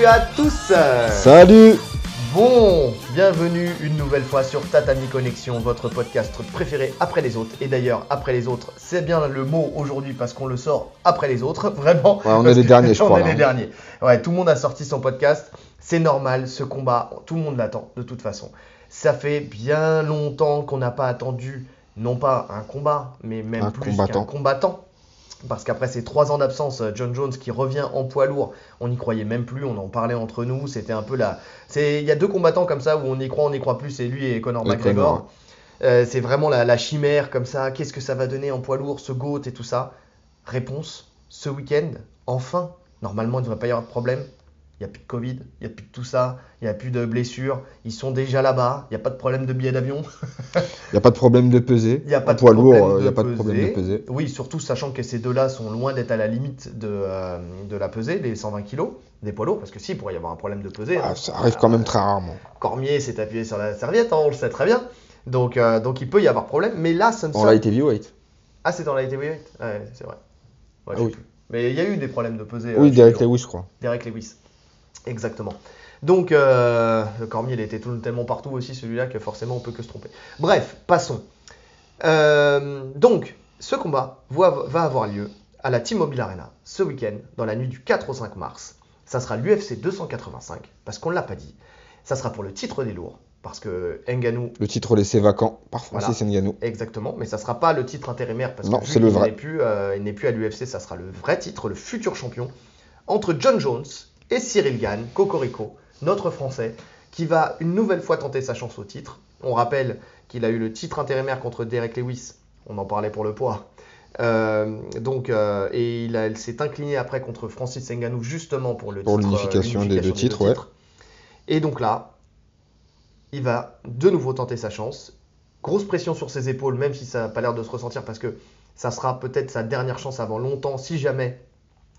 Salut à tous Salut Bon, bienvenue une nouvelle fois sur Tatami Connexion, votre podcast préféré après les autres. Et d'ailleurs, après les autres, c'est bien le mot aujourd'hui parce qu'on le sort après les autres, vraiment. Ouais, on est les derniers, je on crois, est là, les hein. derniers. Ouais, tout le monde a sorti son podcast. C'est normal, ce combat, tout le monde l'attend de toute façon. Ça fait bien longtemps qu'on n'a pas attendu, non pas un combat, mais même Un plus combattant. qu'un combattant. Parce qu'après ces trois ans d'absence, euh, John Jones qui revient en poids lourd, on n'y croyait même plus, on en parlait entre nous, c'était un peu la... Il y a deux combattants comme ça où on y croit, on n'y croit plus, c'est lui et Conor McGregor. Euh, c'est vraiment la, la chimère comme ça, qu'est-ce que ça va donner en poids lourd, ce GOAT et tout ça? Réponse, ce week-end, enfin, normalement il ne devrait pas y avoir de problème, il n'y a plus de Covid, il n'y a plus de tout ça, il n'y a plus de blessures, ils sont déjà là-bas, il n'y a pas de problème de billets d'avion. Il n'y a pas de problème de peser. Il n'y a pas En de poids lourd, il n'y a pas de problème de peser. Oui, surtout sachant que ces deux-là sont loin d'être à la limite de, euh, de la pesée, les 120 kg des poids lourds, parce que si, il pourrait y avoir un problème de pesée. Ah, hein. ça arrive quand même très rarement. Cormier s'est appuyé sur la serviette, hein, on le sait très bien. Donc, euh, donc il peut y avoir problème, mais là, ce ne En light heavyweight. Ah, c'est dans la heavyweight Ouais, c'est vrai. Ouais, Ah oui. plus. Mais il y a eu des problèmes de pesée. euh, Oui, Derek. Lewis, je crois. Derek Lewis. Exactement. Donc, euh, le Cormier, il était tout- tellement partout aussi, celui-là, que forcément, on peut que se tromper. Bref, passons. Euh, donc, ce combat va, avoir lieu à la T-Mobile Arena ce week-end, dans la nuit du 4 au 5 mars. Ça sera l'UFC 285, parce qu'on ne l'a pas dit. Ça sera pour le titre des lourds, parce que Ngannou Le titre laissé vacant par Francis Voilà. Ngannou. Exactement, mais ça sera pas le titre intérimaire parce Non, que le n'est plus, euh, il n'est plus à l'UFC, ça sera le vrai titre, le futur champion entre John Jones et Cyril Gann, Cocorico, notre Français, qui va une nouvelle fois tenter sa chance au titre. On rappelle qu'il a eu le titre intérimaire contre Derek Lewis, on en parlait pour le poids. Euh, donc, euh, et il, s'est incliné après contre Francis Ngannou justement pour le Pour titre, euh, l'unification des deux titres, ouais. Et donc là, il va de nouveau tenter sa chance. Grosse pression sur ses épaules, même si ça n'a pas l'air de se ressentir, parce que ça sera peut-être sa dernière chance avant longtemps, si jamais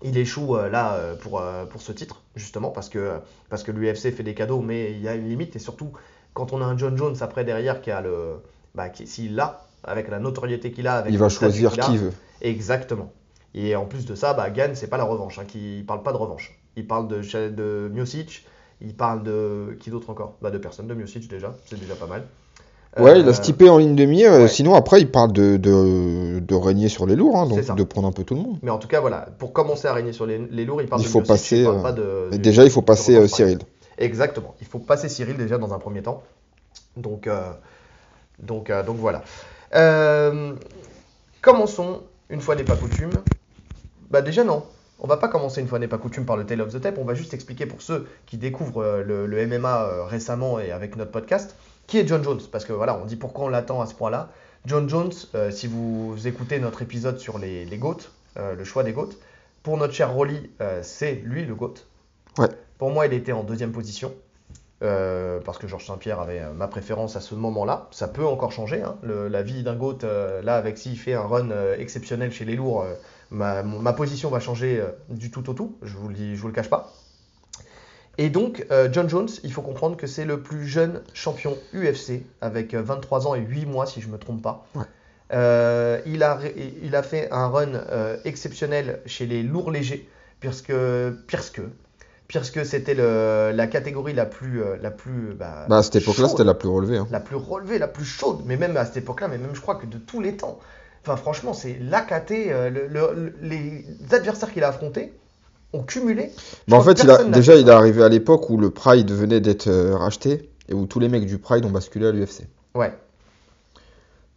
il échoue euh, là euh, pour, euh, pour ce titre, justement, parce que, parce que l'UFC fait des cadeaux, mais il y a une limite, et surtout quand on a un John Jones après derrière qui a le. Bah, s'il l'a, avec la notoriété qu'il a, avec Il va choisir a, qui veut. Exactement. Et en plus de ça, bah, Gann, c'est pas la revanche. Hein, qui, il parle pas de revanche. Il parle de, de Miocic. Il parle de. Qui d'autre encore? Bah, De personne. De Miocic déjà. C'est déjà pas mal. Ouais, Euh, il a stipé en ligne de mire. euh, ouais. Sinon, après, il parle de, de, de régner sur les lourds, hein, donc de prendre un peu tout le monde. Mais en tout cas, voilà. Pour commencer à régner sur les, les lourds, il parle Il de faut passer, parle euh, pas de- du- déjà, il faut passer euh, Cyril. Exactement. Il faut passer Cyril déjà dans un premier temps. Donc, euh, donc, euh, donc voilà. Euh, commençons, une fois n'est pas coutume. Bah déjà non. On va pas commencer une fois n'est pas coutume par le Tale of the Tape. On va juste expliquer pour ceux qui découvrent euh, le, le MMA euh, récemment et avec notre podcast, qui est John Jones? Parce que voilà, on dit pourquoi on l'attend à ce point-là. John Jones, euh, si vous écoutez notre épisode sur les, les GOAT, euh, le choix des GOAT, pour notre cher Rolly, euh, c'est lui le GOAT. Ouais. Pour moi, il était en deuxième position. parce que Georges Saint-Pierre avait ma préférence à ce moment-là. Ça peut encore changer. hein. Le- la vie d'un GOAT, là, avec s'il fait un run exceptionnel chez les lourds, ma, position va changer du tout au tout. Je vous le dis, je vous le cache pas. Et donc, euh, John Jones, il faut comprendre que c'est le plus jeune champion UFC, avec euh, 23 ans et 8 mois, si je ne me trompe pas. Ouais. Euh, il, a, il a fait un run euh, exceptionnel chez les lourds légers, puisque, puisque, puisque c'était la catégorie la plus, euh, la plus bah, Bah, à cette époque-là, c'était la plus relevée. hein. la plus relevée, la plus chaude, mais même à cette époque-là, mais même je crois que de tous les temps. Enfin, franchement, c'est la KT, euh, le- le- le- les adversaires qu'il a affrontés ont cumulé. Bah, en fait, il a, déjà, il est arrivé à l'époque où le Pride venait d'être euh, racheté et où tous les mecs du Pride ont basculé à l'UFC. Ouais,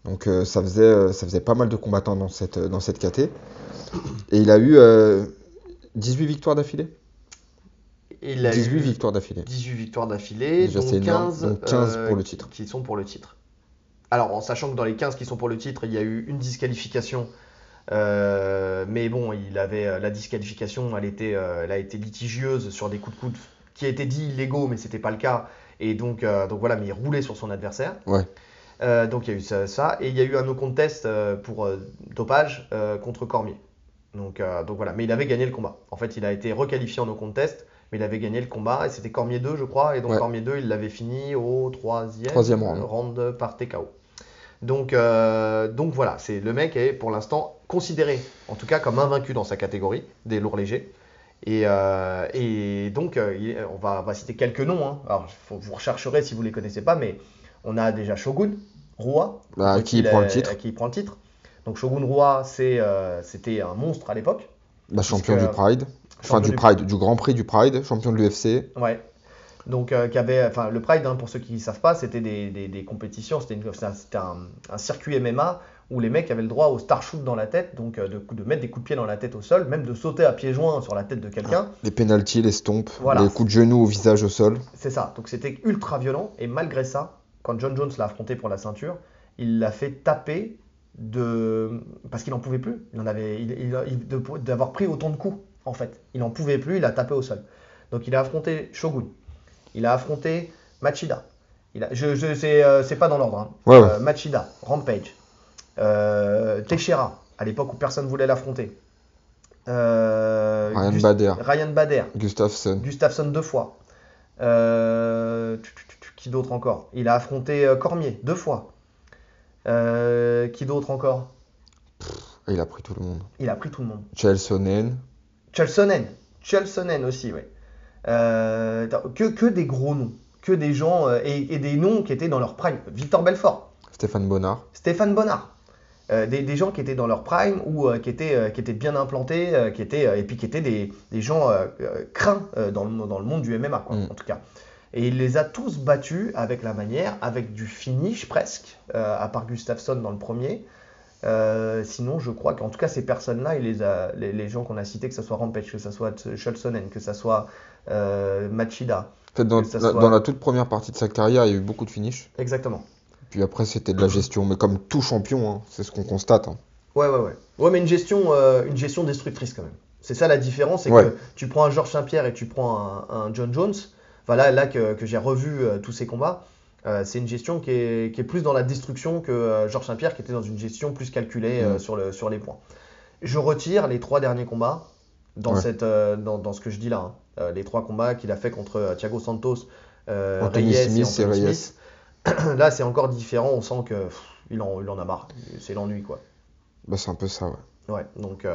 Donc euh, ça faisait, euh, ça faisait pas mal de combattants dans cette, dans cette KT. Et il a eu euh, 18 victoires d'affilée. il a 18 eu victoires d'affilée. 18 victoires d'affilée, dont énorme. 15, Donc 15 euh, pour le titre. qui sont pour le titre. Alors, en sachant que dans les 15 qui sont pour le titre, il y a eu une disqualification. Euh, mais bon, il avait euh, la disqualification, elle, était, euh, elle a été litigieuse sur des coups de coude qui a été dit illégaux, mais c'était pas le cas. Et donc, euh, donc voilà, mais il roulait sur son adversaire. Ouais. Euh, donc il y a eu ça, ça. et il y a eu un no contest pour dopage contre Cormier. Donc, donc voilà, mais il avait gagné le combat. En fait, il a été requalifié en no contest, mais il avait gagné le combat et c'était Cormier 2, je crois. Et donc Ouais. Cormier 2, il l'avait fini au troisième, Troisième round. round par TKO. Donc, euh, donc voilà, c'est le mec est pour l'instant considéré, en tout cas comme invaincu dans sa catégorie des lourds légers. Et, euh, et donc, euh, on, va, on va citer quelques noms. hein. Alors, faut- vous rechercherez si vous ne les connaissez pas, mais on a déjà Shogun, Roi, Bah, qui prend le titre à qui il prend le titre. Donc, Shogun euh, c'était un monstre à l'époque. Bah, champion Puisque- du Pride. Enfin, champion du du- Pride, du Grand Prix du Pride, champion de l'UFC. Ouais. Donc, euh, qui avait, enfin, le Pride, hein, pour ceux qui ne savent pas, c'était des, des- des compétitions, c'était un, circuit MMA où les mecs avaient le droit au star shoot dans la tête, donc euh, de, de mettre des coups de pied dans la tête au sol, même de sauter à pieds joints sur la tête de quelqu'un. Les pénalties, les stompes, Voilà. les coups de genoux au visage au sol. C'est ça. Donc, c'était ultra violent. Et malgré ça, quand John Jones l'a affronté pour la ceinture, il l'a fait taper de parce qu'il en pouvait plus. Il en avait, il- il- il- de- d'avoir pris autant de coups en fait. Il en pouvait plus. Il a tapé au sol. Donc, il a affronté Shogun. Il a affronté Machida. Il a, je, je, c'est, euh, c'est pas dans l'ordre. hein. Ouais, ouais. Euh, Machida, Rampage, euh, Teixeira, à l'époque où personne voulait l'affronter. Ryan Bader, Ryan Bader, Gustafsson. Gustafsson deux fois. Qui d'autre encore? Il a affronté Cormier deux fois. Qui d'autre encore? Il a pris tout le monde. Il a pris tout le monde. Chelsonen. Chelsonen. Chelsonen aussi, oui. Euh, que, que des gros noms. Que des gens euh, et, et des noms qui étaient dans leur prime. Victor Belfort. Stéphane Bonnard. Stéphane Bonnard. Euh, des, des gens qui étaient dans leur prime ou euh, qui, étaient, euh, qui étaient bien implantés, qui étaient, et puis qui étaient des, des gens craints dans, le, dans le monde du MMA, quoi, Mm. en tout cas. Et il les a tous battus avec la manière, avec du finish presque, à part Gustafsson dans le premier. Sinon, je crois qu'en tout cas, ces personnes-là, les, a, les, les gens qu'on a cités, que ce soit Rampage, que ce soit Scholzonen, que ce soit Machida. En fait, dans, la, soit- dans la toute première partie de sa carrière, il y a eu beaucoup de finish. Exactement. Puis après, c'était de la gestion. Mais comme tout champion, hein, c'est ce qu'on constate. hein. Ouais, ouais, ouais. Ouais, mais une gestion, euh, une gestion destructrice quand même. C'est ça la différence, c'est Ouais. que tu prends un Georges Saint-Pierre et tu prends un, un John Jones. Voilà, là que, que j'ai revu euh, tous ces combats, euh, c'est une gestion qui est, qui est plus dans la destruction que euh, Georges Saint-Pierre qui était dans une gestion plus calculée euh, Mm. sur, le, sur les points. Je retire les trois derniers combats dans, Ouais. cette, euh, dans, dans ce que je dis là. hein. Euh, les trois combats qu'il a fait contre euh, Thiago Santos, Anthony Reyes Smith et Anthony Reyes. Smith. Là, c'est encore différent. On sent que pff, il en, il en a marre. C'est l'ennui, quoi. Bah, c'est un peu ça, ouais. Ouais, donc,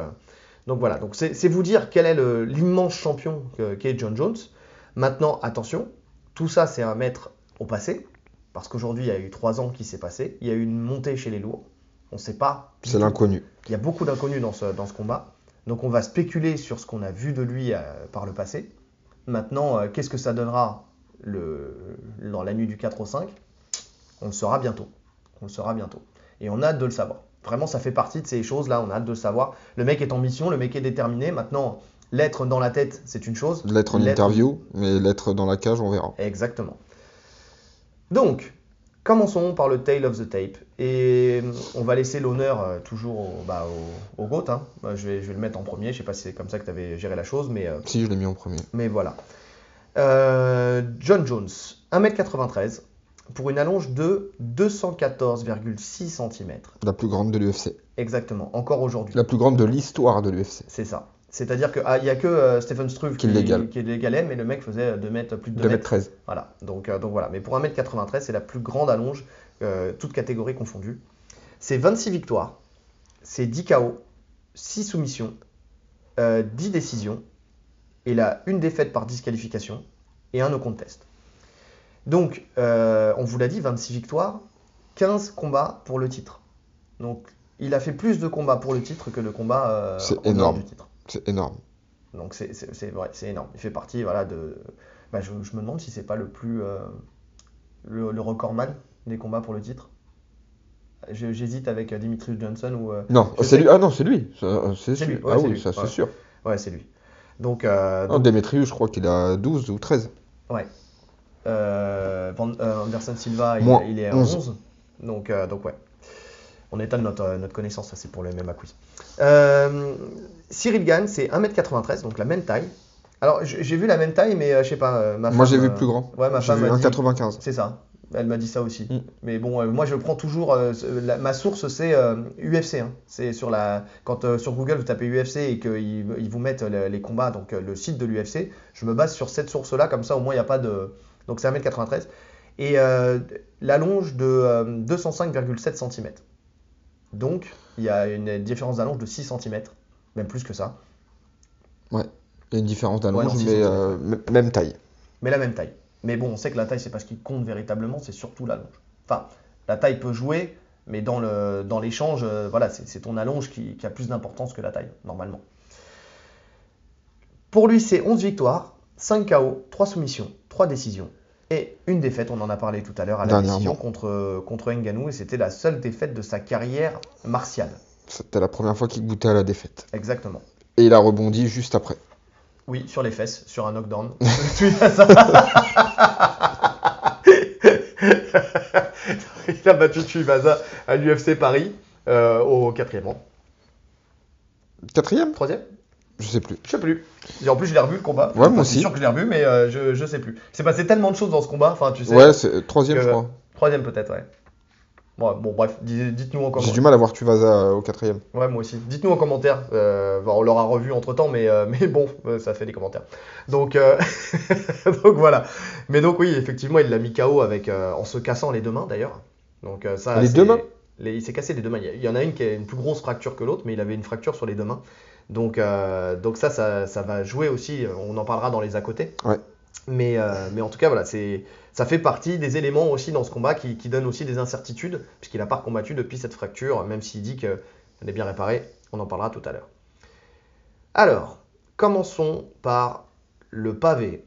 donc voilà, donc c'est vous dire quel est l'immense champion que- qu'est John Jones. Maintenant, attention, tout ça c'est à mettre au passé, parce qu'aujourd'hui il y a eu trois ans qui s'est passé, il y a eu une montée chez les lourds, on ne sait pas. C'est l'inconnu. Il y a beaucoup d'inconnus dans ce, dans ce combat, donc on va spéculer sur ce qu'on a vu de lui euh, par le passé. Maintenant, euh, qu'est-ce que ça donnera le, dans la nuit du 4 au 5 On le saura bientôt. On le saura bientôt. Et on a hâte de le savoir. Vraiment, ça fait partie de ces choses-là, on a hâte de le savoir. Le mec est en mission, le mec est déterminé. Maintenant, l'être dans la tête, c'est une chose. L'être en interview, mais l'être dans la cage, on verra. Exactement. Donc, commençons par le Tale of the Tape. Et on va laisser l'honneur euh, toujours au, bah, au, au GOAT. hein. Moi, Je, vais, je vais le mettre en premier. Je sais pas si c'est comme ça que tu avais géré la chose, mais, euh, Si, je l'ai mis en premier. mais voilà. Euh, John Jones, 1m93, pour une allonge de 214,6 cm. La plus grande de l'UFC. Exactement, encore aujourd'hui. La plus grande de l'histoire de l'UFC. C'est ça. C'est-à-dire qu'il n'y a que euh, Stephen Struve Qui l'égale. qui l'égalait, mais le mec faisait 2 mètres, plus de 2 mètres. 2m13. Voilà, donc, euh, donc voilà. Mais pour 1m93, c'est la plus grande allonge, euh, toute catégorie confondue. C'est 26 victoires, c'est 10 KO, 6 soumissions, euh, 10 décisions, et là, une défaite par disqualification et un no contest. Donc, euh, on vous l'a dit, 26 victoires, 15 combats pour le titre. Donc, il a fait plus de combats pour le titre que de combats euh, C'est en dehors énorme. du titre. C'est énorme. Donc c'est vrai, c'est énorme. Il fait partie voilà, de. Bah, je, je me demande si c'est pas le plus. euh, le, le recordman des combats pour le titre. J'hésite avec euh, Dimitrius Johnson ou. euh, Non, c'est lui. Ah non, c'est lui. C'est lui, ouais, ah oui, lui. ça c'est Ouais. sûr. Ouais, c'est lui. Donc, euh, Non, donc, Demetrius, je crois qu'il a 12 ou 13. ouais. Van- Anderson Silva, il, est à 11. 11. Donc, donc ouais. On étale notre, euh, notre connaissance, ça c'est pour le MMA quiz. Euh, Cyril Gann, c'est 1m93, donc la même taille. Alors j'ai vu la même taille, mais euh, je sais pas. euh, ma Moi, j'ai femme, vu euh, plus grand. Ouais, ma J'ai femme vu m'a dit. 1,95. C'est ça. Elle m'a dit ça aussi. Mm. Mais bon, euh, moi je prends toujours. euh, ce- la- ma source c'est euh, UFC. hein. C'est sur la quand euh, sur Google vous tapez UFC et qu'ils ils vous mettent le- les combats, donc euh, le site de l'UFC. Je me base sur cette source-là, comme ça au moins il n'y a pas de. Donc c'est 1m93 et euh, l'allonge de euh, 205,7 cm. Donc il y a une différence d'allonge de 6 cm, même plus que ça. Ouais. Il y a une différence d'allonge, mais euh, même taille. mais la même taille. Mais bon, on sait que la taille, c'est pas ce qui compte véritablement, c'est surtout l'allonge. Enfin, la taille peut jouer, mais dans l'échange, euh, voilà, c'est c'est ton allonge qui, qui a plus d'importance que la taille, normalement. Pour lui, c'est 11 victoires, 5 KO, 3 soumissions, 3 décisions. Et une défaite, on en a parlé tout à l'heure, à la décision contre, contre Ngannou, et c'était la seule défaite de sa carrière martiale. C'était la première fois qu'il goûtait à la défaite. Exactement. Et il a rebondi juste après. Oui, sur les fesses, sur un knockdown. Il a battu Tuivasa à l'UFC Paris euh, au quatrième rang. Quatrième? Troisième? Je sais plus. Je sais plus. Et en plus, je l'ai revu le combat. Ouais, moi aussi. C'est sûr que je l'ai revu, mais euh, je, je sais plus. C'est passé tellement de choses dans ce combat. Enfin, tu sais. Ouais, c'est troisième, que- je crois. Troisième peut-être, ouais. Ouais, bon, bref, dites-nous en J'ai commentaire. du mal à voir Tuvasa euh, au quatrième. Ouais, moi aussi. Dites-nous en commentaire. Euh, on l'aura revu entre temps, mais, euh, mais bon, ça fait des commentaires. Donc, donc voilà. Mais donc, oui, effectivement, il l'a mis KO avec, en se cassant les deux mains d'ailleurs. Donc, ça, Les deux mains? les- Il s'est cassé les deux mains. Il y en a une qui a une plus grosse fracture que l'autre, mais il avait une fracture sur les deux mains. Donc, euh, donc ça, ça, ça va jouer aussi. On en parlera dans les à côté. Ouais. Mais, euh, mais en tout cas, voilà, c'est, ça fait partie des éléments aussi dans ce combat qui, qui donnent aussi des incertitudes, puisqu'il n'a pas combattu depuis cette fracture, même s'il dit qu'elle est bien réparée. On en parlera tout à l'heure. Alors, commençons par le pavé.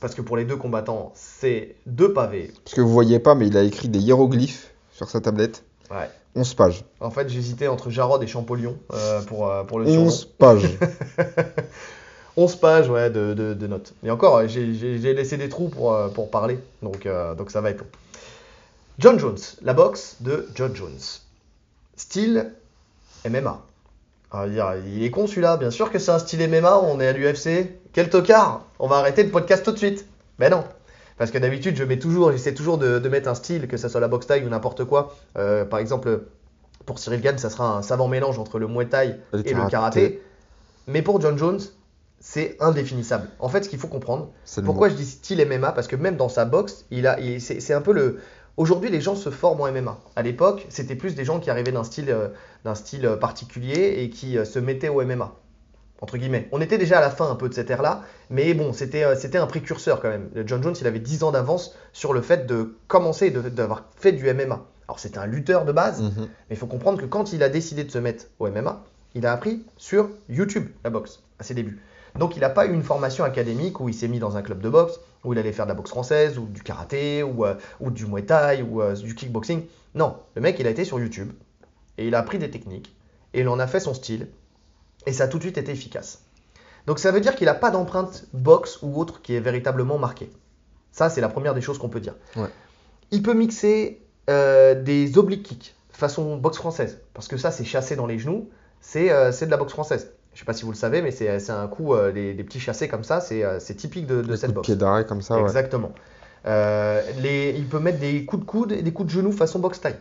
Parce que pour les deux combattants, c'est deux pavés. Parce que vous voyez pas, mais il a écrit des hiéroglyphes sur sa tablette. Ouais. 11 pages. En fait, j'hésitais entre Jarod et Champollion euh, pour, euh, pour le surnom. 11 pages. 11 pages ouais, de, de- de notes. Et encore, euh, j'ai- laissé des trous pour, pour parler, donc, euh, donc ça va être long. John Jones, la boxe de John Jones. Style MMA. Ah, il est con celui-là, bien sûr que c'est un style MMA, on est à l'UFC. Quel tocard On va arrêter le podcast tout de suite. Ben non. Parce que d'habitude, je mets toujours, j'essaie toujours de, de mettre un style, que ce soit la boxe taille ou n'importe quoi. Euh, par exemple, pour Cyril Gann, ça sera un savant mélange entre le muay thai Le et le karaté. Mais pour John Jones, c'est indéfinissable. En fait, ce qu'il faut comprendre, pourquoi je dis style MMA Parce que même dans sa boxe, il a, c'est un peu le. Aujourd'hui, les gens se forment en MMA. À l'époque, c'était plus des gens qui arrivaient d'un style, euh, d'un style particulier et qui euh, se mettaient au MMA. Entre guillemets. On était déjà à la fin un peu de cette ère-là, mais bon, c'était euh, un précurseur quand même. John Jones, il avait 10 ans d'avance sur le fait de commencer d'avoir fait du MMA. Alors, c'était un lutteur de base, Mhm. mais il faut comprendre que quand il a décidé de se mettre au MMA, il a appris sur YouTube la boxe à ses débuts. Donc il n'a pas eu une formation académique où il s'est mis dans un club de boxe, où il allait faire de la boxe française, ou du karaté, ou, euh, ou du muay thai, ou euh, du kickboxing. Non, le mec il a été sur YouTube, et il a appris des techniques, et il en a fait son style, et ça a tout de suite été efficace. Donc ça veut dire qu'il n'a pas d'empreinte boxe ou autre qui est véritablement marquée. Ça c'est la première des choses qu'on peut dire. Ouais. Il peut mixer euh, des oblique kicks façon boxe française, parce que ça c'est chassé dans les genoux, c'est euh, de la boxe française. Je sais pas si vous le savez, mais c'est un coup, euh, des, des petits chassés comme ça, c'est euh, typique de, cette boxe. pied d'arrêt comme ça. Exactement. Les, il peut mettre des coups de coude et des coups de genoux façon boxe taille.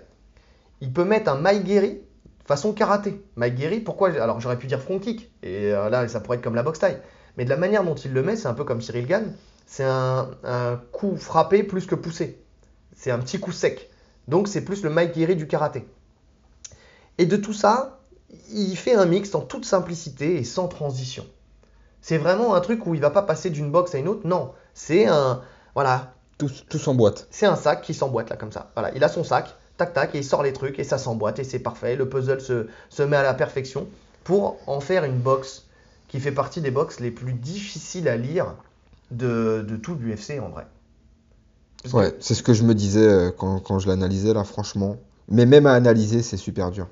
Il peut mettre un maigiri façon karaté. Maigiri, pourquoi Alors j'aurais pu dire front kick, et euh, là ça pourrait être comme la boxe taille. Mais de la manière dont il le met, c'est un peu comme Cyril Gann, c'est un, un coup frappé plus que poussé. C'est un petit coup sec. Donc c'est plus le maigiri du karaté. Et de tout ça, il fait un mix en toute simplicité et sans transition. C'est vraiment un truc où il va pas passer d'une boxe à une autre. Non, c'est un voilà, Tous, tous en boîte. c'est un sac qui s'emboîte là comme ça. Voilà, il a son sac, tac tac, et il sort les trucs et ça s'emboîte et c'est parfait. Le puzzle se, se met à la perfection pour en faire une boxe qui fait partie des boxes les plus difficiles à lire de, de tout l'UFC en vrai. Parce que- Ouais, c'est ce que je me disais euh, quand, quand je l'analysais là, franchement. Mais même à analyser, c'est super dur.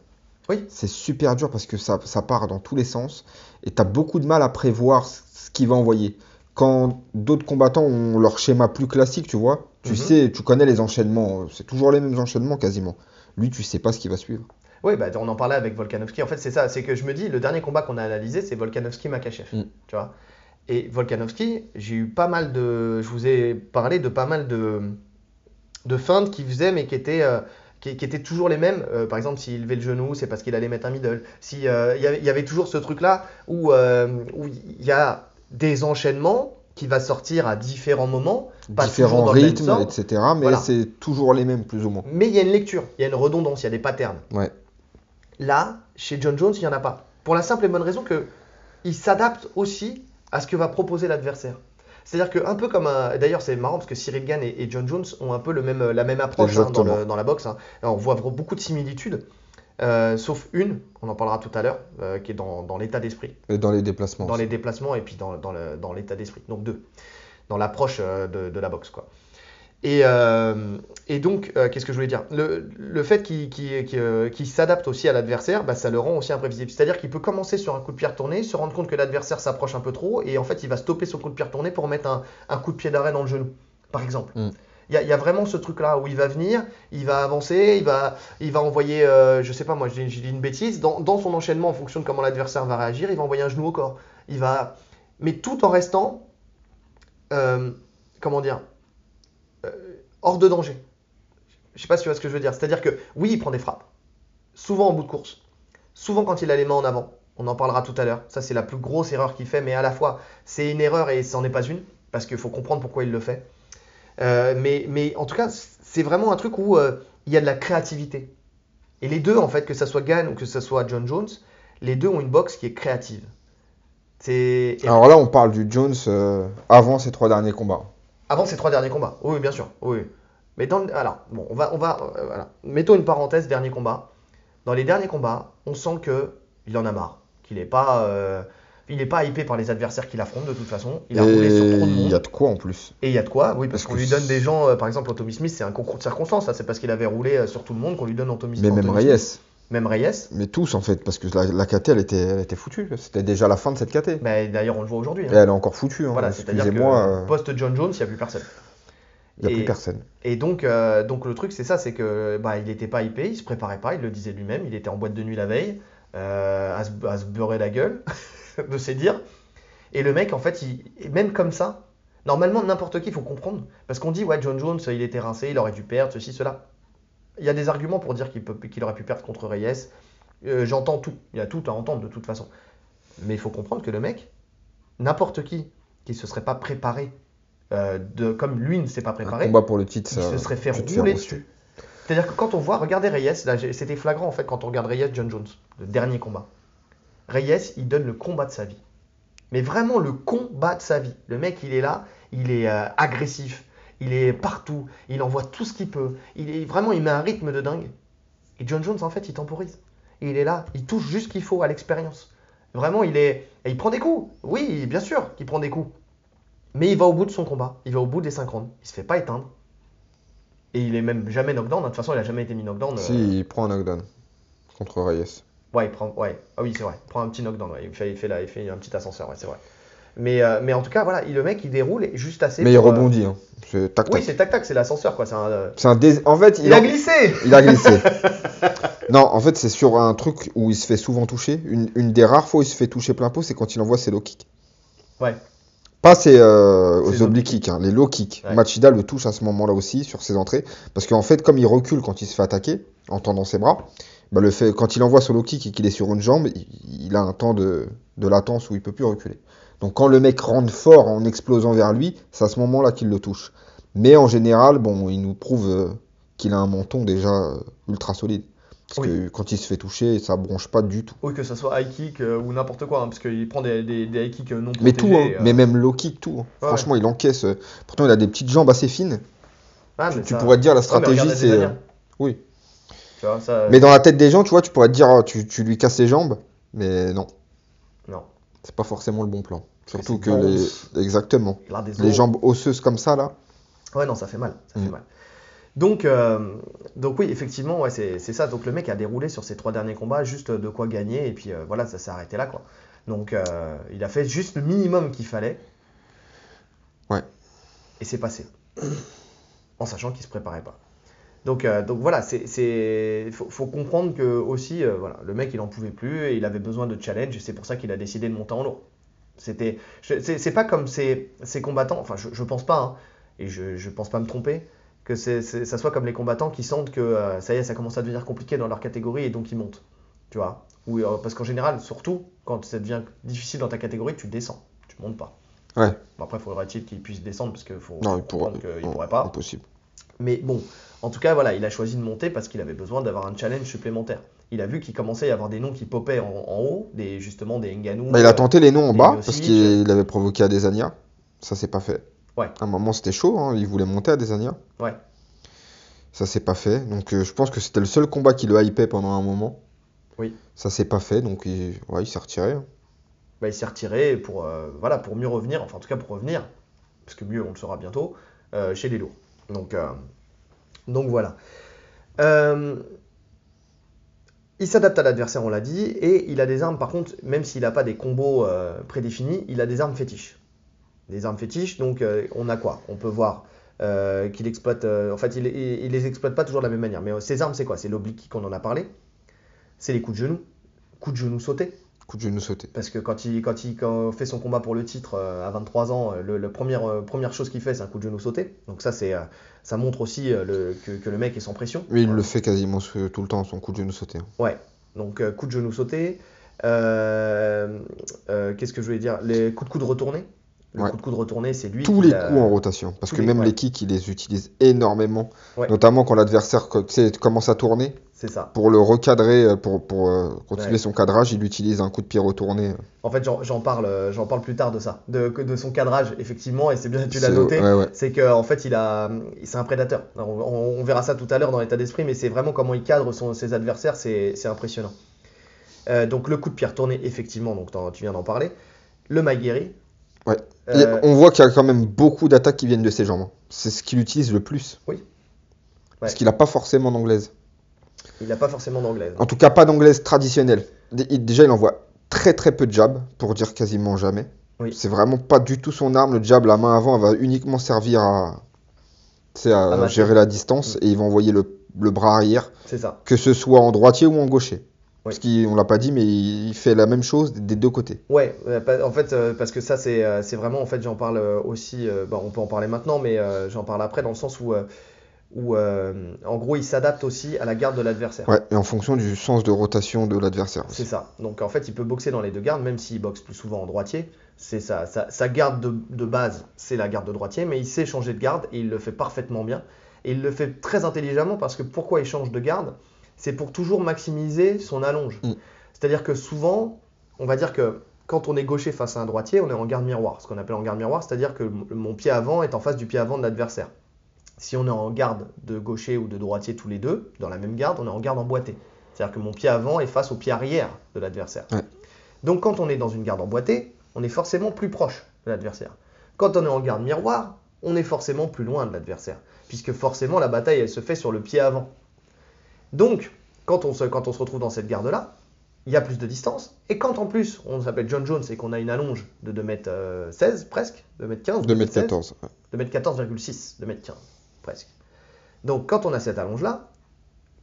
Oui. C'est super dur parce que ça, ça part dans tous les sens et tu as beaucoup de mal à prévoir ce qu'il va envoyer. Quand d'autres combattants ont leur schéma plus classique, tu vois, tu Mhm. sais, tu connais les enchaînements, euh, c'est toujours les mêmes enchaînements quasiment. Lui, tu sais pas ce qui va suivre. Oui, bah, on en parlait avec Volkanovski. En fait, c'est ça. C'est que je me dis, le dernier combat qu'on a analysé, c'est Volkanovski-Makachev. Mm. Tu vois Et Volkanovski, j'ai eu pas mal de. Je vous ai parlé de pas mal de, de feintes qu'il faisait, mais qui étaient, euh, qui, qui étaient toujours les mêmes. Euh, par exemple, s'il levait le genou, c'est parce qu'il allait mettre un middle. Si, euh, il y avait- il y avait toujours ce truc-là où où il y a des enchaînements qui va sortir à différents moments. Pas toujours Différents dans rythmes, etc. Mais Voilà. c'est toujours les mêmes, plus ou moins. Mais il y a une lecture, il y a une redondance, il y a des patterns. Ouais. Là, chez John Jones, il n'y en a pas. Pour la simple et bonne raison que il s'adapte aussi à ce que va proposer l'adversaire. C'est-à-dire que un peu comme un... D'ailleurs c'est marrant parce que Cyril Gann et, John Jones ont un peu le même, la même approche hein, dans, Exactement. le- dans la boxe. hein. On voit beaucoup de similitudes, euh, sauf une, on en parlera tout à l'heure, euh, qui est dans, dans l'état d'esprit, Et dans les déplacements. dans aussi. les déplacements et puis dans, dans le- dans l'état d'esprit. Donc deux, dans l'approche euh, de, de la boxe quoi. Et, et donc, qu'est-ce que je voulais dire? Le, le fait qu'il qu'il- qu'il, qu'il s'adapte aussi à l'adversaire, bah, ça le rend aussi imprévisible. C'est-à-dire qu'il peut commencer sur un coup de pied retourné, se rendre compte que l'adversaire s'approche un peu trop, et en fait, il va stopper son coup de pied retourné pour mettre un, un coup de pied d'arrêt dans le genou, par exemple. Mm. Il y, a, vraiment ce truc-là où il va venir, il va avancer, il va, il va envoyer, euh, je sais pas moi, je dis une bêtise, dans, son enchaînement, en fonction de comment l'adversaire va réagir, il va envoyer un genou au corps. Il va, mais tout en restant, euh, comment dire, euh, hors de danger. Je sais pas si tu vois ce que je veux dire. C'est-à-dire que oui, il prend des frappes, souvent en bout de course, souvent quand il a les mains en avant. On en parlera tout à l'heure. Ça, c'est la plus grosse erreur qu'il fait, mais à la fois, c'est une erreur et c'en est pas une, parce qu'il faut comprendre pourquoi il le fait. Euh, mais, mais en tout cas, c'est vraiment un truc où euh, il y a de la créativité. Et les deux, en fait, que ça soit Gann ou que ça soit John Jones, les deux ont une boxe qui est créative. C'est Alors là, on parle du Jones euh, avant ses trois derniers combats. avant ces trois derniers combats. Oui, bien sûr. Oui. oui. Mais dans le- alors, bon, on va, on va, euh, voilà. Mettons une parenthèse, dernier combat. Dans les derniers combats, on sent que il en a marre, qu'il n'est pas, euh, il est pas hypé par les adversaires qu'il affronte de toute façon. Il a roulé sur trop de Et il y a monde. de quoi en plus. Et il y a de quoi, oui, parce Parce qu'on lui donne des gens, euh, par exemple, Tommy Smith, c'est un concours de circonstances. là. C'est parce qu'il avait roulé euh, sur tout le monde qu'on lui donne Anthony Mais même Smith. Reyes. Même Reyes. Mais tous en fait, parce que la, la KT elle était, elle était foutue. C'était déjà la fin de cette KT. Mais d'ailleurs, on le voit aujourd'hui. hein. Et elle est encore foutue. Hein. Voilà, c'est-à-dire que euh, post John Jones, il n'y a plus personne. il n'y a et- plus personne. Et donc, euh, donc le truc, c'est ça, c'est que bah, il n'était pas hypé, il se préparait pas, il le disait lui-même, il était en boîte de nuit la veille, à, se, à se beurrer la gueule, de ses dires. Et le mec, en fait, il, même comme ça, normalement, n'importe qui, il faut comprendre. Parce qu'on dit, ouais, John Jones, il était rincé, il aurait dû perdre, ceci, cela. Il y a des arguments pour dire qu'il aurait pu perdre contre Reyes. Euh, J'entends tout, il y a tout à entendre de toute façon. Mais il faut comprendre que le mec, n'importe qui, qui se serait pas préparé, euh, de, comme lui ne s'est pas Un préparé, combat pour le titre, il se serait fait rouler dessus. C'est-à-dire que quand on voit, regardez Reyes, c'était flagrant en fait quand on regarde Reyes John Jones, le dernier combat. Reyes, il donne le combat de sa vie. Mais vraiment le combat de sa vie. Le mec, il est là, il est euh, agressif, il est partout, il envoie tout ce qu'il peut. Il est vraiment, il met un rythme de dingue. Et John Jones, en fait, il temporise. Il est là, il touche juste ce qu'il faut à l'expérience. Vraiment, il est, il prend des coups. Oui, bien sûr qu'il prend des coups. Mais il va au bout de son combat. Il va au bout des 5 rounds. Il se fait pas éteindre. Et il est même jamais knockdown. De toute façon, il a jamais été mis knockdown. euh, Si, il prend un knockdown contre Reyes. Ouais, il prend. Ouais. Ah oui, c'est vrai. Il prend un petit knockdown. ouais. Il, fait, il, fait là, il fait un petit ascenseur. Ouais, c'est vrai. Mais, euh, mais en tout cas, voilà, il- le mec, il déroule juste assez. Mais il euh, rebondit. Hein. C'est tac Oui, c'est tac tac, c'est l'ascenseur quoi. C'est un, euh, C'est un dés- En fait, Il a glissé. Il a glissé. non, en fait, c'est sur un truc où il se fait souvent toucher. Une, une des rares fois où il se fait toucher plein pot, c'est quand il envoie ses low kicks. Ouais. Pas ses, euh, aux oblique kicks, hein, les low kicks. Ouais. Machida le touche à ce moment-là aussi sur ses entrées. Parce qu'en fait, comme il recule quand il se fait attaquer, en tendant ses bras, bah, le fait, quand il envoie son low kick et qu'il est sur une jambe, il, il a un temps de, de latence où il peut plus reculer. Donc quand le mec rentre fort en explosant vers lui, c'est à ce moment-là qu'il le touche. Mais en général, bon, il nous prouve euh, qu'il a un menton déjà euh, ultra solide. Parce Oui. que quand il se fait toucher, ça bronche pas du tout. Oui, que ce soit high kick euh, ou n'importe quoi, hein, parce qu'il prend des, des, des high kicks euh, non Mais protégés. tout, hein, euh. mais même low kick, tout. hein. Ouais, Franchement, il encaisse. Pourtant, il a des petites jambes assez fines. Ah, tu mais pourrais te dire la mais stratégie, c'est. Oui. Tu vois, ça. Mais dans la tête des gens, tu vois, tu pourrais te dire, ah, tu, tu lui casses les jambes. Mais non, Non. c'est pas forcément le bon plan. Surtout que les. Exactement. Les jambes osseuses comme ça, là. Ouais, non, ça fait mal. Ça fait Mm. mal. Donc, euh, donc oui, effectivement, ouais, c'est ça. Donc le mec a déroulé sur ses trois derniers combats juste de quoi gagner et puis euh, voilà, ça s'est arrêté là quoi. Donc euh, il a fait juste le minimum qu'il fallait. Ouais. Et c'est passé. en sachant qu'il se préparait pas. Donc, donc voilà, c'est, faut, faut comprendre que aussi, voilà, le mec il en pouvait plus et il avait besoin de challenge et c'est pour ça qu'il a décidé de monter en lourd. C'était, c'est, c'est pas comme ces, ces combattants, enfin je, je pense pas, hein, et je, je pense pas me tromper, que c'est, c'est- ça soit comme les combattants qui sentent que euh, ça y est, ça commence à devenir compliqué dans leur catégorie et donc ils montent. Tu vois Ou, euh, Parce qu'en général, surtout quand ça devient difficile dans ta catégorie, tu descends, tu montes pas. Ouais. Bon, après, il faudrait-il qu'il puisse descendre parce qu'il faut Non, faut il pourra. comprendre qu'il non, pourrait pas. Impossible. Mais bon, en tout cas, voilà, il a choisi de monter parce qu'il avait besoin d'avoir un challenge supplémentaire. Il a vu qu'il commençait à y avoir des noms qui popaient en, en haut, des, justement des Ngannou. Bah, il a tenté les noms en bas parce qu'il avait provoqué Adesanya. Ça s'est pas fait. Ouais. À un moment, c'était chaud. hein, Il voulait monter Adesanya. Ouais. Ça s'est pas fait. Donc, euh, je pense que c'était le seul combat qui le hypait pendant un moment. Oui. Ça s'est pas fait. Donc, il, ouais, il s'est retiré. hein. Bah, il s'est retiré pour, euh, voilà, pour mieux revenir, enfin en tout cas pour revenir, parce que mieux on le saura bientôt, euh, chez les lourds. Donc, donc voilà. Il s'adapte à l'adversaire, on l'a dit, et il a des armes, par contre, même s'il n'a pas des combos euh, prédéfinis, il a des armes fétiches. Des armes fétiches, donc euh, on a quoi? On peut voir euh, qu'il exploite, euh, en fait il, il, il les exploite pas toujours de la même manière, mais ses armes c'est quoi? C'est l'oblique qu'on en a parlé, c'est les coups de genou, coups de genou sautés, Coup de genou sauté. parce que quand il, quand il quand il fait son combat pour le titre euh, à 23 ans, le, le première, euh, première chose qu'il fait, c'est un coup de genou sauté. Donc ça, c'est, euh, ça montre aussi le, que, que le mec est sans pression. Mais il le fait quasiment tout le temps, son coup de genou sauté. hein. Ouais. Donc coup de genou sauté. Qu'est-ce que je voulais dire? Les coups de coude retournés. Le Ouais. coup de coude retourné, c'est lui Tous les coups en rotation. Parce tous que les- même ouais. les kicks, il les utilise énormément. Ouais. Notamment quand l'adversaire commence à tourner. C'est ça. Pour le recadrer, euh, pour, pour euh, continuer son cadrage, il utilise un coup de pied retourné. En fait, j'en parle, euh, j'en parle plus tard de ça, de, son cadrage, effectivement, et c'est bien que tu l'as noté. c'est qu'en fait, il a, c'est un prédateur. Alors, on, on verra ça tout à l'heure dans l'état d'esprit, mais c'est vraiment comment il cadre son- ses adversaires, c'est impressionnant. Euh, donc, le coup de pied retourné, effectivement, donc tu viens d'en parler. Le Maguire. Ouais. Euh, on voit qu'il y a quand même beaucoup d'attaques qui viennent de ses jambes. hein. C'est ce qu'il utilise le plus. Oui. Parce qu'il n'a pas forcément d'anglaise. il n'a pas forcément d'anglaise. En tout cas, pas d'anglaise traditionnelle. Déjà, il envoie très très peu de jab, pour dire quasiment jamais. Oui. C'est vraiment pas du tout son arme. Le jab, la main avant, elle va uniquement servir à, gérer la distance. Mm. Et il va envoyer le, le bras arrière, C'est ça. que ce soit en droitier ou en gaucher. Parce qu'on l'a pas dit, mais il fait la même chose des deux côtés. Ouais, euh, en fait, euh, parce que ça, c'est euh, c'est vraiment, en fait, j'en parle aussi, bon, on peut en parler maintenant, mais j'en parle après, dans le sens où, où en gros, il s'adapte aussi à la garde de l'adversaire. Ouais, et en fonction du sens de rotation de l'adversaire. C'est ça. Donc en fait, il peut boxer dans les deux gardes, même s'il boxe plus souvent en droitier. C'est ça. Sa, sa garde de, de base, c'est la garde de droitier, mais il sait changer de garde et il le fait parfaitement bien. Et il le fait très intelligemment parce que pourquoi il change de garde? C'est pour toujours maximiser son allonge. Mm. C'est-à-dire que souvent, on va dire que quand on est gaucher face à un droitier, on est en garde miroir. Ce qu'on appelle en garde miroir, c'est-à-dire que mon pied avant est en face du pied avant de l'adversaire. Si on est en garde de gaucher ou de droitier tous les deux, dans la même garde, on est en garde emboîtée. C'est-à-dire que mon pied avant est face au pied arrière de l'adversaire. Ouais. Donc quand on est dans une garde emboîtée, on est forcément plus proche de l'adversaire. Quand on est en garde miroir, on est forcément plus loin de l'adversaire, puisque forcément la bataille elle se fait sur le pied avant. Donc quand on se, quand on se retrouve dans cette garde-là, il y a plus de distance, et quand en plus on s'appelle John Jones et qu'on a une allonge de 2m16 presque, 2m15, 2m14. ouais. 2m14,6, 2m15 presque. Donc quand on a cette allonge-là,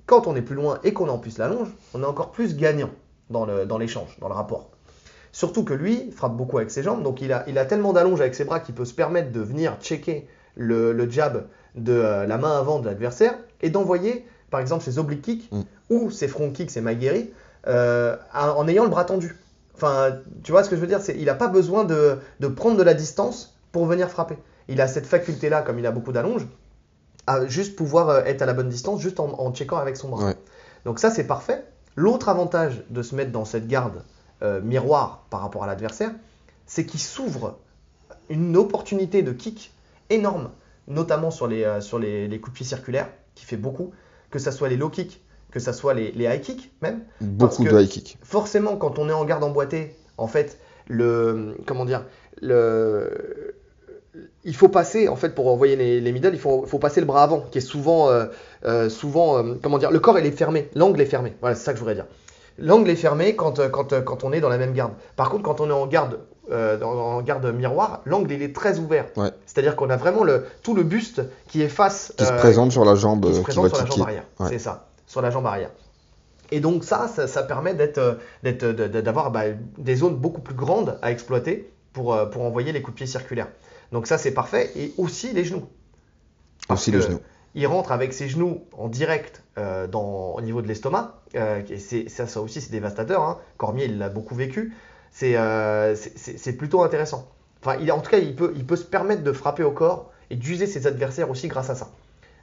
quand on est plus loin et qu'on a en plus l'allonge, on est encore plus gagnant dans l'échange, dans, le rapport. Surtout que lui frappe beaucoup avec ses jambes, donc il a, il a tellement d'allonge avec ses bras qu'il peut se permettre de venir checker le, le jab de euh, la main avant de l'adversaire et d'envoyer par exemple ses oblique kicks Mm. ou ses front kicks, ses maguiri, euh, en ayant le bras tendu. Enfin, tu vois ce que je veux dire c'est, Il n'a pas besoin de, de prendre de la distance pour venir frapper. Il a cette faculté-là, comme il a beaucoup d'allonge, à juste pouvoir euh, être à la bonne distance, juste en, en checkant avec son bras. Ouais. Donc ça, c'est parfait. L'autre avantage de se mettre dans cette garde euh, miroir par rapport à l'adversaire, c'est qu'il s'ouvre une opportunité de kick énorme, notamment sur les, euh, sur les, les coups de pied circulaires, qui fait beaucoup, que ce soit les low kicks, que ce soit les, les high kicks même. Beaucoup de high kick. Forcément, quand on est en garde emboîtée, en fait, le comment dire, le il faut passer, en fait, pour envoyer les, les middle, il faut, faut passer le bras avant, qui est souvent, euh, euh, souvent, euh, comment dire, le corps il est fermé, l'angle est fermé. Voilà, c'est ça que je voudrais dire. L'angle est fermé quand, quand, quand on est dans la même garde. Par contre, quand on est en garde, euh, dans- en garde miroir, l'angle il est très ouvert. Ouais. C'est-à-dire qu'on a vraiment le, tout le buste qui est face, Qui se euh, présente sur la jambe qui se euh, qui présente va sur la kicker. jambe arrière. Ouais. C'est ça, sur la jambe arrière. Et donc ça, ça, ça permet d'être, euh, d'être, d'avoir bah, des zones beaucoup plus grandes à exploiter pour, pour envoyer les coups de pied circulaires. Donc ça, c'est parfait. Et aussi les genoux. Parce Aussi les genoux. Il rentre avec ses genoux en direct euh, dans, au niveau de l'estomac. et c'est, ça, ça aussi, c'est dévastateur. hein. Cormier, il l'a beaucoup vécu. C'est, euh, c'est, plutôt intéressant. Enfin, il, en tout cas, il peut, il peut se permettre de frapper au corps et d'user ses adversaires aussi grâce à ça.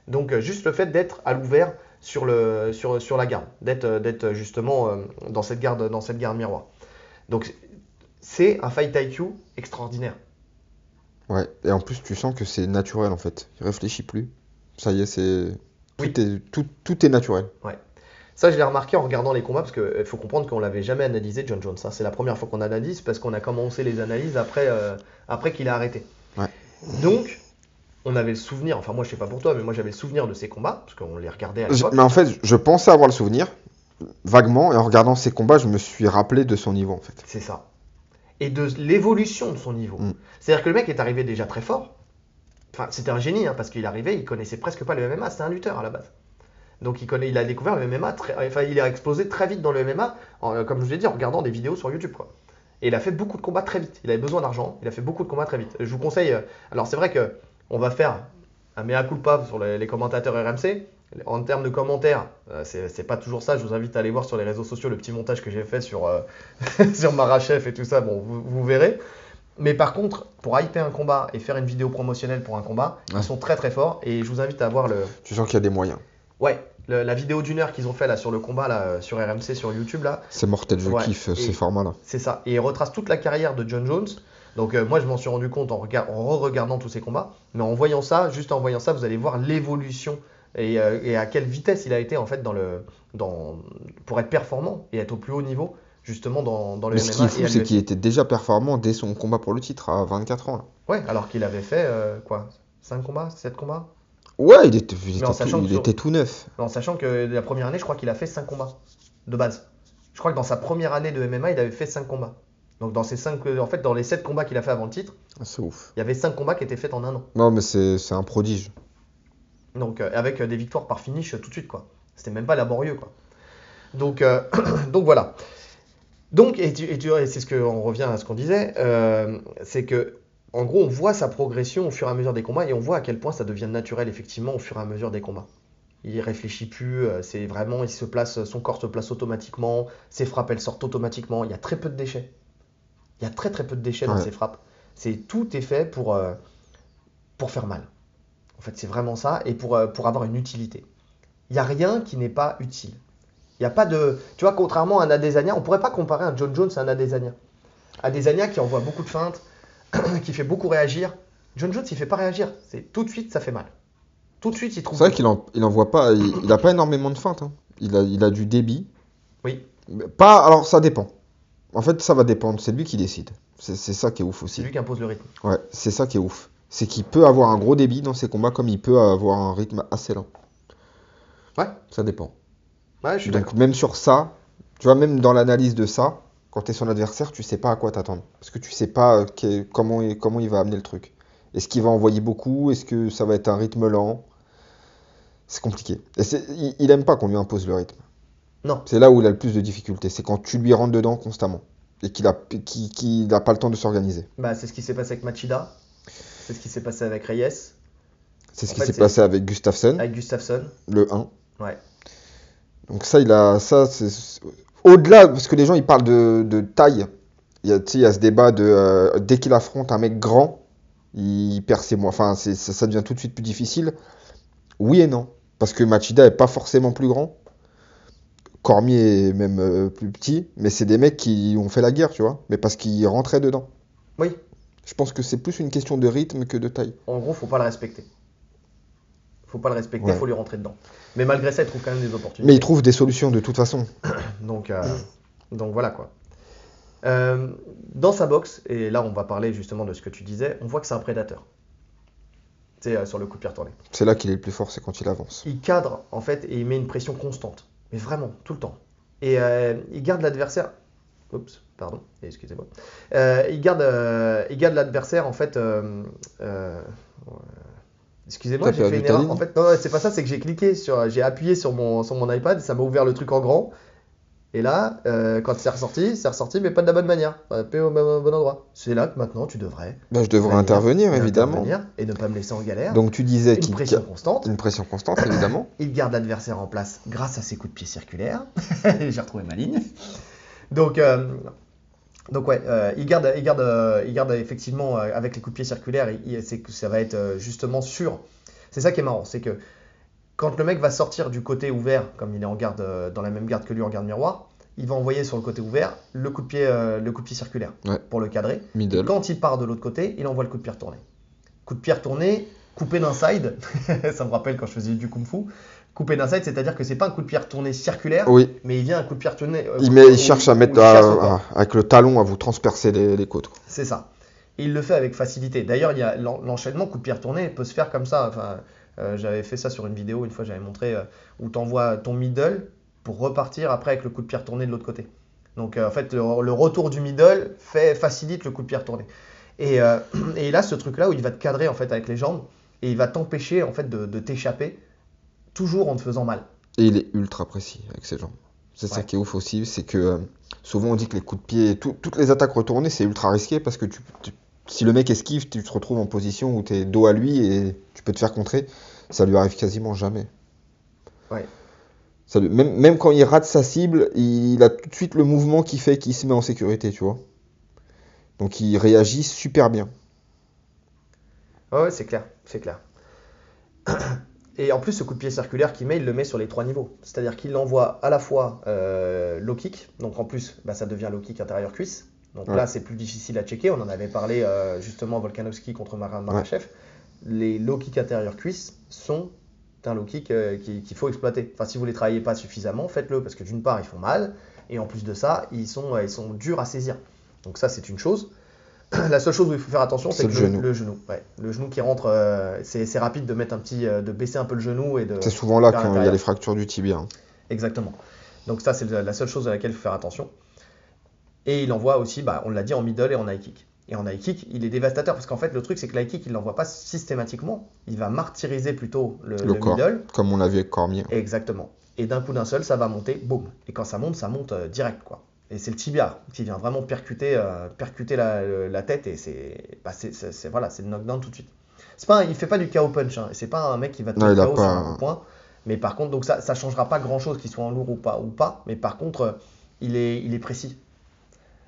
Donc, euh, juste le fait d'être à l'ouvert sur, le, sur, sur la garde, d'être euh, justement dans, cette garde, dans cette garde miroir. Donc, c'est un fight IQ extraordinaire. Ouais, et en plus, tu sens que c'est naturel en fait. Il réfléchit plus. Ça y est, c'est. Tout, Oui. est, tout, tout est naturel. Ça, je l'ai remarqué en regardant les combats, parce qu'il faut comprendre qu'on l'avait jamais analysé, John Jones. hein. C'est la première fois qu'on analyse, parce qu'on a commencé les analyses après, euh, après qu'il a arrêté. Ouais. Donc, on avait le souvenir, enfin moi je sais pas pour toi, mais moi j'avais le souvenir de ces combats, parce qu'on les regardait à l'époque. mais en fait, je pensais avoir le souvenir, vaguement, et en regardant ses combats, je me suis rappelé de son niveau en fait. C'est ça. Et de l'évolution de son niveau. Mm. C'est-à-dire que le mec est arrivé déjà très fort. Enfin, c'était un génie, hein, parce qu'il arrivait, il connaissait presque pas le MMA, c'était un lutteur à la base. Donc il, connaît, il a découvert le MMA, très, enfin il a explosé très vite dans le MMA, en, euh, comme je vous l'ai dit, en regardant des vidéos sur YouTube. Quoi. Et il a fait beaucoup de combats très vite. Il avait besoin d'argent, il a fait beaucoup de combats très vite. Je vous conseille, euh, alors c'est vrai que on va faire un mea culpa sur les, les commentateurs RMC. En termes de commentaires, euh, c'est c'est pas toujours ça. Je vous invite à aller voir sur les réseaux sociaux le petit montage que j'ai fait sur, euh, sur Marachef et tout ça. Bon, vous, vous verrez. Mais par contre, pour hyper un combat et faire une vidéo promotionnelle pour un combat, Ouais. ils sont très très forts. Et je vous invite à voir le, Tu sens qu'il y a des moyens. ouais, le- la vidéo d'une heure qu'ils ont fait là sur le combat là euh, sur RMC sur YouTube là. C'est mortel, je Ouais, kiffe et- ces formats-là. C'est ça. Et il retrace toute la carrière de John Jones. Donc euh, moi je m'en suis rendu compte en, regard- en re-regardant tous ces combats. Mais en voyant ça, juste en voyant ça, vous allez voir l'évolution et, euh, et à quelle vitesse il a été en fait dans le, dans, pour être performant et être au plus haut niveau justement dans, dans le Mais ce qui est fou, c'est qu'il était déjà performant dès son combat pour le titre à 24 ans. là. Ouais, alors qu'il avait fait euh, quoi? 5 combats? 7 combats? Ouais, il était, il tout, que il sur- était tout neuf. En sachant que la première année, je crois qu'il a fait 5 combats de base. Je crois que dans sa première année de MMA, il avait fait 5 combats. Donc dans ces 5 en fait dans les 7 combats qu'il a fait avant le titre, Ah, C'est ouf. il y avait 5 combats qui étaient faits en un an. Non, mais c'est un prodige. Donc euh, avec euh, des victoires par finish euh, tout de suite quoi. C'était même pas laborieux quoi. Donc euh, donc voilà. Donc et, tu- et tu- et c'est ce que on revient à ce qu'on disait, euh, c'est que en gros on voit sa progression au fur et à mesure des combats et on voit à quel point ça devient naturel effectivement au fur et à mesure des combats. Il réfléchit plus, euh, c'est vraiment il se place, son corps se place automatiquement, ses frappes elles sortent automatiquement. Il y a très peu de déchets. Il y a très très peu de déchets dans ses frappes. C'est tout est fait pour euh, pour faire mal. En fait, c'est vraiment ça, et pour, euh, pour avoir une utilité. Il n'y a rien qui n'est pas utile. Il n'y a pas de... Tu vois, contrairement à un Adesanya, on ne pourrait pas comparer un John Jones à un Adesanya. Adesanya qui envoie beaucoup de feintes, qui fait beaucoup réagir. John Jones, il fait pas réagir. C'est tout de suite, ça fait mal. Tout de suite, il trouve... C'est vrai qu'il en, il envoie pas, il, il a pas énormément de feintes. hein. Il, a, il a du débit. Oui, Pas, alors ça dépend. En fait, ça va dépendre. C'est lui qui décide. C'est c'est ça qui est ouf c'est aussi. lui qui impose le rythme. Ouais, c'est ça qui est ouf. C'est qu'il peut avoir un gros débit dans ses combats comme il peut avoir un rythme assez lent. Ouais. Ça dépend. Ouais, je suis Donc même sur ça, tu vois, même dans l'analyse de ça, quand tu es son adversaire, tu sais pas à quoi t'attendre. Parce que tu sais pas euh, que- comment, il- comment il va amener le truc. Est-ce qu'il va envoyer beaucoup? Est-ce que ça va être un rythme lent? C'est compliqué. Et il, il aime pas qu'on lui impose le rythme. Non. C'est là où il a le plus de difficultés. C'est quand tu lui rentres dedans constamment. Et qu'il n'a pas le temps de s'organiser. Bah, c'est ce qui s'est passé avec Machida. C'est ce qui s'est passé avec Reyes, C'est ce En qui s'est passé avec Gustafsson, avec Gustafsson. le 1. Ouais. Donc ça, il a ça, au-delà parce que les gens ils parlent de, de taille. Il y a, il y ce débat de euh, dès qu'il affronte un mec grand, il perd ses mois. Enfin, ça, ça devient tout de suite plus difficile. Oui et non, parce que Machida est pas forcément plus grand. Cormier est même euh, plus petit, mais c'est des mecs qui ont fait la guerre, tu vois, mais parce qu'ils rentraient dedans. Oui. Je pense que c'est plus une question de rythme que de taille. En gros, faut pas le respecter. Faut pas le respecter, Ouais. faut lui rentrer dedans. Mais malgré ça, il trouve quand même des opportunités. Mais il trouve des solutions de toute façon. Donc, euh, donc voilà quoi. Euh, dans sa boxe, et là on va parler justement de ce que tu disais, on voit que c'est un prédateur. Tu sais, euh, sur le coup de pierre tourné. C'est là qu'il est le plus fort, c'est quand il avance. Il cadre en fait et il met une pression constante. Mais vraiment, tout le temps. Et il garde l'adversaire. Oups, pardon, excusez-moi. Il garde, il garde l'adversaire en fait. ouais. Excusez-moi, j'ai fait une erreur. En fait, non, c'est pas ça, c'est que j'ai cliqué sur, j'ai appuyé sur mon, sur mon iPad, ça m'a ouvert le truc en grand. Et là, euh, quand c'est ressorti, c'est ressorti, mais pas de la bonne manière, pas au bon, endroit. C'est là que maintenant tu devrais Bah, je devrais venir intervenir, évidemment. intervenir et ne pas me laisser en galère. Donc tu disais une pression constante. une pression constante, évidemment. Il garde l'adversaire en place grâce à ses coups de pied circulaires. J'ai retrouvé ma ligne. Donc, euh, donc ouais, euh, il, garde, il, garde, euh, il garde effectivement euh, avec les coups de pied circulaires, c'est que ça va être justement sûr. C'est ça qui est marrant, c'est que Quand le mec va sortir du côté ouvert, comme il est en garde, dans la même garde que lui en garde miroir, il va envoyer sur le côté ouvert le coup de pied, le coup de pied circulaire Ouais. pour le cadrer. Et Middle. quand il part de l'autre côté, il envoie le coup de pied retourné. Coup de pied retourné, coupé d'inside. ça me rappelle quand je faisais du kung fu. Coupé d'inside, c'est-à-dire que c'est pas un coup de pied retourné circulaire, Oui, mais il vient un coup de pied retourné. euh, il, met, où- il cherche à mettre à- à- avec le talon à vous transpercer les, les côtes. C'est ça. Et il le fait avec facilité. D'ailleurs, il y a l'en- l'enchaînement coup de pied retourné peut se faire comme ça. Enfin, euh, j'avais fait ça sur une vidéo une fois, j'avais montré euh, où tu envoies ton middle pour repartir après avec le coup de pied retourné de l'autre côté. Donc en fait, le, le retour du middle fait, facilite le coup de pied retourné. Et, et là, ce truc-là où il va te cadrer en fait avec les jambes et il va t'empêcher en fait de, de t'échapper toujours en te faisant mal. Et il est ultra précis avec ses jambes. C'est ça qui est ouf aussi, c'est que euh, souvent on dit que les coups de pied, tout- toutes les attaques retournées, c'est ultra risqué parce que tu, tu- si le mec esquive, tu te retrouves en position où tu es dos à lui et tu peux te faire contrer. Ça lui arrive quasiment jamais. Ouais. Ça lui- même, même quand il rate sa cible, il a tout de suite le mouvement qui fait qu'il se met en sécurité, tu vois. Donc il réagit super bien. Ouais, ouais, c'est clair, c'est clair. Et en plus, ce coup de pied circulaire qu'il met, il le met sur les trois niveaux. C'est-à-dire qu'il l'envoie à la fois euh, low kick, donc en plus, bah, ça devient low kick intérieur cuisse. Donc Ouais. là, c'est plus difficile à checker. On en avait parlé euh, justement Volkanovski contre Mar Marachev. Les low kick intérieur cuisse sont un low kick euh, qui- qu'il faut exploiter. Enfin, si vous ne les travaillez pas suffisamment, faites-le parce que d'une part, ils font mal et en plus de ça, ils sont, euh, ils sont durs à saisir. Donc ça, c'est une chose. La seule chose où il faut faire attention, c'est le genou. le genou. ouais. Le genou qui rentre, euh, c'est rapide de mettre un petit, euh, de baisser un peu le genou et de. C'est souvent là vers qu'il y a les fractures du tibia. hein. Exactement. Donc ça, c'est la seule chose à laquelle il faut faire attention. Et il envoie aussi, bah, on l'a dit, en middle et en high kick. Et en high kick, il est dévastateur parce qu'en fait, le truc, c'est que l'high kick, il l'envoie pas systématiquement. Il va martyriser plutôt le, Le le corps. middle. Comme on l'a vu avec Cormier. Exactement. Et d'un coup d'un seul, ça va monter, boum. Et quand ça monte, ça monte euh, direct, quoi. Et c'est le tibia qui vient vraiment percuter, euh, percuter la, tête et c'est, bah, voilà, c'est le knockdown tout de suite. C'est pas, un- il fait pas du KO punch, hein. c'est pas un mec qui va te mettre KO sur un coup de poing. Mais par contre, donc ça, ça changera pas grand chose qu'il soit en lourd ou pas, ou pas. Mais par contre, euh, il est, il est précis.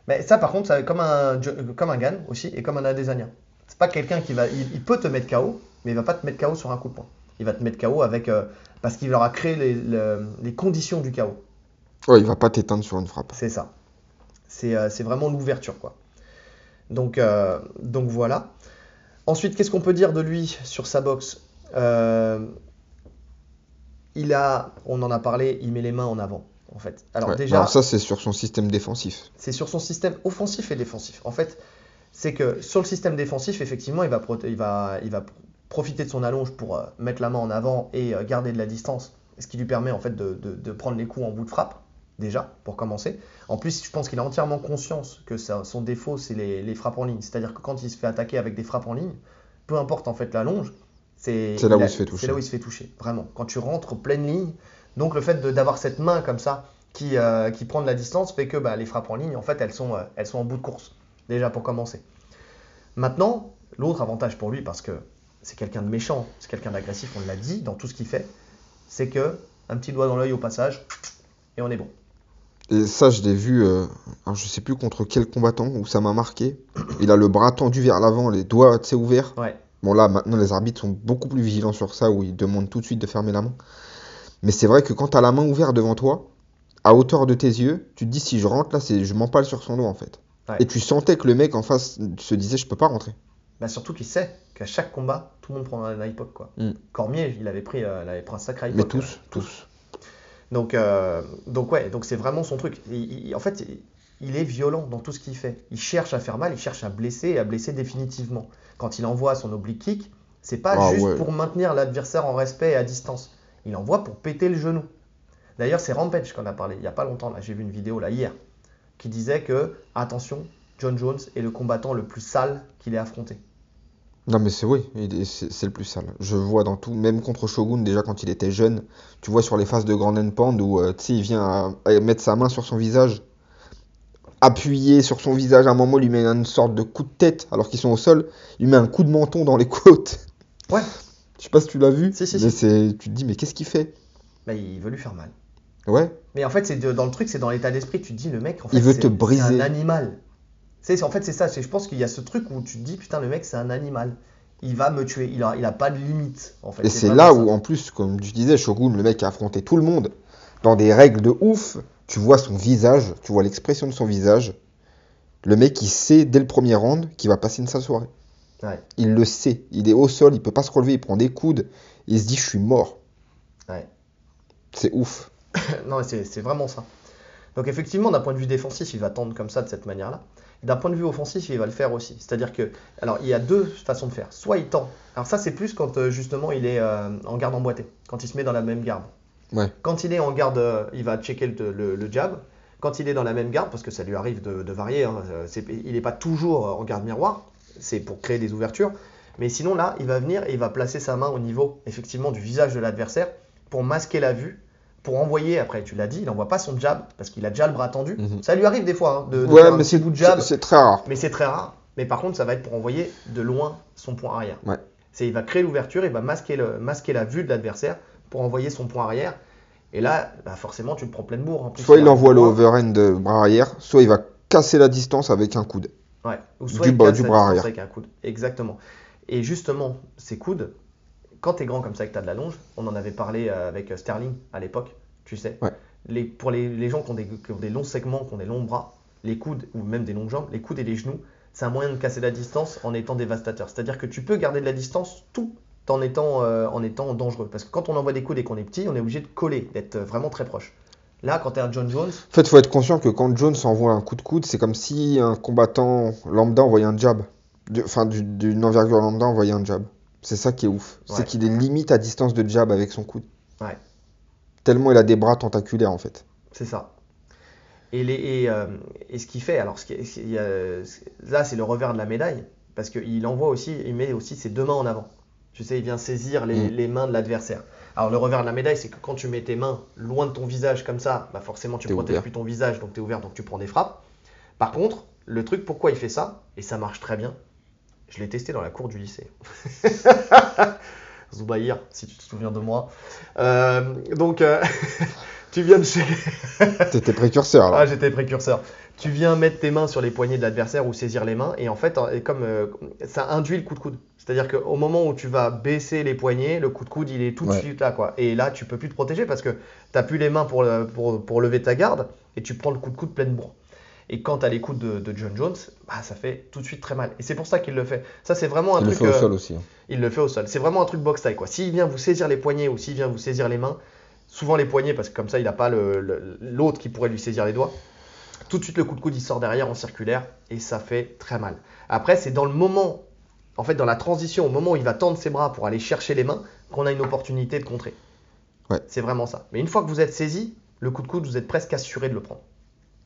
Mais ça, par contre, c'est comme un, comme un Gan aussi et comme un Adesanya. C'est pas quelqu'un qui va, il, il peut te mettre KO, mais il va pas te mettre KO sur un coup de poing. Il va te mettre KO avec, euh, parce qu'il aura créé les, le- les conditions du KO. Ouais, il va pas t'éteindre sur une frappe. C'est ça. C'est euh, vraiment l'ouverture, quoi. Donc, euh, donc voilà. Ensuite, qu'est-ce qu'on peut dire de lui sur sa boxe? Euh, Il a, on en a parlé, il met les mains en avant, en fait. Alors Ouais. déjà, Alors ça, c'est sur son système défensif. c'est sur son système offensif et défensif. En fait, c'est que sur le système défensif, effectivement, il va, il va, il va pr- profiter de son allonge pour euh, mettre la main en avant et garder de la distance, ce qui lui permet en fait de, de- de prendre les coups en bout de frappe, déjà, pour commencer. En plus, je pense qu'il a entièrement conscience que ça- son défaut, c'est les, les frappes en ligne. C'est-à-dire que quand il se fait attaquer avec des frappes en ligne, peu importe en fait l'allonge, c'est C'est là où il se fait toucher. C'est là où il se fait toucher, vraiment. Quand tu rentres pleine ligne, donc le fait d'avoir cette main comme ça qui, euh, qui prend de la distance fait que bah, les frappes en ligne, en fait, elles sont, euh, elles sont en bout de course, déjà pour commencer. Maintenant, l'autre avantage pour lui, parce que c'est quelqu'un de méchant, c'est quelqu'un d'agressif, on l'a dit dans tout ce qu'il fait, c'est que un petit doigt dans l'œil au passage, et on est bon. Et ça, je l'ai vu, euh, alors je sais plus contre quel combattant, où ça m'a marqué. Il a le bras tendu vers l'avant, les doigts, tu sais, ouverts. Ouais, Bon, là, maintenant, les arbitres sont beaucoup plus vigilants sur ça, où ils demandent tout de suite de fermer la main. Mais c'est vrai que quand tu as la main ouverte devant toi, à hauteur de tes yeux, tu te dis, si je rentre là, c'est, je m'empale sur son dos, en fait. Ouais. Et tu sentais que le mec en face se disait, je peux pas rentrer. bah, surtout qu'il sait qu'à chaque combat, tout le monde prend un iPod. Quoi. Mm. Cormier, il avait, pris, euh, il avait pris un sacré iPod. Mais tous, tous. Donc, euh, donc ouais, donc c'est vraiment son truc. Il- il- en fait, il- est violent dans tout ce qu'il fait. Il cherche à faire mal, il cherche à blesser et à blesser définitivement. Quand il envoie son oblique kick, c'est pas Ah juste ouais. pour maintenir l'adversaire en respect et à distance. Il envoie pour péter le genou. D'ailleurs, c'est Rampage qu'on a parlé il y a pas longtemps. Là, j'ai vu une vidéo là hier qui disait que attention, John Jones est le combattant le plus sale qu'il ait affronté. Non, mais c'est oui, c'est le plus sale. Je vois dans tout, même contre Shogun, déjà quand il était jeune, tu vois sur les phases de Grand Pand où euh, tu sais, il vient à- à mettre sa main sur son visage, appuyer sur son visage, à un moment, il lui met une sorte de coup de tête alors qu'ils sont au sol, il met un coup de menton dans les côtes. Ouais. Je sais pas si tu l'as vu, Si, si, mais si. tu te dis, mais qu'est-ce qu'il fait? Bah, il veut lui faire mal. Ouais, Mais en fait, c'est dans le truc, c'est dans l'état d'esprit. Tu te dis, le mec, en fait, Il veut c'est- te c'est briser. un animal. C'est, c'est- en fait, c'est ça. Je pense qu'il y a ce truc où tu te dis, putain, le mec, c'est un animal. il va me tuer. Il a, il a pas de limite, en fait. Et c'est là où, en plus, comme je disais, Shogun, le mec a affronté tout le monde dans des règles de ouf. Tu vois son visage, tu vois l'expression de son visage. Le mec, il sait dès le premier round qu'il va passer une sale soirée. Ouais. Il le sait. Il est au sol, il peut pas se relever, il prend des coudes. Il se dit, je suis mort. Ouais. C'est ouf. non, c'est vraiment ça. Donc effectivement, d'un point de vue défensif, il va tendre comme ça, de cette manière-là. D'un point de vue offensif, il va le faire aussi. C'est-à-dire que, alors, il y a deux façons de faire. Soit il tend. Alors ça, c'est plus quand euh, justement il est euh, en garde emboîtée, quand il se met dans la même garde. Ouais. Quand il est en garde, euh, il va checker le, le- le jab. Quand il est dans la même garde, parce que ça lui arrive de, de varier, hein, il n'est pas toujours en garde miroir, c'est pour créer des ouvertures. Mais sinon, là, il va venir et il va placer sa main au niveau, effectivement, du visage de l'adversaire pour masquer la vue, pour envoyer, après, tu l'as dit, il n'envoie pas son jab, parce qu'il a déjà le bras tendu. Mhm. Ça lui arrive des fois hein, de, de Ouais, faire un mais bout de jab, c'est- très rare. mais c'est très rare. Mais par contre, ça va être pour envoyer de loin son point arrière. Ouais. C'est, il va créer l'ouverture, il va masquer, le, masquer la vue de l'adversaire pour envoyer son point arrière. Et là, bah forcément, tu le prends pleine bourre. En plus, Soit il envoie un le overhand de bras arrière, soit il va casser la distance avec un coude. Ouais. Ou Du soit il bas- casse du la bras distance arrière. avec un coude. Exactement. Et justement, ces coudes, quand tu es grand comme ça et que tu as de la longe, on en avait parlé euh, avec euh, Sterling à l'époque, tu sais. Ouais. Les, pour les, les gens qui ont, des, qui ont des longs segments, qui ont des longs bras, les coudes ou même des longues jambes, les coudes et les genoux, c'est un moyen de casser la distance en étant dévastateur. C'est-à-dire que tu peux garder de la distance tout en étant, euh, en étant dangereux. Parce que quand on envoie des coudes et qu'on est petit, on est obligé de coller, d'être vraiment très proche. Là, quand tu es un John Jones, En fait, il faut être conscient que quand Jones envoie un coup de coude, c'est comme si un combattant lambda envoyait un jab. Enfin, du- d'une envergure lambda envoyait un jab. C'est ça qui est ouf. Ouais. C'est qu'il est limite à distance de jab avec son coude. Ouais. Tellement il a des bras tentaculaires en fait. C'est ça. Et, les, et, euh, et ce qu'il fait, alors ce qui a- là c'est le revers de la médaille, parce qu'il envoie aussi, il met aussi ses deux mains en avant. Tu sais, il vient saisir les, Mm. les mains de l'adversaire. Alors le revers de la médaille, c'est que quand tu mets tes mains loin de ton visage comme ça, bah forcément tu protèges ouvert. plus ton visage, donc tu es ouvert, donc tu prends des frappes. Par contre, le truc pourquoi il fait ça, et ça marche très bien, je l'ai testé dans la cour du lycée. Zoubaïr, si tu te souviens de moi. Euh, donc, euh, tu viens de chez... T'étais précurseur là. Ah, j'étais précurseur. Tu viens mettre tes mains sur les poignets de l'adversaire ou saisir les mains, et en fait, comme euh, ça induit le coup de coude. C'est-à-dire qu'au moment où tu vas baisser les poignets, le coup de coude, il est tout de Ouais. suite là, quoi. Et là, tu peux plus te protéger parce que tu n'as plus les mains pour, le- pour, pour lever ta garde, et tu prends le coup de coude pleine bourre. Et quand les coudes de, de John Jones, bah, ça fait tout de suite très mal. Et c'est pour ça qu'il le fait. Ça, c'est vraiment un il le truc. fait au euh, sol aussi. hein. il le fait au sol. C'est vraiment un truc box taille quoi. S'il vient vous saisir les poignets ou s'il vient vous saisir les mains, souvent les poignets parce que comme ça il n'a pas le- le- l'autre qui pourrait lui saisir les doigts. Tout de suite le coup de coude il sort derrière en circulaire et ça fait très mal. Après c'est dans le moment, en fait dans la transition, au moment où il va tendre ses bras pour aller chercher les mains, qu'on a une opportunité de contrer. Ouais. C'est vraiment ça. Mais une fois que vous êtes saisi, le coup de coude vous êtes presque assuré de le prendre.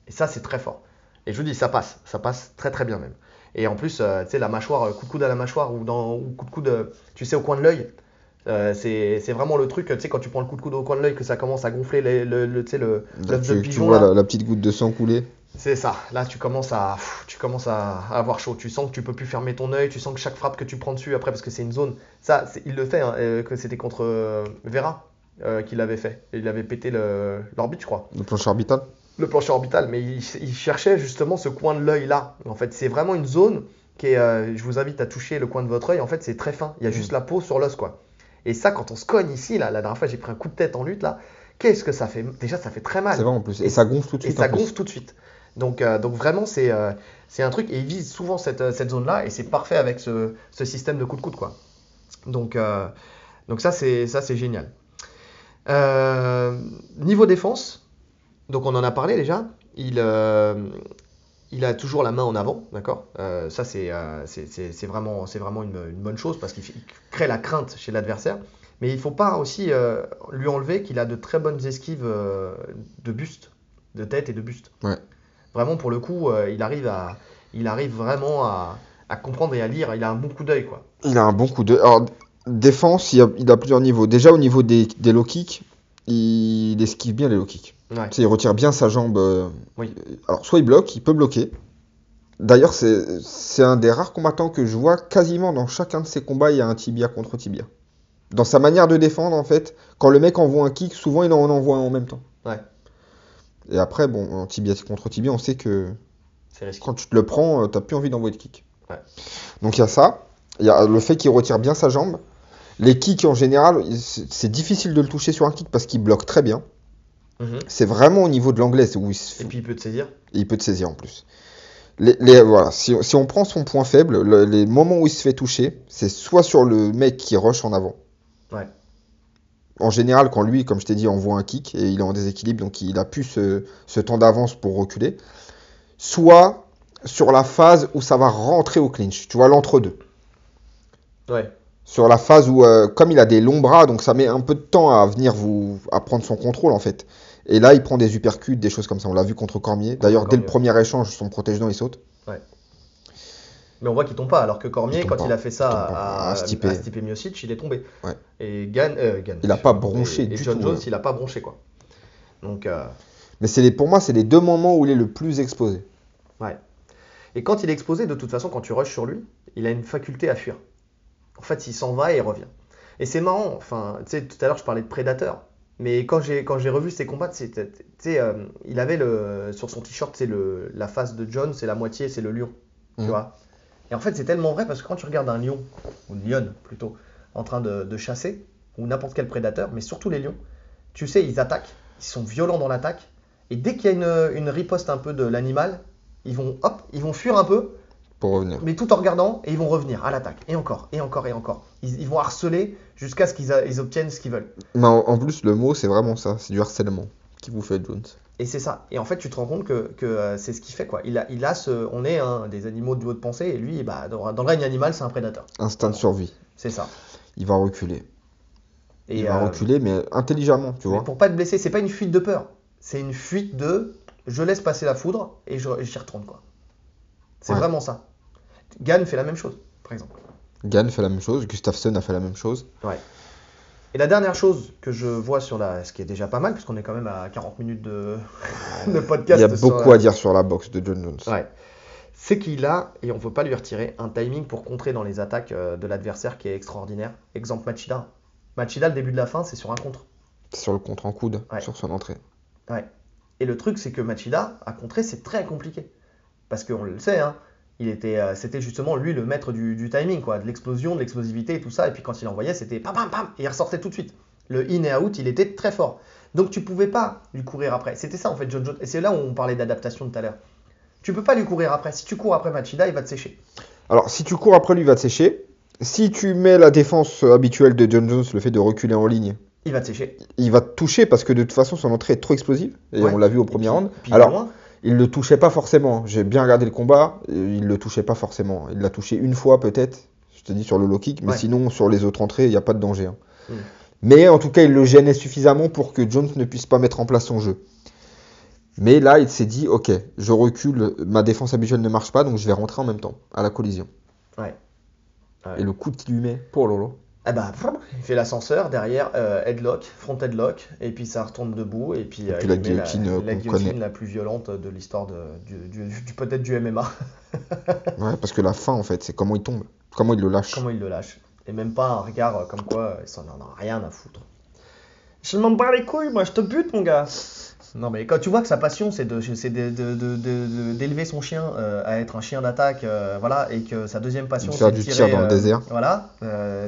Et ça c'est très fort. Et je vous dis ça passe, ça passe très très bien même. Et en plus, euh, tu sais, la mâchoire, euh, coup de coude à la mâchoire ou, dans, ou coup de coude, euh, tu sais, au coin de l'œil, euh, c'est vraiment le truc, tu sais, quand tu prends le coup de coude au coin de l'œil, que ça commence à gonfler les- le, le, tu sais, le, Là, de tu, tu pigeon. vois là. la, la petite goutte de sang couler. C'est ça. Là, tu commences à, pff, tu commences à à avoir chaud. Tu sens que tu peux plus fermer ton œil. Tu sens que chaque frappe que tu prends dessus après, parce que c'est une zone. Ça, il le fait. hein, euh, que c'était contre Vera qu'il avait fait. Il avait pété l'orbite, je crois. Le plancher orbital. Le plancher orbital. Mais il, il cherchait justement ce coin de l'œil là. En fait, c'est vraiment une zone qui est. euh, je vous invite à toucher le coin de votre œil. En fait, c'est très fin. Il y a juste la peau sur l'os, quoi. Et ça, quand on se cogne ici, là, la dernière fois, j'ai pris un coup de tête en lutte là. Qu'est-ce que ça fait? Déjà, ça fait très mal. C'est vrai en plus. Et, Et- ça gonfle tout de Et suite. ça en plus. gonfle tout de suite. Donc, euh, donc vraiment, c'est euh, c'est un truc, et il vise souvent cette, cette zone-là, et c'est parfait avec ce, ce système de coup de coude, quoi. Donc, donc ça, c'est ça, c'est génial. Niveau défense, donc on en a parlé déjà, il, euh, il a toujours la main en avant, d'accord? Euh, Ça, c'est euh, vraiment, une, une bonne chose, parce qu'il crée la crainte chez l'adversaire. Mais il ne faut pas aussi euh, lui enlever qu'il a de très bonnes esquives de buste, de tête et de buste. Ouais. Vraiment, pour le coup, il, arrive à, il arrive vraiment à, à comprendre et à lire. Il a un bon coup d'œil, quoi. Il a un bon coup de. Alors, défense, il a, il a plusieurs niveaux. Déjà, au niveau des, des low kicks, il esquive bien les low kicks. Ouais. Il retire bien sa jambe. euh, Oui. Alors, soit il bloque, il peut bloquer. D'ailleurs, c'est un des rares combattants que je vois quasiment dans chacun de ses combats, il y a un tibia contre tibia. Dans sa manière de défendre, en fait, quand le mec envoie un kick, souvent il en envoie un en même temps. Ouais. Et après, bon, en tibia contre tibia, on sait que quand tu te le prends, euh, t'as plus envie d'envoyer de kick. Ouais. Donc il y a ça. Il y a le fait qu'il retire bien sa jambe. Les kicks en général, c'est difficile de le toucher sur un kick parce qu'il bloque très bien. Mhm. C'est vraiment au niveau de l'anglais où il, se- Et puis il peut te saisir. il peut te saisir en plus. Les, les- voilà, si, si on prend son point faible, le- les moments où il se fait toucher, c'est soit sur le mec qui rush en avant. Ouais. En général, quand lui, comme je t'ai dit, envoie un kick et il est en déséquilibre, donc il a plus ce, ce temps d'avance pour reculer. Soit sur la phase où ça va rentrer au clinch, tu vois, l'entre-deux. Ouais. Sur la phase où, euh, comme il a des longs bras, donc ça met un peu de temps à venir vous, à prendre son contrôle en fait. Et là, il prend des uppercuts, des choses comme ça. On l'a vu contre Cormier. D'ailleurs, dès le premier échange, son protège-dents, il saute. Mais on voit qu'il tombe pas, alors que Cormier, Il quand pas. il a fait ça à, À Stipe. à Stipe Miocic, il est tombé. Ouais. Et Gann, euh, Gann, Il a pas bronché et, du et John tout, Jones, ouais. il a pas bronché quoi. Donc, euh, Mais c'est les, pour moi, c'est les deux moments où il est le plus exposé. ouais. Et quand il est exposé, de toute façon, quand tu rushes sur lui, il a une faculté à fuir. En fait, il s'en va et il revient. Et c'est marrant, enfin, tu sais, tout à l'heure je parlais de prédateur. Mais quand j'ai quand j'ai revu ses combats, tu sais, euh, il avait le sur son t-shirt, c'est le la face de John, c'est la moitié, c'est le lion, tu Mhm. vois? Et en fait, c'est tellement vrai parce que quand tu regardes un lion ou une lionne plutôt en train de, de chasser ou n'importe quel prédateur, mais surtout les lions, tu sais, ils attaquent, ils sont violents dans l'attaque, et dès qu'il y a une, une riposte un peu de l'animal, ils vont hop, ils vont fuir un peu, Pour revenir. mais tout en regardant, et ils vont revenir à l'attaque, et encore, et encore, et encore. Ils, ils vont harceler jusqu'à ce qu'ils ils obtiennent ce qu'ils veulent. Mais en, en plus, le mot, c'est vraiment ça. C'est du harcèlement qui vous fait Jones. Et c'est ça. Et en fait, tu te rends compte que, que, euh, c'est ce qu'il fait, quoi. Il a, il a ce, on est hein, des animaux de haute pensée, et lui, bah, dans, dans le règne animal, c'est un prédateur. Instinct de survie. C'est ça. Il va reculer. Et il va euh, reculer, mais intelligemment, tu mais vois. pour pas te blesser, c'est pas une fuite de peur. C'est une fuite de je laisse passer la foudre et je- et j'y retourne, quoi. C'est Ouais. vraiment ça. Gann fait la même chose, par exemple. Gann fait la même chose. Gustafsson a fait la même chose. Et la dernière chose que je vois sur la. Ce qui est déjà pas mal, puisqu'on est quand même à 40 minutes de, de Il podcast. y a beaucoup la- à dire sur la boxe de John Jones. Ouais. C'est qu'il a, et on ne peut pas lui retirer, un timing pour contrer dans les attaques euh, de l'adversaire qui est extraordinaire. Exemple Machida. Machida, le début de la fin, c'est sur un contre. Sur le contre en coude, Ouais. sur son entrée. Ouais. Et le truc, c'est que Machida, à contrer, c'est très compliqué. Parce qu'on le sait, hein, il était, euh, c'était justement lui le maître du, du timing, quoi, de l'explosion, de l'explosivité et tout ça. Et puis quand il envoyait, c'était pam pam pam, et il ressortait tout de suite. Le in et out, il était très fort. Donc tu pouvais pas lui courir après. C'était ça en fait, John Jones. Et c'est là où on parlait d'adaptation tout à l'heure. Tu peux pas lui courir après. Si tu cours après Machida, il va te sécher. Alors, si tu cours après lui, il va te sécher. Si tu mets la défense habituelle de John Jones, le fait de reculer en ligne, Il va te sécher. il va te toucher parce que de toute façon, son entrée est trop explosive. Et Ouais. on l'a vu au premier round. Alors, loin. Il le touchait pas forcément. J'ai bien regardé le combat. euh, Il le touchait pas forcément. Il l'a touché une fois peut-être. Je te dis sur le low kick. Mais Ouais. sinon, sur les autres entrées, il n'y a pas de danger. hein. Mm. Mais en tout cas, il le gênait suffisamment pour que Jones ne puisse pas mettre en place son jeu. Mais là, il s'est dit, ok, je recule, ma défense habituelle ne marche pas, donc je vais rentrer en même temps à la collision. Ouais. Ouais. Et le coup qu'il lui met, pour Lolo. Ah bah, il fait l'ascenseur, derrière euh, headlock, front headlock, et puis ça retourne debout, et puis, Et euh, puis il la guillotine, euh, la, guillotine plus violente de l'histoire du, du- du- peut-être du MMA. Ouais, parce que la fin, en fait, c'est comment il tombe, comment il le lâche. Comment il le lâche. Et même pas un regard comme quoi il s'en en a rien à foutre. Je m'en bats les couilles, moi je te bute mon gars. Non mais quand tu vois que sa passion c'est de- de- de- d'élever son chien euh, à être un chien d'attaque, euh, voilà, et que sa deuxième passion c'est du tir tirer, dans le euh, désert. Voilà,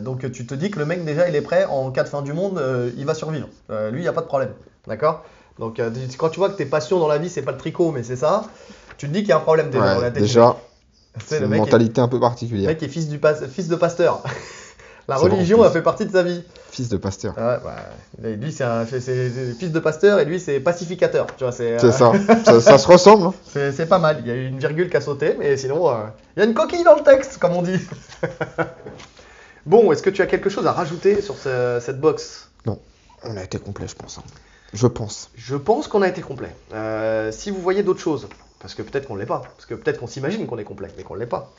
donc tu te dis que le mec déjà il est prêt en cas de fin du monde, il va survivre. Lui il y a pas de problème, d'accord? Donc quand tu vois que tes passions dans la vie c'est pas le tricot mais c'est ça, tu te dis qu'il y a un problème déjà Ouais, déjà, c'est le une est- mentalité un peu le particulière. mec est fils, du pas- fils de pasteur. La religion a fait partie de sa vie. Fils de pasteur. Ah ouais, bah, lui, c'est un fils de pasteur et lui, c'est pacificateur. Tu vois, c'est euh, ça. ça. ça se ressemble. hein. c'est- pas mal. Il y a eu une virgule qui a sauté, mais sinon, euh, il y a une coquille dans le texte, comme on dit. bon, est-ce que tu as quelque chose à rajouter sur ce- cette box? On a été complet, je pense. hein. Je pense. Je pense qu'on a été complet. Euh, si vous voyez d'autres choses, parce que peut-être qu'on ne l'est pas, parce que peut-être qu'on s'imagine qu'on est complet, mais qu'on ne l'est pas,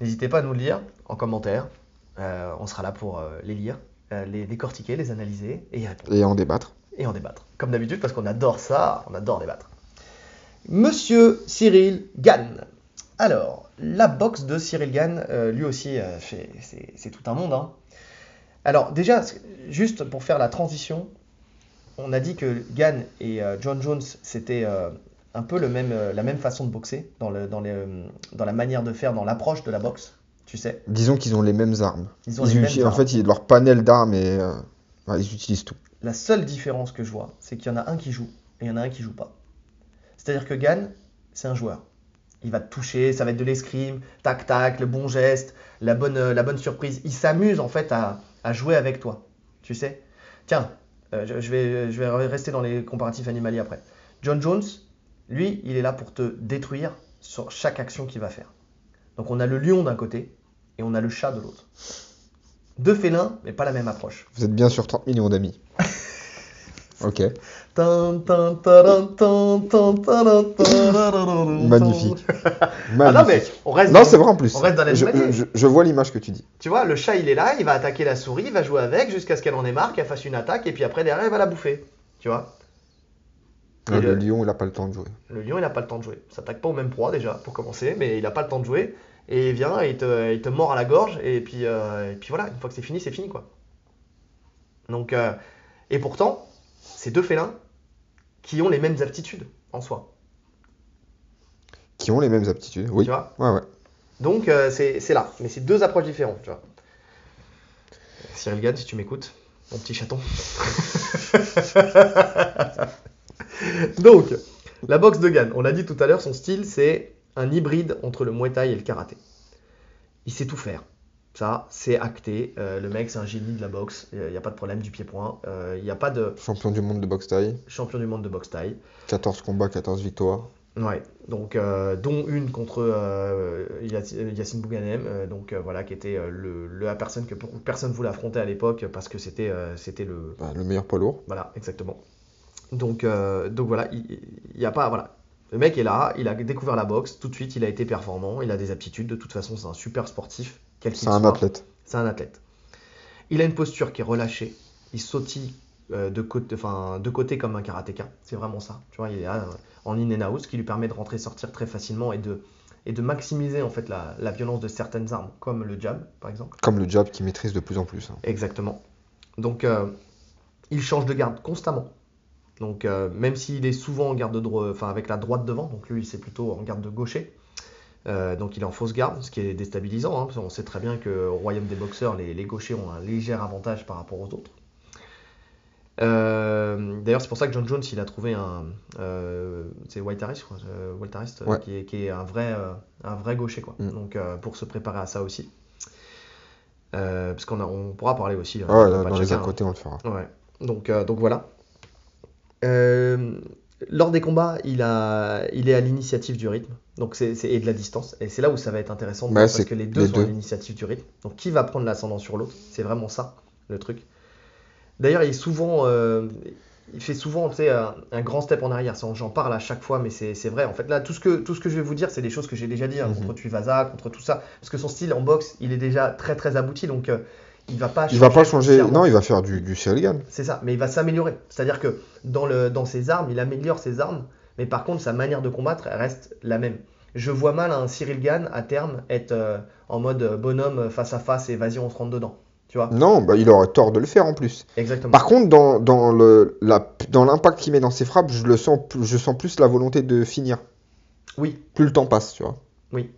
n'hésitez pas à nous le dire en commentaire. Euh, on sera là pour euh, les lire, euh, les décortiquer, les analyser et y répondre. Et en débattre. et en débattre. Comme d'habitude, parce qu'on adore ça, on adore débattre. Monsieur Cyril Gann. Alors, la boxe de Cyril Gann, euh, lui aussi, euh, fait- c'est tout un monde. hein. Alors, déjà, juste pour faire la transition, on a dit que Gann et euh, John Jones, c'était un peu le même, la même façon de boxer, dans, le, dans, les, dans la manière de faire, dans l'approche de la boxe. Tu sais, Disons qu'ils ont les mêmes armes. ils ont Ils les mêmes en armes. fait, ils- leur panel d'armes et euh, ouais, ils utilisent tout. La seule différence que je vois, c'est qu'il y en a un qui joue et il y en a un qui joue pas. C'est-à-dire que Gann, c'est un joueur. Il va te toucher, ça va être de l'escrime, tac tac, le bon geste, la bonne, euh, la bonne surprise. Il s'amuse en fait à, à jouer avec toi. Tu sais? Tiens, euh, je, je vais, je vais rester dans les comparatifs animaliers après. John Jones, lui, il est là pour te détruire sur chaque action qu'il va faire. Donc on a le lion d'un côté et on a le chat de l'autre. Deux félins, mais pas la même approche. Vous êtes bien sur 30 millions d'amis. Ok. Magnifique. Ah non, mais on reste, Non, dans- c'est vrai en plus. on reste dans je, l'animalier. je- je vois l'image que tu dis. Tu vois, le chat, il est là, il va attaquer la souris, il va jouer avec jusqu'à ce qu'elle en ait marre, qu'elle fasse une attaque, et puis après, derrière, il va la bouffer. Tu vois? Et Euh, le- le lion, il a pas le temps de jouer. Le lion, il n'a pas le temps de jouer. Il s'attaque pas au même proie, déjà, pour commencer, mais il n'a pas le temps de jouer. Et il vient, et il te, il te mord à la gorge, et puis, euh, et puis voilà, une fois que c'est fini, c'est fini, quoi. Donc, euh, et pourtant, c'est deux félins qui ont les mêmes aptitudes, en soi. Qui ont les mêmes aptitudes. Oui. Tu vois Ouais, ouais. Donc euh, c'est c'est là, mais c'est deux approches différentes, tu vois. Cyril Gann, si tu m'écoutes, mon petit chaton. Donc, la boxe de Gann, on l'a dit tout à l'heure, son style c'est un hybride entre le Muay Thai et le karaté. Il sait tout faire. Ça, c'est acté. Euh, le mec, c'est un génie de la boxe. Il n'y a pas de problème du pied-point. Euh, Il n'y a pas de Champion du monde de boxe taille. champion du monde de boxe thaï. 14 combats, 14 victoires. Ouais, donc euh, dont une contre Yacine Bouganem, donc voilà, qui était le, le- la personne que beaucoup- personne voulait affronter à l'époque parce que c'était c'était le Bah, le meilleur poids lourd. voilà exactement. Donc donc voilà, il il y a pas voilà, le mec est là, il a découvert la boxe, tout de suite il a été performant, il a des aptitudes, de toute façon c'est un super sportif, quel C'est un soit. athlète. C'est un athlète. Il a une posture qui est relâchée. Il sautille euh, de, côté, enfin, de côté comme un karatéka. C'est vraiment ça. Tu vois, il est là, euh, en in and out, ce qui lui permet de rentrer sortir très facilement et de, et de maximiser en fait la, la violence de certaines armes, comme le jab par exemple. Comme le jab qui maîtrise de plus en plus. hein. Exactement. Donc, euh, il change de garde constamment. Donc, euh, même s'il est souvent en garde de droite, enfin avec la droite devant, donc lui, c'est plutôt en garde de gaucher. Euh, donc, il est en fausse garde, ce qui est déstabilisant. hein, parce qu'on sait très bien qu'au royaume des boxeurs, les, les gauchers ont un léger avantage par rapport aux autres. Euh, D'ailleurs, c'est pour ça que John Jones, il a trouvé un, c'est White Harris, euh, Ouais. qui, est, qui est un vrai, un vrai gaucher, quoi. Mm. Donc, pour se préparer à ça aussi. Parce qu'on a- on pourra parler aussi. hein, Ah ouais, de là, dans les à côté, on le fera. hein. Ouais. Donc, donc voilà. Euh, lors des combats, il, a, il est à l'initiative du rythme donc c'est, et de la distance. Et c'est là où ça va être intéressant Bah, parce que les deux les sont deux. à l'initiative du rythme. Donc qui va prendre l'ascendant sur l'autre? C'est vraiment ça le truc. D'ailleurs, il est souvent, euh, il fait souvent tu sais, un, un grand step en arrière. J'en parle à chaque fois, mais c'est, vrai. En fait, là, tout ce que, tout ce que je vais vous dire, c'est des choses que j'ai déjà dit hein, Mhm. contre Tuivasa, contre tout ça. Parce que son style en boxe, il est déjà très très abouti. Donc euh, il va pas Il va pas changer. Non, il va faire du, du. C'est ça, mais il va s'améliorer. C'est-à-dire que dans, le, dans ses armes, il améliore ses armes, mais par contre, sa manière de combattre elle reste la même. Je vois mal un Cyril Gann à terme être euh, en mode euh, bonhomme face à face et vas-y, on se rentre dedans. Tu vois? Non, bah, il aurait tort de le faire en plus. Exactement. Par contre, dans, dans le, la, dans l'impact qu'il met dans ses frappes, je le sens, plus- je sens plus la volonté de finir. Oui, Plus le temps passe, tu vois. oui.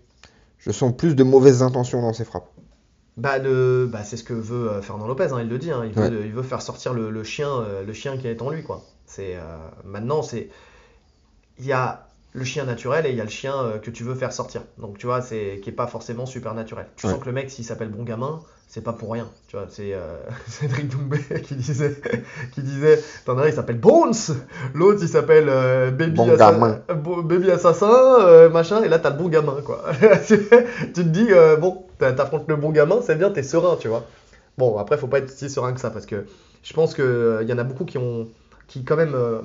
Je sens plus de mauvaises intentions dans ses frappes. Bah, le, bah, c'est ce que veut euh, Fernand Lopez, hein, il le dit. hein, il, veut, il veut faire sortir le, le chien, euh, le chien qui est en lui, quoi. C'est euh, maintenant, c'est il y a le chien naturel et il y a le chien euh, que tu veux faire sortir. Donc tu vois, c'est qui est pas forcément super naturel. Tu Ouais. sens que le mec, s'il s'appelle bon gamin, c'est pas pour rien. Tu vois, c'est euh, Cédric Doumbé qui disait, qui disait, t'en as un, il s'appelle Bones, l'autre il s'appelle euh, Baby, Bon Assa- gamin. Bo- Baby Assassin, machin, et là t'as le bon gamin, quoi. tu te dis, bon, t'affrontes le bon gamin, c'est bien, t'es serein, tu vois. Bon, après, faut pas être si serein que ça, parce que je pense qu'il y en a beaucoup qui ont, qui quand même euh,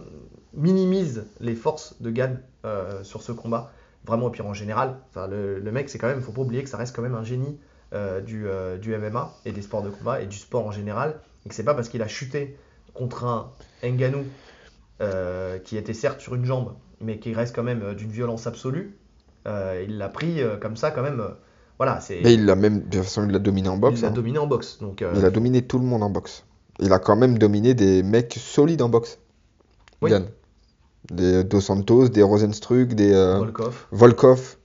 minimisent les forces de Gann euh, sur ce combat. Vraiment, et puis en général, le, mec, c'est quand même, faut pas oublier que ça reste quand même un génie euh, du, euh, du MMA et des sports de combat et du sport en général. Et que c'est pas parce qu'il a chuté contre un Ngannou euh, qui était certes sur une jambe, mais qui reste quand même euh, d'une violence absolue. euh, il l'a pris euh, comme ça, quand même. Euh, voilà, c'est. Mais il l'a même, de toute façon, il l'a dominé en boxe. il l'a hein. dominé en boxe. Donc, euh, Il a dominé tout le monde en boxe. Il a quand même dominé des mecs solides en boxe. Oui. Des Dos Santos, des Rosenstruck, des euh, Volkov. Volkov.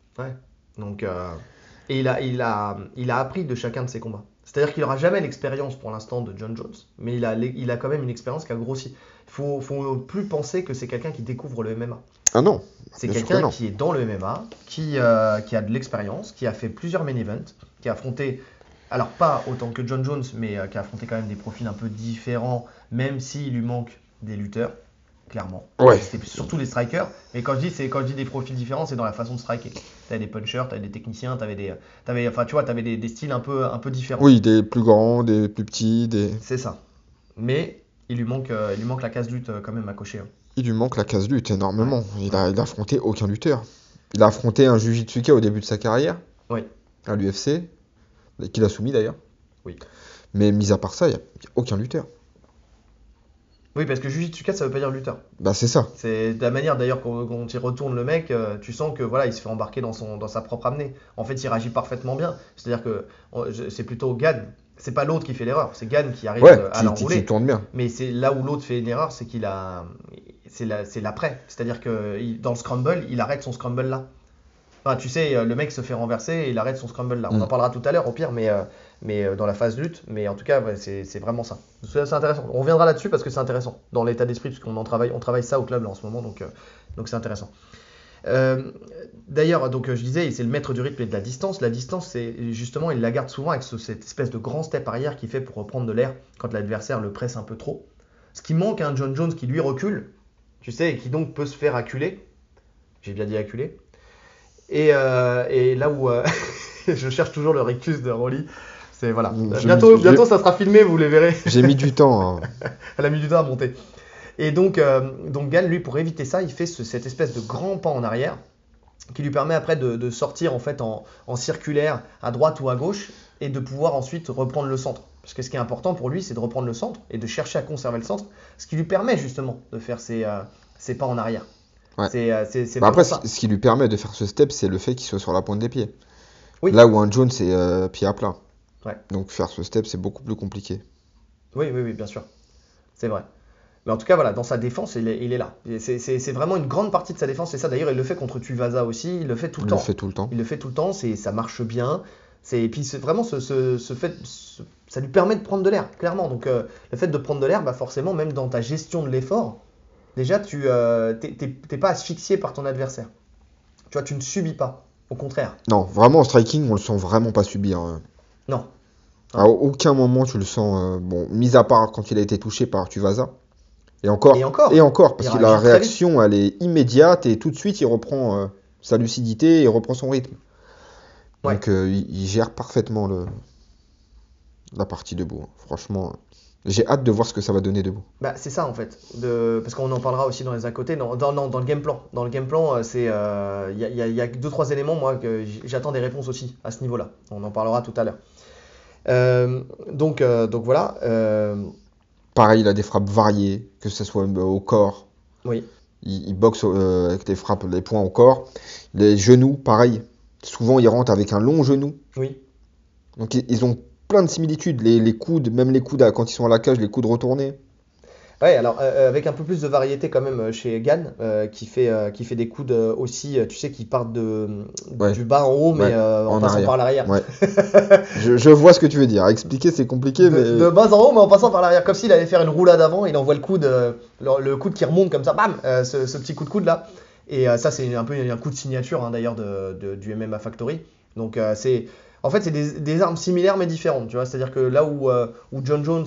Donc, euh, Et il a, il, a, il a appris de chacun de ses combats. C'est-à-dire qu'il n'aura jamais l'expérience pour l'instant de John Jones, mais il a, il a quand même une expérience qui a grossi. Il faut, faut plus penser que c'est quelqu'un qui découvre le MMA. Ah non. C'est que quelqu'un qui est dans le MMA, qui, euh, qui a de l'expérience, qui a fait plusieurs main events, qui a affronté, alors pas autant que John Jones, mais euh, qui a affronté quand même des profils un peu différents, même s'il lui manque des lutteurs, clairement. Ouais. C'est surtout les strikers. Mais quand je dis, c'est quand je dis des profils différents, c'est dans la façon de striker. T'avais des punchers, t'avais des techniciens, t'avais des, t'avais, enfin tu vois, t'avais des, des styles un peu, un peu différents. Oui, des plus grands, des plus petits, des... C'est ça. Mais il lui manque, euh, il lui manque la case lutte euh, quand même à cocher. hein. Il lui manque la case lutte énormément. Il a, il a affronté aucun lutteur. Il a affronté un Jujitsuka au début de sa carrière. Oui. À l'UFC. Qu'il a soumis d'ailleurs. Oui. Mais mis à part ça, il n'y a aucun lutteur. Oui, parce que Jujitsuka, ça veut pas dire lutteur. Bah c'est ça. C'est de la manière d'ailleurs qu'on y retourne le mec, euh, tu sens que voilà, il se fait embarquer dans, son, dans sa propre amenée. En fait, il réagit parfaitement bien. C'est-à-dire que c'est plutôt Gann. C'est pas l'autre qui fait l'erreur, c'est Gann qui arrive Ouais, euh, à qui, l'enrouler. qui tourne bien. Mais c'est là où l'autre fait une erreur, c'est qu'il a, c'est la- c'est l'après. C'est-à-dire que il- dans le scramble, il arrête son scramble là. Enfin, tu sais, euh, le mec se fait renverser et il arrête son scramble là. On Mm. en parlera tout à l'heure au pire, mais, euh, mais euh, dans la phase lutte. Mais en tout cas, c'est vraiment ça. C'est intéressant. On reviendra là-dessus parce que c'est intéressant dans l'état d'esprit, parce qu'on en travaille, on travaille ça au club là en ce moment, donc euh, c'est intéressant. Euh, D'ailleurs, donc je disais, c'est le maître du rythme et de la distance. La distance, c'est justement, il la garde souvent avec ce- cette espèce de grand step arrière qu'il fait pour reprendre de l'air quand l'adversaire le presse un peu trop. Ce qui manque à un John Jones qui lui recule, tu sais, et qui donc peut se faire acculer. J'ai bien dit acculer. Et, là où je cherche toujours le rictus de Rolly, c'est voilà. Je- Bientôt, bientôt ça sera filmé, vous les verrez. J'ai mis du temps. hein. Elle a mis du temps à monter. Et donc, euh, donc Gann, lui, pour éviter ça, il fait ce- cette espèce de grand pas en arrière qui lui permet après de, de sortir en fait en, en circulaire à droite ou à gauche et de pouvoir ensuite reprendre le centre. Parce que ce qui est important pour lui, c'est de reprendre le centre et de chercher à conserver le centre, ce qui lui permet justement de faire ses, euh, ses pas en arrière. Ouais. C'est euh, c'est- c'est Bah après, ça. ce qui lui permet de faire ce step, c'est le fait qu'il soit sur la pointe des pieds. Oui. Là où un Jones, c'est euh, pied à plat. Ouais. Donc faire ce step, c'est beaucoup plus compliqué. Oui, oui, oui, bien sûr. C'est vrai. Mais en tout cas, voilà, dans sa défense, il est, il est là. C'est c'est- c'est vraiment une grande partie de sa défense. Et ça, d'ailleurs, il le fait contre Tuvasa aussi. Il le fait tout le Il temps. le fait tout le temps. Il le fait tout le temps, c'est, ça marche bien. C'est, et puis c'est vraiment ce, ce- ce fait, ce- ça lui permet de prendre de l'air, clairement. Donc euh, le fait de prendre de l'air, bah forcément, même dans ta gestion de l'effort, déjà tu euh, t'es pas asphyxié par ton adversaire. Tu vois, tu ne subis pas. Au contraire. Non, vraiment en striking, on le sent vraiment pas subir. hein. Non. À aucun moment tu le sens. euh, bon, mis à part quand il a été touché par Tuvasa. Et encore. Et encore. Et encore, parce Il que la réaction, elle est immédiate et tout de suite, il reprend euh, sa lucidité et reprend son rythme. Ouais. Donc, euh, il, il gère parfaitement le, la partie debout. hein. Franchement, j'ai hâte de voir ce que ça va donner debout. Bah, c'est ça en fait, de... parce qu'on en parlera aussi dans les à côté, dans, dans, dans- le game plan. Dans le game plan, c'est euh, il y, a, il y a- il y a deux trois éléments moi que j'attends des réponses aussi à ce niveau-là. On en parlera tout à l'heure. Euh, donc euh, donc voilà. euh, Pareil, il a des frappes variées, que ce soit au corps. oui. Il, il boxe avec des frappes, les points au corps. Les genoux, pareil. Souvent, il rentre avec un long genou. Oui. Donc, ils, ils ont plein de similitudes. Les, les coudes, même les coudes, à- quand ils sont à la cage, les coudes retournés. Ouais, alors euh, avec un peu plus de variété quand même euh, chez Gann, euh, qui fait euh, qui fait des coups de- aussi, euh, tu sais, qui partent de Ouais. du bas en haut, mais Ouais, euh, en, en passant arrière. par l'arrière. Ouais. je, je vois ce que tu veux dire. Expliquer, c'est compliqué, De, mais. de bas en haut, mais en passant par l'arrière, comme s'il allait faire une roulade avant, il envoie le coude, euh, le, le coude qui remonte comme ça, bam, euh, ce, ce petit coup de coude là. Et euh, ça, c'est un peu un coup de signature hein, d'ailleurs de, de- du MMA Factory. Donc euh, c'est, en fait, c'est des, des armes similaires mais différentes, tu vois. C'est-à-dire que là où, euh, où John Jones, euh,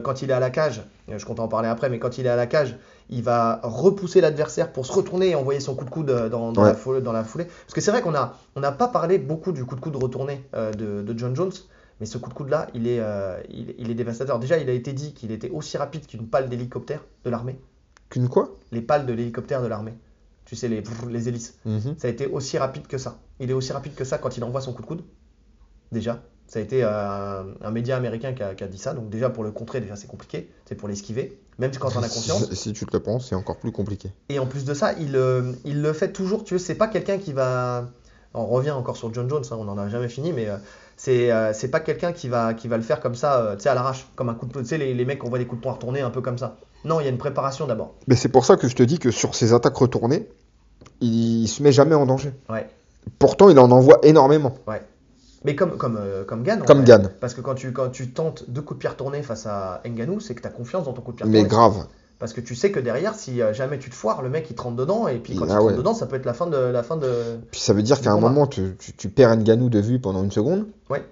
quand il est à la cage, euh, je compte en parler après, mais quand il est à la cage, il va repousser l'adversaire pour se retourner et envoyer son coup de coude euh, dans, dans Ouais. la, foulée, dans la foulée. Parce que c'est vrai qu'on on n'a pas parlé beaucoup du coup de coude retourné euh, de, de John Jones. Mais ce coup de coude-là, il, est, euh, il, il est dévastateur. Déjà, il a été dit qu'il était aussi rapide qu'une pale d'hélicoptère de l'armée. Qu'une quoi? Les pales de l'hélicoptère de l'armée. Tu sais, les, les hélices. Mhm. Ça a été aussi rapide que ça. Il est aussi rapide que ça quand il envoie son coup de coude. Déjà. Ça a été euh, un, un média américain qui a, qui a dit ça. Donc déjà, pour le contrer, déjà, c'est compliqué. C'est pour l'esquiver. Même quand on a conscience. Si, si tu te le penses, c'est encore plus compliqué. Et en plus de ça, il, euh, il le fait toujours. Tu veux, c'est pas quelqu'un qui va. On revient encore sur John Jones, hein, on n'en a jamais fini, mais euh, c'est euh, pas quelqu'un qui va, qui va le faire comme ça, euh, tu sais, à l'arrache, comme un coup de poing. Tu sais, les, les mecs qui envoient des coups de poing retournés un peu comme ça. Non, il y a une préparation d'abord. Mais c'est pour ça que je te dis que sur ses attaques retournées, il, il se met jamais en danger. Ouais. Pourtant, il en envoie énormément. Mais comme, comme, euh, comme Gann. Comme. Parce que quand tu, quand tu tentes deux coups de pied retournés face à Nganou, c'est que tu as confiance dans ton coup de pied Mais grave. Parce que tu sais que derrière, si euh, jamais tu te foires, le mec il te rentre dedans, et puis quand Ah il te rentre ouais. dedans, ça peut être la fin de. La fin de... Puis ça veut dire qu'à un moment, tu, tu, tu perds Nganou de vue pendant une seconde. Ouais.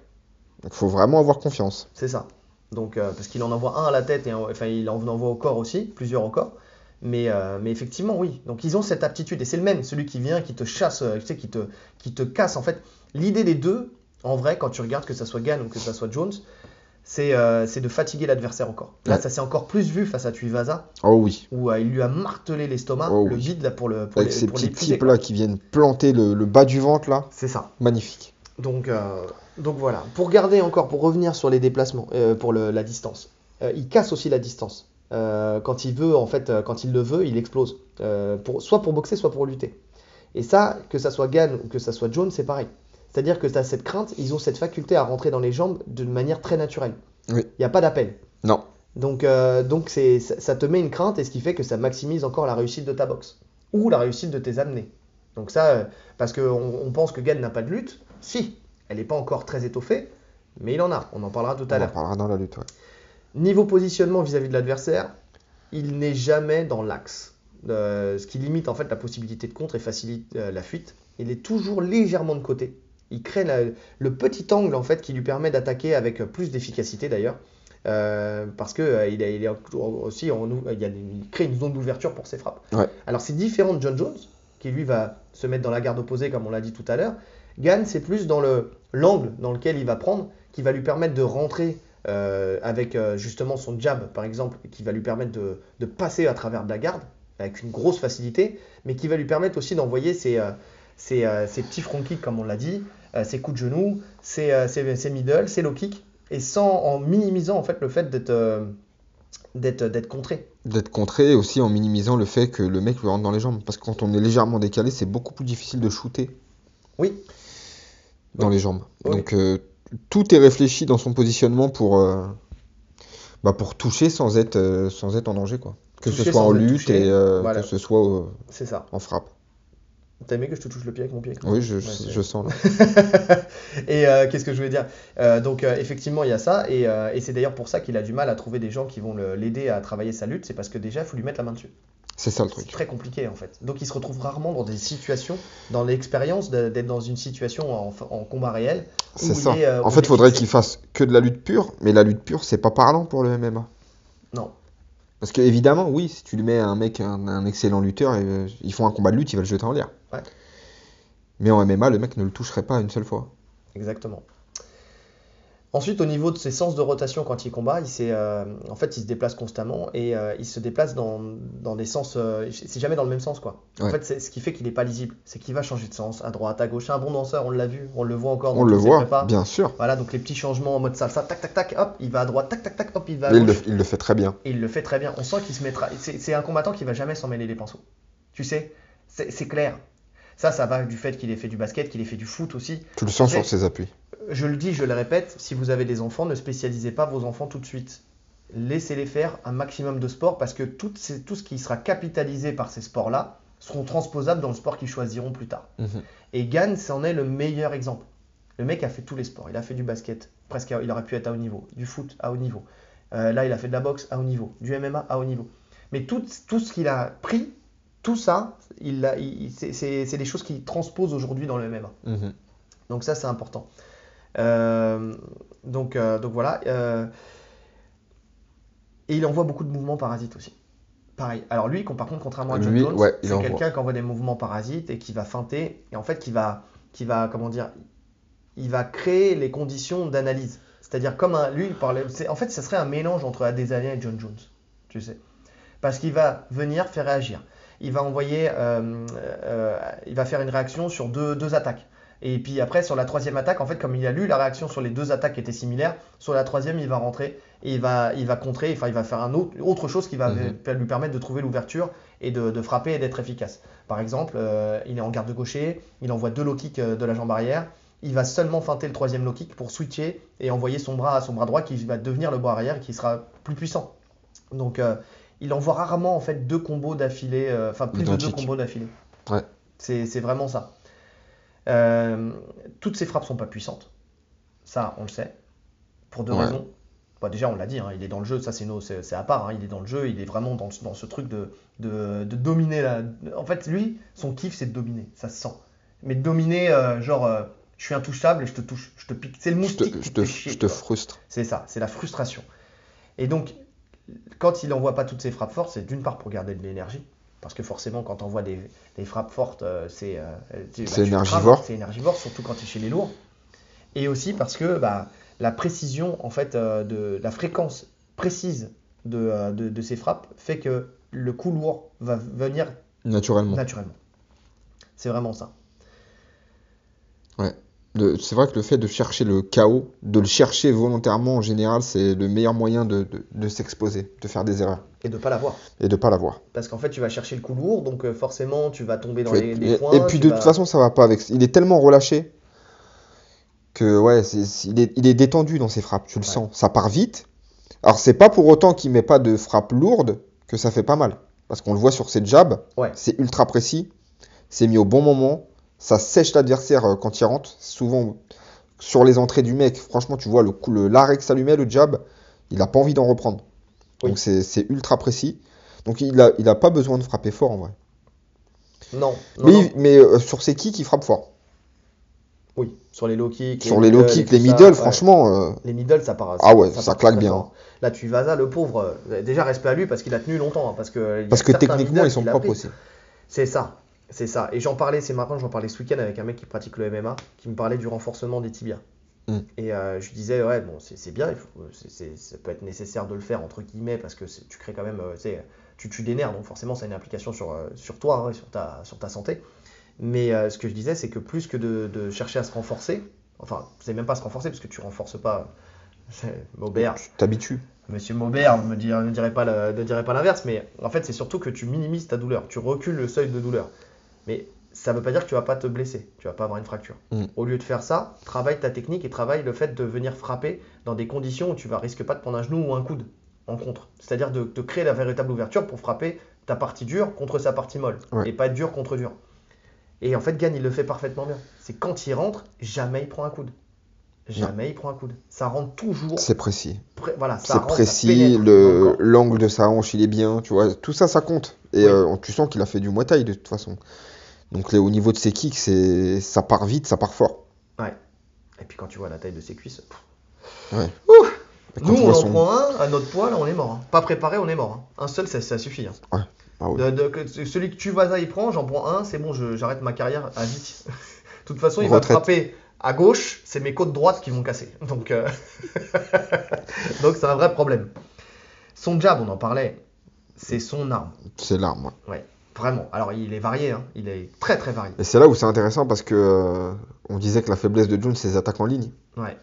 Donc faut vraiment avoir confiance. C'est ça. Donc, euh, parce qu'il en envoie un à la tête, et enfin il en envoie au corps aussi, plusieurs au corps. Mais, euh, mais effectivement, oui. Donc ils ont cette aptitude, et c'est le même, celui qui vient, qui te chasse, tu sais, qui te, qui te casse. En fait, l'idée des deux, en vrai, quand tu regardes que ça soit Gann ou que ça soit Jones, c'est euh, de fatiguer l'adversaire corps. Là, Ouais. ça s'est encore plus vu face à Tuivasa, Oh oui. où euh, il lui a martelé l'estomac, Oh le vide là pour le pour Avec les- ces pour petits types là qui viennent planter le, le bas du ventre là. C'est ça. Magnifique. Donc, euh, donc voilà. Pour garder encore, pour revenir sur les déplacements, pour le- la distance, il casse aussi la distance. Quand il veut, en fait, quand il le veut, il explose. Pour, soit pour boxer, soit pour lutter. Et ça, que ça soit Gann ou que ça soit Jones, c'est pareil. C'est-à-dire que tu as cette crainte, ils ont cette faculté à rentrer dans les jambes d'une manière très naturelle. Oui. Il n'y a pas d'appel. Non. Donc, euh, donc c'est, ça, te met une crainte et ce qui fait que ça maximise encore la réussite de ta boxe ou la réussite de tes amenés. Donc ça, euh, parce qu'on on pense que Gann n'a pas de lutte, si, elle n'est pas encore très étoffée, mais il en a. On en parlera tout On à en l'heure. parlera dans la lutte. ouais. Niveau positionnement vis-à-vis de l'adversaire, il n'est jamais dans l'axe, euh, ce qui limite en fait la possibilité de contre et facilite euh, la fuite. Il est toujours légèrement de côté. Il crée la- le petit angle en fait qui lui permet d'attaquer avec plus d'efficacité d'ailleurs, euh, parce que euh, il, est, il est aussi en, ou- il, y a des- il crée une zone d'ouverture pour ses frappes. Ouais. Alors c'est différent de John Jones qui lui va se mettre dans la garde opposée comme on l'a dit tout à l'heure. Gann c'est plus dans le l'angle dans lequel il va prendre qui va lui permettre de rentrer euh, avec euh, justement son jab, par exemple, qui va lui permettre de, de passer à travers de la garde avec une grosse facilité, mais qui va lui permettre aussi d'envoyer ses, ses, ses petits front kicks, comme on l'a dit, euh, ses coups de genou, ses, euh, middle, ses low kicks, et sans en minimisant en fait le fait d'être euh, d'être d'être contré. D'être contré et aussi en minimisant le fait que le mec lui rentre dans les jambes. Parce que quand on est légèrement décalé, c'est beaucoup plus difficile de shooter Oui, dans Oui. les jambes. Oui. Donc euh, tout est réfléchi dans son positionnement pour, euh, bah, pour toucher sans être, euh, sans être en danger. Quoi. Que Toucher ce soit en lutte et euh, voilà. que ce soit euh, c'est ça. en frappe. T'as aimé que je te touche le pied avec mon pied Oui, je, Ouais, je- c'est- je sens là. et euh, qu'est-ce que je voulais dire? Euh, Donc euh, effectivement il y a ça et, et c'est d'ailleurs pour ça qu'il a du mal à trouver des gens qui vont l'aider à travailler sa lutte, c'est parce que déjà il faut lui mettre la main dessus. C'est ça le C'est truc. très compliqué en fait. Donc il se retrouve rarement dans des situations, dans l'expérience d'être dans une situation en, en combat réel. C'est ça. est, en fait, il faudrait qu'il fasse que de la lutte pure, mais la lutte pure, c'est pas parlant pour le MMA. Non, Parce que évidemment, oui, si tu lui mets un mec, un, un excellent lutteur, et, ils font un combat de lutte, il va le jeter en l'air. Ouais. Mais en MMA, le mec ne le toucherait pas une seule fois. exactement. Ensuite, au niveau de ses sens de rotation quand il combat, il euh, en fait, il se déplace constamment et euh, il se déplace dans, dans des sens. euh, c'est jamais dans le même sens, quoi. En fait, c'est ce qui fait qu'il n'est pas lisible. C'est qu'il va changer de sens, à droite, à gauche. C'est un bon danseur, on l'a vu, on le voit encore dans On le voit, prépas. bien sûr. Voilà, donc les petits changements en mode salsa, tac, tac, tac, hop, il va à droite, tac, tac, tac, hop, il va à il, gauche. le, il le fait très bien. Et il le fait très bien. On sent qu'il se mettra. C'est un combattant qui va jamais s'en mêler les pinceaux. Tu sais, c'est clair. Ça, ça va du fait qu'il ait fait du basket, qu'il ait fait du foot aussi. Tu le sens sur ses appuis. Je le dis, je le répète, si vous avez des enfants, ne spécialisez pas vos enfants tout de suite. Laissez-les faire un maximum de sport parce que tout, ce qui sera capitalisé par ces sports-là seront transposables dans le sport qu'ils choisiront plus tard. Mhm. Et Gann, c'en est le meilleur exemple. Le mec a fait tous les sports. Il a fait du basket, presque, à- il aurait pu être à haut niveau, du foot à haut niveau. Euh, là, il a fait de la boxe à haut niveau, du MMA à haut niveau. Mais tout, tout ce qu'il a pris, tout ça, il l'a- il- c'est des choses qu'il transpose aujourd'hui dans le MMA. Mhm. Donc ça, c'est important. Euh, donc, euh, donc voilà. euh, et il envoie beaucoup de mouvements parasites aussi. Pareil. Alors lui, par contre, contrairement à John Lui, Jones, ouais, c'est quelqu'un qui envoie des mouvements parasites et qui va feinter et en fait qui va, qui va, comment dire, il va créer les conditions d'analyse. C'est-à-dire comme un, lui, il parlait, en fait, ça serait un mélange entre Adesanya et John Jones, tu sais, parce qu'il va venir faire réagir. Il va envoyer, euh, euh, il va faire une réaction sur deux, deux attaques. Et puis après, sur la troisième attaque, en fait, comme il a lu la réaction sur les deux attaques qui étaient similaires, sur la troisième, il va rentrer et il va, il va contrer, enfin, il va faire un autre, autre chose qui va Mhm. lui permettre de trouver l'ouverture et de, de frapper et d'être efficace. Par exemple, euh, il est en garde gaucher, il envoie deux low kicks de la jambe arrière, il va seulement feinter le troisième low kick pour switcher et envoyer son bras à son bras droit qui va devenir le bras arrière et qui sera plus puissant. Donc, euh, il envoie rarement en fait deux combos d'affilée, euh, enfin plus de deux combos d'affilée. Ouais. C'est vraiment ça. Euh, toutes ces frappes sont pas puissantes. Ça, on le sait. Pour deux Ouais. raisons. Bah, déjà, on l'a dit, hein, il est dans le jeu, ça c'est à part, hein, il est dans le jeu, il est vraiment dans, dans ce truc de, de, de dominer. La... En fait, lui, son kiff, c'est de dominer, ça se sent. Mais de dominer, euh, genre, euh, je suis intouchable et je te touche, je te pique. C'est le Je moustique te, je te chier, je te frustre. C'est ça, c'est la frustration. Et donc, quand il n'envoie pas toutes ses frappes fortes, c'est d'une part pour garder de l'énergie. Parce que forcément, quand on envoie des, des frappes fortes, euh, c'est euh, tu énergivore. C'est énergivore, surtout quand tu es chez les lourds. Et aussi parce que bah, la précision, en fait, euh, de la fréquence précise de, euh, de, de ces frappes fait que le coup lourd va venir Naturellement. naturellement. C'est vraiment ça. C'est vrai que le fait de chercher le chaos, de le chercher volontairement en général, c'est le meilleur moyen de, de- de s'exposer, de faire des erreurs Et de ne pas l'avoir. et de pas l'avoir. Parce qu'en fait, tu vas chercher le coup lourd, donc euh, forcément, tu vas tomber dans vas les, les et, points. et puis de vas- toute façon, ça va pas avec. Il est tellement relâché que ouais, il est, il est détendu dans ses frappes, tu le Ouais. sens. Ça part vite. Alors c'est pas pour autant qu'il met pas de frappe lourde que ça fait pas mal. Parce qu'on le voit sur ses jabs, Ouais. c'est ultra précis, c'est mis au bon moment, ça sèche l'adversaire euh, quand il rentre. Souvent sur les entrées du mec, franchement, tu vois le coup, l'arrêt que ça lui met, le jab, il a pas envie d'en reprendre. Oui. Donc c'est ultra précis. Donc il a, il a pas besoin de frapper fort en vrai. Non, non, Mais, non. il- mais euh, sur ses kicks, il frappe fort. Oui, sur les low kicks. Sur les low middle et kicks, les middle, franchement, euh, Les middle, ça part. Ah ouais, ça claque bien. Là, tu vas le pauvre. euh, Déjà, respect à lui parce qu'il a tenu longtemps. hein, parce que, parce que techniquement, ils sont propres aussi. C'est ça. C'est ça. Et j'en parlais, c'est marrant, j'en parlais ce week-end avec un mec qui pratique le MMA, qui me parlait du renforcement des tibias. Mm. Et euh, je disais, ouais, bon, c'est bien, il faut, ça peut être nécessaire de le faire, entre guillemets, parce que tu crées quand même, euh, tu tues des nerfs, donc forcément, ça a une implication sur, euh, sur toi, hein, sur ta, sur ta santé. Mais euh, ce que je disais, c'est que plus que de, de chercher à se renforcer, enfin, c'est même pas se renforcer, parce que tu renforces pas. Maubert, Tu t'habitues. Monsieur Maubert dirait ne dirait pas l'inverse, mais en fait, c'est surtout que tu minimises ta douleur, tu recules le seuil de douleur. Mais ça ne veut pas dire que tu vas pas te blesser, tu vas pas avoir une fracture. Mm. Au lieu de faire ça, travaille ta technique et travaille le fait de venir frapper dans des conditions où tu vas risques pas de prendre un genou ou un coude en contre. C'est-à-dire de, de créer la véritable ouverture pour frapper ta partie dure contre sa partie molle Ouais. et pas dur contre dur. Et en fait, Gann, il le fait parfaitement bien. C'est quand il rentre, jamais il prend un coude. Jamais il prend un coude. Ça rentre toujours. C'est précis. pré- voilà, ça C'est précis, le l'angle de sa hanche, il est bien, tu vois. Tout ça, ça compte. Et Oui. euh, tu sens qu'il a fait du Thai de toute façon. Donc les- au niveau de ses kicks, c'est ça part vite, ça part fort. Et puis quand tu vois la taille de ses cuisses. pff. Ouais. Ouh Nous, on en son- prend un, à notre poids, là, on est mort. hein. Pas préparé, on est mort. hein. Un seul, ça, ça suffit. hein. Ah. De- de- que- celui que tu vas y prend, j'en prends un, c'est bon, j'arrête ma carrière à vie. De toute façon, il va frapper à gauche, c'est mes côtes droites qui vont casser. Donc, euh, donc c'est un vrai problème. Son jab, on en parlait, c'est son arme. C'est l'arme. ouais. Vraiment. Alors, il est varié, hein. il est très très varié. Et c'est là où c'est intéressant parce que euh, on disait que la faiblesse de Jones, c'est ses attaques en ligne. Ouais.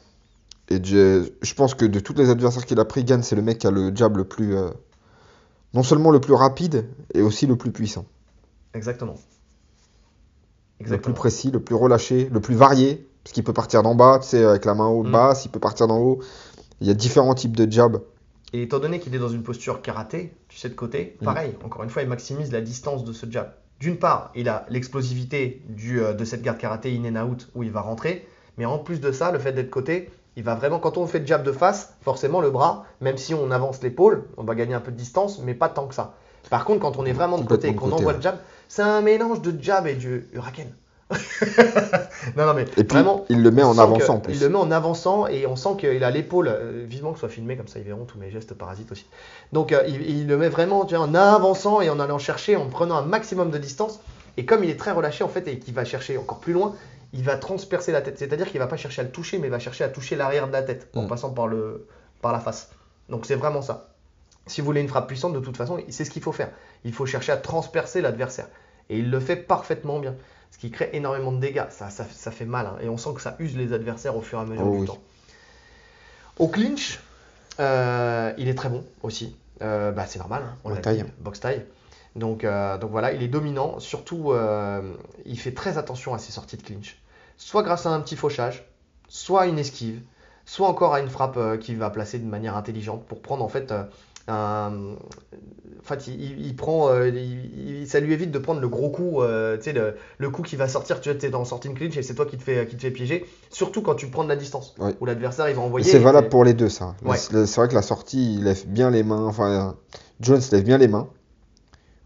Et je, je pense que de tous les adversaires qu'il a pris, Gann, c'est le mec qui a le jab le plus. euh, non seulement le plus rapide, et aussi le plus puissant. Exactement. Le plus précis, le plus relâché, le plus varié. Parce qu'il peut partir d'en bas, tu sais, avec la main haute, Mm. basse, il peut partir d'en haut. Il y a différents types de jabs. Et étant donné qu'il est dans une posture karaté, tu sais, de côté, Mm. pareil, encore une fois, il maximise la distance de ce jab. D'une part, il a l'explosivité euh, de cette garde karaté in and out où il va rentrer, mais en plus de ça, le fait d'être côté, il va vraiment, quand on fait le jab de face, forcément le bras, même si on avance l'épaule, on va gagner un peu de distance, mais pas tant que ça. Par contre, quand on est vraiment de côté et qu'on envoie ouais. le jab, c'est un mélange de jab et du huracan. non, non, mais Et puis, vraiment, il le met en avançant en plus. Il le met en avançant et on sent qu'il a l'épaule, euh, vivement que ce soit filmé comme ça, ils verront tous mes gestes parasites aussi. Donc euh, il, il le met vraiment tu vois, en avançant et en allant chercher, en prenant un maximum de distance. Et comme il est très relâché en fait et qu'il va chercher encore plus loin, il va transpercer la tête. C'est-à-dire qu'il va pas chercher à le toucher, mais il va chercher à toucher l'arrière de la tête en Mm. passant par, le, par la face. Donc c'est vraiment ça. Si vous voulez une frappe puissante, de toute façon, c'est ce qu'il faut faire. Il faut chercher à transpercer l'adversaire. Et il le fait parfaitement bien. Ce qui crée énormément de dégâts. Ça, ça, ça fait mal. hein. Et on sent que ça use les adversaires au fur et à mesure Oh du oui. temps. Au clinch, euh, il est très bon aussi. Euh, bah, c'est normal, hein, on taille. box taille. Donc, euh, donc voilà, il est dominant. Surtout, il fait très attention à ses sorties de clinch. Soit grâce à un petit fauchage, soit à une esquive, soit encore à une frappe qu'il va placer de manière intelligente pour prendre en fait. Un- En fait, il, prend, euh, il- ça lui évite de prendre le gros coup, euh, tu sais, le, le coup qui va sortir, tu t'es dans sortie clinch et c'est toi qui te fais, qui te fait piéger, surtout quand tu prends de la distance, Ouais. où l'adversaire il va envoyer. c'est valable pour les deux, ça. Ouais. C'est vrai que la sortie, il lève bien les mains. Enfin, Jones lève bien les mains.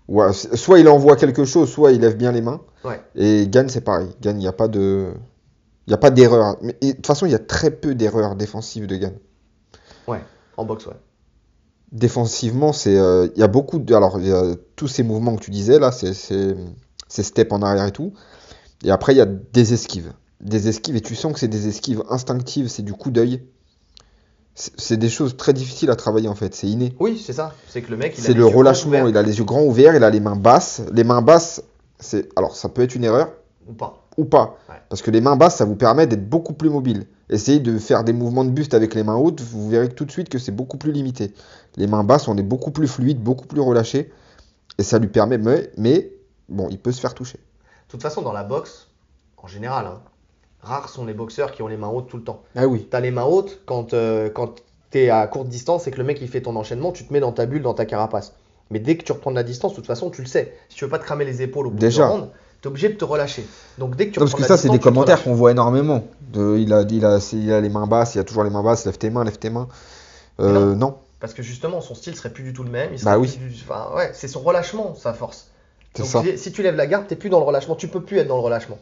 Ouais, soit il envoie quelque chose, soit il lève bien les mains. Ouais. Et Gann, c'est pareil. Gann, il n'y a pas de. Il a pas d'erreur. De toute façon, il y a très peu d'erreurs défensives de Gann. En boxe, ouais. Défensivement, c'est, euh, il y a beaucoup de. Alors, il y a tous ces mouvements que tu disais là, c'est, c'est, c'est step en arrière et tout. Et après, il y a des esquives. Des esquives, et tu sens que c'est des esquives instinctives, c'est du coup d'œil. C'est des choses très difficiles à travailler en fait, c'est inné. Oui, c'est ça. C'est que le mec, C'est le relâchement, il a les yeux grands ouverts, il a les mains basses. Les mains basses, c'est. Alors, ça peut être une erreur ou pas. ou pas. Ouais. Parce que les mains basses, ça vous permet d'être beaucoup plus mobile. Essayez de faire des mouvements de buste avec les mains hautes, vous verrez tout de suite que c'est beaucoup plus limité. Les mains basses, on est beaucoup plus fluide, beaucoup plus relâché. Et ça lui permet, mais, mais bon, il peut se faire toucher. De toute façon, dans la boxe, en général, hein, rares sont les boxeurs qui ont les mains hautes tout le temps. Ah oui. T'as les mains hautes quand, euh, quand t'es à courte distance et que le mec il fait ton enchaînement, tu te mets dans ta bulle, dans ta carapace. Mais dès que tu reprends de la distance, de toute façon, tu le sais. Si tu veux pas te cramer les épaules au bout Déjà. round, t'es obligé de te relâcher. Donc dès que tu Non, parce que de la ça, c'est des commentaires qu'on voit énormément. De, il, a, il, a, c'est- il a les mains basses, il a toujours les mains basses, lève tes mains, lève tes mains. Euh, non, Parce que justement, son style serait plus du tout le même. il Bah oui. du- enfin, ouais, c'est son relâchement, sa force. Donc ça. si, si tu lèves la garde, t'es plus dans le relâchement. Tu peux plus être dans le relâchement.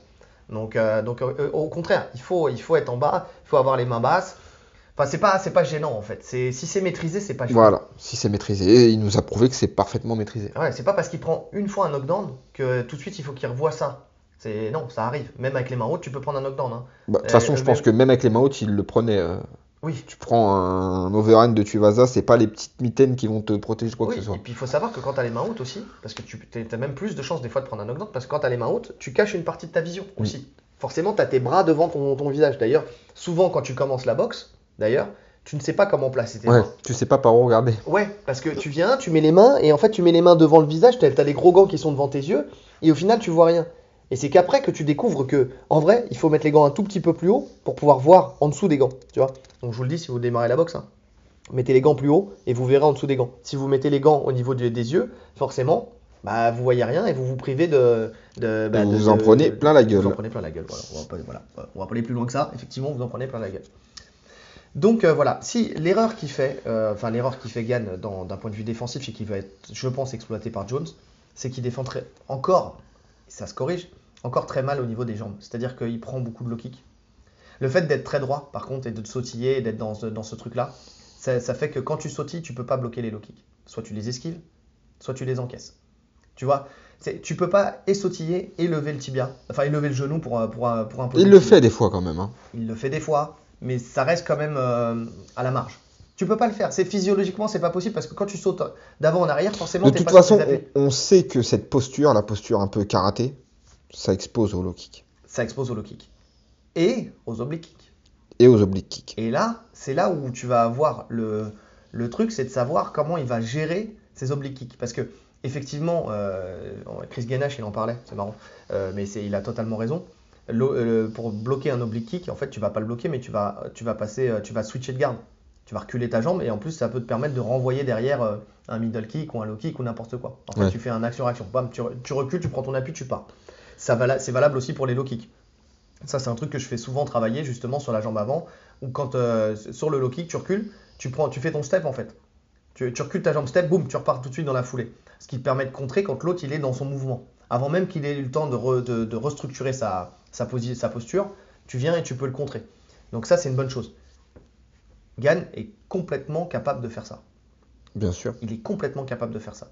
Donc, euh, donc euh, euh, au contraire, il faut, il faut être en bas, il faut avoir les mains basses. Enfin, c'est pas, c'est pas gênant en fait. C'est, si c'est maîtrisé, c'est pas gênant. Voilà, si c'est maîtrisé. Et il nous a prouvé que c'est parfaitement maîtrisé. Ouais, c'est pas parce qu'il prend une fois un knockdown que tout de suite il faut qu'il revoie ça. C'est non, ça arrive. Même avec les mains hautes, tu peux prendre un knockdown. hein. Bah, De toute Euh, façon, je pense que même avec les mains hautes, il le prenait. Oui. Tu prends un overhand de Tuvasa, c'est pas les petites mitaines qui vont te protéger quoi Oui, que ce soit. et puis il faut savoir que quand tu as les mains hautes aussi, parce que tu as même plus de chances des fois de prendre un knockdown, parce que quand tu as les mains hautes, tu caches une partie de ta vision Oui. aussi. Forcément, tu as tes bras devant ton, ton visage. D'ailleurs, souvent quand tu commences la boxe, d'ailleurs, tu ne sais pas comment placer tes Ouais, mains. tu sais pas par où regarder. Ouais, parce que tu viens, tu mets les mains, et en fait tu mets les mains devant le visage, tu as, les gros gants qui sont devant tes yeux, et au final tu vois rien. Et c'est qu'après que tu découvres que, en vrai, il faut mettre les gants un tout petit peu plus haut pour pouvoir voir en dessous des gants, tu vois. Donc je vous le dis si vous démarrez la boxe, hein. mettez les gants plus haut et vous verrez en dessous des gants. Si vous mettez les gants au niveau des- des yeux, forcément, bah vous voyez rien et vous vous privez de. de, bah, vous de- vous en de- prenez plein la Vous gueule. en prenez plein la gueule, voilà. On va pas, voilà. On va pas aller plus loin que ça, effectivement, vous en prenez plein la gueule. Donc euh, voilà, si l'erreur qu'il fait, euh, enfin l'erreur qu'il fait Gann d'un point de vue défensif et qui va être, je pense, exploité par Jones, c'est qu'il défend très, encore, ça se corrige, encore très mal au niveau des jambes. C'est-à-dire qu'il prend beaucoup de low kick. Le fait d'être très droit, par contre, et de sautiller, et d'être dans ce, dans ce truc-là, ça, ça fait que quand tu sautilles, tu peux pas bloquer les low kicks. Soit tu les esquives, soit tu les encaisses. Tu vois, tu peux pas et sautiller et lever le tibia, enfin et lever le genou pour, un- pour, un- pour imposer Il le fait des fois quand même. hein. Il le fait des fois, mais ça reste quand même euh, à la marge. Tu peux pas le faire. C'est physiologiquement, c'est pas possible parce que quand tu sautes d'avant en arrière, forcément, De toute pas façon, censé taper. on, on sait que cette posture, la posture un peu karaté, ça expose au low kick ça expose au low kick et aux oblique kicks. et aux oblique kicks. Et là, c'est là où tu vas avoir le, le truc, c'est de savoir comment il va gérer ses oblique kicks. Parce que, effectivement, euh, Chris Gainache, il en parlait, c'est marrant, euh, mais il a totalement raison. Euh, pour bloquer un oblique kick, en fait, tu vas pas le bloquer, mais tu vas, tu vas passer, tu vas switcher de garde. Tu vas reculer ta jambe et en plus, ça peut te permettre de renvoyer derrière un middle kick ou un low kick ou n'importe quoi. En fait, Ouais. tu fais un action-action. Bam, tu, re- tu recules, tu prends ton appui, tu pars. Ça c'est valable aussi pour les low kicks. Ça, c'est un truc que je fais souvent travailler justement sur la jambe avant, ou quand euh, sur le low kick, tu recules, tu, prends, tu fais ton step en fait. Tu, tu recules ta jambe step, boum, tu repars tout de suite dans la foulée. Ce qui te permet de contrer quand l'autre il est dans son mouvement. Avant même qu'il ait eu le temps de, re- de- de restructurer sa, sa, posi- sa posture, tu viens et tu peux le contrer. Donc ça, c'est une bonne chose. Gann est complètement capable de faire ça. Bien sûr. Il est complètement capable de faire ça.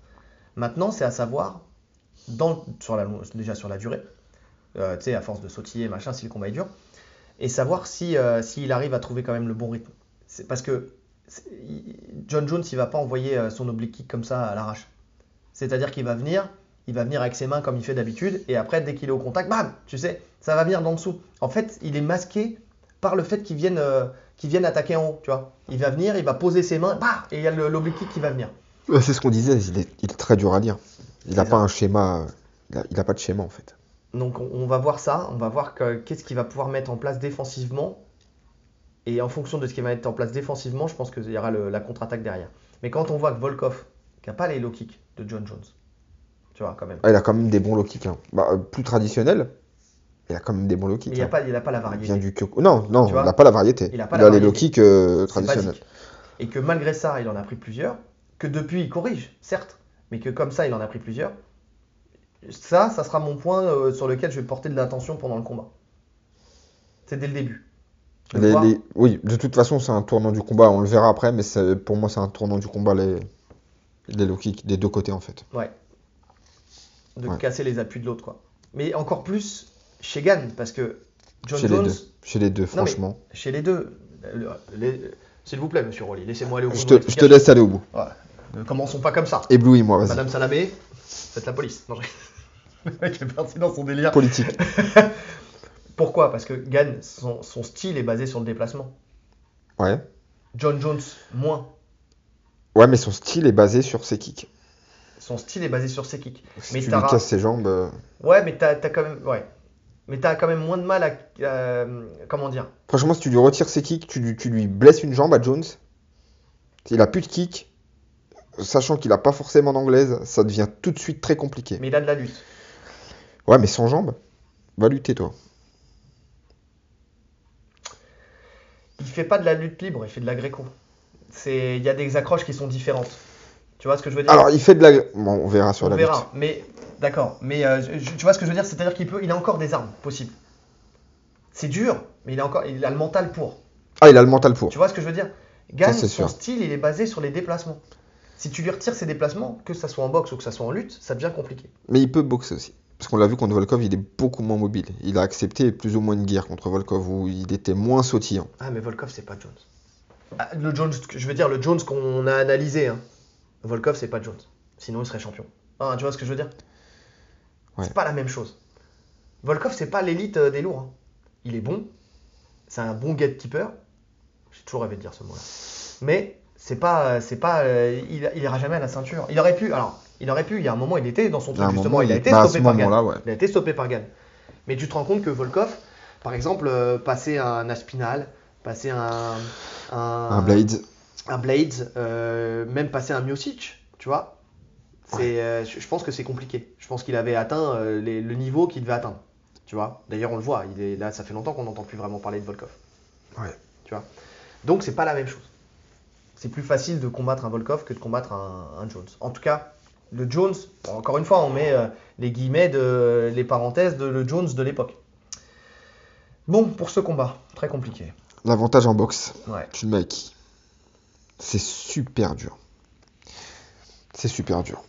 Maintenant, c'est à savoir, dans, sur la, long- déjà sur la durée, euh, tu sais, à force de sautiller, machin, si le combat est dur, et savoir si euh, s'il arrive à trouver quand même le bon rythme. C'est parce que John Jones, il va pas envoyer euh, son oblique kick comme ça à l'arrache. C'est-à-dire qu'il va venir, il va venir avec ses mains comme il fait d'habitude, et après, dès qu'il est au contact, bam, tu sais, ça va venir d'en dessous. En fait, il est masqué par le fait qu'il vienne, euh, attaquer en haut, tu vois. Il va venir, il va poser ses mains, bah, et il y a l'oblique kick qui va venir. C'est ce qu'on disait, il est, il est très dur à lire. Il n'a pas un schéma. Il a, il a pas de schéma en fait. Donc on, on va voir ça, on va voir que- qu'est-ce qu'il va pouvoir mettre en place défensivement Et en fonction de ce qui va être en place défensivement, je pense qu'il y aura le- la contre-attaque derrière. Mais quand on voit que Volkov, qui n'a pas les low kicks de John Jones, tu vois, quand même. Ah, il a quand même des bons low kicks. hein. Bah, euh, plus traditionnel, il a quand même des bons low kicks. il n'a hein. pas, il la Il variété. vient du Kyoko. Non, non, il n'a pas la variété. Il a pas il la a les low kicks euh, traditionnels. Et que malgré ça, il en a pris plusieurs. Que depuis, il corrige, certes. Mais que comme ça, il en a pris plusieurs. Ça, ça sera mon point euh, sur lequel je vais porter de l'attention pendant le combat. C'est dès le début. De Les- voir- les- Oui, de toute façon, c'est un tournant du combat. On le verra après, mais pour moi, c'est un tournant du combat, les, les low kicks des deux côtés, en fait. Ouais. De Ouais. casser les appuis de l'autre, quoi. Mais encore plus chez Gann, parce que John Chez Jones, les deux. Chez les deux, Non, franchement. chez les deux, s'il vous plaît, monsieur Rolly, laissez-moi aller au bout Je te, je laisse aller au bout. Ouais. Ne commençons pas comme ça. Éblouis-moi, vas-y. Madame Salamé, faites la police. Non, je... Le mec est parti dans son délire. Politique. Pourquoi? Parce que Gann, son, son style est basé sur le déplacement. Ouais. John Jones, moins. Ouais, mais son style est basé sur ses kicks. Son style est basé sur ses kicks. Si Mais tu lui casses ses jambes. euh, Ouais, mais t'as as quand même, ouais. Mais t'as quand même moins de mal à, euh, comment dire? Franchement, si tu lui retires ses kicks, tu, lui- tu lui blesses une jambe à Jones. S'il a plus de kicks, sachant qu'il a pas forcément d'anglaise, ça devient tout de suite très compliqué. Mais il a de la lutte. Ouais, mais sans jambes, va lutter toi. Il fait pas de la lutte libre, il fait de la gréco. C'est, il y a des accroches qui sont différentes. Tu vois ce que je veux dire? Alors, il fait de la. Bon, on verra sur On la verra. lutte. Mais d'accord. Mais euh, je- tu vois ce que je veux dire? C'est-à-dire qu'il peut, il a encore des armes possibles. C'est dur, mais il a encore, il a le mental pour. Ah, il a le mental pour. Tu vois ce que je veux dire? Gann, c'est son sûr. style, il est basé sur les déplacements. Si tu lui retires ses déplacements, que ça soit en boxe ou que ça soit en lutte, ça devient compliqué. Mais il peut boxer aussi. Parce qu'on l'a vu contre Volkov, il est beaucoup moins mobile. Il a accepté plus ou moins une guerre contre Volkov où il était moins sautillant. Ah, mais Volkov, c'est pas Jones. Ah, le Jones, je veux dire, le Jones qu'on a analysé. Hein. Volkov, c'est pas Jones. Sinon, il serait champion. Ah, tu vois ce que je veux dire? Ouais. C'est pas la même chose. Volkov, c'est pas l'élite euh, des lourds. hein. Il est bon. C'est un bon gatekeeper. J'ai toujours rêvé de dire ce mot-là. Mais c'est pas, c'est pas, euh, il, il ira jamais à la ceinture. Il aurait pu. Alors, il aurait pu. Il y a un moment, il était dans son truc justement. moment, il a été bah, stoppé par Gann. ouais. Il a été stoppé par Gann. Mais tu te rends compte que Volkov, par exemple, euh, passer un Aspinal, passer un, un, Un Blade. un Blades, euh, même passer un Miocic, tu vois, c'est, euh, je pense que c'est compliqué. Je pense qu'il avait atteint euh, les- le niveau qu'il devait atteindre. Tu vois, d'ailleurs on le voit, il est là, ça fait longtemps qu'on n'entend plus vraiment parler de Volkov. Ouais. Tu vois, donc c'est pas la même chose. C'est plus facile de combattre un Volkov que de combattre un, un Jones. En tout cas, le Jones, encore une fois, on met euh, les guillemets de les parenthèses de le Jones de l'époque. Bon, pour ce combat, très compliqué. L'avantage en boxe, Ouais. tu le mets à qui? C'est super dur. C'est super dur.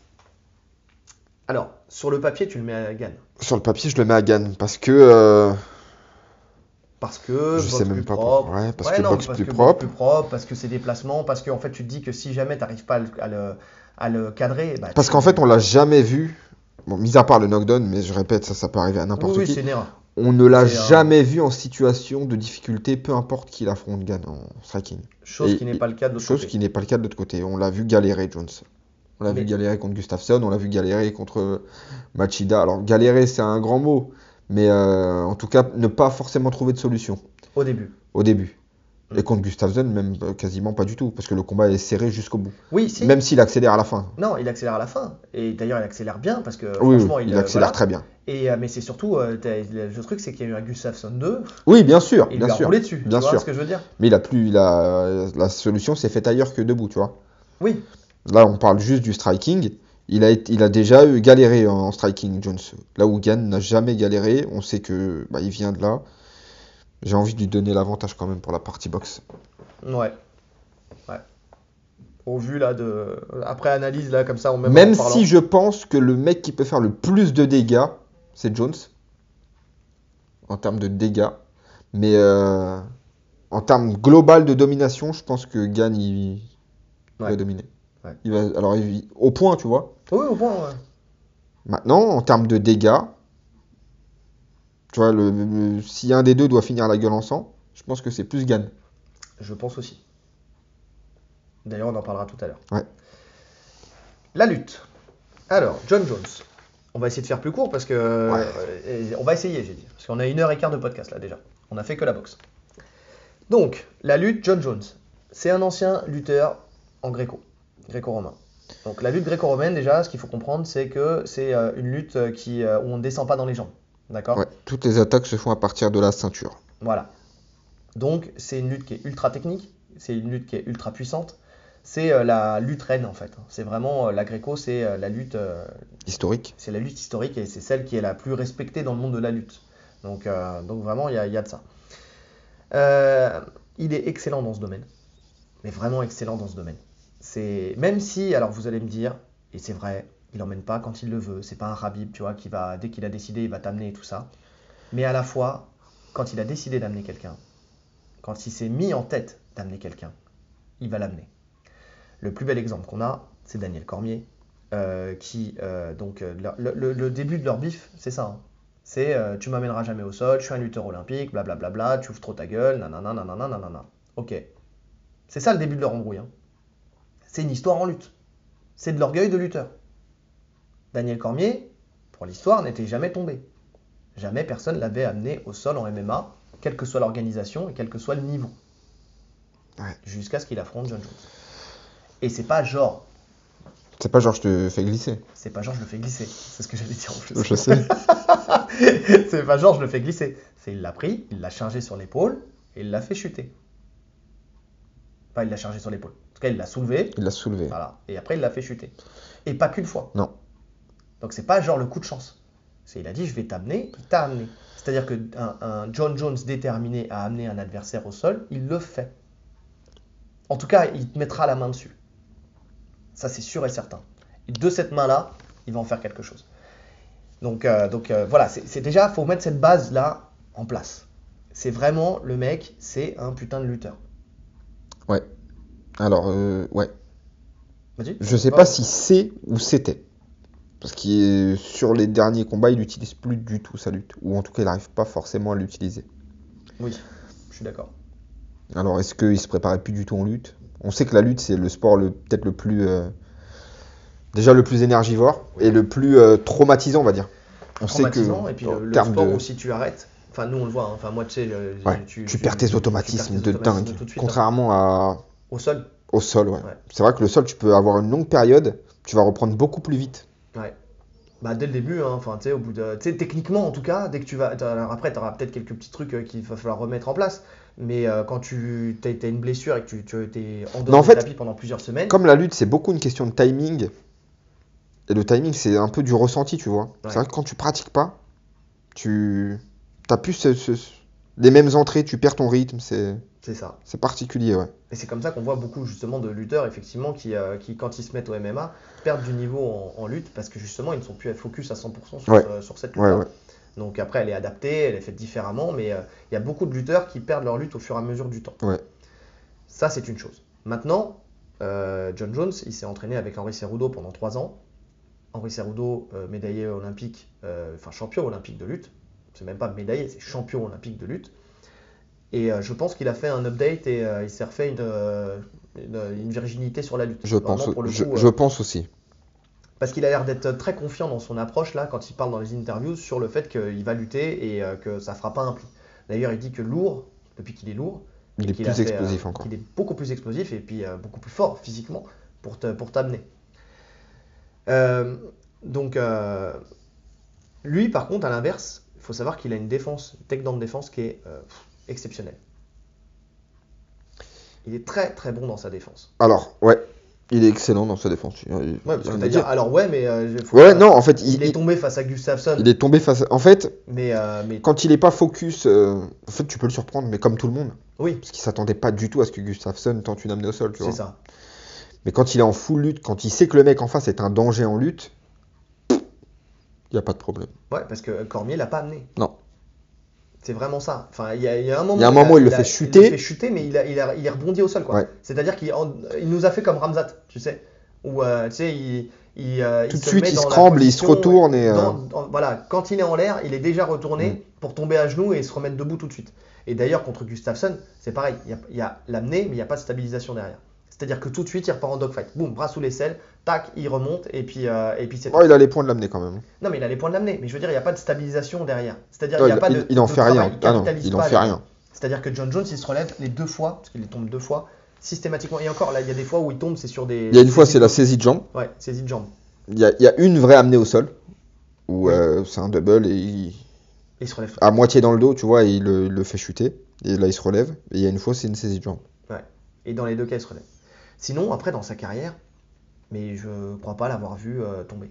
Alors, sur le papier, tu le mets à Gann? Sur le papier, je le mets à Gann parce que. euh, Parce que Je sais même pas pourquoi. Ouais, parce Ouais, que non, boxe parce plus que propre. plus propre, parce que c'est déplacement, parce qu'en fait tu te dis que si jamais tu n'arrives pas à le, à le- à le cadrer, bah, Parce qu'en fait, on l'a jamais vu. Bon, mis à part le knockdown, mais je répète, ça, ça peut arriver à n'importe oui, oui, qui. erreur. On ne l'a jamais vu en situation de difficulté, peu importe qui l'affronte Gann en striking. Chose Et- qui n'est pas le cas de l'autre Chose côté. qui n'est pas le cas de l'autre côté. On l'a vu galérer, Jones. On l'a Mais- vu galérer contre Gustafsson, on l'a vu galérer contre Machida. Alors, galérer, c'est un grand mot, mais euh, en tout cas, ne pas forcément trouver de solution Au début. au début. Et contre Gustafsson, même euh, quasiment pas du tout, parce que le combat est serré jusqu'au bout. Oui, si. Même s'il accélère à la fin. Non, il accélère à la fin. Et d'ailleurs, il accélère bien parce que Oui, franchement, oui, il, il euh, accélère voilà. très bien. Et, euh, mais c'est surtout, le truc, c'est qu'il y a eu un Gustafsson 2, Oui, bien sûr, et il bien lui a sûr. roulé dessus. bien tu vois sûr. ce que je veux dire Mais il a plus, il a, la solution s'est faite ailleurs que debout, tu vois. Oui. Là, on parle juste du striking. Il a, il a déjà galéré en striking, Jones. Là où Gann n'a jamais galéré, on sait que bah, il vient de là. J'ai envie de lui donner l'avantage quand même pour la partie boxe. Ouais. Ouais. Au vu là de. Après analyse, là, comme ça, on même, Même en si je pense que le mec qui peut faire le plus de dégâts, c'est Jones. En termes de dégâts. Mais euh, en termes global de domination, je pense que Gann, il, il va dominer. Ouais. Il va, alors, il- au point, tu vois. Oui, au point, ouais. Maintenant, en termes de dégâts, tu vois, le, le- si un des deux doit finir la gueule en sang, je pense que c'est plus Gann. Je pense aussi. D'ailleurs, on en parlera tout à l'heure. Ouais. La lutte. Alors, John Jones. On va essayer de faire plus court parce que. euh, on va essayer, j'ai dit. Parce qu'on a une heure et quart de podcast là déjà. On a fait que la boxe. Donc, la lutte, John Jones. C'est un ancien lutteur en gréco, gréco-romain. Donc, la lutte gréco-romaine, déjà, ce qu'il faut comprendre, c'est que c'est euh, une lutte qui, euh, où on ne descend pas dans les jambes. D'accord Ouais, toutes les attaques se font à partir de la ceinture. Voilà. Donc, c'est une lutte qui est ultra technique, c'est une lutte qui est ultra puissante. C'est euh, la lutte reine, en fait. C'est vraiment, euh, la gréco, c'est euh, la lutte Historique. c'est la lutte historique et c'est celle qui est la plus respectée dans le monde de la lutte. Donc, donc vraiment, il y y a de ça. Il est excellent dans ce domaine, mais vraiment excellent dans ce domaine. C'est même si, alors vous allez me dire, et c'est vrai, il emmène pas quand il le veut. C'est pas un Rabib, tu vois, qui va dès qu'il a décidé, il va t'amener et tout ça. Mais à la fois, quand il a décidé d'amener quelqu'un, quand il s'est mis en tête d'amener quelqu'un, il va l'amener. Le plus bel exemple qu'on a, c'est Daniel Cormier, euh, qui, euh, donc, euh, le, début de leur bif, c'est ça. hein. C'est tu m'amèneras jamais au sol, je suis un lutteur olympique, blablabla, tu ouvres trop ta gueule, nanana, nanana, nanana. Ok. C'est ça le début de leur embrouille. hein. C'est une histoire en lutte. C'est de l'orgueil de lutteur. Daniel Cormier, pour l'histoire, n'était jamais tombé. Jamais personne l'avait amené au sol en MMA, quelle que soit l'organisation et quel que soit le niveau. Ouais. Jusqu'à ce qu'il affronte John Jones. Et c'est pas genre, C'est pas genre je te fais glisser. c'est pas genre je le fais glisser. C'est ce que j'allais dire en plus. Je sais. c'est pas genre je le fais glisser. C'est il l'a pris, il l'a chargé sur l'épaule et il l'a fait chuter. Pas il l'a chargé sur l'épaule. En tout cas, il l'a soulevé. Il l'a soulevé. Voilà. Et après, il l'a fait chuter. Et pas qu'une fois. Non. Donc c'est pas genre le coup de chance. C'est il a dit je vais t'amener, il t'a amené. C'est-à-dire que un, un John Jones déterminé à amener un adversaire au sol, il le fait. En tout cas, il te mettra la main dessus. Ça c'est sûr et certain. Et de cette main-là, il va en faire quelque chose. Donc, euh, donc euh, voilà, c'est déjà, faut mettre cette base-là en place. C'est vraiment le mec, c'est un putain de lutteur. Ouais. Alors, euh, ouais. Je sais pas si c'est ou c'était. Parce que sur les derniers combats, il n'utilise plus du tout sa lutte. Ou en tout cas, il n'arrive pas forcément à l'utiliser. Oui, je suis d'accord. Alors, est-ce qu'il se préparait plus du tout en lutte? On sait que la lutte, c'est le sport le- peut-être le plus. euh, déjà le plus énergivore et le plus euh, traumatisant, on va dire. On sait que. traumatisant, et puis le, sport de- où si tu arrêtes, enfin nous on le voit, hein. enfin moi tu sais, Ouais, tu, perds tes automatismes de automatismes dingue. tout de suite, hein. Contrairement à, Au sol, au sol, ouais. Ouais. C'est vrai que le sol, tu peux avoir une longue période, tu vas reprendre beaucoup plus vite. Ouais. Bah dès le début, hein, enfin tu sais, au bout de, tu sais, techniquement en tout cas, dès que tu vas, alors après tu auras peut-être quelques petits trucs euh, qu'il va falloir remettre en place, mais euh, quand tu as, une blessure et que tu, tu es en dehors en fait, tapis pendant plusieurs semaines, Comme la lutte, c'est beaucoup une question de timing. Et le timing, c'est un peu du ressenti, tu vois. Ouais. C'est vrai que quand tu pratiques pas, tu as plus ce- ce- les mêmes entrées, tu perds ton rythme, c'est c'est ça. c'est particulier, ouais. Et c'est comme ça qu'on voit beaucoup justement de lutteurs effectivement qui, euh, qui quand ils se mettent au MMA perdent du niveau en, en lutte parce que justement ils ne sont plus focus à 100% sur, Ouais. euh, sur cette lutte. ouais. Donc après elle est adaptée, elle est faite différemment, mais euh, il y a beaucoup de lutteurs qui perdent leur lutte au fur et à mesure du temps. Ouais. Ça c'est une chose. Maintenant, John Jones, il s'est entraîné avec Henri Cerudo pendant trois ans. Henri Cerudo, médaillé olympique, enfin champion olympique de lutte. C'est même pas médaillé, c'est champion olympique de lutte. Et euh, je pense qu'il a fait un update et euh, il s'est refait une, euh, une, une virginité sur la lutte. Je pense, pour le je, coup, je pense aussi. parce qu'il a l'air d'être très confiant dans son approche là quand il parle dans les interviews sur le fait qu'il va lutter et euh, que ça fera pas un pli. D'ailleurs, il dit que lourd, depuis qu'il est lourd, Il est plus fait, explosif euh, encore. qu'il est beaucoup plus explosif et puis euh, beaucoup plus fort physiquement pour te- pour t'amener. Donc, lui, par contre, à l'inverse, il faut savoir qu'il a une défense, takedown défense qui est euh, exceptionnelle. Il est très très bon dans sa défense. Alors, ouais, il est excellent dans sa défense. Ouais, parce que t'as dire. alors ouais, mais euh, faut- Ouais, non, en fait, il, il est il- tombé face à Gustafsson, il est tombé face. à- En fait, mais, euh, mais quand il est pas focus, euh, en fait, tu peux le surprendre, mais comme tout le monde. oui, Parce qu'il s'attendait pas du tout à ce que Gustafsson tente une amenée au sol, tu c'est vois. ça. Mais quand il est en full lutte, quand il sait que le mec en face est un danger en lutte, n'y a pas de problème. Ouais, parce que Cormier l'a pas amené. Non. C'est vraiment ça. Enfin, il y a, il y a un moment. Il y a un moment, il le fait Il chuter. le fait chuter, mais il, a, il, a- il est rebondi au sol, quoi. Ouais. C'est-à-dire qu'il il nous a fait comme Ramzat, tu sais. Où, euh, tu sais, il. il, euh, Tout de se suite, il dans se la tremble, il se retourne et, euh, dans- dans- voilà, quand il est en l'air, il est déjà retourné Mm. pour tomber à genoux et se remettre debout tout de suite. Et d'ailleurs, contre Gustafsson, c'est pareil. Il y a, il y a l'amener, mais il n'y a pas de stabilisation derrière. C'est-à-dire que tout de suite, il repart en dogfight. Boum, bras sous l'aisselle, tac, il remonte, et puis, euh, et puis c'est Oh, il a les points de l'amener quand même. non, mais il a les points de l'amener. Mais je veux dire, il n'y a pas de stabilisation derrière. C'est-à-dire, Non, il n'y a il, pas de. il- il en de fait travail, rien. Il Ah non, capitalise il en pas fait rien. C'est-à-dire que John Jones, il se relève les deux fois, parce qu'il tombe deux fois, systématiquement. Et encore, là, il y a des fois où il tombe, c'est sur des. Il y a une fois, c'est la saisie de jambe. Ouais, saisie de jambe. Il y a, il y a une vraie amenée au sol, où Oui. euh, c'est un double et il, se relève. à moitié dans le dos, tu vois, et il le, il le fait chuter. Et là, il se relève. Et il y a une fois, c'est une saisie de jambe. Et dans les deux cas, il se relève. Sinon, après, dans sa carrière, mais je crois pas l'avoir vu euh, tomber.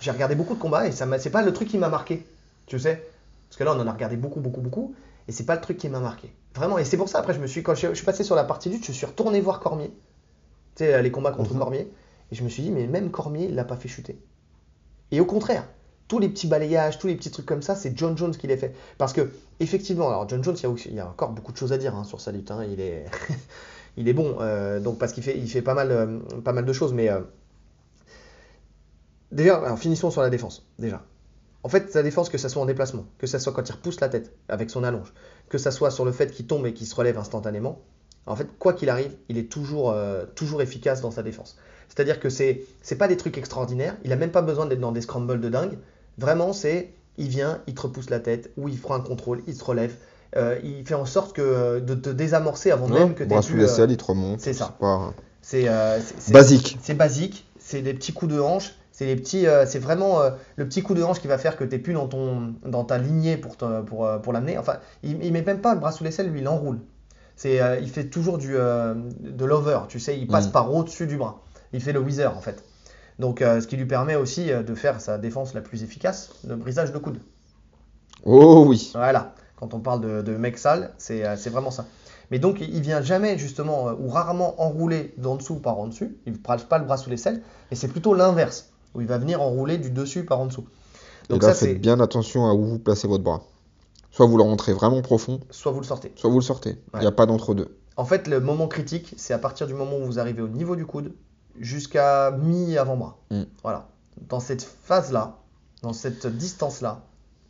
J'ai regardé beaucoup de combats et ça c'est pas le truc qui m'a marqué. Tu sais Parce que là, on en a regardé beaucoup, beaucoup, beaucoup. Et c'est pas le truc qui m'a marqué. Vraiment. Et c'est pour ça, après, je me suis, quand je, je suis passé sur la partie lutte, je suis retourné voir Cormier. Tu sais, les combats contre Mhm. Cormier. Et je me suis dit, mais même Cormier, il l'a pas fait chuter. Et au contraire, tous les petits balayages, tous les petits trucs comme ça, c'est John Jones qui les fait. Parce que, effectivement, alors John Jones, il y a, aussi- il y a encore beaucoup de choses à dire hein, sur sa lutte. hein. Il, est, il est bon, euh, donc parce qu'il fait, euh, pas mal de choses. Mais euh, déjà, finissons sur la défense. Déjà. En fait, sa défense, que ça soit en déplacement, que ça soit quand il repousse la tête avec son allonge, que ça soit sur le fait qu'il tombe et qu'il se relève instantanément, en fait, quoi qu'il arrive, il est toujours, efficace dans sa défense. C'est-à-dire que c'est c'est pas des trucs extraordinaires, il a même pas besoin d'être dans des scrambles de dingue. Vraiment, c'est il vient, il te repousse la tête, ou il prend un contrôle, il se relève, euh, il fait en sorte que, euh, de te désamorcer avant même que tu Bras sous les selles, il te remonte. c'est ça. pas- C'est euh, Basique. c'est basique, c'est des petits coups de hanche, c'est des petits, euh, c'est vraiment euh, le petit coup de hanche qui va faire que tu plus dans ton, dans ta lignée pour te- pour, euh, pour l'amener. Enfin, il, il met même pas le bras sous les selles, lui il enroule. C'est, euh, il fait toujours du euh, de l'over, tu sais, il passe Mm. par au-dessus du bras. Il fait le whizzer en fait. Donc, euh, ce qui lui permet aussi euh, de faire sa défense la plus efficace, le brisage de coude. Oh oui. Voilà, quand on parle de, de mec sale, c'est euh, c'est vraiment ça. Mais donc, il vient jamais justement, euh, ou rarement enrouler d'en dessous par en dessus. Il ne passe pas le bras sous les selles, et c'est plutôt l'inverse, où il va venir enrouler du dessus par en dessous. Et Donc là, ça, faites bien attention à où vous placez votre bras. Soit vous le rentrez vraiment profond, soit vous le sortez. soit vous le sortez. Il Ouais. n'y a pas d'entre-deux. En fait, le moment critique, c'est à partir du moment où vous arrivez au niveau du coude jusqu'à mi-avant-bras. Mm. Voilà. Dans cette phase-là, dans cette distance-là,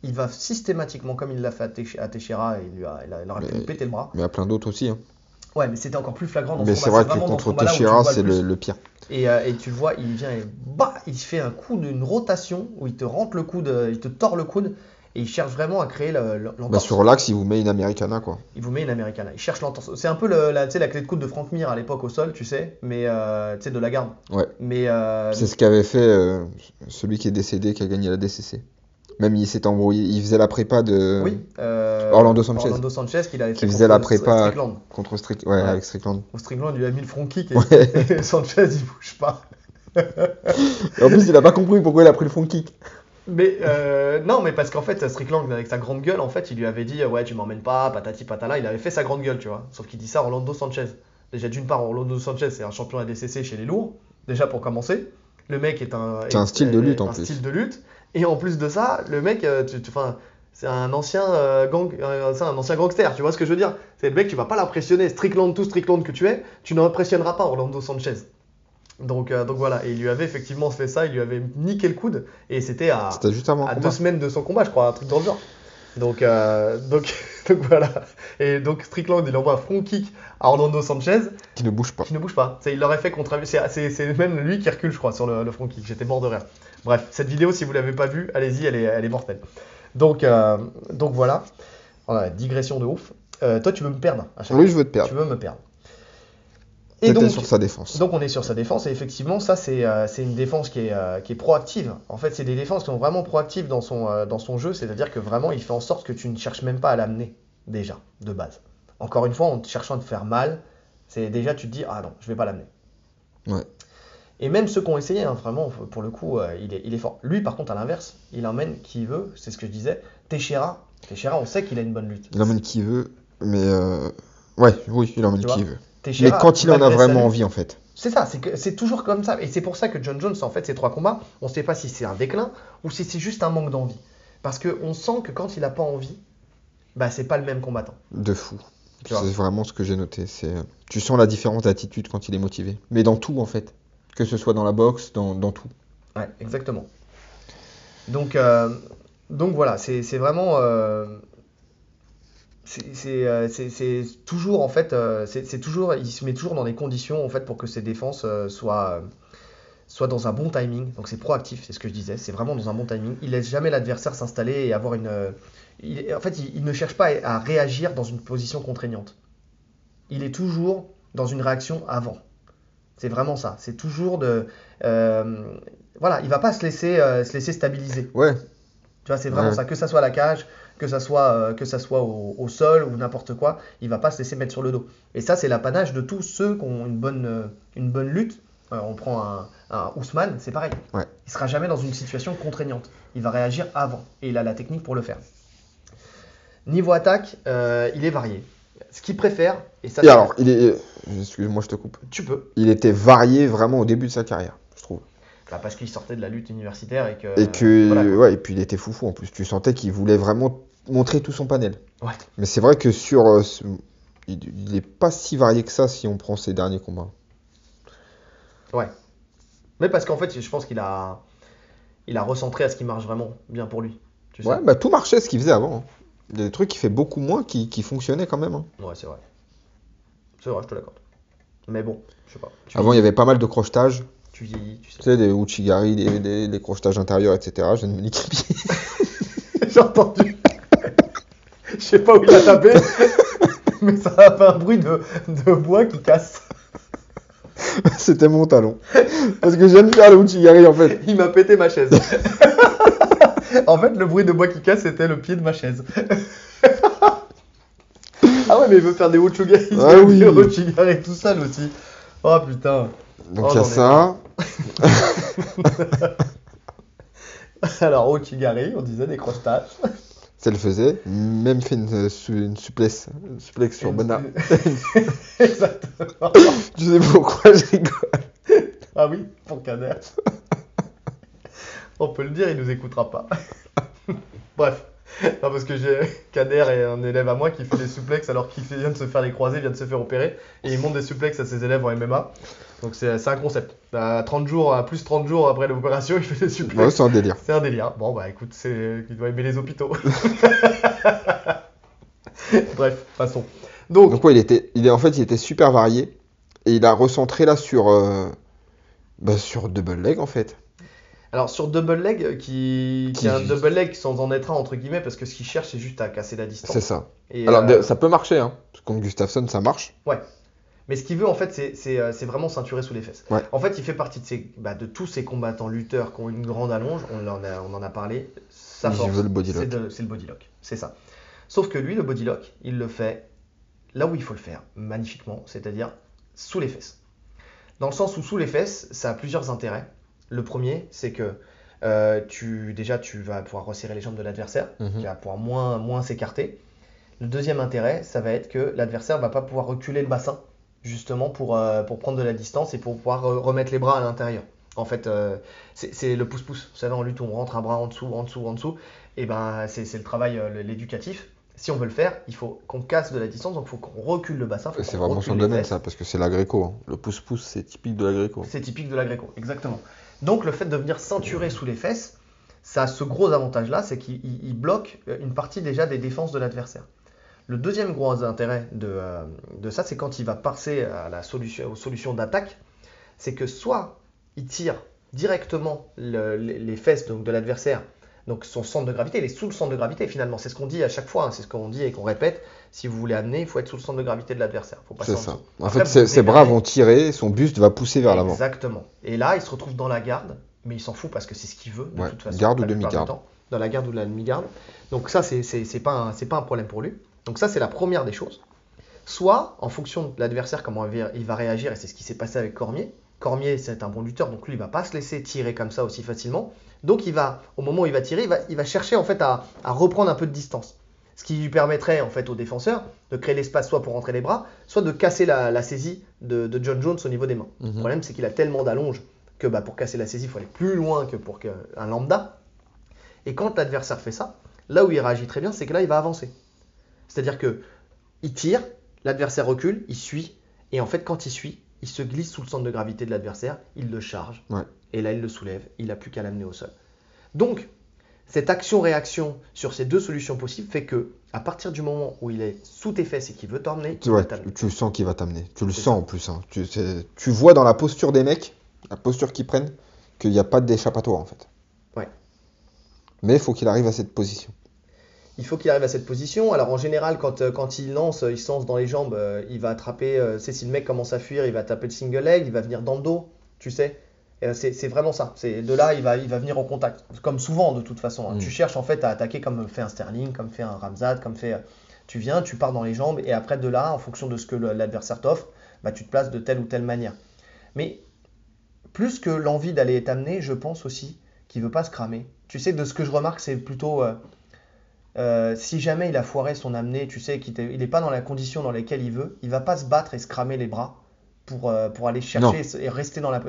il va systématiquement, comme il l'a fait à Teix- à Teixeira, et il, lui a, il, a- il aurait pu Mais- lui péter le bras. Mais à plein d'autres aussi. hein. Ouais, mais c'était encore plus flagrant dans Mais ce c'est vrai que contre Teixeira, c'est le, le pire. Et, euh, et tu vois, il vient et bah, il fait un coup d'une rotation où il te rentre le coude, euh, il te tord le coude et il cherche vraiment à créer le- le- Bah, l'entorse. sur l'axe, il vous met une Americana, quoi. Il vous met une Americana. Il cherche l'entorse. C'est un peu le- la, la clé de coude de Frank Mir à l'époque au sol, tu sais, mais euh, tu sais, de la garde. Ouais. Mais euh, C'est ce qu'avait fait celui qui est décédé, qui a gagné la DCC. Même il s'était embrouillé. Il faisait la prépa de. oui, euh, Orlando Sanchez. Orlando Sanchez qu'il avait Qui fait faisait la prépa. Strickland. Contre Strick... ouais, Ouais. avec Strickland. Strickland, il lui a mis le front kick et, Ouais. et Sanchez il bouge pas. En plus, il a pas compris pourquoi il a pris le front kick. Mais euh, non, mais parce qu'en fait, Strickland, avec sa grande gueule, en fait, il lui avait dit Ouais, tu m'emmènes pas, patati patala. Il avait fait sa grande gueule, tu vois. Sauf qu'il dit ça à Orlando Sanchez. Déjà, d'une part, Orlando Sanchez, c'est un champion ADCC chez les lourds, déjà pour commencer. Le mec est un. C'est un est- style de lutte, en un plus. style de lutte. Et en plus de ça, le mec, euh, tu, c'est un ancien euh, gang, euh, un ancien gangster, tu vois ce que je veux dire C'est le mec, tu vas pas l'impressionner. Strickland, tout Strickland que tu es, tu n'impressionneras pas Orlando Sanchez. Donc, euh, donc voilà, et il lui avait effectivement fait ça, il lui avait niqué le coude, et c'était à, juste combat. deux semaines de son combat, je crois, un truc dans le genre. Donc, donc, donc voilà. Et donc Strickland, il envoie un front kick à Orlando Sanchez, Qui ne bouge pas. qui ne bouge pas. C'est- Il l'aurait fait contre. C'est même lui qui recule, je crois, sur le, le front kick. J'étais mort de rire. Bref, cette vidéo, si vous l'avez pas vue, allez-y, elle est, elle est mortelle. Donc, euh, donc voilà. Voilà, digression de ouf. Euh, toi, tu veux me perdre à chaque Oui, je veux te perdre. Tu veux me perdre. Et donc, sur sa défense. donc on est sur sa défense et effectivement ça c'est euh, une défense qui est, euh, qui est proactive. En fait c'est des défenses qui sont vraiment proactives dans son, euh, dans son jeu, c'est-à-dire que vraiment il fait en sorte que tu ne cherches même pas à l'amener déjà de base. Encore une fois en te cherchant à te faire mal, c'est déjà tu te dis ah non je vais pas l'amener. Ouais. Et même ceux qui ont essayé, hein, vraiment pour le coup euh, il, est, il est fort. Lui par contre à l'inverse il emmène qui veut, c'est ce que je disais. Teixeira, Teixeira on sait qu'il a une bonne lutte. Il emmène qui veut, mais. euh, Ouais, oui, il emmène qui veut. Teixeira, Mais quand il en a vraiment envie, en fait. C'est ça, c'est toujours comme ça. Et c'est pour ça que John Jones, en fait, ces trois combats, on ne sait pas si c'est un déclin ou si c'est juste un manque d'envie. Parce qu'on sent que quand il n'a pas envie, bah c'est pas le même combattant. De fou. C'est vraiment ce que j'ai noté. C'est, tu sens la différence d'attitude quand il est motivé. Mais dans tout, en fait. Que ce soit dans la boxe, dans, tout. Ouais, exactement. Donc, euh, donc voilà, c'est vraiment. euh, c'est- euh, toujours, en fait, euh, c'est toujours, il se met toujours dans des conditions, en fait, pour que ses défenses soient, soit dans un bon timing. Donc c'est proactif, c'est ce que je disais. C'est vraiment dans un bon timing. Il laisse jamais l'adversaire s'installer et avoir une. en fait, il, ne cherche pas à réagir dans une position contraignante. Il est toujours dans une réaction avant. C'est vraiment ça. C'est toujours de. euh, voilà, il va pas se laisser, euh, se laisser stabiliser. Ouais, Tu vois, c'est vraiment Ouais. ça. Que ça soit à la cage, que ça soit, euh, que ça soit au, au sol ou n'importe quoi, il va pas se laisser mettre sur le dos. Et ça, c'est l'apanage de tous ceux qui ont une bonne, une bonne lutte. On prend un, un Ousmane, c'est pareil. Ouais. Il sera jamais dans une situation contraignante. Il va réagir avant. Et il a la technique pour le faire. Niveau attaque, il est varié. Ce qu'il préfère, et ça, et alors, il est. Excuse-moi, je te coupe. tu peux. Il était varié vraiment au début de sa carrière, je trouve. Bah, parce qu'il sortait de la lutte universitaire et que. Et que. voilà, ouais, et puis il était foufou en plus. Tu sentais qu'il voulait vraiment montrer tout son panel. Ouais. Mais c'est vrai que sur. euh, il, il est pas si varié que ça si on prend ses derniers combats. Mais parce qu'en fait, je pense qu'il a, il a recentré à ce qui marche vraiment bien pour lui. Tu sais Ouais, bah tout marchait ce qu'il faisait avant. hein. Il y a des trucs qui fait beaucoup moins qui, qui fonctionnaient quand même. hein. Ouais, c'est vrai. C'est vrai, je te l'accorde. Mais bon, je sais pas. Tu, Avant, il y avait pas mal de crochetages. tu vieillis, tu sais. Tu sais, des Uchigari, des, des, des crochetages intérieurs, etc. Je viens de me niquer le pied. J'ai entendu. Je sais pas où il a tapé, mais ça a fait un bruit de, de bois qui casse. C'était mon talon. Parce que je viens de faire le Uchigari en fait. Il m'a pété ma chaise. en fait, le bruit de bois qui casse, c'était le pied de ma chaise. ah ouais, mais il veut faire des Uchigari, Ah oui. des Uchigari tout seul aussi. Oh putain. Donc Oh, il y a ça. Alors, Uchigari, on disait des crochetages. Ça le faisait. Même fait une, su- une souplesse. Une suplex sur Bonnard. Exactement. Je sais pourquoi je rigole? Ah oui, pour Kader. On peut le dire, il nous écoutera pas. Bref. Non, parce que j'ai Kader est un élève à moi qui fait des suplexes alors qu'il vient de se faire les croisés, vient de se faire opérer. Et il monte des suplexes à ses élèves en MMA. Donc c'est un concept. À 30 jours, à plus 30 jours après l'opération, il fait des suplexes. Ouais, c'est un délire. C'est un délire. Bon, bah écoute, c'est... il doit aimer les hôpitaux. Bref, passons. Donc, Donc ouais, il était, il est, en fait, il était super varié. Et il a recentré là sur, euh, bah, sur double leg en fait. Alors sur double leg, qui, qui Qui- est un double leg sans en être un, entre guillemets, parce que ce qu'il cherche, c'est juste à casser la distance. C'est ça. Et, Alors euh, ça peut marcher, hein. Contre Gustafsson, ça marche. Mais ce qu'il veut, en fait, c'est- euh, c'est vraiment ceinturer sous les fesses. Ouais. En fait, il fait partie de, ces, bah, de tous ces combattants lutteurs qui ont une grande allonge. On en a, on en a parlé. Sa force, c'est le body lock. C'est ça. Sauf que lui, le body lock, il le fait là où il faut le faire, magnifiquement, c'est-à-dire sous les fesses. Dans le sens où sous les fesses, ça a plusieurs intérêts. Le premier, c'est que euh, tu, déjà, tu vas pouvoir resserrer les jambes de l'adversaire, Mhm. qui va pouvoir moins, moins s'écarter. Le deuxième intérêt, ça va être que l'adversaire va pas pouvoir reculer le bassin, justement pour, euh, pour prendre de la distance et pour pouvoir euh, remettre les bras à l'intérieur. En fait, euh, c'est le pouce-pouce. Vous savez, en lutte, on rentre un bras en dessous, en dessous, en dessous. Et ben, c'est le travail, l'éducatif. Si on veut le faire, il faut qu'on casse de la distance, donc il faut qu'on recule le bassin. C'est vraiment son domaine ça, parce que c'est la gréco. hein. Le pouce-pouce, c'est typique de la gréco. C'est typique de la gréco, exactement. Donc le fait de venir ceinturer sous les fesses, ça a ce gros avantage-là, c'est qu'il il- il bloque euh, une partie déjà des défenses de l'adversaire. Le deuxième gros intérêt de, euh, ça, c'est quand il va passer aux solutions d'attaque, c'est que soit il tire directement le- les, les fesses donc, de l'adversaire, donc son centre de gravité, il est sous le centre de gravité finalement. C'est ce qu'on dit à chaque fois, hein, c'est ce qu'on dit et qu'on répète. Si vous voulez amener, il faut être sous le centre de gravité de l'adversaire. C'est ça. En Après, fait, ses, bras vont tirer, son buste va pousser vers l'avant. Exactement. Et là, il se retrouve dans la garde, mais il s'en fout parce que c'est ce qu'il veut, de Ouais, toute façon. garde ou demi-garde. Dans la garde ou la demi-garde. Donc ça, c'est c'est- c'est pas, un- pas un problème pour lui. Donc ça, c'est la première des choses. Soit, en fonction de l'adversaire, comment il va- il va réagir, et c'est ce qui s'est passé avec Cormier. Cormier, c'est un bon lutteur, donc lui, il va pas se laisser tirer comme ça aussi facilement. Donc il va, au moment où il va tirer, il va, il va chercher en fait à, à reprendre un peu de distance. Ce qui lui permettrait en fait au défenseur de créer l'espace soit pour rentrer les bras, soit de casser la, la saisie de, de John Jones au niveau des mains. Le Mhm. problème, c'est qu'il a tellement d'allonge que bah, pour casser la saisie, il faut aller plus loin que pour que- un lambda. Et quand l'adversaire fait ça, là où il réagit très bien, c'est que là, il va avancer. C'est-à-dire que il tire, l'adversaire recule, il suit, et en fait, quand il suit, il se glisse sous le centre de gravité de l'adversaire, il le charge, Ouais. Et là, il le soulève, il n'a plus qu'à l'amener au sol. Donc, cette action-réaction sur ces deux solutions possibles fait que, à partir du moment où il est sous tes fesses et qu'il veut t'emmener, Tu, ouais, tu, tu sens qu'il va t'amener. Tu le C'est sens en plus. hein. Tu, c'est- tu vois dans la posture des mecs la posture qu'il prenne, qu'il n'y a pas d'échappatoire en fait. Ouais. Mais il faut qu'il arrive à cette position. Il faut qu'il arrive à cette position. Alors en général, quand, euh, quand il lance, euh, il se lance dans les jambes, euh, il va attraper. sais, si le mec commence à fuir, il va taper le single leg, il va venir dans le dos, tu sais. Euh, C'est vraiment ça. C'est de là, il va, il va venir au contact. Comme souvent, de toute façon. hein. Mm. Tu cherches en fait à attaquer comme fait un Sterling, comme fait un Ramzad, comme fait. euh, Tu viens, tu pars dans les jambes, et après de là, en fonction de ce que l'adversaire t'offre, bah, tu te places de telle ou telle manière. Mais plus que l'envie d'aller t'amener, je pense aussi qu'il veut pas se cramer. Tu sais, de ce que je remarque, c'est plutôt. euh, euh, si jamais il a foiré son amener, tu sais qu'il n'est pas dans la condition dans laquelle il veut, il va pas se battre et se cramer les bras pour, euh, pour aller chercher et rester dans la,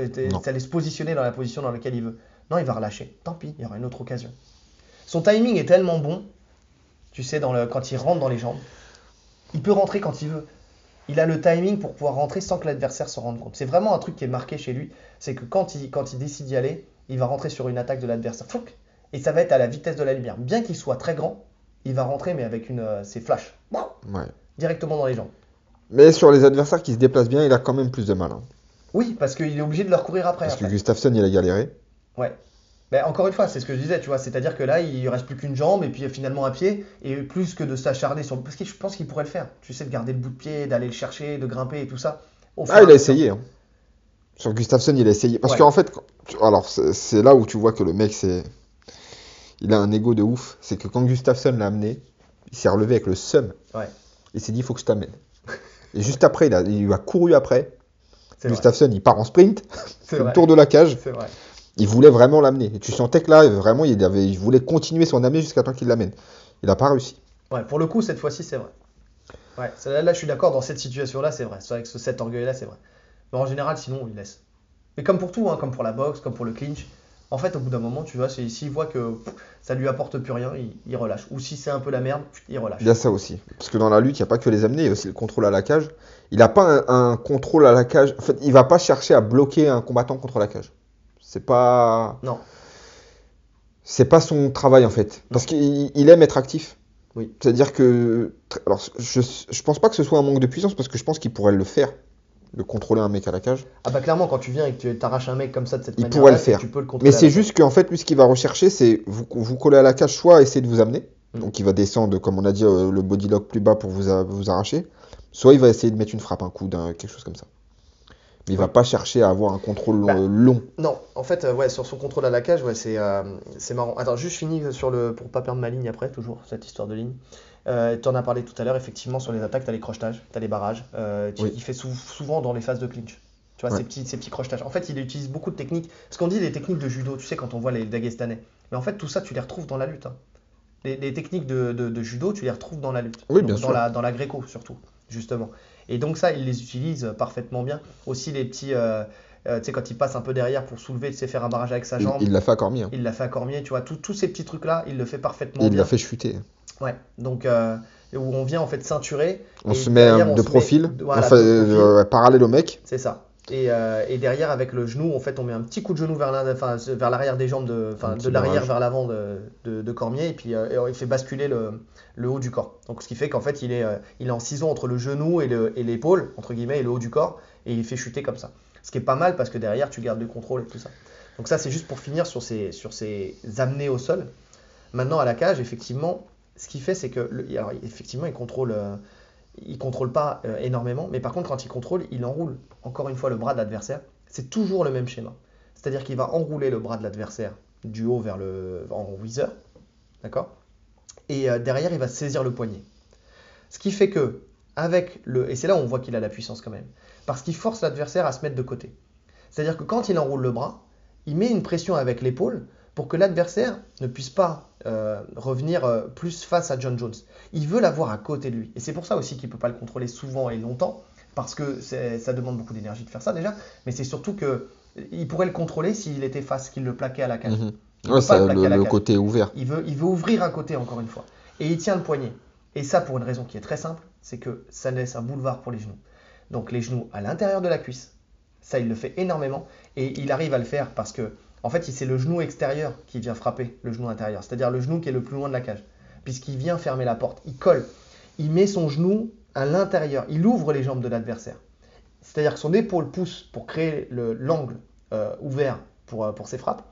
aller se positionner dans la position dans laquelle il veut. Non, il va relâcher. Tant pis, il y aura une autre occasion. Son timing est tellement bon, tu sais, dans le, quand il rentre dans les jambes, il peut rentrer quand il veut. Il a le timing pour pouvoir rentrer sans que l'adversaire se rende compte. C'est vraiment un truc qui est marqué chez lui, c'est que quand il, quand il décide d'y aller, il va rentrer sur une attaque de l'adversaire. Et ça va être à la vitesse de la lumière. Bien qu'il soit très grand, il va rentrer, mais avec une, euh, ses flashs. Ouais. Directement dans les jambes. Mais sur les adversaires qui se déplacent bien, il a quand même plus de mal. hein. Oui, parce qu'il est obligé de leur courir après. Parce que après. Gustafsson, il a galéré. Ouais. Mais encore une fois, c'est ce que je disais, tu vois, c'est-à-dire que là, il reste plus qu'une jambe et puis finalement un pied, et plus que de s'acharner sur. Parce que je pense qu'il pourrait le faire. Tu sais, de garder le bout de pied, d'aller le chercher, de grimper et tout ça. Au fur et Ah, à il a mesure. essayé. hein. Sur Gustafsson, il a essayé. Parce Ouais. qu'en fait, quand- tu- alors c'est c'est là où tu vois que le mec, c'est. Il a un ego de ouf. C'est que quand Gustafsson l'a amené, il s'est relevé avec le seum. Ouais. Il s'est dit, il faut que je t'amène. Et juste après, il, a, il lui a couru après. Gustafsson, il part en sprint, C'est le tour de la cage. C'est vrai. Il voulait vraiment l'amener. Et tu sentais que là, vraiment, il, avait, il voulait continuer son amener jusqu'à temps qu'il l'amène. Il n'a pas réussi. Ouais, pour le coup, cette fois-ci, c'est vrai. Ouais, là, là, je suis d'accord, dans cette situation-là, c'est vrai. C'est vrai que ce- cet orgueil-là, c'est vrai. Mais en général, sinon, il laisse. Mais comme pour tout, hein, comme pour la boxe, comme pour le clinch, en fait, au bout d'un moment, tu vois, s'il voit que pff, ça lui apporte plus rien, il, il relâche. Ou si c'est un peu la merde, il relâche. Il y a ça aussi. Parce que dans la lutte, il n'y a pas que les amener, il y a aussi le contrôle à la cage. Il n'a pas un, un contrôle à la cage. En fait, il va pas chercher à bloquer un combattant contre la cage. C'est pas. Non. C'est pas son travail en fait. Parce qu'il il aime être actif. Oui. C'est-à-dire que. Alors, je, je pense pas que ce soit un manque de puissance parce que je pense qu'il pourrait le faire. De contrôler un mec à la cage. Ah bah clairement, quand tu viens et que tu t'arraches un mec comme ça de cette Il manière pourrait le faire. tu peux le contrôler. Mais c'est juste qu'en fait, lui, ce qu'il va rechercher, c'est vous, vous coller à la cage, soit essayer de vous amener. Mm. Donc, il va descendre, comme on a dit, euh, le body lock plus bas pour vous, a- vous arracher. Soit il va essayer de mettre une frappe, un coup, d'un, quelque chose comme ça. Mais il va pas chercher à avoir un contrôle long. Bah. long. Non, en fait, euh, ouais, sur son contrôle à la cage, ouais, c'est euh, c'est marrant. Attends, juste fini sur le. Pour pas perdre ma ligne après, toujours, cette histoire de ligne. Euh, tu en as parlé tout à l'heure, effectivement, sur les attaques, tu as les crochetages, tu as les barrages. Euh, tu- Oui. Il fait sou- souvent dans les phases de clinch. Tu vois, Ouais. ces, petits, ces petits crochetages. En fait, il utilise beaucoup de techniques. Ce qu'on dit des techniques de judo, tu sais, quand on voit les Dagestanais. Mais en fait, tout ça, tu les retrouves dans la lutte. hein. Les, les techniques de, de- de judo, tu les retrouves dans la lutte. Oui, Donc, bien dans sûr. La, dans la gréco, surtout, justement. Et donc, ça, il les utilise parfaitement bien. Aussi, les petits. euh, euh, tu sais, quand il passe un peu derrière pour soulever, tu sais, faire un barrage avec sa jambe. il l'a fait à Cormier. hein. Il l'a fait à Cormier, tu vois, tous ces petits trucs-là, il le fait parfaitement Et il l'a fait chuter. Ouais, donc euh, où on vient en fait ceinturer. On se met derrière, on de met- profil, voilà, enfin, de euh, profil, euh, parallèle au mec. c'est ça. Et, euh, et derrière, avec le genou, en fait, on met un petit coup de genou vers l'arrière des jambes, de, l'arrière vers l'avant de, de, de Cormier, et puis euh, il fait basculer le, le haut du corps. Donc ce qui fait qu'en fait, il est, euh, il est en ciseau entre le genou et l'épaule, entre guillemets, et le haut du corps, et il fait chuter comme ça. Ce qui est pas mal parce que derrière, tu gardes le contrôle et tout ça. Donc ça, c'est juste pour finir sur ces, sur ces au sol. Maintenant, à la cage, effectivement, ce qu'il fait, c'est que, alors, effectivement, il contrôle, euh, il contrôle pas euh, énormément, mais par contre, quand il contrôle, il enroule encore une fois le bras de l'adversaire. C'est toujours le même schéma. C'est-à-dire qu'il va enrouler le bras de l'adversaire du haut vers le en whizzer, d'accord? Et euh, derrière, il va saisir le poignet. Ce qui fait que, avec le, et c'est là où on voit qu'il a la puissance quand même, parce qu'il force l'adversaire à se mettre de côté. C'est-à-dire que quand il enroule le bras, il met une pression avec l'épaule pour que l'adversaire ne puisse pas euh, revenir euh, plus face à John Jones. Il veut l'avoir à côté de lui. Et c'est pour ça aussi qu'il ne peut pas le contrôler souvent et longtemps, parce que ça demande beaucoup d'énergie de faire ça déjà, mais c'est surtout que il pourrait le contrôler s'il était face, qu'il le plaquait à la cage. Mhm. Ouais, ça, le côté ouvert. Il veut, il veut ouvrir un côté encore une fois. Et il tient le poignet. Et ça pour une raison qui est très simple, c'est que ça laisse un boulevard pour les genoux. Donc les genoux à l'intérieur de la cuisse. Ça, il le fait énormément. Et il arrive à le faire parce que, en fait, c'est le genou extérieur qui vient frapper le genou intérieur. C'est-à-dire le genou qui est le plus loin de la cage. Puisqu'il vient fermer la porte. Il colle. Il met son genou à l'intérieur. Il ouvre les jambes de l'adversaire. C'est-à-dire que son épaule pousse pour créer le- l'angle euh, ouvert pour, euh, pour ses frappes.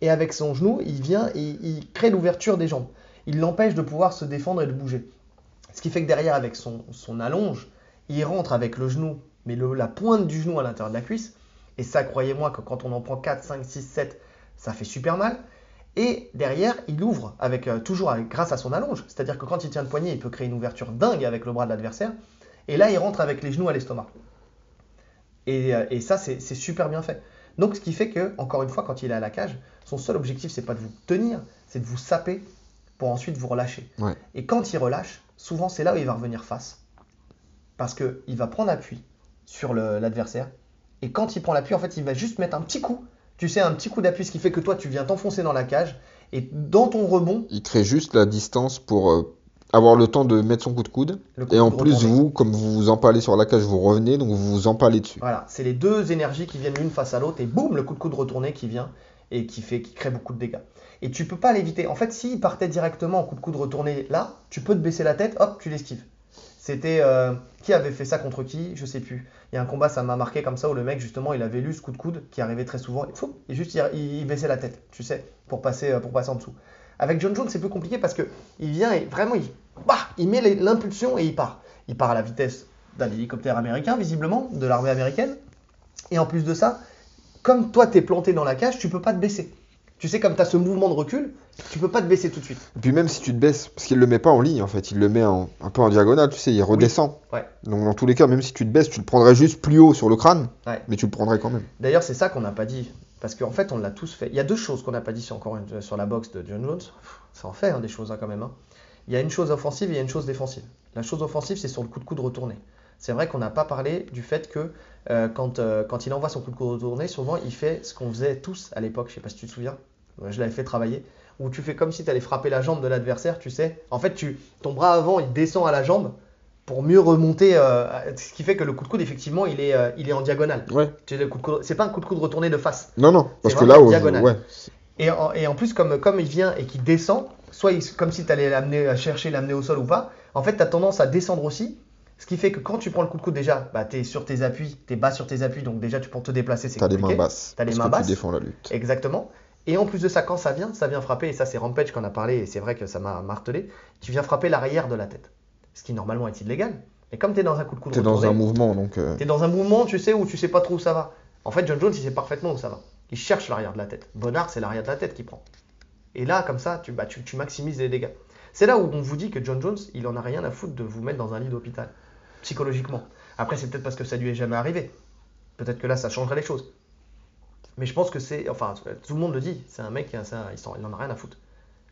Et avec son genou, il vient et il crée l'ouverture des jambes. Il l'empêche de pouvoir se défendre et de bouger. Ce qui fait que derrière, avec son, son allonge, il rentre avec le genou, mais le- la pointe du genou à l'intérieur de la cuisse. Et ça, croyez-moi que quand on en prend 4, 5, 6, 7, ça fait super mal. Et derrière, il ouvre avec, euh, toujours avec- grâce à son allonge. C'est-à-dire que quand il tient le poignet, il peut créer une ouverture dingue avec le bras de l'adversaire. Et là, il rentre avec les genoux à l'estomac. Et, euh, et ça, c'est super bien fait. Donc, ce qui fait que, encore une fois, quand il est à la cage, son seul objectif, c'est pas de vous tenir, c'est de vous saper pour ensuite vous relâcher. Ouais. Et quand il relâche, souvent, c'est là où il va revenir face. Parce qu'il va prendre appui sur l'adversaire. Et quand il prend l'appui, en fait, il va juste mettre un petit coup. Tu sais, un petit coup d'appui, ce qui fait que toi, tu viens t'enfoncer dans la cage. Et dans ton rebond, Il crée juste la distance pour euh, avoir le temps de mettre son coup de coude. coup Et de en plus, vous, comme vous vous empalez sur la cage, vous revenez, donc vous vous empalez dessus. Voilà, c'est les deux énergies qui viennent l'une face à l'autre et boum, le coup de coude retourné qui vient et qui fait, qui crée beaucoup de dégâts. Et tu peux pas l'éviter. En fait, s'il partait directement en coup de coude retourné là, tu peux te baisser la tête, hop, tu l'esquives. C'était euh, qui avait fait ça contre qui, je sais plus. Il y a un combat, ça m'a marqué comme ça où le mec justement, il avait lu ce coup de coude qui arrivait très souvent. Et, juste il, baissait la tête, tu sais, pour passer, euh, pour en dessous. Avec John Jones, c'est plus compliqué parce que il vient et vraiment il, bah, il met l'impulsion et il part. Il part à la vitesse d'un hélicoptère américain, visiblement, de l'armée américaine. Et en plus de ça, comme toi t'es planté dans la cage, tu peux pas te baisser. Tu sais, comme tu as ce mouvement de recul, tu peux pas te baisser tout de suite. Et puis même si tu te baisses, parce qu'il le met pas en ligne en fait, il le met en- un peu en diagonale, tu sais, il redescend. Ouais. Donc dans tous les cas, même si tu te baisses, tu le prendrais juste plus haut sur le crâne, Ouais. mais tu le prendrais quand même. D'ailleurs, c'est ça qu'on n'a pas dit. Parce qu'en fait, on l'a tous fait. Il y a deux choses qu'on n'a pas dit sur, encore une- sur la boxe de John Jones. Ça en fait hein, des choses hein, quand même. hein. Il y a une chose offensive et il y a une chose défensive. La chose offensive, c'est sur le coup de coude retourné. C'est vrai qu'on n'a pas parlé du fait que euh, quand, euh, quand il envoie son coup de coude retourné, souvent il fait ce qu'on faisait tous à l'époque. Je sais pas si tu te souviens. Moi, Je l'avais fait travailler. Où tu fais comme si tu allais frapper la jambe de l'adversaire, tu sais. En fait, tu, ton bras avant, il descend à la jambe pour mieux remonter. euh, ce qui fait que le coup de coude, effectivement, il est, euh, il est en diagonale. Ouais. C'est pas un coup de coude retourné de face. Non, non, parce que là, au- diagonale. ouais, Et en, et en plus, comme, comme il vient et qu'il descend, soit il- comme si tu allais l'amener à chercher, l'amener au sol ou pas, en fait, tu as tendance à descendre aussi. Ce qui fait que quand tu prends le coup de coude, déjà, bah, tu es sur tes appuis, tu es bas sur tes appuis, donc déjà, tu peux te déplacer, c'est t'as les compliqué. mains basses. T'as les parce mains que basses. Tu défends la lutte. Exactement. Et en plus de ça, quand ça vient, ça vient frapper, et ça, c'est Rampage qu'on a parlé, et c'est vrai que ça m'a martelé, tu viens frapper l'arrière de la tête. Ce qui normalement est illégal. Et comme tu es dans un coup de coude T'es dans retourné, un mouvement, donc. euh, tu es dans un mouvement, tu sais, où tu sais pas trop où ça va. En fait, John Jones, il sait parfaitement où ça va. Il cherche l'arrière de la tête. Bonnard, c'est l'arrière de la tête qu'il prend. Et là, comme ça, tu, bah, tu, tu maximises les dégâts. C'est là où on vous dit que John Jones, il en a rien à foutre de vous mettre dans un lit d'hôpital, psychologiquement. Après, c'est peut-être parce que ça lui est jamais arrivé. Peut-être que là, ça changerait les choses. Mais je pense que c'est. Enfin, tout le monde le dit, c'est un mec, un- il, s'en- il en a rien à foutre.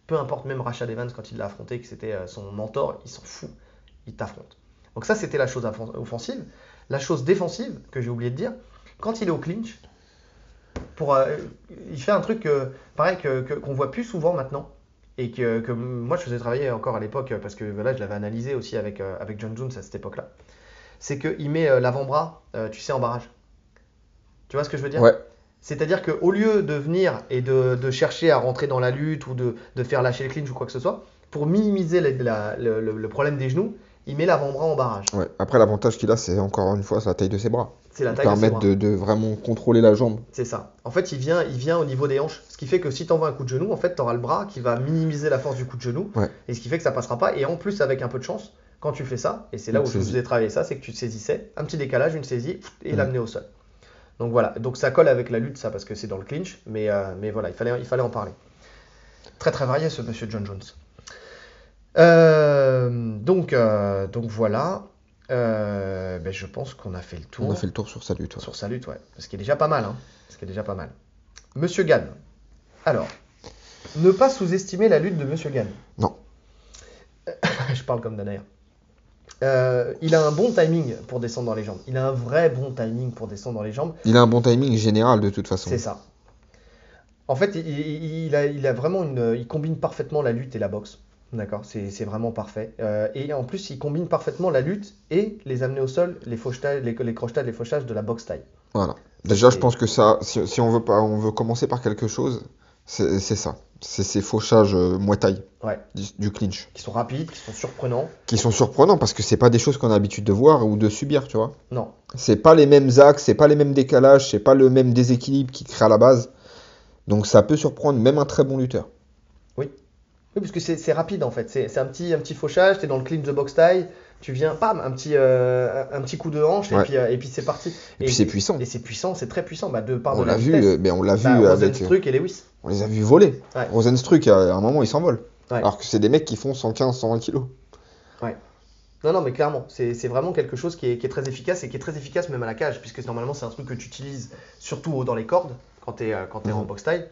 Peu importe, même Rashad Evans, quand il l'a affronté, que c'était euh, son mentor, il s'en fout. Il t'affronte. Donc, ça, c'était la chose offensive. La chose défensive, que j'ai oublié de dire, quand il est au clinch, pour, euh, il fait un truc que, pareil qu'on voit plus souvent maintenant. Et que, que moi, je faisais travailler encore à l'époque, euh, parce que là, je l'avais analysé aussi avec, euh, avec John Jones à cette époque-là. C'est qu'il met euh, l'avant-bras, tu sais, en barrage. Tu vois ce que je veux dire? Ouais. C'est-à-dire qu'au lieu de venir et de, de chercher à rentrer dans la lutte ou de, de faire lâcher le clinch ou quoi que ce soit, pour minimiser la- la- le, le- le problème des genoux, il met l'avant-bras en barrage. Ouais. Après, l'avantage qu'il a, c'est encore une fois, la taille de ses bras. C'est la taille de ses permettent bras. de, de vraiment contrôler la jambe. C'est ça. En fait, il vient, il vient au niveau des hanches. Ce qui fait que si tu envoies un coup de genou, en fait, tu auras le bras qui va minimiser la force du coup de genou. Ouais. Et ce qui fait que ça passera pas. Et en plus, avec un peu de chance, quand tu fais ça, et c'est là Une où je vous ai travaillé ça, c'est que tu te saisissais, un petit décalage, une saisie, et Ouais. l'amener au sol. Donc voilà. Donc ça colle avec la lutte, ça, parce que c'est dans le clinch. Mais, euh, mais voilà, il fallait, il fallait en parler. Très très varié ce monsieur John Jones. Euh, donc, euh, donc voilà. Euh, ben, je pense qu'on a fait le tour On a fait le tour sur sa lutte. ouais. sur sa lutte, ouais. Ce qui est déjà pas mal, hein. Ce qui est déjà pas mal. Monsieur Gann. Alors, ne pas sous-estimer la lutte de Monsieur Gann. Non. Je parle comme Danaer. Euh, il a un bon timing pour descendre dans les jambes. Il a un vrai bon timing pour descendre dans les jambes. Il a un bon timing général de toute façon. C'est ça. En fait, il, il- il a, il a vraiment une. Il combine parfaitement la lutte et la boxe. D'accord C'est vraiment parfait. Euh, et en plus, il combine parfaitement la lutte et les amener au sol, les, fauchetages, les, les crochetages, les fauchages de la boxe taille. Voilà. Déjà, je pense que ça, si, si on veut pas, on veut commencer par quelque chose, C'est ça. C'est ces fauchages euh, Ouais. du, du clinch. Qui sont rapides, qui sont surprenants. Qui sont surprenants parce que c'est pas des choses qu'on a l'habitude de voir ou de subir, tu vois. Non. C'est pas les mêmes axes, c'est pas les mêmes décalages, c'est pas le même déséquilibre qui crée à la base. Donc ça peut surprendre même un très bon lutteur. Oui, parce que c'est rapide en fait. C'est un petit, un petit fauchage, t'es dans le clinch de box taille, tu viens, pam, un petit, euh, un petit coup de hanche et Ouais. puis, euh, et puis c'est parti. Et, puis c'est puissant. Et c'est puissant, c'est très puissant, bah, de par On de la vu, vitesse. euh, mais on l'a vu Bah, avec. Rosenstruck et Lewis. On les a vus voler. Ouais. Rosenstruck, à un moment, il s'envole. Ouais. Alors que c'est des mecs qui font 115, 120 kilos. Non, non, mais clairement, c'est vraiment quelque chose qui est, qui est très efficace et qui est très efficace même à la cage, puisque normalement c'est un truc que tu utilises surtout dans les cordes quand tu es, quand t'es Mhm. en box taille.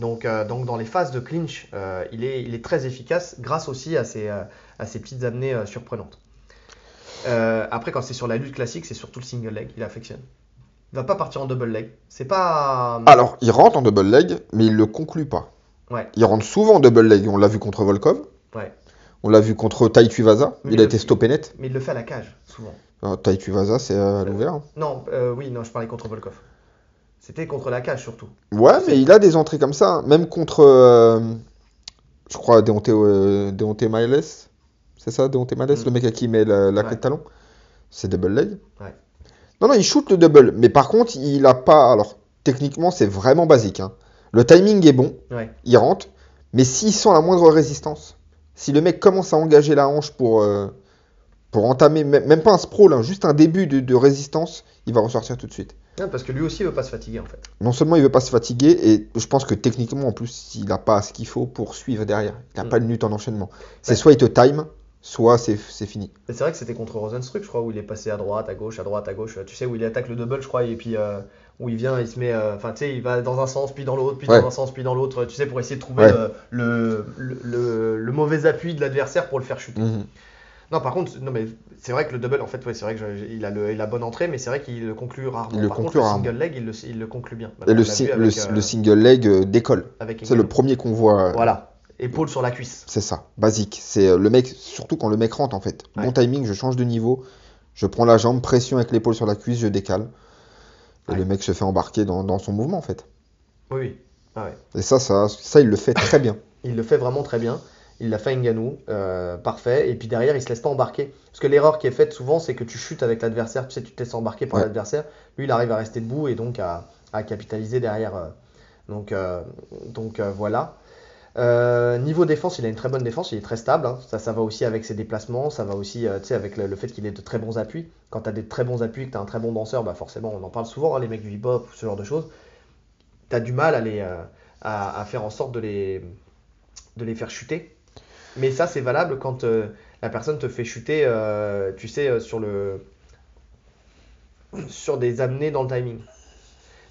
Donc, euh, donc dans les phases de clinch, euh, il, est, il est très efficace grâce aussi à ces, euh, à petites amenées surprenantes. Après, quand c'est sur la lutte classique, c'est surtout le single leg, il affectionne. Il va pas partir en double leg. C'est pas. Alors, il rentre en double leg, mais il le conclut pas. Ouais. Il rentre souvent en double leg. On l'a vu contre Volkov. Ouais. On l'a vu contre Tai Tuivasa. Il il a le- été stoppé net. Mais il le fait à la cage, souvent. Euh, Tai Tuivasa, c'est à l'ouvert. hein. Non, euh, oui, non, je parlais contre Volkov. C'était contre la cage surtout. Ouais, mais il a des entrées comme ça. hein. Même contre, euh, je crois, Deontay, euh, Deontay Miles. C'est ça, Deontay Miles, Mm. le mec à qui il met la, la clé de talon. C'est double leg. Ouais. Non, non, il shoot le double. Mais par contre, il a pas. Alors, techniquement, c'est vraiment basique. hein. Le timing est bon. Ouais. il rentre, mais s'il sent la moindre résistance, si le mec commence à engager la hanche pour, euh, pour entamer, même même pas un sprawl, hein, juste un début de, de résistance, il va ressortir tout de suite. Ouais, parce que lui aussi il veut pas se fatiguer en fait. Non seulement il veut pas se fatiguer, et je pense que techniquement, en plus, il n'a pas ce qu'il faut pour suivre derrière. Il n'a Mm. pas de lutte en enchaînement. C'est Ouais. soit il te time, soit c'est fini. C'est vrai que c'était contre Rosenstruck, je crois, où il est passé à droite, à gauche, à droite, à gauche. Tu sais, où il attaque le double, je crois, et puis euh, où il vient, il se met. euh, Enfin, tu sais, il va dans un sens, puis dans l'autre, puis Ouais. dans un sens, puis dans l'autre, tu sais, pour essayer de trouver Ouais. le, le, le, le- le mauvais appui de l'adversaire pour le faire chuter. Mhm. Non, par contre, non, mais c'est vrai que le double, en fait, ouais, c'est vrai qu'il a, le, il a bonne entrée, mais c'est vrai qu'il le conclut rarement. Il le par conclut contre, rarement. le single leg, il le, il le conclut bien. Et le, si- euh, le single leg euh, décolle. C'est le premier qu'on voit. euh, Voilà, épaule sur la cuisse. C'est ça, basique. C'est le mec, surtout quand le mec rentre en fait. Ouais. Bon timing, je change de niveau, je prends la jambe, pression avec l'épaule sur la cuisse, je décale. Et Ouais. le mec se fait embarquer dans, dans son mouvement en fait. Oui, oui. Ah ouais. Et ça, ça, ça, il le fait très bien. Il le fait vraiment très bien. Il l'a fait à Ngannou, euh, parfait. Et puis derrière, il se laisse pas embarquer. Parce que l'erreur qui est faite souvent, c'est que tu chutes avec l'adversaire. Tu sais, tu te laisses embarquer par Ouais. l'adversaire. Lui, il arrive à rester debout et donc à, à capitaliser derrière. euh. Donc, euh, donc voilà. Niveau défense, il a une très bonne défense. Il est très stable. hein. Ça, ça va aussi avec ses déplacements. Ça va aussi, avec le, le fait qu'il ait de très bons appuis. Quand tu as des très bons appuis, que tu as un très bon danseur, bah forcément, on en parle souvent, hein, les mecs du hip-hop, ce genre de choses. Tu as du mal à, les, à, à faire en sorte de les, de les faire chuter. Mais ça, c'est valable quand euh, la personne te fait chuter, euh, tu sais, euh, sur le sur des amenées dans le timing.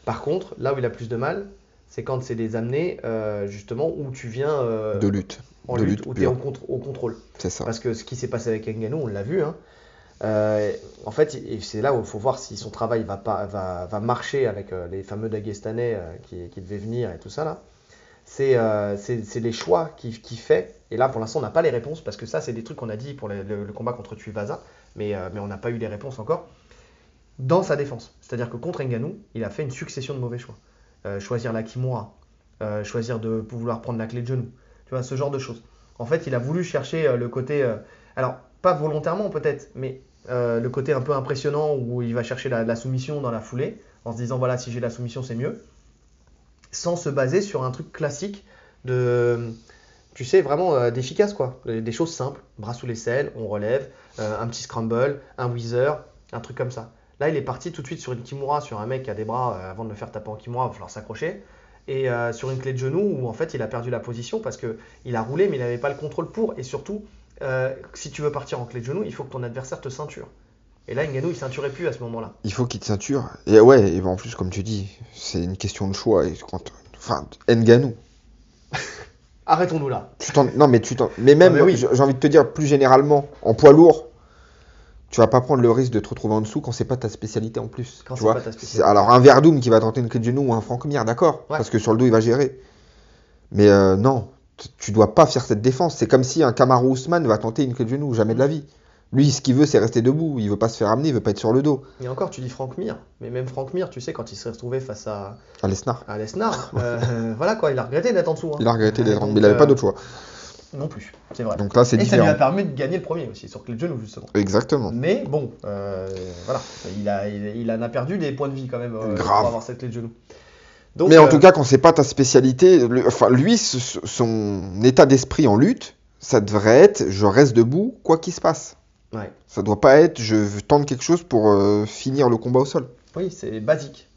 Par contre, là où il a plus de mal, c'est quand c'est des amenées, euh, justement, où tu viens De lutte. en de lutte, lutte où tu es au, contrôle. C'est ça. Parce que ce qui s'est passé avec Ngannou, on l'a vu. hein. Euh, en fait, c'est là où il faut voir si son travail va, pas, va, va marcher avec euh, les fameux Dagestanais euh, qui, qui devaient venir et tout ça là. C'est euh, c'est- les choix qu'il qu'il fait. Et là, pour l'instant, on n'a pas les réponses parce que ça, c'est des trucs qu'on a dit pour le, combat contre Tuivasa, mais, euh, mais on n'a pas eu les réponses encore. Dans sa défense. C'est-à-dire que contre Ngannou, il a fait une succession de mauvais choix. Euh, choisir la Kimura, choisir de vouloir prendre la clé de genou, tu vois, ce genre de choses. En fait, il a voulu chercher le côté. alors, pas volontairement peut-être, mais le côté un peu impressionnant où il va chercher la soumission dans la foulée, en se disant voilà, si j'ai la soumission, c'est mieux. Sans se baser sur un truc classique de. Tu sais, vraiment euh, d'efficace quoi. Des choses simples. Bras sous les selles, on relève, euh, un petit scramble, un whizzer, un truc comme ça. Là, il est parti tout de suite sur une kimura, sur un mec qui a des bras, euh, avant de le faire taper en kimura, il va falloir s'accrocher. Et euh, sur une clé de genou où en fait il a perdu la position parce que il a roulé mais il n'avait pas le contrôle pour. Et surtout, si tu veux partir en clé de genou, il faut que ton adversaire te ceinture. Et là, Ngannou, il ceinturait plus à ce moment-là. Il faut qu'il te ceinture. Et ouais, et en plus, comme tu dis, c'est une question de choix. Et quand... Enfin, Nganou. Arrêtons-nous là. Tu Non, mais tu Mais même, oui. j'ai envie de te dire, plus généralement, en poids lourd, tu vas pas prendre le risque de te retrouver en dessous quand c'est pas ta spécialité en plus. Quand tu vois pas ta spécialité. Alors, un Verdum qui va tenter une clé de genou ou un Franck Mir, d'accord Ouais. Parce que sur le dos, il va gérer. Mais euh, non, tu dois pas faire cette défense. C'est comme si un Kamaru Ousmane va tenter une clé de genou, jamais de la vie. Lui, ce qu'il veut, c'est rester debout. Il veut pas se faire amener, il veut pas être sur le dos. Et encore, tu dis Franck Mir, mais même Franck Mir, tu sais, quand il s'est retrouvé face à, À Lesnar. à Lesnar, euh, voilà quoi, il a regretté d'être en dessous. hein. Il a regretté d'être, Donc, mais il avait pas euh, d'autre choix. Non plus, c'est vrai. Donc là, c'est Et ça lui a permis de gagner le premier aussi, sur clé de genou justement. Exactement. Mais bon, euh, voilà, il, a, il, il en a perdu des points de vie quand même Grave. pour avoir cette clé de genou. Donc, Mais en tout cas, quand c'est pas ta spécialité, le- enfin lui, son état d'esprit en lutte, ça devrait être je reste debout quoi qu'il se passe. Ouais. Ça doit pas être je tente quelque chose pour euh, finir le combat au sol. Oui, c'est basique.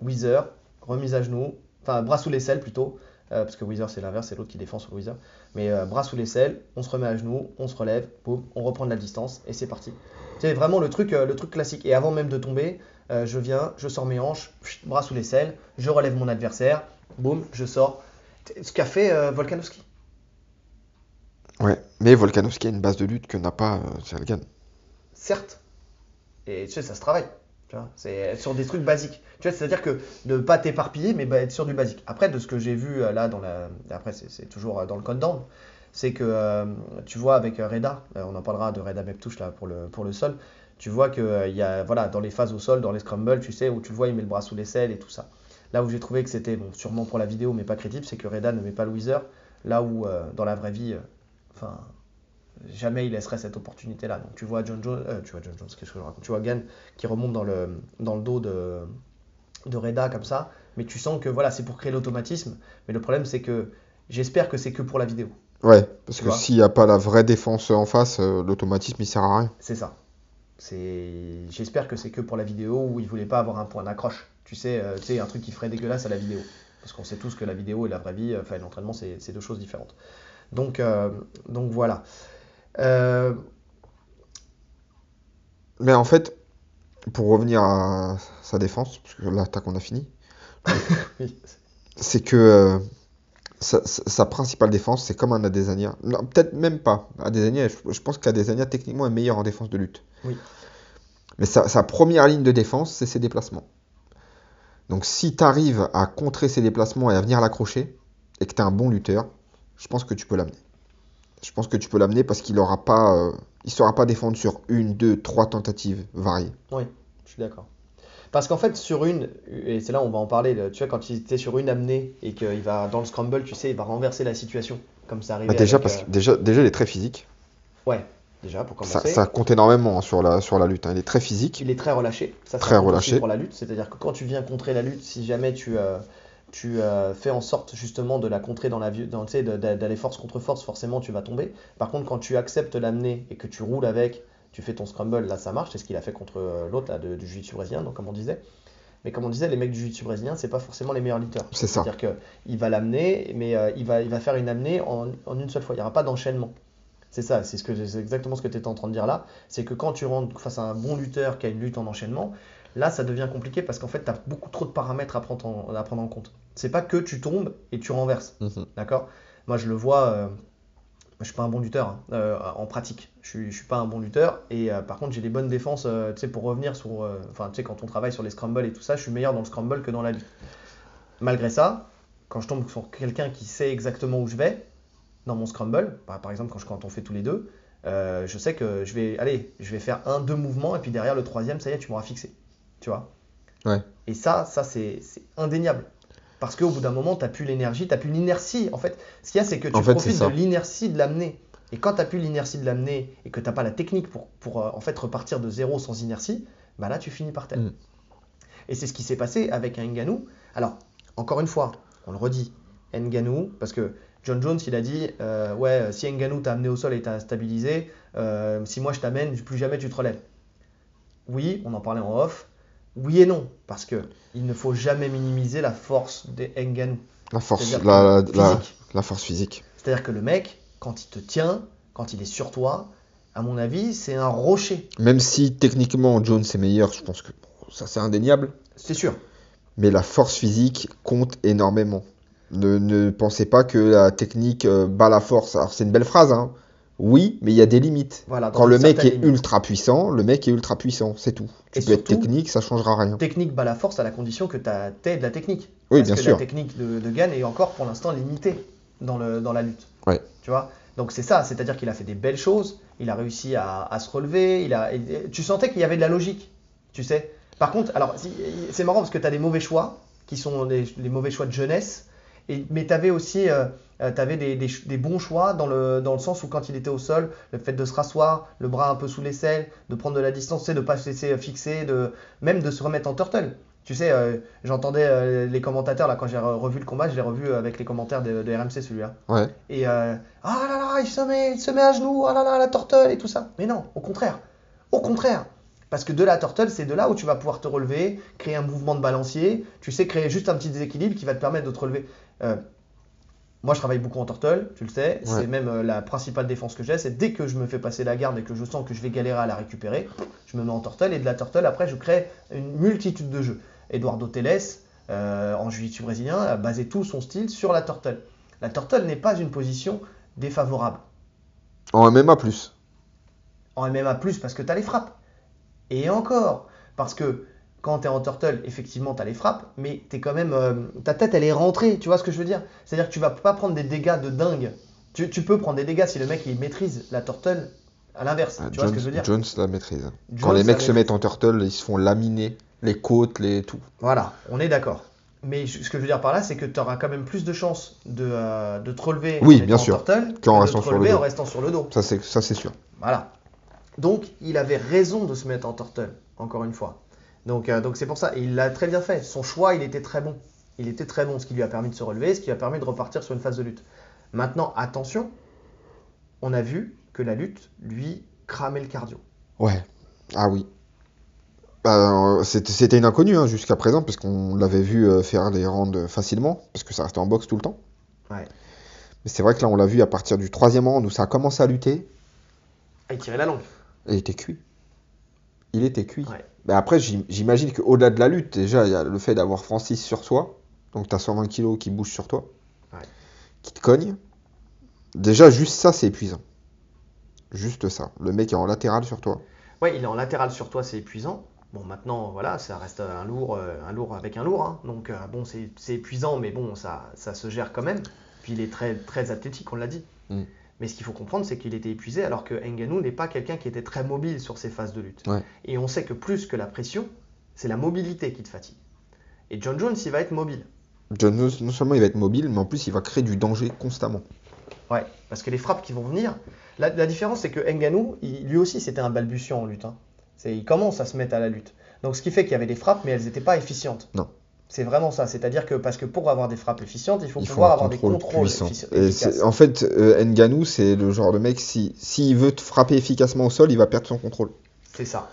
Weezer, remise à genoux, enfin bras sous l'aisselle plutôt, euh, parce que Weezer c'est l'inverse, c'est l'autre qui défend sur Weezer. Mais euh, bras sous l'aisselle, on se remet à genoux, on se relève, boum, on reprend de la distance et c'est parti. C'est vraiment le truc, le truc classique. Et avant même de tomber, je viens, je sors mes hanches, bras sous l'aisselle, je relève mon adversaire, boum, je sors. Ce qu'a fait Volkanovski. Ouais. Mais Volkanovski a une base de lutte que n'a pas euh, Sergan. certes. Et tu sais, ça se travaille. C'est sur des trucs basiques. Tu vois, c'est-à-dire que de pas t'éparpiller, mais bah, être sur du basique. Après, de ce que j'ai vu euh, là, dans la... après, c'est toujours euh, dans le code down, c'est que tu vois avec Reda, on en parlera de Reda Meptouche là pour le, pour le sol, tu vois que euh, y a, voilà, dans les phases au sol, dans les scrambles, tu sais, où tu le vois, il met le bras sous l'aisselle et tout ça. Là où j'ai trouvé que c'était, bon, sûrement pour la vidéo, mais pas crédible, c'est que Reda ne met pas le Weezer, là où dans la vraie vie, enfin, jamais il laisserait cette opportunité-là. Donc tu vois John Jones, euh, tu vois John Jones, qu'est-ce que je raconte? Tu vois Gann qui remonte dans le, dans le dos de, de Reda comme ça, mais tu sens que voilà, c'est pour créer l'automatisme. Mais le problème, c'est que j'espère que c'est que pour la vidéo. Ouais, parce Tu que s'il n'y a pas la vraie défense en face, euh, l'automatisme il sert à rien. C'est ça. C'est, j'espère que c'est que pour la vidéo où il voulait pas avoir un point d'accroche. Tu sais, euh, tu sais, un truc qui ferait dégueulasse à la vidéo. Parce qu'on sait tous que la vidéo et la vraie vie, euh, enfin l'entraînement, c'est c'est deux choses différentes. Donc, euh, donc voilà. Euh, Mais en fait, pour revenir à sa défense, parce que l'attaque on a fini, oui. c'est que euh, sa, principale défense, c'est comme un Adesanya. Non, peut-être même pas. Adesanya, je, je pense qu'Adesanya techniquement est meilleur en défense de lutte. Oui. Mais sa, sa première ligne de défense, c'est ses déplacements. Donc si tu arrives à contrer ses déplacements et à venir l'accrocher, et que tu es un bon lutteur, je pense que tu peux l'amener. Je pense que tu peux l'amener parce qu'il aura pas, euh, il saura pas défendre sur une, deux, trois tentatives variées. Oui, je suis d'accord. Parce qu'en fait, sur une, et c'est là où on va en parler, le- tu vois, quand il était sur une amenée et qu'il va dans le scramble, tu sais, il va renverser la situation, comme ça arrive. Bah, déjà, parce que déjà, déjà, il est très physique. Ouais, déjà, pour commencer. ça compte énormément hein, sur la, sur la lutte. hein. Il est très physique. Il est très relâché. Ça, Très relâché. pour la lutte. C'est-à-dire que quand tu viens contrer la lutte, si jamais tu, euh, tu euh, fais en sorte justement de la contrer dans la vie, dans, d'aller force contre force, forcément tu vas tomber. Par contre, quand tu acceptes l'amener et que tu roules avec, tu fais ton scramble, là ça marche. C'est ce qu'il a fait contre euh, l'autre là, de- du jiu-jitsu brésilien, donc comme on disait. Mais comme on disait, les mecs du jiu-jitsu brésilien, c'est pas forcément les meilleurs lutteurs. C'est ça. C'est-à-dire qu'il va l'amener, mais euh, il, va, il va faire une amenée en, en une seule fois. Il n'y aura pas d'enchaînement. C'est ça, c'est ce que, c'est exactement ce que tu étais en train de dire là. C'est que quand tu rentres face à un bon lutteur qui a une lutte en enchaînement, là ça devient compliqué parce qu'en fait tu as beaucoup trop de paramètres à prendre en, à prendre en compte. C'est pas que tu tombes et tu renverses. Mhm. D'accord? Moi, je le vois, euh, je suis pas un bon lutteur hein, euh, en pratique. Je suis, je suis pas un bon lutteur et euh, par contre, j'ai des bonnes défenses. euh, tu sais, pour revenir sur, enfin, tu sais, quand on travaille sur les scrambles et tout ça, je suis meilleur dans le scramble que dans la lutte. Malgré ça, quand je tombe sur quelqu'un qui sait exactement où je vais dans mon scramble, bah, par exemple quand, je- quand on fait tous les deux, euh, je sais que je vais, allez, je vais faire un, deux mouvements et puis derrière le troisième, ça y est, tu m'auras fixé. Tu vois? Ouais. Et ça, ça c'est indéniable. Parce qu'au bout d'un moment, tu n'as plus l'énergie, tu n'as plus l'inertie. En fait, ce qu'il y a, c'est que tu En fait, profites de l'inertie de l'amener. Et quand tu n'as plus l'inertie de l'amener et que tu n'as pas la technique pour, pour euh, en fait repartir de zéro sans inertie, bah là, tu finis par terre. Mm. Et c'est ce qui s'est passé avec un Ngannou. Alors, encore une fois, on le redit, Ngannou, parce que John Jones, il a dit euh, Ouais, si Ngannou t'a amené au sol et t'a stabilisé, euh, si moi je t'amène, plus jamais tu te relèves. Oui, on en parlait en off. Oui et non, parce que il ne faut jamais minimiser la force des Ngannou. La force, la, la- physique. la force physique. C'est-à-dire que le mec, quand il te tient, quand il est sur toi, à mon avis, c'est un rocher. Même si techniquement Jones est meilleur, je pense que bon, ça c'est indéniable. C'est sûr. Mais la force physique compte énormément. Ne, ne pensez pas que la technique euh, bat la force. Alors c'est une belle phrase, hein. Oui, mais il y a des limites. Voilà, Quand le mec est limite. ultra puissant, le mec est ultra puissant, c'est tout. Tu Et peux être technique, ça changera rien. Technique bat la force à la condition que tu aies de la technique. Oui, Parce bien que sûr. la technique de, de Gann est encore pour l'instant limitée dans, le, dans la lutte. Ouais. Tu vois? Donc c'est ça, c'est-à-dire qu'il a fait des belles choses, il a réussi à, à se relever, il a, tu sentais qu'il y avait de la logique, tu sais? Par contre, alors c'est marrant parce que tu as des mauvais choix, qui sont des mauvais choix de jeunesse, et, mais tu avais aussi euh, euh, des, des ch- des bons choix dans le, dans le sens où quand il était au sol, le fait de se rasseoir, le bras un peu sous l'aisselle, de prendre de la distance, de ne pas se laisser fixer, de, même de se remettre en turtle. Tu sais, euh, j'entendais euh, les commentateurs, là, quand j'ai re- revu le combat, je l'ai revu avec les commentaires de, de RMC celui-là. Ouais. Et euh, ah là là, il se, met, il se met à genoux, ah là là, la turtle et tout ça. Mais non, au contraire. Au contraire. Parce que de la turtle, c'est de là où tu vas pouvoir te relever, créer un mouvement de balancier. Tu sais, créer juste un petit déséquilibre qui va te permettre de te relever. Euh, moi, je travaille beaucoup en turtle, tu le sais. C'est même euh, la principale défense que j'ai. C'est dès que je me fais passer la garde et que je sens que je vais galérer à la récupérer, je me mets en turtle. Et de la turtle, après, je crée une multitude de jeux. Eduardo Teles, euh, en jiu-jitsu brésilien, a basé tout son style sur la turtle. La turtle n'est pas une position défavorable. En MMA plus. En MMA, parce que tu as les frappes. Et encore, parce que quand tu es en turtle, effectivement, tu as les frappes, mais t'es quand même, euh, ta tête, elle est rentrée. Tu vois ce que je veux dire? C'est-à-dire que tu vas pas prendre des dégâts de dingue. Tu, tu peux prendre des dégâts si le mec il maîtrise la turtle à l'inverse. Ah, tu vois ce que je veux dire? Jones la maîtrise. Jones Quand les mecs se mettent en turtle, ils se font laminer les côtes, les tout. Voilà, on est d'accord. Mais ce que je veux dire par là, c'est que tu auras quand même plus de chances de, euh, de te relever Oui, en bien sûr. turtle Qu'en restant te sur le relever dos. en restant sur le dos. Ça c'est ça c'est sûr. Voilà. Donc, il avait raison de se mettre en turtle, encore une fois. Donc, euh, donc c'est pour ça. Et il l'a très bien fait. Son choix, il était très bon. Il était très bon, ce qui lui a permis de se relever, ce qui lui a permis de repartir sur une phase de lutte. Maintenant, attention, on a vu que la lutte lui cramait le cardio. Ouais. Ah oui. Bah, euh, c'était une inconnue hein, jusqu'à présent, parce qu'on l'avait vu euh, faire des rounds facilement, parce que ça restait en boxe tout le temps. Ouais. Mais c'est vrai que là, on l'a vu à partir du troisième round où ça a commencé à lutter, Ah, il tirait la langue. et il était cuit. Il était cuit. Ouais. Mais après, j'im- j'imagine qu'au-delà de la lutte, déjà, il y a le fait d'avoir Francis sur soi, donc tu as 120 kilos qui bougent sur toi, Ouais. qui te cognent. Déjà, juste ça, c'est épuisant. Juste ça. Le mec est en latéral sur toi. Ouais, il est en latéral sur toi, c'est épuisant. Bon, maintenant, voilà, ça reste un lourd, euh, un lourd avec un lourd. hein. Donc, euh, bon, c'est c'est épuisant, mais bon, ça, ça se gère quand même. Puis, il est très, très athlétique, on l'a dit. Mm. Mais ce qu'il faut comprendre, c'est qu'il était épuisé, alors que Ngannou n'est pas quelqu'un qui était très mobile sur ses phases de lutte. Ouais. Et on sait que plus que la pression, c'est la mobilité qui te fatigue. Et John Jones, il va être mobile. John, non non seulement il va être mobile, mais en plus, il va créer du danger constamment. Ouais, parce que les frappes qui vont venir. La, la différence, c'est que Ngannou, il- lui aussi, c'était un balbutiant en lutte. hein. Il commence à se mettre à la lutte. Donc, ce qui fait qu'il y avait des frappes, mais elles n'étaient pas efficientes. Non. C'est vraiment ça. C'est-à-dire que parce que pour avoir des frappes efficientes, il faut Il pouvoir avoir des contrôle contrôles effici- Et efficaces. en fait, euh, Ngannou, c'est le genre de mec, si s'il veut te frapper efficacement au sol, il va perdre son contrôle. C'est ça.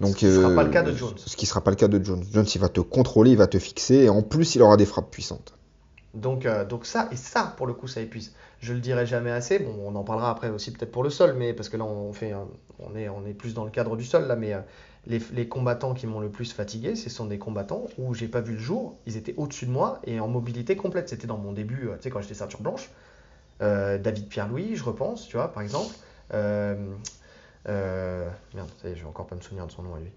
Donc, Ce qui sera euh, pas le cas de Jones. Ce qui sera pas le cas de Jones. Jones, il va te contrôler, il va te fixer, et en plus, il aura des frappes puissantes. Donc, euh, donc ça, et ça, pour le coup, ça épuise. Je le dirai jamais assez. Bon, on en parlera après aussi peut-être pour le sol, mais parce que là, on fait, on est, on est plus dans le cadre du sol là, mais euh, les, les combattants qui m'ont le plus fatigué, ce sont des combattants où j'ai pas vu le jour. Ils étaient au-dessus de moi et en mobilité complète. C'était dans mon début, euh, tu sais, quand j'étais ceinture blanche. Euh, David Pierre-Louis, je repense, tu vois, par exemple. Euh, euh, merde, je vais encore pas me souvenir de son nom à lui.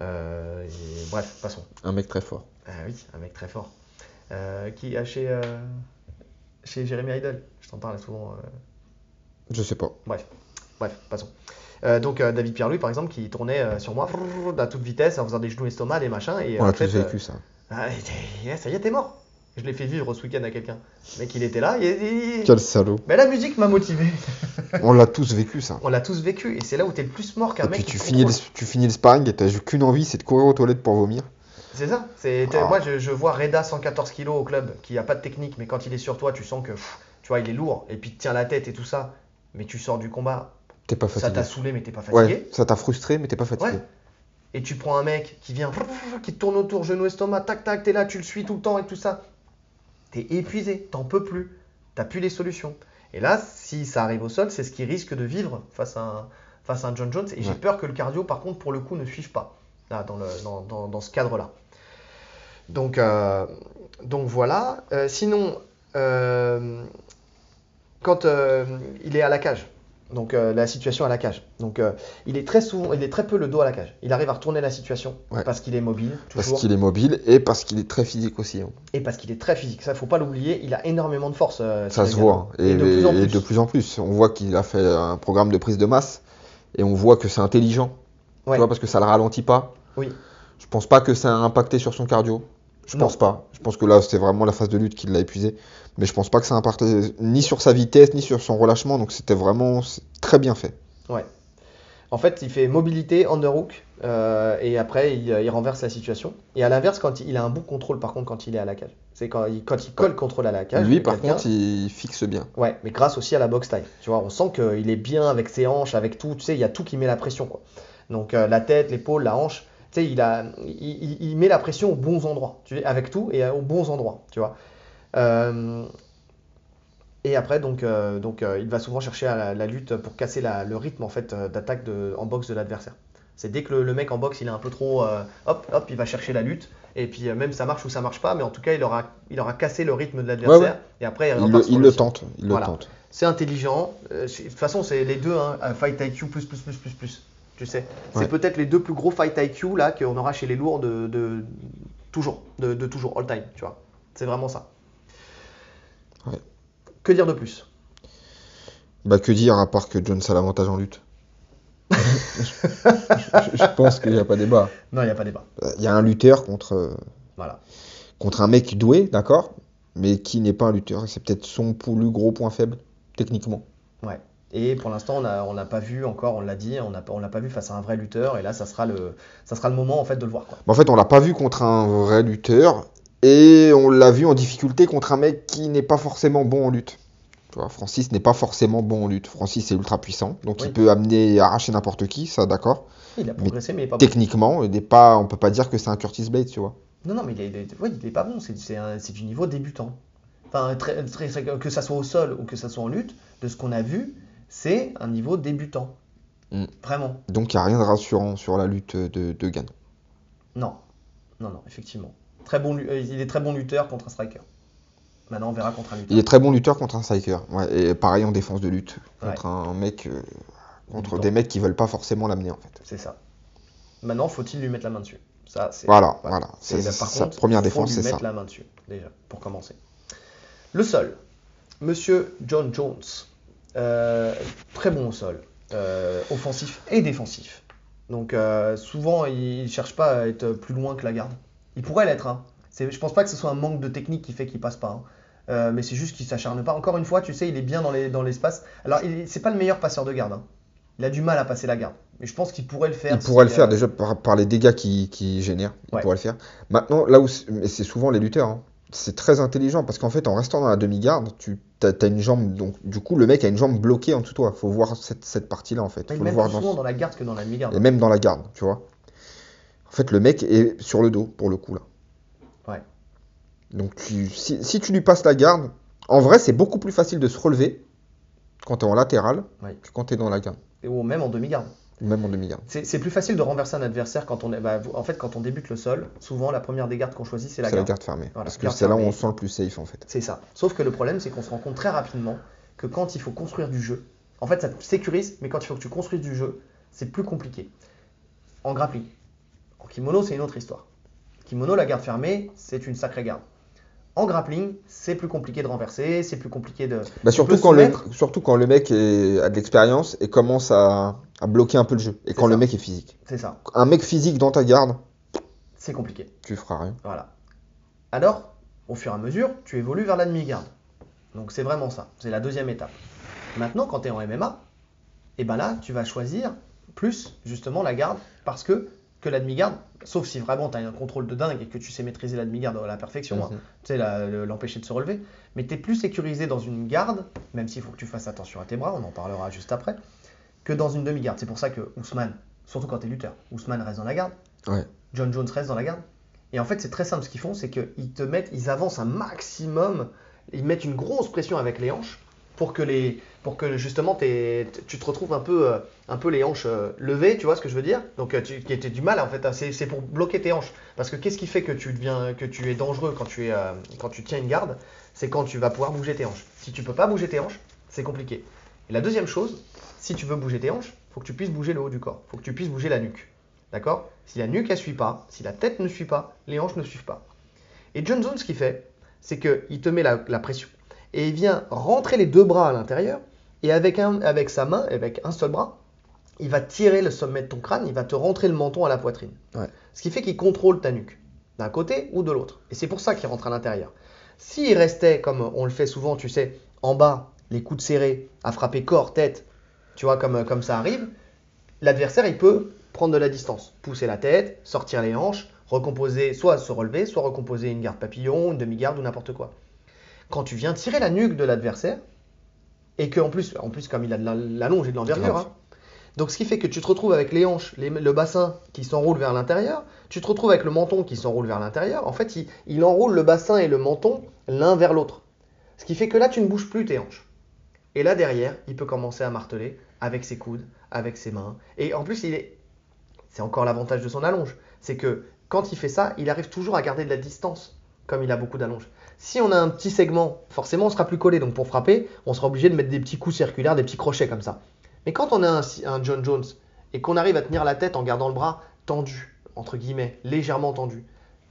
Euh, et bref, passons. Un mec très fort. Ah oui, un mec très fort. Qui a chez, chez Jeremy Idle. Je t'en parle souvent. Je sais pas. Bref, bref, passons. Euh, donc euh, David Pierre-Louis, par exemple, qui tournait euh, sur moi à toute vitesse en faisant des genoux estomac, des machins. Et On en a fait, tous vécu ça. ah, et ça y est, t'es mort. Je l'ai fait vivre ce week-end à quelqu'un. Le mec, il était là. Et, Quel salaud. Mais la musique m'a motivé. On l'a tous vécu ça. On l'a tous vécu. Et c'est là où t'es le plus mort qu'un mec. puis tu finis, le, tu finis le sparring et t'as qu'une envie, c'est de courir aux toilettes pour vomir. C'est ça. C'est, Ah. Moi, je, je vois Reda 114 kg au club, qui a pas de technique, mais quand il est sur toi, tu sens que, pff, tu vois, il est lourd, et puis il te tient la tête et tout ça. Mais tu sors du combat, T'es pas ça fatigué. t'a saoulé, mais t'es pas fatigué. Ouais, ça t'a frustré, mais t'es pas fatigué. Ouais. Et tu prends un mec qui vient, qui tourne autour, genou, estomac, tac, tac, t'es là, tu le suis tout le temps et tout ça. T'es épuisé, t'en peux plus, t'as plus les solutions. Et là, si ça arrive au sol, c'est ce qui risque de vivre face à un, face à un John Jones. Et j'ai peur que le cardio, par contre, pour le coup, ne suive pas là, dans, le, dans, dans- dans ce cadre-là. Donc, euh, donc voilà. Euh, sinon, euh, quand il est à la cage, Donc euh, la situation à la cage. Donc euh, il est très souvent, il est très peu le dos à la cage. Il arrive à retourner la situation Ouais. parce qu'il est mobile Parce qu'il est mobile et parce qu'il est très physique aussi. hein. et parce qu'il est très physique. Ça faut pas l'oublier. Il a énormément de force. euh, Ça se voit. Et, Et, de plus en et plus. de plus en plus. On voit qu'il a fait un programme de prise de masse et on voit que c'est intelligent. Ouais. Tu vois, parce que ça le ralentit pas. Oui. Je pense pas que ça a impacté sur son cardio. Je Non. pense pas. Je pense que là, c'était vraiment la phase de lutte qui l'a épuisé. Mais je pense pas que ça a impacté ni sur sa vitesse, ni sur son relâchement. Donc c'était vraiment très bien fait. En fait, il fait mobilité, underhook, euh, et après, il, il renverse la situation. Et à l'inverse, quand il, il a un bon contrôle, par contre, quand il est à la cage. C'est quand il, quand il colle le contrôle à la cage. Lui, par contre, il fixe bien. Ouais, mais grâce aussi à la box taille. Tu vois, on sent qu'il est bien avec ses hanches, avec tout. Tu sais, il y a tout qui met la pression, quoi. Donc euh, la tête, l'épaule, la hanche. Tu sais, il, a, il- il met la pression aux bons endroits. Tu sais, avec tout et aux bons endroits. Tu vois. Euh, et après, donc, euh, donc euh, il va souvent chercher à la, la lutte pour casser la- le rythme en fait d'attaque en boxe de l'adversaire. C'est dès que le, le mec en boxe il est un peu trop, euh, hop, hop, il va chercher la lutte. Et puis euh, même ça marche ou ça marche pas, mais en tout cas il aura, il aura cassé le rythme de l'adversaire. Ouais, ouais. Et après il, le, sur il le le sien. tente. Il Voilà. le tente. C'est intelligent. Euh, de toute façon, c'est les deux, hein, Fight IQ plus, plus, plus, plus, plus. Tu sais, c'est Ouais. peut-être les deux plus gros Fight IQ là qu'on aura chez les lourds de, de- toujours, de, de toujours, all time, tu vois. C'est vraiment ça. Ouais. Que dire de plus? Bah que dire à part que Jones a l'avantage en lutte je, je- je pense qu'il n'y a pas débat. Non, il n'y a pas débat. Il y a un lutteur contre, Voilà. contre un mec doué, d'accord, mais qui n'est pas un lutteur. C'est peut-être son plus gros point faible, techniquement. Ouais. Et pour l'instant, on n'a on pas vu encore, on l'a dit, on n'a on l'a pas vu face à un vrai lutteur. Et là, ça sera le, ça sera le moment en fait de le voir. Quoi. Mais en fait, on l'a pas vu contre un vrai lutteur, et on l'a vu en difficulté contre un mec qui n'est pas forcément bon en lutte. Tu vois, Francis n'est pas forcément bon en lutte. Francis est ultra puissant, donc Oui. il peut amener, arracher n'importe qui, ça d'accord. Il a progressé, mais est pas bon. Techniquement, il n'est pas, on peut pas dire que c'est un Curtis Blade, tu vois. Non, non, mais il est, il est- ouais, il est pas bon. C'est du niveau débutant. Enfin, très- très- très- que ça soit au sol ou que ça soit en lutte, de ce qu'on a vu, c'est un niveau débutant. Mm. Vraiment. Donc il n'y a rien de rassurant sur la lutte de, de Gann. Non. Non, non, effectivement. Très bon, lu- euh, il est très bon lutteur contre un striker. Maintenant, on verra contre un lutteur. Il est très bon lutteur contre un striker. Ouais, et pareil en défense de lutte. Contre un mec. euh, contre des mecs qui veulent pas forcément l'amener en fait. C'est ça. Maintenant, faut-il lui mettre la main dessus? Ça, c'est. Voilà, voilà. C'est- par sa contre, première défense, lui c'est ça. mettre la main dessus, déjà, pour commencer. Le sol. Monsieur John Jones. Euh, très bon au sol. Euh, offensif et défensif. Donc, souvent, il ne cherche pas à être plus loin que la garde. Il pourrait l'être. Hein. Je pense pas que ce soit un manque de technique qui fait qu'il passe pas. hein. Euh, mais c'est juste qu'il s'acharne pas. Encore une fois, tu sais, il est bien dans les- dans l'espace. Alors, c'est pas le meilleur passeur de garde. hein. Il a du mal à passer la garde. Mais je pense qu'il pourrait le faire. Il pourrait si, le faire euh, déjà par, par les dégâts qu'il génère. Il Ouais. pourrait le faire. Maintenant, là où. c'est- Mais c'est souvent les lutteurs. hein. C'est très intelligent parce qu'en fait, en restant dans la demi-garde, tu as, une jambe. Donc, du coup, le mec a une jambe bloquée en dessous de toi. faut voir cette, cette partie-là en fait. Il faut le même voir plus dans- souvent dans la garde que dans la demi-garde. Et même dans la garde, tu vois. En fait, le mec est sur le dos, pour le coup, là. Ouais. Donc, tu- si, si tu lui passes la garde, en vrai, c'est beaucoup plus facile de se relever quand tu es en latéral Ouais. que quand tu es dans la garde, Et- Ou même en demi-garde. même en demi-garde. C'est plus facile de renverser un adversaire quand on est. bah, en fait, quand on débute le sol, souvent la première des gardes qu'on choisit, c'est la C'est la garde. fermée. Voilà, Parce que c'est là où on se sent le plus safe, en fait. C'est ça. Sauf que le problème, c'est qu'on se rend compte très rapidement que quand il faut construire du jeu, en fait, ça te sécurise, mais quand il faut que tu construises du jeu, c'est plus compliqué. En grappling. En kimono, c'est une autre histoire. Kimono, la garde fermée, c'est une sacrée garde. En grappling, c'est plus compliqué de renverser, c'est plus compliqué de. Bah, surtout, quand le, soumettre. surtout quand le mec est- a de l'expérience et commence à, à bloquer un peu le jeu. Et quand le mec est physique. C'est ça. Un mec physique dans ta garde, C'est compliqué. tu feras rien. Voilà. Alors, au fur et à mesure, tu évolues vers la demi-garde. Donc c'est vraiment ça. C'est la deuxième étape. Maintenant, quand tu es en MMA, et ben là, tu vas choisir plus justement la garde parce que que la demi-garde, sauf si vraiment tu as un contrôle de dingue et que tu sais maîtriser la demi-garde à la perfection, hein, Mhm. tu sais l'empêcher de se relever, mais tu es plus sécurisé dans une garde, même s'il faut que tu fasses attention à tes bras, on en parlera juste après, que dans une demi-garde. C'est pour ça que Ousmane, surtout quand tu es lutteur, Ousmane reste dans la garde, Ouais. John Jones reste dans la garde. Et en fait, c'est très simple ce qu'ils font, c'est qu'ils te mettent, ils avancent un maximum, ils mettent une grosse pression avec les hanches pour que les, pour que justement t'es- tu te retrouves un peu, euh, un peu les hanches euh, levées, tu vois ce que je veux dire? Donc euh, tu qui du mal en fait, hein, c'est pour bloquer tes hanches. Parce que qu'est-ce qui fait que tu deviens, que tu es dangereux quand tu es, quand tu tiens une garde? C'est quand tu vas pouvoir bouger tes hanches. Si tu peux pas bouger tes hanches, c'est compliqué. Et la deuxième chose, si tu veux bouger tes hanches, faut que tu puisses bouger le haut du corps. Faut que tu puisses bouger la nuque. D'accord? Si la nuque, elle suit pas, si la tête ne suit pas, les hanches ne suivent pas. Et John Jones, ce qu'il fait, c'est qu'il te met la pression et il vient rentrer les deux bras à l'intérieur et avec, un, avec sa main, avec un seul bras, il va tirer le sommet de ton crâne, il va te rentrer le menton à la poitrine. Ouais. Ce qui fait qu'il contrôle ta nuque, d'un côté ou de l'autre. Et c'est pour ça qu'il rentre à l'intérieur. S'il restait, comme on le fait souvent, tu sais, en bas, les coudes serrés, à frapper corps, tête, tu vois, comme, comme ça arrive, l'adversaire, il peut prendre de la distance, pousser la tête, sortir les hanches, recomposer, soit se relever, soit recomposer une garde papillon, une demi-garde ou n'importe quoi. Quand tu viens tirer la nuque de l'adversaire, et que en plus, en plus comme il a de la- l'allonge et de l'envergure, hein, donc ce qui fait que tu te retrouves avec les hanches, les- le bassin qui s'enroule vers l'intérieur, tu te retrouves avec le menton qui s'enroule vers l'intérieur. En fait, il, il enroule le bassin et le menton l'un vers l'autre. Ce qui fait que là, tu ne bouges plus tes hanches. Et là, derrière, il peut commencer à marteler avec ses coudes, avec ses mains. Et en plus, il est... c'est encore l'avantage de son allonge. C'est que quand il fait ça, il arrive toujours à garder de la distance, comme il a beaucoup d'allonge. Si on a un petit segment, forcément, on sera plus collé. Donc pour frapper, on sera obligé de mettre des petits coups circulaires, des petits crochets comme ça. Mais quand on a un, un John Jones et qu'on arrive à tenir la tête en gardant le bras tendu, entre guillemets, légèrement tendu,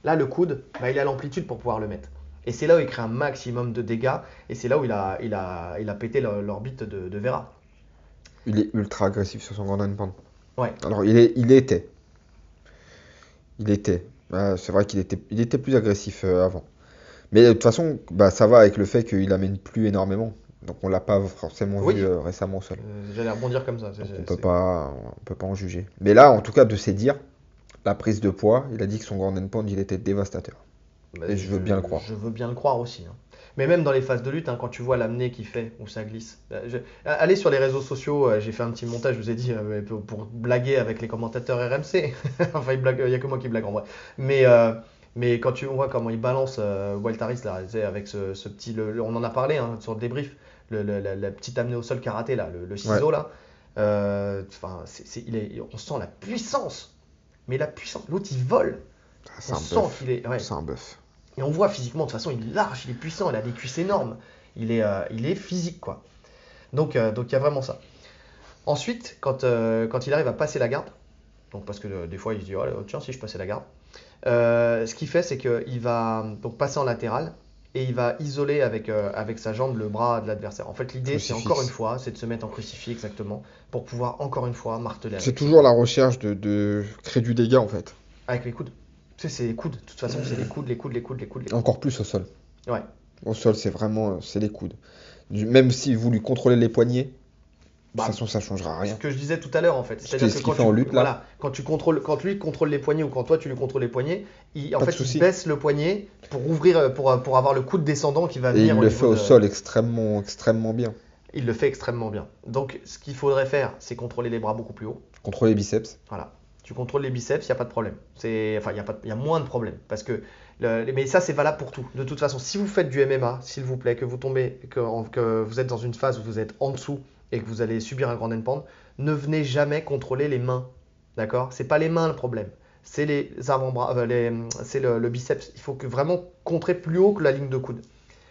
là, le coude, bah, il a l'amplitude pour pouvoir le mettre. Et c'est là où il crée un maximum de dégâts. Et c'est là où il a, il a, il a pété l'or- l'orbite de, de Vera. Il est ultra agressif sur son grand and pound. Ouais. Alors, il, est, il était. Il était. Euh, c'est vrai qu'il était, il était plus agressif euh, avant. Mais de toute façon, bah, ça va avec le fait qu'il amène plus énormément. Donc, on l'a pas forcément Oui. vu euh, récemment sol. Euh, J'allais rebondir comme ça. Donc, on peut pas, on peut pas en juger. Mais là, en tout cas, de ses dires, la prise de poids, il a dit que son grand and pound, il était dévastateur. Bah, Et je veux bien le croire. Je veux bien le croire aussi. hein. Mais même dans les phases de lutte, hein, quand tu vois l'amener qu'il fait, où ça glisse. je- Allez sur les réseaux sociaux, euh, j'ai fait un petit montage, je vous ai dit, euh, pour, blaguer avec les commentateurs RMC. enfin, il blague- n'y a que moi qui blague en vrai. Mais, euh, mais quand tu vois comment il balance euh, Walt Harris, là, avec ce, ce petit. le- le- on en a parlé hein, sur le débrief, le, la, la petite amenée au sol karaté, là, le, ciseau, là. Euh, il est, on sent la puissance. Mais la puissance, l'autre il vole. Ah, On un sent qu'il est. ouais. C'est un bœuf. Et on voit physiquement, de toute façon, il est large, il est puissant, il a des cuisses énormes. Il est, euh, il est physique, quoi. Donc, euh, donc il y a vraiment ça. Ensuite, quand, euh, quand il arrive à passer la garde, donc parce que des fois il se dit, oh, tiens, si je passais la garde, euh, ce qu'il fait, c'est qu'il va donc passer en latéral et il va isoler avec, euh, avec sa jambe le bras de l'adversaire. En fait, l'idée, c'est encore une fois, c'est de se mettre en crucifix exactement pour pouvoir encore une fois marteler C'est toujours la recherche de, de créer du dégât, en fait. avec les coudes. Tu sais, c'est les coudes. De toute façon, c'est les coudes, les coudes, les coudes, les coudes. Les coudes. Encore plus au sol. Ouais. Au sol, c'est vraiment, c'est les coudes. Du- Même si vous lui contrôlez les poignets, de Bah, toute façon, ça changera rien. Ce que je disais tout à l'heure en fait. Ce C'est-à-dire que quand tu, en lutte, là. voilà, quand tu contrôles, quand lui contrôle les poignets ou quand toi tu lui contrôles les poignets, il, en Pas de fait il baisse le poignet pour ouvrir, euh, pour, pour avoir le coude descendant qui va Et venir il le fait au de- sol extrêmement, extrêmement bien. Il le fait extrêmement bien. Donc ce qu'il faudrait faire, c'est contrôler les bras beaucoup plus haut. Contrôler les biceps. Voilà. Tu contrôles les biceps, il n'y a pas de problème. C'est, enfin, il y a pas, il y a moins de problèmes parce que, le- mais ça c'est valable pour tout. De toute façon, si vous faites du MMA, s'il vous plaît, que vous tombez, que, que vous êtes dans une phase où vous êtes en dessous et que vous allez subir un grand endpoint, ne venez jamais contrôler les mains. D'accord? C'est pas les mains le problème. C'est les avant-bras, euh, c'est le, le biceps. Il faut que vraiment contrer plus haut que la ligne de coude.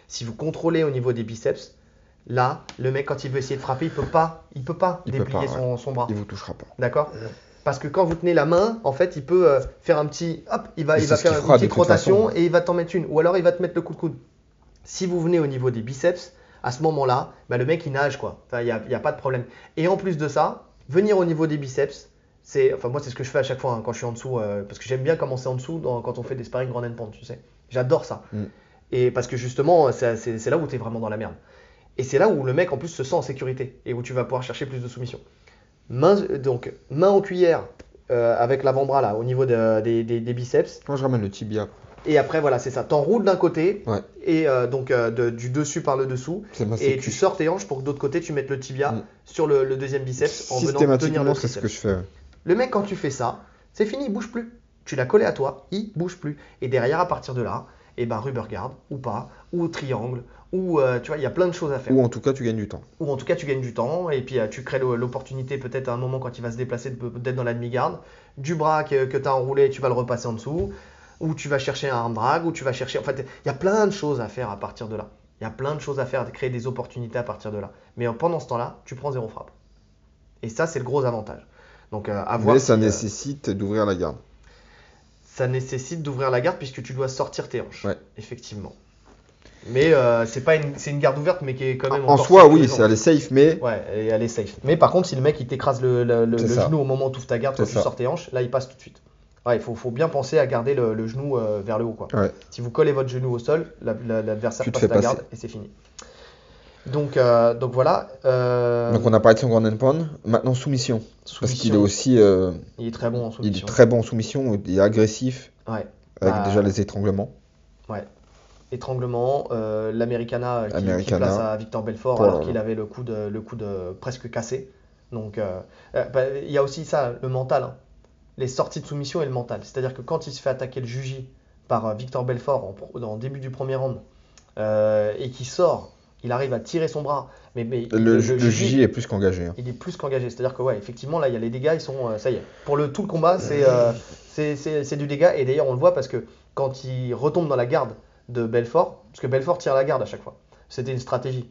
Si vous contrôlez au niveau des biceps, là, le mec quand il veut essayer de frapper, il peut pas, il peut pas Il peut déplier pas, son, son bras. Il vous touchera pas. D'accord? Parce que quand vous tenez la main, en fait, il peut euh, faire un petit. Hop, il va, Et il faire une petite rotation façon. et il va t'en mettre une. Ou alors il va te mettre le coup de coude. Si vous venez au niveau des biceps, à ce moment-là, bah, le mec il nage quoi. Enfin, Il n'y a, il y a pas de problème. Et en plus de ça, venir au niveau des biceps, c'est. Enfin, moi, c'est ce que je fais à chaque fois hein, quand je suis en dessous. euh, parce que j'aime bien commencer en dessous dans- quand on fait des sparring grand and pound, tu sais. J'adore ça. Mm. Et parce que justement, c'est là où tu es vraiment dans la merde. Et c'est là où le mec en plus se sent en sécurité et où tu vas pouvoir chercher plus de soumission. Main, donc, main en cuillère euh, avec l'avant-bras là au niveau de- des, des- des biceps. Moi, je ramène le tibia. Et après, voilà, c'est ça. T'enroules d'un côté Ouais. et euh, donc euh, de- du dessus par le dessous. Et tu sors tes hanches pour que d'autre côté tu mettes le tibia Mm. sur le, le deuxième biceps en venant tenir le Systématiquement, c'est ce triceps. que je fais. ouais. Le mec, quand tu fais ça, c'est fini, il bouge plus. Tu l'as collé à toi, il bouge plus. Et derrière, à partir de là, et ben rubber guard ou pas, ou triangle, ou euh, tu vois, il y a plein de choses à faire. Ou en tout cas, tu gagnes du temps. Ou en tout cas, tu gagnes du temps et puis euh, tu crées l'opportunité peut-être à un moment quand il va se déplacer d'être dans la demi-garde. Du bras que, tu as enroulé, tu vas le repasser en dessous. Ou tu vas chercher un arm drag, ou tu vas chercher. En fait, il y a plein de choses à faire à partir de là. Il y a plein de choses à faire, créer des opportunités à partir de là. Mais euh, pendant ce temps-là, tu prends zéro frappe. Et ça, c'est le gros avantage. Donc, euh, à voir. Mais ça nécessite d'ouvrir la garde. Ça nécessite d'ouvrir la garde puisque tu dois sortir tes hanches. Effectivement. Mais euh, c'est pas une, c'est une garde ouverte, mais qui est quand même. En soi, oui, c'est elle est safe, mais. Ouais, elle est safe. Mais par contre, si le mec il t'écrase le, genou au moment où tu ouvres ta garde, quand tu sors tes hanches, là il passe tout de suite. Ouais, il faut, faut bien penser à garder le, genou euh, vers le haut. Quoi. Si vous collez votre genou au sol, l'adversaire passe la garde et c'est fini. Donc, euh, donc voilà. Donc on a parlé de son grand endpoint. Maintenant soumission. soumission. Parce qu'il est aussi. il est très bon en soumission. Il est très bon en soumission. Il est agressif. Ouais. Avec bah, déjà les étranglements. Ouais étranglement, euh, l'Americana qui, qui, place à Victor Belfort alors qu'il avait le coup de, le presque cassé. Donc euh, euh, bah, il y a aussi ça, le mental. Hein. Les sorties de soumission et le mental. C'est-à-dire que quand il se fait attaquer le juji par Victor Belfort en, début du premier round et qui sort, il arrive à tirer son bras. Mais, mais le, juji est plus qu'engagé. Hein. Il est plus qu'engagé. C'est-à-dire que ouais, effectivement là il y a les dégâts, ils sont ça y est. Pour le tout le combat, c'est du dégât et d'ailleurs on le voit parce que quand il retombe dans la garde de Belfort, parce que Belfort tire la garde à chaque fois. C'était une stratégie.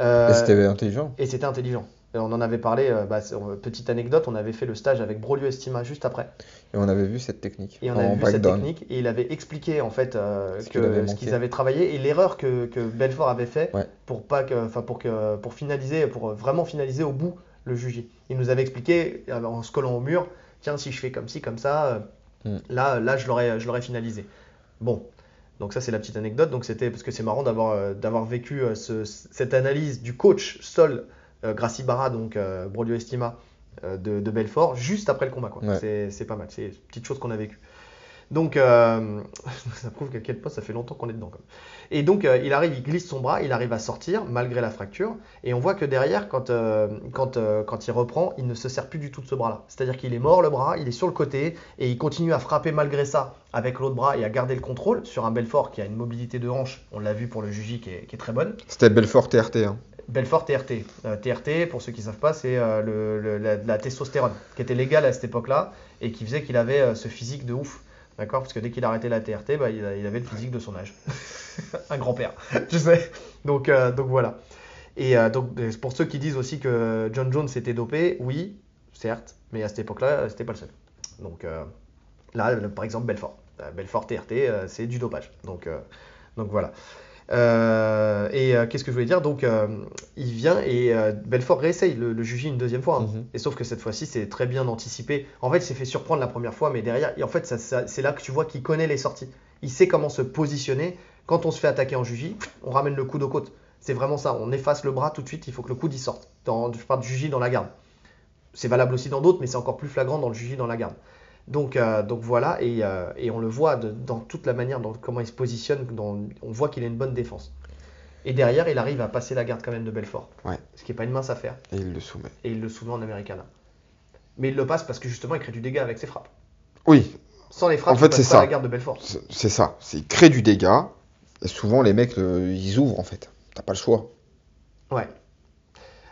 Euh, et c'était intelligent. Et c'était intelligent. On en avait parlé, euh, bah, petite anecdote, on avait fait le stage avec Brolio Estima juste après. Et on avait vu cette technique. Et on avait vu cette technique, et il avait expliqué en fait euh, ce qu'ils avaient travaillé et l'erreur que, Belfort avait fait pour, pas que, pour, que, pour finaliser, pour vraiment finaliser au bout le juge. Il nous avait expliqué en se collant au mur, tiens si je fais comme ci, comme ça, hmm. là, là je l'aurais finalisé. Bon, donc ça c'est la petite anecdote. Donc c'était parce que c'est marrant d'avoir euh, d'avoir vécu euh, cette analyse du coach Sol euh, Gracie Barra donc Brodio Estima de, Belfort juste après le combat. C'est pas mal. C'est une petite chose qu'on a vécu. Donc, euh, ça prouve qu'à quel point ça fait longtemps qu'on est dedans. Et donc, euh, il arrive, il glisse son bras, il arrive à sortir malgré la fracture. Et on voit que derrière, quand, euh, quand, quand il reprend, il ne se sert plus du tout de ce bras-là. C'est-à-dire qu'il est mort le bras, il est sur le côté et il continue à frapper malgré ça avec l'autre bras et à garder le contrôle sur un Belfort qui a une mobilité de hanche. On l'a vu pour le Juji qui est, très bonne. C'était Belfort TRT. Hein. Belfort TRT. TRT, pour ceux qui ne savent pas, c'est la, la, testostérone qui était légale à cette époque-là et qui faisait qu'il avait ce physique de ouf. D'accord? Parce que dès qu'il a arrêté la TRT, bah, il, avait le physique de son âge. un grand-père, tu sais. Donc, euh, donc voilà. Et euh, donc, pour ceux qui disent aussi que John Jones était dopé, oui, certes, mais à cette époque-là, c'était pas le seul. Donc euh, là, par exemple, Belfort. Belfort TRT, c'est du dopage. Donc, donc voilà. Euh, et euh, qu'est-ce que je voulais dire? Donc, euh, il vient et Belfort réessaye le, le juger une deuxième fois. Hein. Mhm. Et sauf que cette fois-ci, c'est très bien anticipé. En fait, il s'est fait surprendre la première fois, mais derrière, et en fait, c'est là que tu vois qu'il connaît les sorties. Il sait comment se positionner. Quand on se fait attaquer en jugie, on ramène le coude aux côtes. C'est vraiment ça. On efface le bras tout de suite. Il faut que le coude y sorte. Dans, je parle de jugie dans la garde. C'est valable aussi dans d'autres, mais c'est encore plus flagrant dans le jugie dans la garde. Donc, euh, donc voilà, et, euh, et, on le voit dans toute la manière, dans comment il se positionne, on voit qu'il a une bonne défense. Et derrière, il arrive à passer la garde quand même de Belfort. Ouais. Ce qui n'est pas une mince affaire. Et il le soumet. Et il le soumet en Americana. Mais il le passe parce que justement, il crée du dégât avec ses frappes. Oui. Sans les frappes, en fait, c'est ça. la garde de Belfort. C'est ça. Il crée du dégât. Et souvent, les mecs, ils ouvrent en fait. T'as pas le choix. Ouais.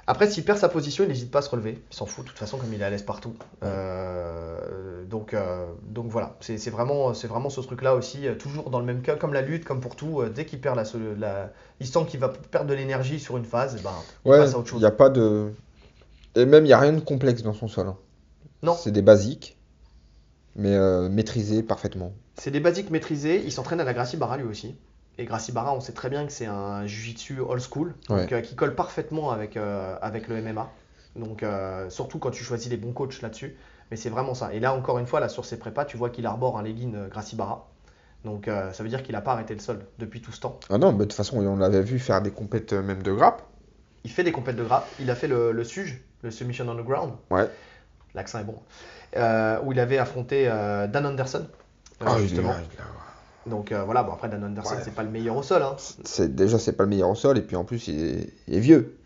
Après, s'il perd sa position, il n'hésite pas à se relever. Il s'en fout, de toute façon, comme il est à l'aise partout. Euh, donc, euh, donc voilà, c'est vraiment, vraiment ce truc-là aussi, euh, toujours dans le même cas, comme la lutte, comme pour tout. dès qu'il perd la, la, il sent qu'il va perdre de l'énergie sur une phase, ben, il passe à autre chose. Il n'y a pas de. Et même, il n'y a rien de complexe dans son sol. Hein. Non. C'est des basiques, mais maîtrisés parfaitement. C'est des basiques maîtrisés. Il s'entraîne à la Gracie Barra lui aussi. Et Gracie Barra, on sait très bien que c'est un jiu-jitsu old school, euh, qui colle parfaitement avec, euh, avec le MMA. Donc, euh, surtout quand tu choisis les bons coachs là-dessus. Mais c'est vraiment ça. Et là, encore une fois, là, sur ses prépas, tu vois qu'il arbore un legging Gracie Barra. Donc, ça veut dire qu'il n'a pas arrêté le sol depuis tout ce temps. Ah non, mais de toute façon, on l'avait vu faire des compètes même de grappe. Il fait des compètes de grappe. Il a fait le, le SUG, le Submission on the Ground. Ouais. L'accent est bon. où il avait affronté Dan Anderson. ah, justement. Donc euh, voilà, bon après Dan Anderson, c'est pas le meilleur au sol. Hein. C'est, déjà, c'est pas le meilleur au sol, et puis en plus, il est, vieux.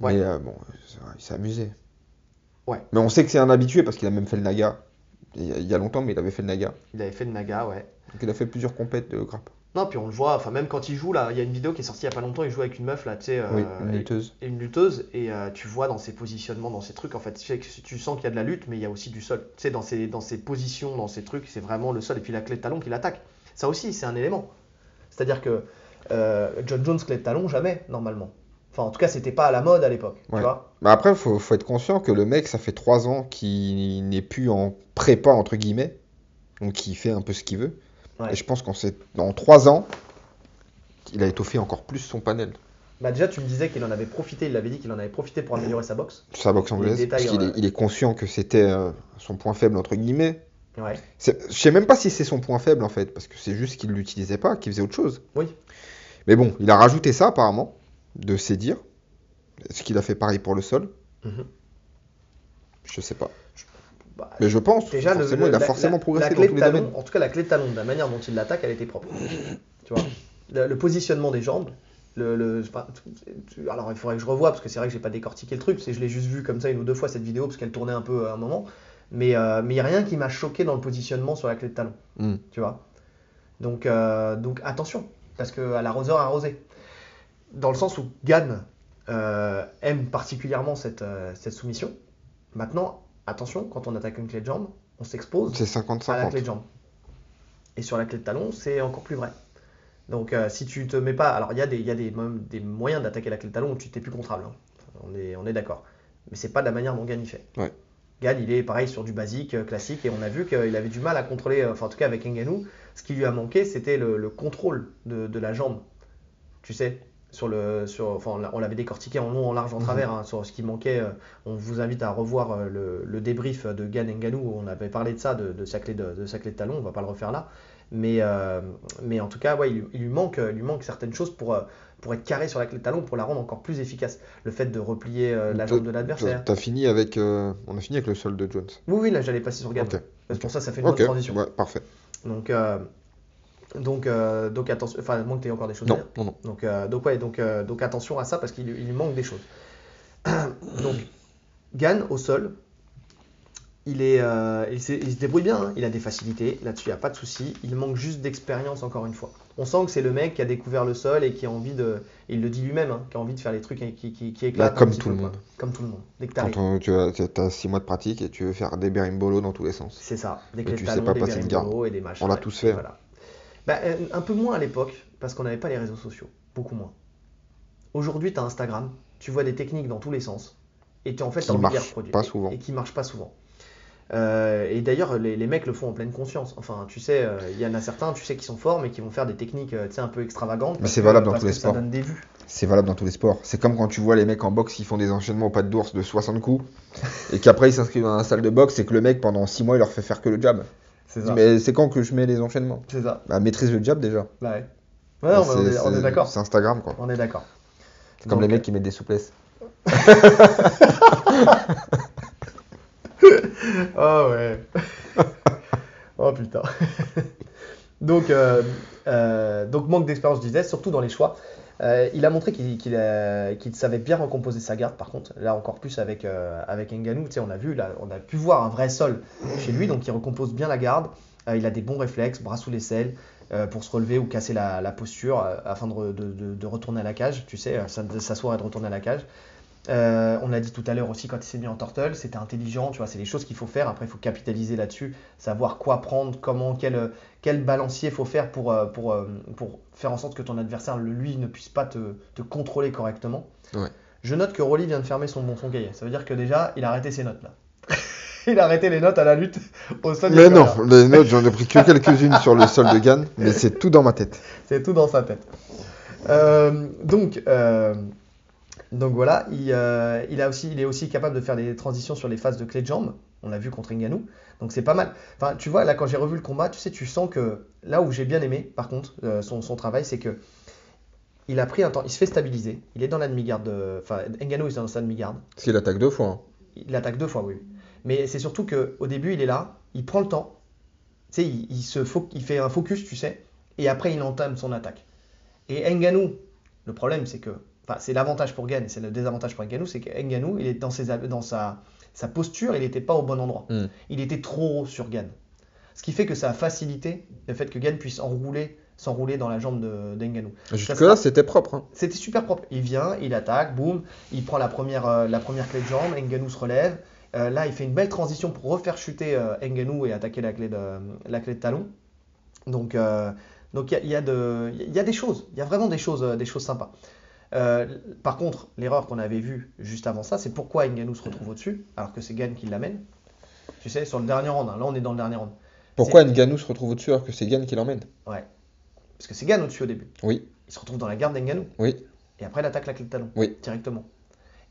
Ouais. Mais euh, bon, il s'est amusé. Ouais. Mais on sait que c'est un habitué parce qu'il a même fait le Naga. Il y a longtemps, mais il avait fait le Naga. Il avait fait le Naga, ouais. Donc il a fait plusieurs compètes de grappe. Non, puis on le voit, enfin même quand il joue là, il y a une vidéo qui est sortie il y a pas longtemps, il joue avec une meuf là, tu sais, oui, une euh, lutteuse. Et, une lutteuse, et euh, tu vois dans ses positionnements, dans ses trucs, en fait, tu sens qu'il y a de la lutte, mais il y a aussi du sol. Tu sais, dans ses, dans ses positions, dans ses trucs, c'est vraiment le sol, et puis la clé de talon qui l'attaque. Ça aussi, c'est un élément. C'est-à-dire que euh, John Jones, clé de talon, jamais, normalement. Enfin, en tout cas, c'était pas à la mode à l'époque. Tu Ouais. vois Bah après, faut, faut être conscient que le mec, ça fait trois ans qu'il n'est plus en prépa, entre guillemets. Donc, il fait un peu ce qu'il veut. Ouais. Et je pense qu'en dans trois ans, il a étoffé encore plus son panel. Bah, déjà, tu me disais qu'il en avait profité, il l'avait dit qu'il en avait profité pour améliorer sa boxe. Sa boxe anglaise. détails, parce qu'il est, il est conscient que c'était euh, son point faible, entre guillemets. Ouais. Je sais même pas si c'est son point faible, en fait. Parce que c'est juste qu'il l'utilisait pas, qu'il faisait autre chose. Oui. Mais bon, il a rajouté ça, apparemment, de ses dires. Est-ce qu'il a fait pareil pour le sol Mhm. Je sais pas. Bah, Mais je pense. Déjà, le- il a la- forcément progressé la dans clé tous les talon, domaines. En tout cas, la clé de talon, de la manière dont il l'attaque, elle était propre. tu vois le, le positionnement des jambes. Le, le- pas, alors, il faudrait que je revoie parce que c'est vrai que j'ai pas décortiqué le truc. C'est je l'ai juste vu comme ça une ou deux fois cette vidéo parce qu'elle tournait un peu à un moment. Mais euh, mais il y a rien qui m'a choqué dans le positionnement sur la clé de talon. Hmm. Tu vois donc, euh, donc attention parce que à l'arroseur arrosé. Dans le sens où Gann euh, aime particulièrement cette, cette soumission. Maintenant, attention, quand on attaque une clé de jambe, on s'expose à la clé 50-50. de jambe. Et sur la clé de talon, c'est encore plus vrai. Donc euh, si tu te mets pas... Alors il y a des, il y a des, même des moyens d'attaquer la clé de talon où tu t'es plus contrable. hein. On est, on est d'accord. Mais c'est pas de la manière dont Gann y fait. Ouais. Gann, il est pareil sur du basique, euh, classique, et on a vu qu'il avait du mal à contrôler, euh, enfin en tout cas avec Ngannou, ce qui lui a manqué, c'était le, le contrôle de, de la jambe. Tu sais, sur le, sur, enfin, on l'a- on l'avait décortiqué en long, en large, en travers, hein, sur ce qui manquait. euh, on vous invite à revoir euh, le, le débrief de Gann Ngannou, où on avait parlé de ça, de, de sa, clé de, de sa clé de talon, on va pas le refaire là. Mais, euh, mais en tout cas, ouais, il, lui- il lui manque, il lui manque certaines choses pour, pour être carré sur la clé de talon, pour la rendre encore plus efficace. Le fait de replier la jambe de l'adversaire. t'as fini avec. On a fini avec le sol de Jones. Oui, oui, là j'allais passer sur Gann. Ok. Parce que pour ça, ça fait une Ok. bonne transition. Ouais, parfait. Donc, donc, euh, donc attention, enfin, à moins que tu aies encore des choses à Non, dire. non, non. Donc, euh, donc, ouais, donc, euh, donc attention à ça parce qu'il il manque des choses. donc, Gann au sol, il, est, euh, il, se débrouille bien, hein. il a des facilités, là-dessus il n'y a pas de souci. Il manque juste d'expérience encore une fois. On sent que c'est le mec qui a découvert le sol et qui a envie de, il le dit lui-même, hein, qui a envie de faire les trucs qui, qui, qui éclatent. un Bah, comme tout le monde. Comme tout le monde. Dès que Quand on- tu as 6 mois de pratique et tu veux faire des berimbolo dans tous les sens. C'est ça, des Et clés tu sais pas des passer une garde. et des machins. On l'a tous fait. voilà. Bah, euh, un peu moins à l'époque, parce qu'on n'avait pas les réseaux sociaux, beaucoup moins. Aujourd'hui, tu as Instagram, tu vois des techniques dans tous les sens, et tu en fait Qui envie de les reproduire. pas Et- souvent. Et qui marchent pas souvent. Euh, et d'ailleurs, les, les mecs le font en pleine conscience. Enfin, tu sais, euh, il y en a certains, tu sais, qui sont forts, mais qui vont faire des techniques, euh, tu sais, un peu extravagantes. parce c'est valable dans tous les sports. Ça donne des vues. C'est valable dans tous les sports. C'est comme quand tu vois les mecs en boxe qui font des enchaînements au pas d'ours de 60 coups et qu'après ils s'inscrivent dans la salle de boxe et que le mec pendant 6 mois il leur fait faire que le jab. Mais c'est quand que je mets les enchaînements? C'est ça. Bah maîtrise le jab déjà. Bah ouais. Ouais, non, on est- d'accord. C'est Instagram quoi. On est d'accord. C'est comme Donc, les mecs qui mettent des souplesses. Oh ouais. oh putain. donc, euh, euh, donc manque d'expérience, je disais, surtout dans les choix. Euh, il a montré qu'il qu'il savait bien recomposer sa garde, par contre. Là, encore plus avec, euh, avec Ngannou. Tu sais, on a vu, là, on a pu voir un vrai sol chez lui, donc il recompose bien la garde. Euh, il a des bons réflexes, bras sous l'aisselle, euh, pour se relever ou casser la, posture euh, afin de, re- de- de- de retourner à la cage, tu sais, euh, s'asseoir et de retourner à la cage. Euh, on l'a dit tout à l'heure aussi quand il s'est mis en turtle, c'était intelligent, tu vois, c'est des choses qu'il faut faire. Après, il faut capitaliser là-dessus, savoir quoi prendre, comment, quel, quel balancier faut faire pour, euh, pour, euh, pour faire en sorte que ton adversaire, lui, ne puisse pas te, te contrôler correctement. Ouais. Je note que Rolly vient de fermer son, son cahier. Ça veut dire que déjà, il a arrêté ses notes là. il a arrêté les notes à la lutte au sol. Mais non, corner. les notes j'en ai pris que quelques-unes sur le sol de Gann, mais c'est tout dans ma tête. C'est tout dans sa tête. Euh, donc, euh, donc voilà, il, euh, il, a aussi, il est aussi capable de faire des transitions sur les phases de clé de jambe. On l'a vu contre Ngannou. Donc c'est pas mal. Enfin, tu vois, là, quand j'ai revu le combat, tu sais, tu sens que là où j'ai bien aimé, par contre, euh, son, son travail, c'est que il a pris un temps, il se fait stabiliser. Il est dans la demi-garde. de- Enfin, Ngannou est dans sa demi-garde. Parce qu'il attaque deux fois. hein. Il attaque deux fois, oui. Mais c'est surtout que au début, il est là, il prend le temps. Tu sais, il, il se fo- il fait un focus, tu sais, et après, il entame son attaque. Et Ngannou, le problème, c'est que, enfin, c'est l'avantage pour Gann, c'est le désavantage pour Ngannou, c'est que Ngannou, il est dans, ses, dans sa, sa posture, il n'était pas au bon endroit. Mm. Il était trop haut sur Gann. Ce qui fait que ça a facilité le fait que Gann puisse enrouler, s'enrouler dans la jambe de d'Ngannou. Jusque-là, c'était propre. hein. C'était super propre. Il vient, il attaque, boum, il prend la première, euh, la première clé de jambe, Ngannou se relève. Euh, là, il fait une belle transition pour refaire chuter euh, et attaquer la clé de, la clé de talon. Donc, euh, donc il y, a- y a de- y a des choses, il y a vraiment des choses, des choses sympas. Euh, par contre, l'erreur qu'on avait vue juste avant ça, c'est pourquoi Ngannou se retrouve au-dessus, alors que c'est Gann qui l'amène. Tu sais, sur le dernier round, hein. là on est dans le dernier round. Pourquoi Ngannou se retrouve au-dessus alors que c'est Gann qui l'emmène? Ouais. Parce que c'est Gann au-dessus au début. Oui, Il se retrouve dans la garde d'Ngannou. oui, Et après, il attaque la clé de talon. Oui. Directement.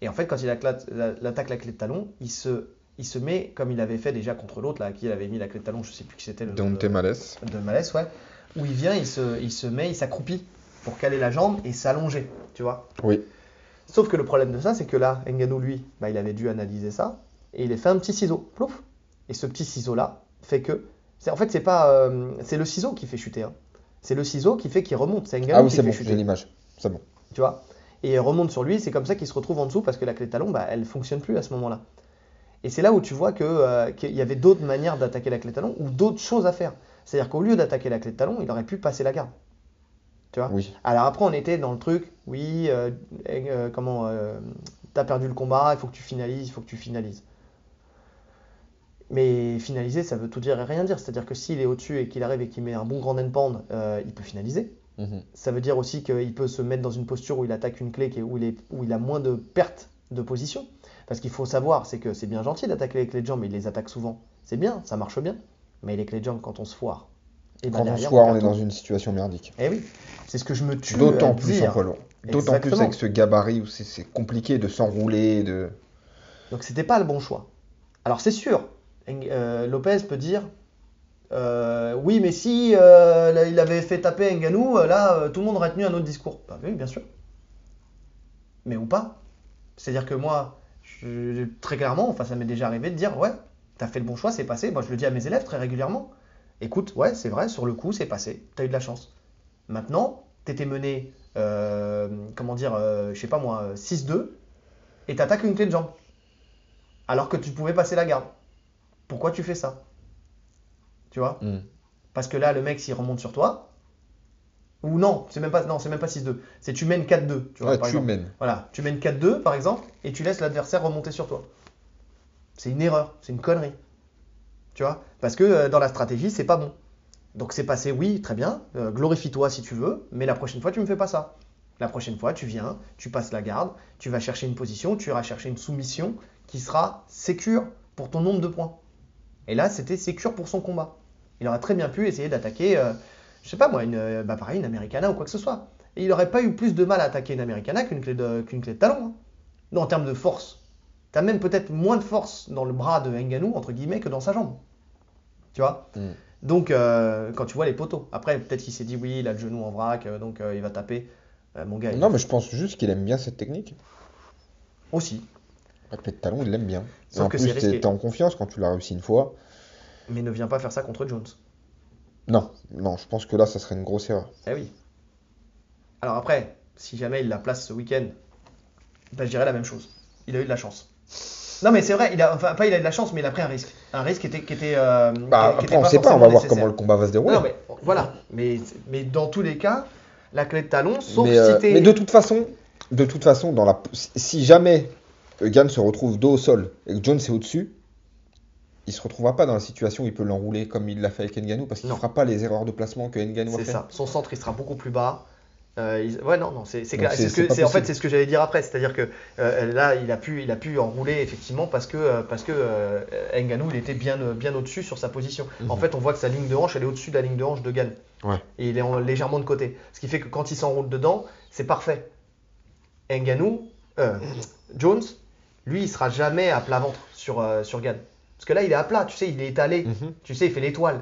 Et en fait, quand il acclate- la- clé de talon, il se, il se met comme il avait fait déjà contre l'autre, là, à qui il avait mis la clé de talon, je sais plus qui c'était le Dante de, Malès. de Malès, ouais. Où il vient, il se, il se met, il s'accroupit pour caler la jambe et s'allonger, tu vois. Oui. Sauf que le problème de ça, c'est que là, Ngannou, lui, bah, il avait dû analyser ça et il a fait un petit ciseau, plouf. Et ce petit ciseau-là fait que, en fait, c'est pas, euh, c'est le ciseau qui fait chuter. hein. C'est le ciseau qui fait qu'il remonte. C'est Ngannou Ah oui, qui c'est fait bon, chuter l'image. C'est bon. tu vois. Et il remonte sur lui, c'est comme ça qu'il se retrouve en dessous parce que la clé de talon, bah, elle fonctionne plus à ce moment-là. Et c'est là où tu vois euh, qu'il y avait d'autres manières d'attaquer la clé de talon ou d'autres choses à faire. C'est-à-dire qu'au lieu d'attaquer la clé de talon, il aurait pu passer la garde. Tu vois Oui. Alors après, on était dans le truc, oui, euh, euh, comment, euh, t'as perdu le combat, il faut que tu finalises, il faut que tu finalises. Mais finaliser, ça veut tout dire et rien dire. C'est-à-dire que s'il est au-dessus et qu'il arrive et qu'il met un bon grand endpound, euh, il peut finaliser. Mhm. Ça veut dire aussi qu'il peut se mettre dans une posture où il attaque une clé où, il est- où il a moins de pertes de position. Parce qu'il faut savoir, c'est que c'est bien gentil d'attaquer les clés de jambes, mais il les attaque souvent. C'est bien, ça marche bien. Mais les clés de jambes, quand on se foire, et ben Quand on derrière, soit, on est dans une situation merdique. Eh oui, c'est ce que je me tue D'autant plus dire. en poids lourd. D'autant plus avec ce gabarit où c'est compliqué de s'enrouler, de. Donc c'était pas le bon choix. Alors c'est sûr, euh, Lopez peut dire euh, oui, mais si euh, là, il avait fait taper Ngannou, euh, là euh, tout le monde aurait tenu un autre discours. Bah oui, bien sûr. Mais ou pas. C'est-à-dire que moi, je- très clairement, enfin ça m'est déjà arrivé de dire ouais, t'as fait le bon choix, c'est passé. Moi je le dis à mes élèves très régulièrement. Écoute, ouais, c'est vrai, sur le coup, c'est passé. T'as eu de la chance. Maintenant, t'étais mené, euh, comment dire, euh, je sais pas moi, euh, 6-2, et t'attaques une clé de jambe alors que tu pouvais passer la garde. Pourquoi tu fais ça? Tu vois? Hmm. Parce que là, le mec, s'il remonte sur toi, ou non, c'est même pas, non, c'est même pas 6-2, c'est tu mènes 4-2. Tu vois, Ouais, par tu exemple. mènes. Voilà, tu mènes 4-2 par exemple, et tu laisses l'adversaire remonter sur toi. C'est une erreur, c'est une connerie. Tu vois Parce que euh, dans la stratégie, c'est pas bon. Donc c'est passé, oui, très bien, euh, glorifie-toi si tu veux, mais la prochaine fois, tu me fais pas ça. La prochaine fois, tu viens, tu passes la garde, tu vas chercher une position, tu iras chercher une soumission qui sera sécure pour ton nombre de points. Et là, c'était sécure pour son combat. Il aurait très bien pu essayer d'attaquer, euh, je sais pas moi, une, euh, bah pareil, une Americana ou quoi que ce soit. Et il n'aurait pas eu plus de mal à attaquer une Americana qu'une clé, de, clé talon. hein. En termes de force. Tu as même peut-être moins de force dans le bras de Ngannou, entre guillemets, que dans sa jambe. Tu vois? Mm. Donc, euh, quand tu vois les poteaux. Après, peut-être qu'il s'est dit, oui, il a le genou en vrac, euh, donc euh, il va taper. Euh, mon gars, Non, mais je pense juste qu'il aime bien cette technique. aussi. Clé de talon, il l'aime bien. Sauf en que plus, t'es en confiance quand tu l'as réussi une fois. Mais ne viens pas faire ça contre Jones. Non, non, je pense que là, ça serait une grosse erreur. Eh oui. Alors après, si jamais il la place ce week-end, ben, je dirais la même chose. Il a eu de la chance. Non mais c'est vrai, il a, enfin pas il a eu de la chance, mais il a pris un risque. Un risque qui était, qui était, euh, Bah, qui était après, on sait pas, on va voir nécessaire. comment le combat va se dérouler. Non mais voilà, mais, mais dans tous les cas, la clé de talon, sauf mais, euh, si t'es... mais de toute façon, de toute façon, dans la, si jamais euh, Gann se retrouve dos au sol et que Jones est au-dessus, il se retrouvera pas dans la situation où il peut l'enrouler comme il l'a fait avec Ngannou parce qu'il Non. fera pas les erreurs de placement que Ngannou a C'est fait. ça. Son centre, il sera beaucoup plus bas. Euh, Ouais, non, non, c'est clair. ce que- en fait, c'est ce que j'allais dire après. C'est-à-dire que euh, là, il a pu, il a pu enrouler effectivement parce que, euh, parce que Ngannou, il était bien, bien au-dessus sur sa position. En Mhm. fait, on voit que sa ligne de hanche, elle est au-dessus de la ligne de hanche de Gann. Ouais. Et il est en- légèrement de côté. Ce qui fait que quand il s'enroule dedans, c'est parfait. Ngannou, euh, Jones, lui, il sera jamais à plat ventre sur, sur Gann. Parce que là, il est à plat, tu sais, il est étalé. Mhm. Tu sais, il fait l'étoile.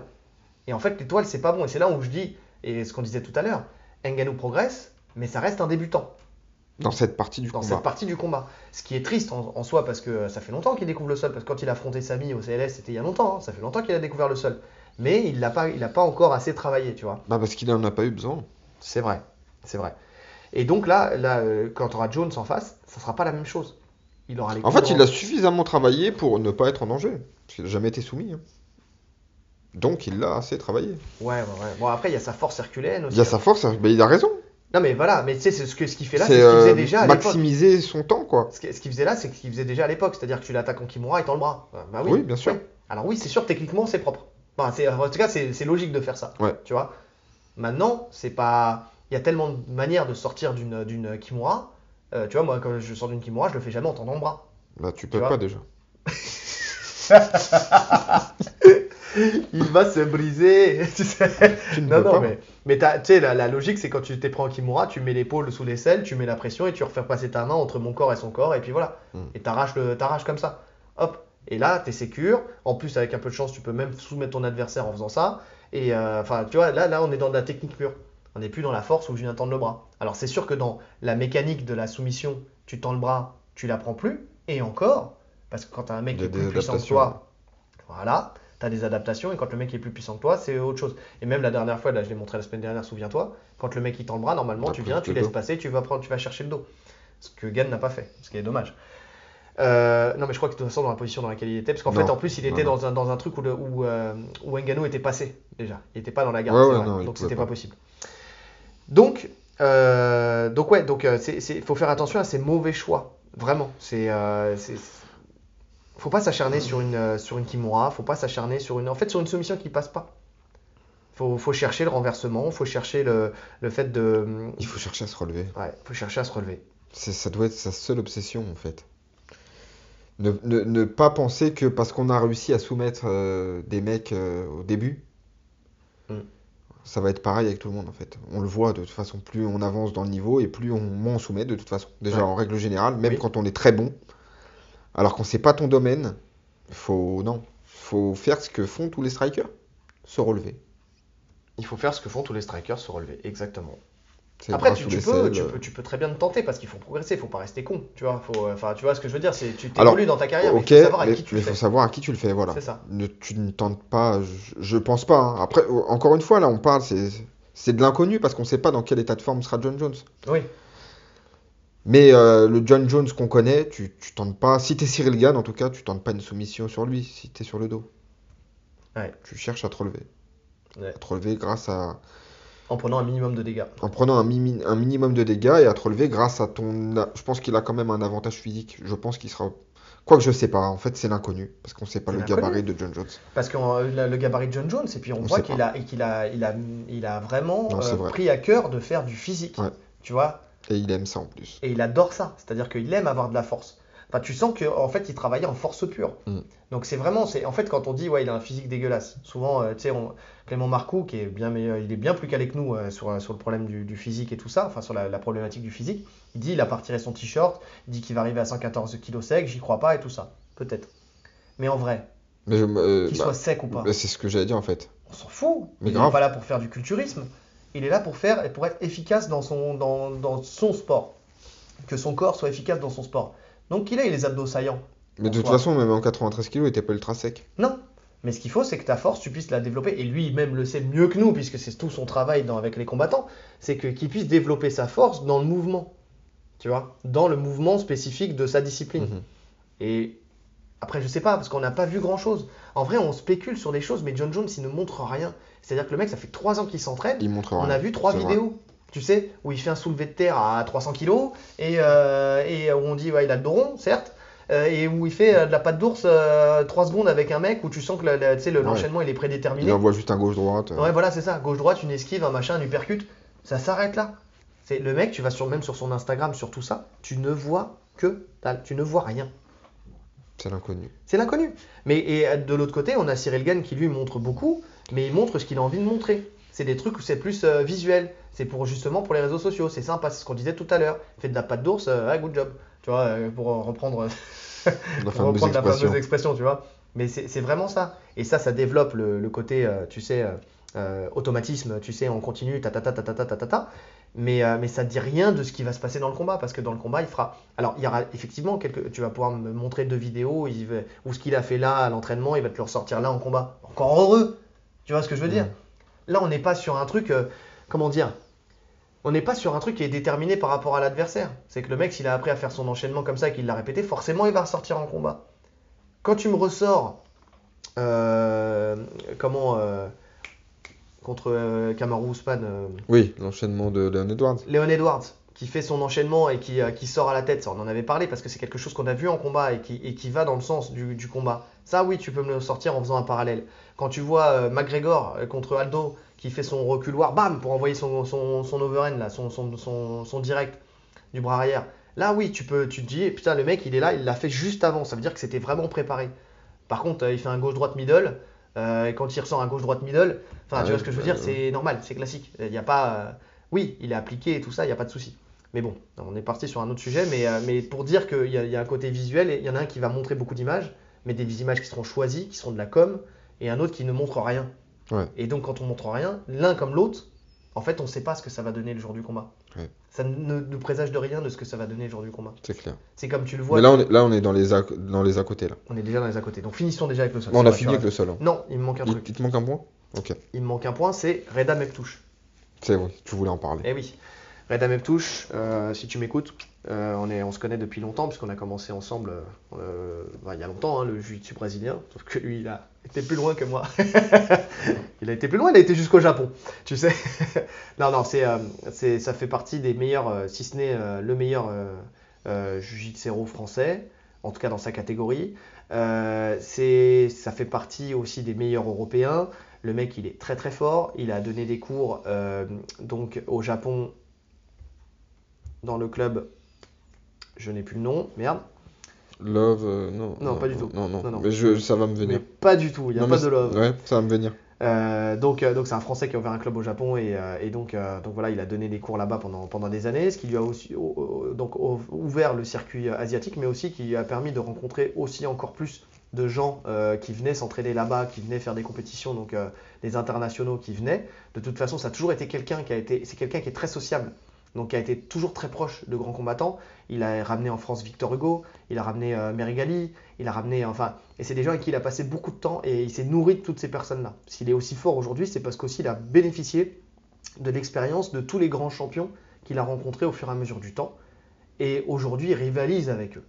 Et en fait, l'étoile, c'est pas bon. Et c'est là où je dis, et ce qu'on disait tout à l'heure, Ngannou progresse, mais ça reste un débutant Dans cette partie du dans combat. cette partie du combat. Ce qui est triste en, en soi, parce que ça fait longtemps qu'il découvre le sol. Parce que quand il a affronté Samy au CLS, c'était il y a longtemps. hein, ça fait longtemps qu'il a découvert le sol. Mais il l'a pas, il a pas encore assez travaillé, tu vois. Bah, parce qu'il en a pas eu besoin. C'est vrai, c'est vrai. Et donc là, là euh, quand tu auras Jones en face, ça sera pas la même chose. Il aura les En fait, il a suffisamment travaillé pour ne pas être en danger. Parce qu'il n'a jamais été soumis. hein. Donc, il l'a assez travaillé. Ouais, ouais, ouais. Bon, après, il y a sa force herculéenne aussi. Il a sa force, hein. bah, il a raison. Non, mais voilà, mais tu sais, c'est ce qu'il fait là, C'est ce qu'il faisait euh, déjà à l'époque. maximiser son temps, quoi. Ce qui- ce qu'il faisait là, c'est ce qu'il faisait déjà à l'époque, c'est-à-dire que tu l'attaques en Kimura étant le bras. Euh, Bah oui, Oui, bien sûr. Alors oui, c'est sûr, techniquement, c'est propre. Enfin, en tout cas, c'est logique de faire ça. Ouais. Tu vois. Maintenant, c'est pas. Il y a tellement de manières de sortir d'une Kimura Euh, tu vois, moi, quand je sors d'une Kimura, je le fais jamais en tendant le bras. Bah, tu peux pas déjà. Il va se briser. tu sais. Tu ne Non, non, pas. mais, mais tu sais, la, la logique, c'est quand tu t'es pris en Kimura, tu mets l'épaule sous l'aisselle, tu mets la pression et tu refais passer ta main entre mon corps et son corps, et puis voilà. Mm. Et t'arraches le- t'arraches comme ça. Hop. Et là, t'es sécure. En plus, avec un peu de chance, tu peux même soumettre ton adversaire en faisant ça. Et euh, enfin, tu vois, là, là, on est dans de la technique pure. On n'est plus dans la force où je viens tendre le bras. Alors, c'est sûr que dans la mécanique de la soumission, tu tends le bras, tu la prends plus. Et encore, parce que quand t'as un mec qui a est plus puissant que toi, voilà, tu as des adaptations. Et quand le mec est plus puissant que toi, c'est autre chose. Et même la dernière fois, là, je l'ai montré la semaine dernière, souviens-toi, quand le mec il tend le bras, normalement, tu viens, tu dos. laisses passer, tu vas, prendre, tu vas chercher le dos. Ce que Gann n'a pas fait, ce qui est dommage. Euh, non, mais je crois que de toute façon, dans la position dans laquelle il était, parce qu'en fait, en plus, il était Non, dans un, dans un truc où, le, où, euh, où Ngannou était passé déjà. Il n'était pas dans la garde, Ouais, c'est ouais, vrai. non, il donc c'était pas. pas possible. Donc, euh, donc ouais, donc il faut faire attention à ces mauvais choix, vraiment. C'est, c'est- faut pas s'acharner sur une euh, sur une kimura, faut pas s'acharner sur une, en fait, sur une soumission qui passe pas. Faut, faut chercher le renversement, faut chercher le, le fait de, Il faut chercher à se relever. ouais, faut chercher à se relever. Ça doit être sa seule obsession en fait. Ne, ne- ne pas penser que parce qu'on a réussi à soumettre euh, des mecs euh, au début, Mm. ça va être pareil avec tout le monde en fait. On le voit de toute façon, plus on avance dans le niveau et plus on, moins on soumet de toute façon. Déjà Ouais. en règle générale, même Oui. quand on est très bon, alors qu'on sait pas ton domaine, faut non, faut faire ce que font tous les strikers, se relever. Il faut faire ce que font tous les strikers, se relever, exactement. Après, tu, peux, selles, tu, peux, tu peux très bien te tenter parce qu'il faut progresser, il faut pas rester con, tu vois. Faut, euh, enfin, tu vois ce que je veux dire, c'est tu t'évolues dans ta carrière, mais il faut savoir à mais qui tu mais le faut fais. savoir à qui tu le fais, voilà. Ça. Ne, tu ne tentes pas, je, je pense pas. hein. Après, encore une fois, là, on parle, c'est, c'est de l'inconnu parce qu'on sait pas dans quel état de forme sera John Jones. Oui, Mais euh, le John Jones qu'on connaît, tu, tu tentes pas. Si t'es Cyril Gann, en tout cas, tu tentes pas une soumission sur lui si t'es sur le dos. Ouais. Tu cherches à te relever. Ouais. À te relever grâce à. en prenant un minimum de dégâts. En prenant un, minimum de dégâts et à te relever grâce à ton. Je pense qu'il a quand même un avantage physique. Je pense qu'il sera. Quoique je sais pas, en fait, c'est l'inconnu. Parce qu'on sait pas le gabarit de John Jones. Parce que euh, le, gabarit de John Jones, et puis on, On voit qu'il a, et a, il a, il a vraiment Non, euh, pris à cœur de faire du physique. Ouais. Tu vois, Et il aime ça en plus. Et il adore ça, c'est-à-dire qu'il aime avoir de la force. Enfin, tu sens qu'en fait, il travaillait en force pure. Mm. Donc c'est vraiment, c'est en fait quand on dit ouais, il a un physique dégueulasse. Souvent, euh, tu sais, on- Clément Marcoux, qui est bien meilleur, il est bien plus calé que nous euh, sur, sur le problème du, du physique et tout ça, enfin sur la, la problématique du physique. Il dit il a pas retiré son t-shirt, il dit qu'il va arriver à 114 kg sec, j'y crois pas et tout ça, peut-être. Mais en vrai, Mais je- euh, qu'il bah, soit sec ou pas, bah, c'est ce que j'allais dire en fait. on s'en fout. Mais il grave. pas là pour faire du culturisme. Il est là pour faire et pour être efficace dans son, dans, dans son sport. Que son corps soit efficace dans son sport. Donc qu'il ait les abdos saillants. Mais de toute soi. façon, même en 93 kg, il était pas ultra sec. Non. Mais ce qu'il faut, c'est que ta force, tu puisses la développer. Et lui, même le sait mieux que nous, puisque c'est tout son travail dans- avec les combattants. C'est que- qu'il puisse développer sa force dans le mouvement. Tu vois? Dans le mouvement spécifique de sa discipline. Mhm. Et après, je sais pas, parce qu'on n'a pas vu grand chose. En vrai, on spécule sur des choses, mais John Jones, il ne montre rien. C'est-à-dire que le mec, ça fait trois ans qu'il s'entraîne. Il montre On rien. a vu trois C'est vrai. vidéos, tu sais, où il fait un soulevé de terre à 300 kg et, euh, et où on dit ouais, il a le dos rond, certes, euh, et où il fait euh, de la patte d'ours 3 secondes avec un mec où tu sens que le- le- tu sais, le- Ouais. l'enchaînement il est Il prédéterminé. envoie juste un gauche-droite. euh. Ouais, voilà, c'est ça. Gauche-droite, une esquive, un machin, un uppercut. Ça s'arrête là. C'est le mec, tu vas sur, même sur son Instagram, sur tout ça, tu ne vois que dalle, tu ne vois rien. C'est l'inconnu. C'est l'inconnu. Mais et euh, de l'autre côté, on a Cyril Gann qui lui montre beaucoup, mais il montre ce qu'il a envie de montrer. C'est des trucs où c'est plus euh, visuel. C'est pour justement pour les réseaux sociaux. C'est sympa, c'est ce qu'on disait tout à l'heure. Fait de la patte d'ours, euh, ah, good job. Tu vois, euh, pour reprendre, La pour fameuse reprendre la expression. fameuse expression, tu vois. Mais c'est vraiment ça. Et ça, ça développe le, le côté, tu sais, automatisme, tu sais, on continue, ta ta ta ta ta ta ta ta ta. Mais, euh, mais ça dit rien de ce qui va se passer dans le combat, parce que dans le combat, il fera. Alors, il y aura effectivement quelques. Tu vas pouvoir me montrer deux vidéos il va- où ce qu'il a fait là à l'entraînement, il va te le ressortir là en combat. Encore heureux Tu vois ce que je veux dire? Mm. Là, on n'est pas sur un truc. euh, comment dire? On n'est pas sur un truc qui est déterminé par rapport à l'adversaire. C'est que le mec, s'il a appris à faire son enchaînement comme ça et qu'il l'a répété, forcément, il va ressortir en combat. Quand tu me ressors. euh, comment. euh, contre Kamaru Usman. Oui, l'enchaînement de Leon Edwards. Léon Edwards, qui fait son enchaînement et qui, qui sort à la tête, ça on en avait parlé parce que c'est quelque chose qu'on a vu en combat et qui, et qui va dans le sens du, du combat. Ça oui, tu peux me le sortir en faisant un parallèle. Quand tu vois euh, McGregor euh, contre Aldo qui fait son reculoir, bam, pour envoyer son, son, son overhand, là, son, direct du bras arrière, Là, oui, tu peux, tu te dis, putain, le mec, il est là, il l'a fait juste avant. Ça veut dire que c'était vraiment préparé. Par contre, euh, il fait un gauche-droite middle. euh, et quand il ressort un gauche-droite middle, enfin, tu Ouais, vois ce que je veux dire, bah, c'est normal, c'est classique. Il n'y a pas. oui, il est appliqué et tout ça, il n'y a pas de souci. Mais bon, on est parti sur un autre sujet, mais, mais pour dire qu'il y, a- il y a un côté visuel, et il y en a un qui va montrer beaucoup d'images, mais des images qui seront choisies, qui seront de la com, et un autre qui ne montre rien. Ouais. Et donc, quand on montre rien, l'un comme l'autre, en fait, on ne sait pas ce que ça va donner le jour du combat. Ouais. Ça ne nous présage de rien de ce que ça va donner le jour du combat. C'est clair. C'est comme tu le vois, Mais là, on est, là, on est dans les à, dans les à côté là. on est déjà dans les à côté. Donc, finissons déjà avec le sol. On a fini avec le sol. hein. Non, il me manque un Il, truc. il te manque un point? Ok. Il me manque un point, c'est Reda Meptouche. C'est vrai, tu voulais en parler. Eh oui. Reda Meptouche, euh, si tu m'écoutes, euh, on, se connaît depuis longtemps, puisqu'on a commencé ensemble euh, bah, il y a longtemps, hein, le jiu-jitsu brésilien. Sauf que lui, il a été plus loin que moi. il a été plus loin, il a été jusqu'au Japon, tu sais. non, non, euh, ça fait partie des meilleurs, euh, si ce n'est euh, le meilleur euh, euh, jiu-jitsu français, en tout cas dans sa catégorie. Euh, ça fait partie aussi des meilleurs européens. Le mec, il est très très fort. Il a donné des cours euh, donc au Japon dans le club. Je n'ai plus le nom, merde. Love, euh, non. Non, pas du tout. Non, non. Non. Mais je, ça va me Mais venir. pas du tout, il n'y a pas de love. Ouais, ça va me venir. Euh, donc, euh, donc c'est un Français qui a ouvert un club au Japon et, euh, et donc, donc voilà, il a donné des cours là-bas pendant, pendant des années, ce qui lui a aussi au- au- donc ouvert le circuit asiatique, mais aussi qui lui a permis de rencontrer aussi encore plus de gens qui venaient s'entraîner là-bas, qui venaient faire des compétitions, donc des internationaux qui venaient. De toute façon, ça a toujours été quelqu'un qui a été, c'est quelqu'un qui est très sociable, donc qui a été toujours très proche de grands combattants. Il a ramené en France Victor Hugo, il a ramené euh, Merigali, il a ramené, enfin, et c'est des gens avec qui il a passé beaucoup de temps et il s'est nourri de toutes ces personnes-là. S'il est aussi fort aujourd'hui, c'est parce qu'aussi il a bénéficié de l'expérience de tous les grands champions qu'il a rencontrés au fur et à mesure du temps. Et aujourd'hui, il rivalise avec eux.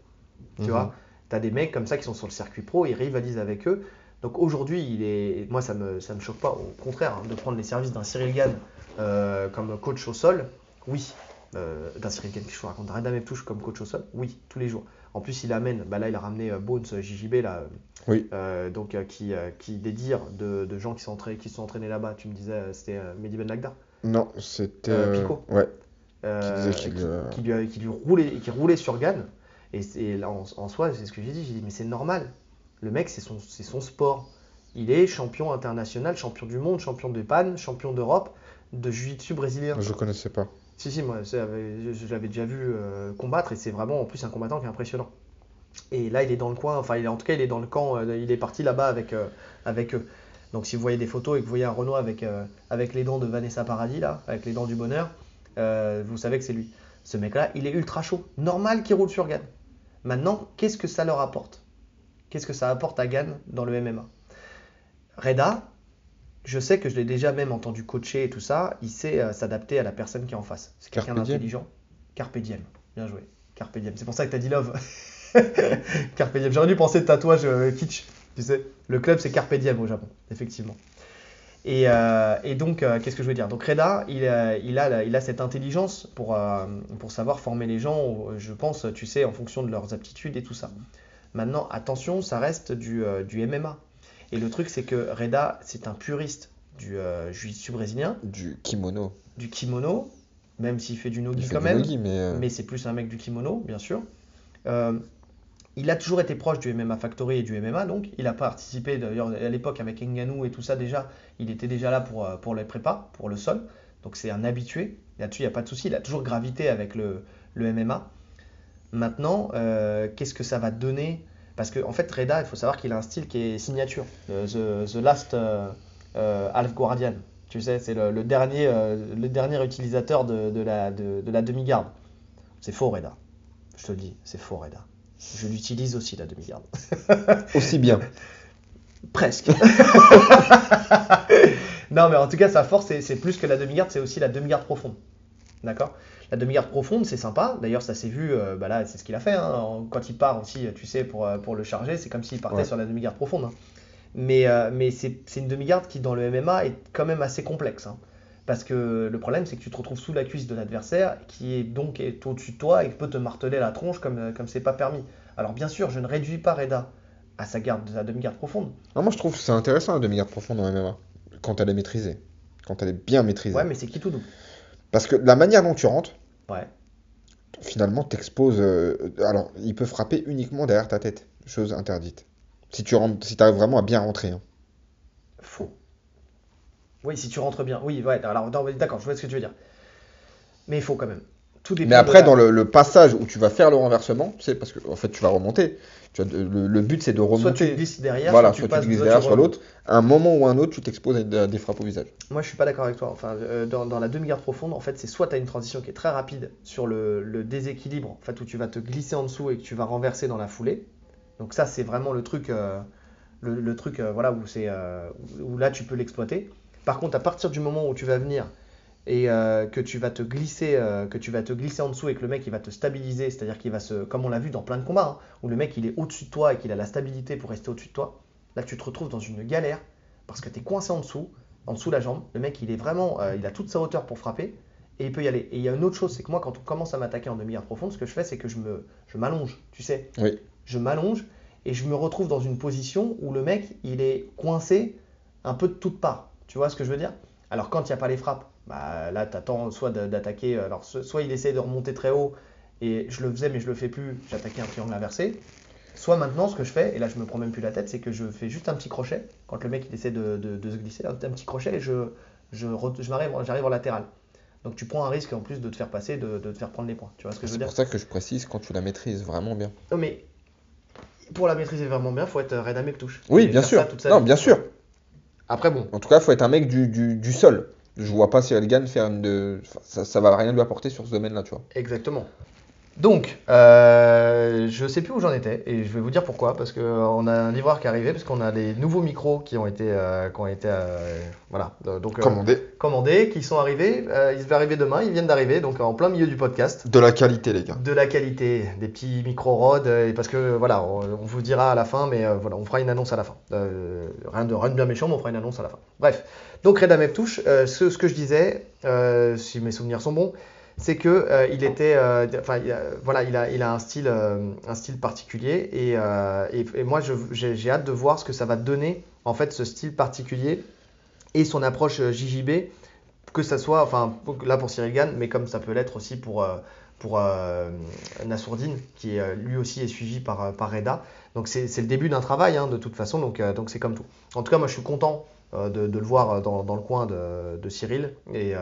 Tu Mhm. vois, tu as des mecs comme ça qui sont sur le circuit pro, il rivalise avec eux. Donc aujourd'hui, il est, moi ça me, ça me choque pas, au contraire, hein, de prendre les services d'un Cyril Gann euh, comme coach au sol, oui. Euh, d'un Cyril Gann, je te raconte, Reda Meptouche comme coach au sol, oui, tous les jours. En plus, il amène, bah là, il a ramené euh, Bones euh, JJB, là, Oui. euh, donc euh, qui, qui de, de gens qui sont, entraînés, qui sont entraînés là-bas. Tu me disais, c'était Mehdi Ben Lagda, Non, c'était. Pico. Ouais. Qui lui, qui lui roulait, qui roulait sur Gann. Et, là, en, en soi, c'est ce que j'ai dit, j'ai dit, mais c'est normal. Le mec, c'est son, c'est son sport. Il est champion international, champion du monde, champion de panne, champion d'Europe, de jiu-jitsu brésilien. Je connaissais pas. Si, si, moi, je, je l'avais déjà vu euh, combattre et c'est vraiment en plus un combattant qui est impressionnant. Et là, il est dans le coin, enfin, il est, en tout cas, il est dans le camp, euh, il est parti là-bas avec, euh, avec eux. Donc, si vous voyez des photos et que vous voyez un Renault avec, avec les dents de Vanessa Paradis, là, avec les dents du bonheur, vous savez que c'est lui. Ce mec-là, il est ultra chaud. Normal qu'il roule sur Gann. Maintenant, qu'est-ce que ça leur apporte? Qu'est-ce que ça apporte à Gann dans le MMA Reda, je sais que je l'ai déjà même entendu coacher et tout ça, il sait euh, s'adapter à la personne qui est en face. C'est quelqu'un d'intelligent. Carpe diem. Bien joué. Carpe diem. C'est pour ça que tu as dit love. Carpe diem. J'aurais dû penser de tatouage euh, kitsch. Tu sais, le club c'est Carpe diem au Japon, effectivement. Et, euh, et donc, euh, qu'est-ce que je veux dire? Donc, Reda, il, a- il, a, la- il a cette intelligence pour, pour savoir former les gens, je pense, tu sais, en fonction de leurs aptitudes et tout ça. Maintenant, attention, ça reste du, du MMA. Et le truc, c'est que Reda, c'est un puriste du euh, jiu-jitsu brésilien, Du kimono. du kimono, même s'il fait du nogi quand même nogi, mais. euh, mais c'est plus un mec du kimono, bien sûr. Euh, il a toujours été proche du MMA Factory et du MMA, donc il a participé d'ailleurs à l'époque avec Ngannou et tout ça déjà, il était déjà là pour, euh, pour les prépas, pour le sol, donc c'est un habitué, là-dessus il n'y a pas de souci, il a toujours gravité avec le, le MMA. Maintenant, euh, qu'est-ce que ça va donner Parce qu'en en fait, Reda, il faut savoir qu'il a un style qui est signature, euh, the, the Last euh, euh, Half Guardian. Tu sais, c'est le, le dernier, le dernier utilisateur de, de la, de, de la demi-garde. C'est faux, Reda. Je te le dis, c'est faux, Reda. Je l'utilise aussi, la demi-garde. Aussi bien. Presque. non, mais en tout cas, sa force, c'est plus que la demi-garde, c'est aussi la demi-garde profonde. D'accord? La demi-garde profonde, c'est sympa. D'ailleurs, ça s'est vu, euh, bah là, c'est ce qu'il a fait. hein. Quand il part aussi, tu sais, pour, euh, pour le charger, c'est comme s'il partait Ouais. sur la demi-garde profonde. hein. Mais, euh, mais c'est une demi-garde qui, dans le MMA, est quand même assez complexe. hein. Parce que le problème, c'est que tu te retrouves sous la cuisse de l'adversaire, qui est donc est au-dessus de toi et peut te marteler la tronche comme comme c'est pas permis. Alors, bien sûr, je ne réduis pas Reda à sa garde, sa demi-garde profonde. Moi, je trouve que c'est intéressant la demi-garde profonde en MMA. Quand elle est maîtrisée. Quand elle est bien maîtrisée. Ouais, mais c'est qui tout double? Parce que la manière dont tu rentres, Ouais. finalement, t'exposes. euh, alors, il peut frapper uniquement derrière ta tête, chose interdite. Si tu rentres, si arrives vraiment à bien rentrer. hein. Faux. Oui, si tu rentres bien. Oui, ouais, alors d'accord, je vois ce que tu veux dire. Mais il faut quand même. Tout Mais après, la- dans le, le passage où tu vas faire le renversement, tu sais, parce que en fait, tu vas remonter. Tu le, le but, c'est de Soit tu remonter. glisses derrière, Voilà, soit tu soit tu glisses derrière, soit l'autre. À un moment ou à un autre, tu t'exposes à des, frappes au visage. Moi, je suis pas d'accord avec toi. Enfin, euh, dans, dans la demi-garde profonde, en fait, c'est soit tu as une transition qui est très rapide sur le, le déséquilibre, en fait, où tu vas te glisser en dessous et que tu vas renverser dans la foulée. Donc ça, c'est vraiment le truc, euh, le, truc, euh, voilà, où c'est, où là, tu peux l'exploiter. Par contre, à partir du moment où tu vas venir et euh, que tu vas te glisser, euh, que tu vas te glisser en dessous et que le mec il va te stabiliser, c'est-à-dire qu'il va se, comme on l'a vu dans plein de combats, hein, où le mec il est au-dessus de toi et qu'il a la stabilité pour rester au-dessus de toi, là tu te retrouves dans une galère parce que tu es coincé en dessous, en dessous de la jambe. Le mec il est vraiment, euh, il a toute sa hauteur pour frapper et il peut y aller. Et il y a une autre chose, c'est que moi quand on commence à m'attaquer en demi-garde profonde, ce que je fais c'est que je me, je m'allonge, tu sais. Oui. Je m'allonge et je me retrouve dans une position où le mec il est coincé un peu de toutes parts. Tu vois ce que je veux dire? Alors quand il n'y a pas les frappes, bah, là tu attends soit d'attaquer, alors so- soit il essaie de remonter très haut et je le faisais mais je le fais plus, j'attaquais un triangle inversé. Soit maintenant ce que je fais, et là je me prends même plus la tête, c'est que je fais juste un petit crochet quand le mec il essaie de, de- de se glisser, un, petit crochet et je, je, m'arrive- j'arrive en latéral. Donc tu prends un risque en plus de te faire passer, de, de te faire prendre les points. Tu vois ce que je veux C'est pour ça que je précise quand tu la maîtrises vraiment bien. Non mais pour la maîtriser vraiment bien, faut être Red Ame touche. Oui, bien sûr. Non, bien sûr. Après bon, En tout cas, il faut être un mec du, du, du sol. Je vois pas Cyril Gann faire une de. ça, ça va rien lui apporter sur ce domaine-là, tu vois. Exactement. Donc, euh, je sais plus où j'en étais et je vais vous dire pourquoi. Parce qu'on a un livreur qui est arrivé, parce qu'on a des nouveaux micros qui ont été, euh, qui ont été euh, voilà, donc, euh, Commandé. commandés, qui sont arrivés. Euh, ils devaient arriver demain, ils viennent d'arriver, donc en plein milieu du podcast. De la qualité, les gars. De la qualité, des petits euh, et parce que voilà, on, on vous dira à la fin, mais euh, voilà, on fera une annonce à la fin. Euh, rien, de, rien de bien méchant, mais on fera une annonce à la fin. Bref, donc Red Amep touche. euh, ce, ce que je disais, euh, si mes souvenirs sont bons, c'est que euh, il était, euh, a- voilà, il a, euh, un style particulier, et, moi, j'ai hâte de voir ce que ça va donner, en fait, ce style particulier et son approche JJB, que ça soit, enfin, là pour Cyril Gann, mais comme ça peut l'être aussi pour, pour qui lui aussi est suivi par, Reda. Donc c'est le début d'un travail, hein, de toute façon, donc c'est comme tout. En tout cas, moi je suis content de, le voir dans, le coin de, de Cyril et,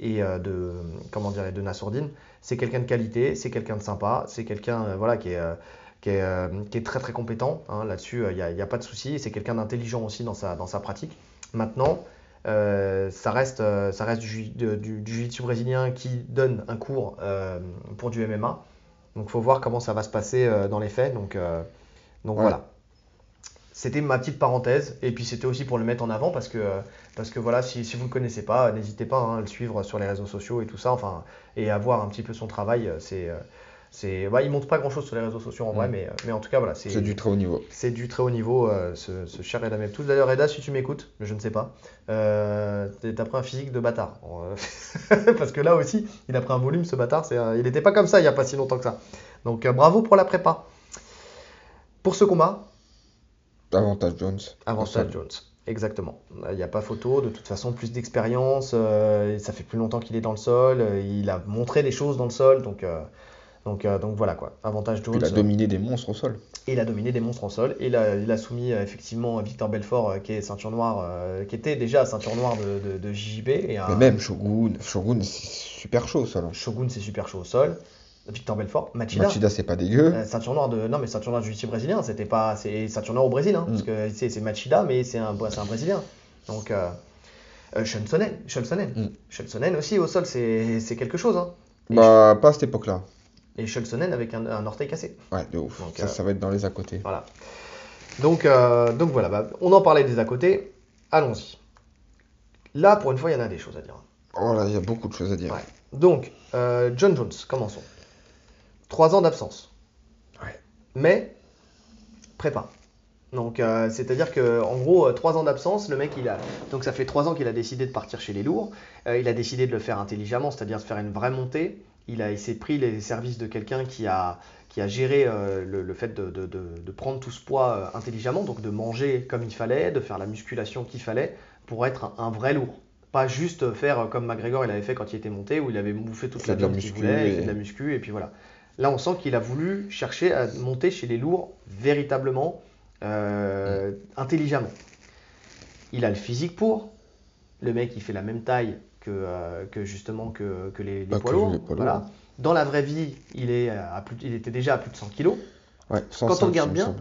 et euh, de, comment dirais, de Nassourdine. C'est quelqu'un de qualité, c'est quelqu'un de sympa, c'est quelqu'un euh, voilà, qui est... euh, qui est, qui est très très compétent hein, là-dessus, il n'y a, pas de souci. C'est quelqu'un d'intelligent aussi dans sa, dans sa pratique. Maintenant, euh, ça reste, ça reste du, du, du jiu-jitsu brésilien qui donne un cours euh, pour du MMA. Donc il faut voir comment ça va se passer euh, dans les faits. Donc, donc Ouais. voilà. C'était ma petite parenthèse. Et puis c'était aussi pour le mettre en avant parce que, euh, parce que voilà, si, si vous ne le connaissez pas, n'hésitez pas hein, à le suivre sur les réseaux sociaux et tout ça. Enfin, et à voir un petit peu son travail. euh, C'est, euh, c'est, bah, il montre pas grand chose sur les réseaux sociaux en vrai, Mm. mais, mais en tout cas voilà. C'est du très haut niveau. C'est du très haut niveau, euh, ce, ce cher Reda Meptous. D'ailleurs, Reda, si tu m'écoutes, je ne sais pas, euh, t'as pris un physique de bâtard. Parce que là aussi, il a pris un volume, ce bâtard. C'est Il n'était pas comme ça il n'y a pas si longtemps que ça. Donc bravo pour la prépa. Pour ce combat, Avantage Jones. Avantage Au. Jones. Exactement. Il n'y a pas photo. De toute façon, plus d'expérience. euh, ça fait plus longtemps qu'il est dans le sol. euh, il a montré des choses dans le sol. Donc, euh, donc, donc voilà quoi. Avantage Jones. Il a dominé des monstres au sol. Il a dominé des monstres en sol. Et il a, il a soumis effectivement Victor Belfort, qui est ceinture noire, qui était déjà ceinture noire de, de, de JJB. Et un- Mais même Shogun. Shogun, c'est super chaud au sol. hein. Shogun, c'est super chaud au sol. Victor Belfort, Machida. Machida, c'est pas dégueu. euh, ceinture noire de non mais ceinture noire du jiu-jitsu brésilien c'était pas c'est ceinture noire au Brésil hein, parce Mm. que c'est Machida mais c'est un un brésilien donc euh, euh, Schulzonen Mm. Aussi au sol c'est quelque chose hein. Bah, pas à cette époque-là. et Schulzonen avec un, un orteil cassé Ouais, de ouf. Donc, ça, euh, ça va être dans les à côté. Voilà. Donc, euh, donc voilà, bah, on en parlait des à côté. Allons-y. Là, pour une fois, il y en a des choses à dire. Oh là, il y a beaucoup de choses à dire. Ouais. Donc, John Jones, commençons. Trois ans d'absence. Ouais. Mais, prépa. Donc, euh, c'est-à-dire que, en gros, euh, trois ans d'absence, le mec, il a. Donc, ça fait trois ans qu'il a décidé de partir chez les lourds. Euh, il a décidé de le faire intelligemment, c'est-à-dire de faire une vraie montée. Il, a, il s'est pris les services de quelqu'un qui a, qui a géré euh, le, le fait de, de- de- de prendre tout ce poids intelligemment, donc de manger comme il fallait, de faire la musculation qu'il fallait pour être un, un vrai lourd. Pas juste faire comme McGregor il avait fait quand il était monté, où il avait bouffé toute la de la viande qu'il voulait, et- de la muscu, et puis voilà. Là, on sent qu'il a voulu chercher à monter chez les lourds véritablement, euh, intelligemment. Il a le physique pour. Le mec, il fait la même taille que, euh, que justement que, que les, les Bah, poids lourds. les poids Voilà. lourds. Dans la vraie vie, il, est à plus, il était déjà à plus de 100 kilos. Ouais, Quand 105, on regarde bien,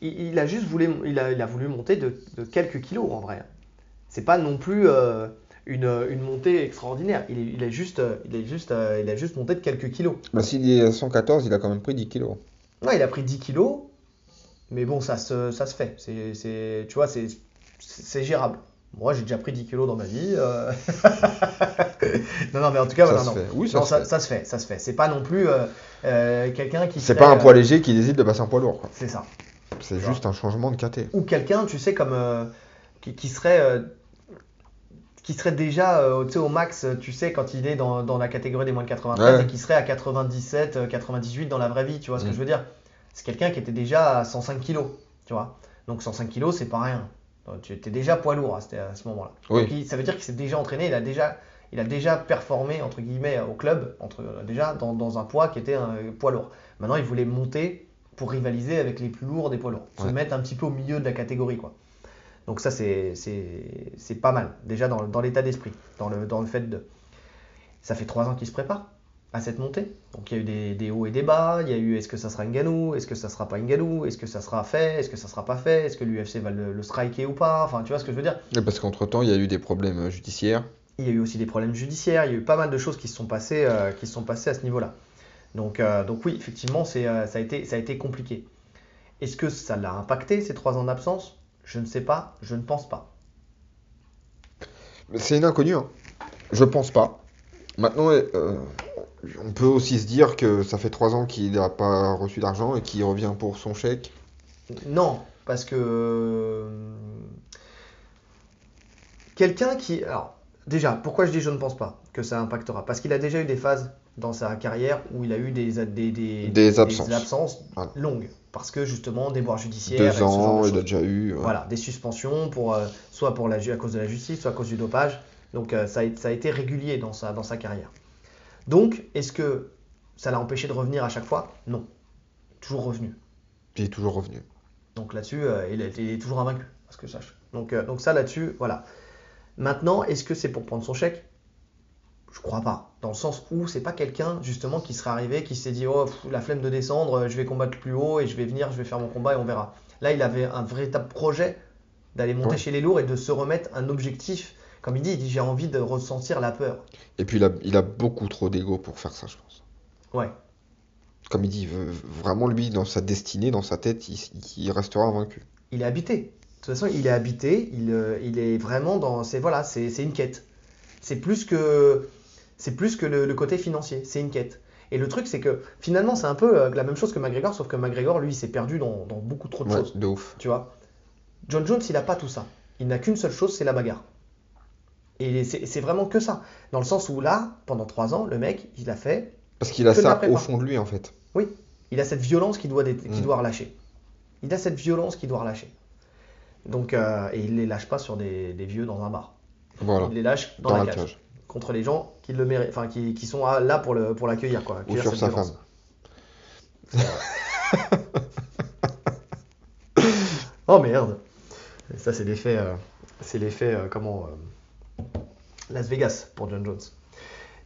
il, il a juste voulu, il a, il a voulu monter de, de quelques kilos en vrai. C'est pas non plus euh, une, une montée extraordinaire. Il, est- il a juste, euh, il est juste, euh, il a juste monté de quelques kilos. Bah, s'il est à 114, il a quand même pris 10 kilos. Ouais, il a pris 10 kilos, mais bon, ça se, ça se fait. C'est, tu vois, c'est, gérable. Moi, j'ai déjà pris 10 kilos dans ma vie. euh. non, non, mais en tout cas, Ça voilà, se non. fait. Oui, ça Non, se ça, fait. ça se fait, ça se fait. C'est pas non plus euh, euh, quelqu'un qui. C'est pas un euh, poids léger qui décide de passer un poids lourd. quoi. C'est ça. C'est juste un changement de KT. ou quelqu'un, tu sais, comme euh, qui, qui serait euh, qui serait déjà euh, au max, euh, tu sais, quand il est dans, dans la catégorie des moins de 93 Ouais. et qui serait à 97, euh, 98 dans la vraie vie, tu vois ce que Mm. je veux dire? C'est quelqu'un qui était déjà à 105 kilos, tu vois? Donc 105 kilos, c'est pas rien. Donc, Tu étais déjà poids lourd à ce, à ce moment-là. Oui. Donc, il- ça veut dire qu'il s'est déjà entraîné, il a déjà, il a déjà performé entre guillemets au club, entre, déjà dans, dans un poids qui était un poids lourd. Maintenant, il voulait monter pour rivaliser avec les plus lourds des poids lourds, se mettre un petit peu au milieu de la catégorie, quoi. Donc ça, c'est c'est- c'est pas mal, déjà dans, dans l'état d'esprit, dans le, dans le fait de... Ça fait trois ans qu'il se prépare à cette montée. Donc il y a eu des, des hauts et des bas, il y a eu est-ce que ça sera Ngannou, est-ce que ça sera pas Ngannou, est-ce que ça sera fait, est-ce que ça sera pas fait, est-ce que l'UFC va le, le striker ou pas, enfin tu vois ce que je veux dire? Et Parce qu'entre-temps, il y a eu des problèmes euh, judiciaires. il y a eu aussi des problèmes judiciaires, il y a eu pas mal de choses qui se sont passées, euh, qui se sont passées à ce niveau-là. Donc, euh, donc oui, effectivement, c'est, euh, ça, a été, ça a été compliqué. Est-ce que ça l'a impacté, ces trois ans d'absence? Je ne sais pas, je ne pense pas. C'est une inconnue. hein. Je pense pas. Maintenant, euh, on peut aussi se dire que ça fait trois ans qu'il n'a pas reçu d'argent et qu'il revient pour son chèque. Non, parce que euh, quelqu'un qui... Alors, déjà, pourquoi je dis je ne pense pas que ça impactera? Parce qu'il a déjà eu des phases dans sa carrière où il a eu des, des, des, Des absences. Voilà. longues. Parce que justement, des boires judiciaires, Deux de il a déjà eu. ouais. Voilà, des suspensions, pour, euh, soit pour la, à cause de la justice, soit à cause du dopage. Donc euh, ça, a, ça a été régulier dans sa, dans sa carrière. Donc, est-ce que ça l'a empêché de revenir à chaque fois? Non. Toujours revenu. Il est toujours revenu. Donc là-dessus, euh, il, est, il est toujours invaincu, à ce que je sache. Donc, donc ça là-dessus, voilà. Maintenant, est-ce que c'est pour prendre son chèque? Je crois pas. Dans le sens où c'est pas quelqu'un justement qui serait arrivé, qui s'est dit oh pff, la flemme de descendre, euh, je vais combattre plus haut et je vais venir, je vais faire mon combat et on verra. Là, il avait un véritable projet d'aller monter Ouais. chez les lourds et de se remettre un objectif. Comme il dit, il dit j'ai envie de ressentir la peur. Et puis il a, il a beaucoup trop d'ego pour faire ça, je pense. Ouais. Comme il dit, vraiment lui, dans sa destinée, dans sa tête, il, il restera invaincu. il est habité. De toute façon, il est habité, il, euh, il est vraiment dans. C'est voilà, c'est une quête. C'est plus que c'est plus que le, le côté financier, c'est une quête. Et le truc, c'est que finalement, c'est un peu euh, la même chose que McGregor, sauf que McGregor, lui, s'est perdu dans, dans beaucoup trop de Ouais, choses. de ouf. Tu vois? John Jones, il n'a pas tout ça. Il n'a qu'une seule chose, c'est la bagarre. Et c'est vraiment que ça. Dans le sens où là, pendant trois ans, le mec, il a fait Parce qu'il a ça au fond de lui, en fait. il a cette violence qu'il doit, Mm. doit relâcher. Il a cette violence qu'il doit relâcher. Donc, euh, et il les lâche pas sur des, des vieux dans un bar. Voilà, Il les lâche dans, dans la cage. contre les gens qui le méritent, enfin qui, qui sont là pour le pour l'accueillir quoi. Ou sur sa violence. femme. Oh merde. Ça c'est l'effet, euh, c'est l'effet euh, comment euh, Las Vegas pour John Jones.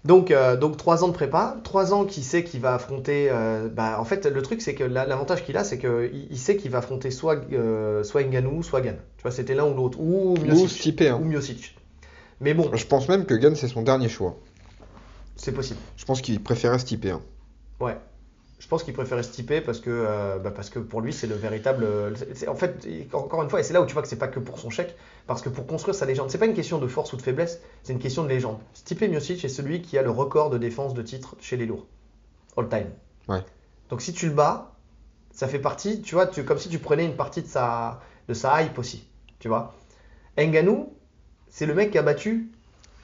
Donc, donc 3 ans de prépa, 3 ans qu'il sait qu'il va affronter. bah, en fait, le truc, c'est que la- l'avantage qu'il a, c'est qu'il il sait qu'il va affronter soit, soit Ngannou, soit Gann. Tu vois, c'était l'un ou l'autre. Ou Ou Miocic. Stipe. hein. Ou Miocic. Mais bon, Je pense même que Gann, c'est son dernier choix. C'est possible. Je pense qu'il préférait Stipe. hein. Ouais. Je pense qu'il préférait Stipe parce que, euh, bah, parce que pour lui, c'est le véritable. euh, en fait, encore une fois, et c'est là où tu vois que c'est pas que pour son chèque, parce que pour construire sa légende, c'est pas une question de force ou de faiblesse, c'est une question de légende. Stipe Miocic est celui qui a le record de défense de titre chez les lourds, all time. Ouais. Donc si tu le bats, ça fait partie, tu vois, tu, comme si tu prenais une partie de sa, de sa hype aussi, tu vois. Ngannou, c'est le mec qui a battu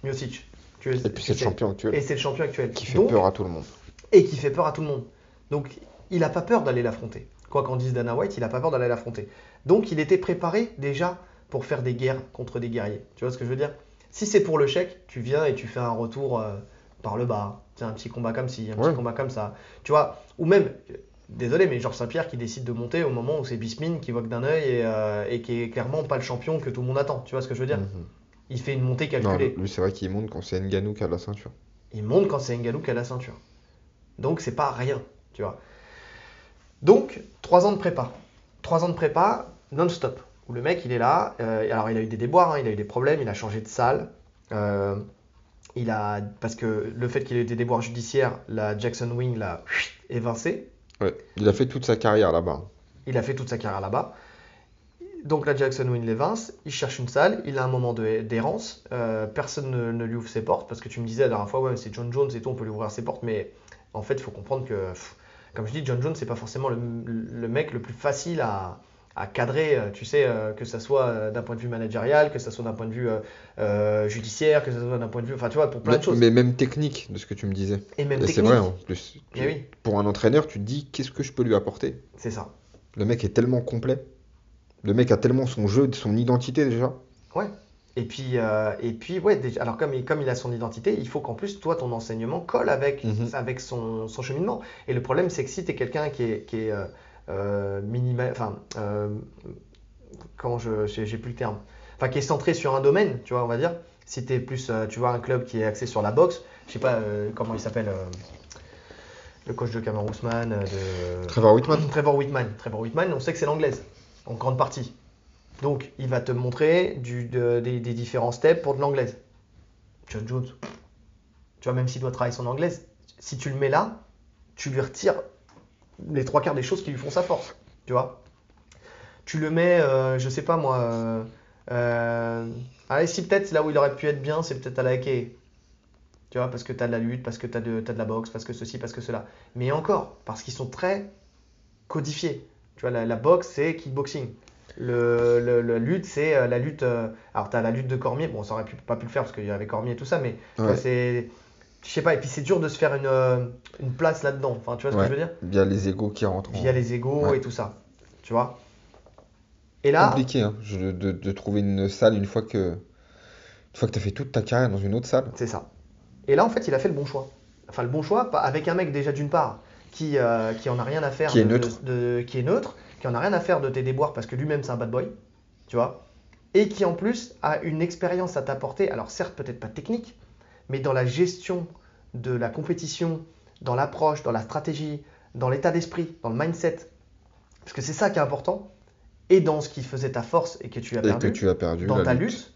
Miocic. Tu Et puis c'est le champion actuel. Et c'est le champion actuel. Qui fait Donc, peur à tout le monde. et qui fait peur à tout le monde. Donc, il n'a pas peur d'aller l'affronter. Quoi qu'en dise Dana White, il n'a pas peur d'aller l'affronter. Donc, il était préparé déjà pour faire des guerres contre des guerriers. Tu vois ce que je veux dire? Si c'est pour le chèque, tu viens et tu fais un retour euh, par le bas. C'est un petit combat comme ci, un Ouais. petit combat comme ça. Tu vois, ou même, désolé, mais Georges Saint-Pierre qui décide de monter au moment où c'est Bismine qui vogue d'un œil et, euh, et qui est clairement pas le champion que tout le monde attend. Tu vois ce que je veux dire? Mhm. Il fait une montée Non, calculée. lui, c'est vrai qu'il monte quand c'est Nganou qui a la ceinture. Il monte quand c'est Ngannou qui a la ceinture. Donc c'est pas rien, tu vois. Donc, trois ans de prépa. Trois ans de prépa non-stop. Où le mec, il est là. euh, alors, il a eu des déboires, hein, il a eu des problèmes, il a changé de salle. euh, il a, parce que le fait qu'il ait eu des déboires judiciaires, la Jackson Wing l'a évincé. Ouais. Il a fait toute sa carrière là-bas. Il a fait toute sa carrière là-bas. Donc la Jackson Wing l'évince, il cherche une salle, il a un moment de- d'errance, euh, personne ne, ne lui ouvre ses portes, parce que tu me disais la dernière fois, ouais, c'est John Jones et tout, on peut lui ouvrir ses portes, mais en fait, il faut comprendre que, pff, comme je dis, John Jones, c'est pas forcément le, le mec le plus facile à, à cadrer, euh, tu sais, euh, que ça soit d'un point de vue managérial, que ça soit d'un point de vue euh, judiciaire, que ça soit d'un point de vue, enfin, tu vois, pour plein Mais, de choses. mais même technique, de ce que tu me disais. et même Et c'est technique. vrai, en plus. Tu- Mais oui, Pour un entraîneur, tu te dis qu'est-ce que je peux lui apporter? C'est ça. Le mec est tellement complet. Le mec a tellement son jeu, son identité déjà. Ouais. Et puis, euh, et puis ouais, déjà- alors comme il, comme il a son identité, il faut qu'en plus, toi, ton enseignement colle avec, Mhm. avec son, son cheminement. Et le problème, c'est que si tu es quelqu'un qui est, qui est euh, euh, minima- enfin, euh, comment je, j'ai plus le terme, enfin, qui est centré sur un domaine, tu vois, on va dire. Si tu es plus, tu vois, un club qui est axé sur la boxe, je sais pas comment il s'appelle, le coach de Cameron Ousmane, de... Trevor Whitman. Trevor Whitman. Trevor Whitman, on sait que c'est l'anglaise, en grande partie. Donc, il va te montrer des, différents steps pour de l'anglaise. John Jones, tu vois, même s'il doit travailler son anglaise, si tu le mets là, tu lui retires les trois quarts des choses qui lui font sa force. Tu vois Tu le mets, euh, je sais pas moi. Euh, euh, allez, si peut-être là où il aurait pu être bien, c'est peut-être à la Ake. Tu vois, parce que tu as de la lutte, parce que tu as, de la boxe, parce que ceci, parce que cela. Mais encore, parce qu'ils sont très codifiés. Tu vois, la, la boxe, c'est kickboxing. Le, le- la lutte, c'est euh, la lutte. euh, alors, tu as la lutte de Cormier. Bon, ça aurait pu, pas pu le faire parce qu'il y avait Cormier et tout ça, mais Ouais. c'est. Je sais pas, et puis c'est dur de se faire une, euh, une place là-dedans. Enfin, tu vois ce que je veux dire? Il y a les égaux qui rentrent. en- Via les égaux Ouais. et tout ça. Tu vois? Et là, compliqué hein, je- de, de trouver une salle une fois que, une fois que tu as fait toute ta carrière dans une autre salle. c'est ça. Et là, en fait, il a fait le bon choix. Enfin, le bon choix, avec un mec déjà d'une part qui, euh, qui en a rien à faire Qui est de- neutre. de- qui est neutre, qui en a rien à faire de tes déboires parce que lui-même c'est un bad boy, tu vois, et qui en plus a une expérience à t'apporter. Alors certes, peut-être pas technique, mais dans la gestion de la compétition, dans l'approche, dans la stratégie, dans l'état d'esprit, dans le mindset, parce que c'est ça qui est important, et dans ce qui faisait ta force et que tu as Et que perdu tu as perdu dans ta lutte. lutte,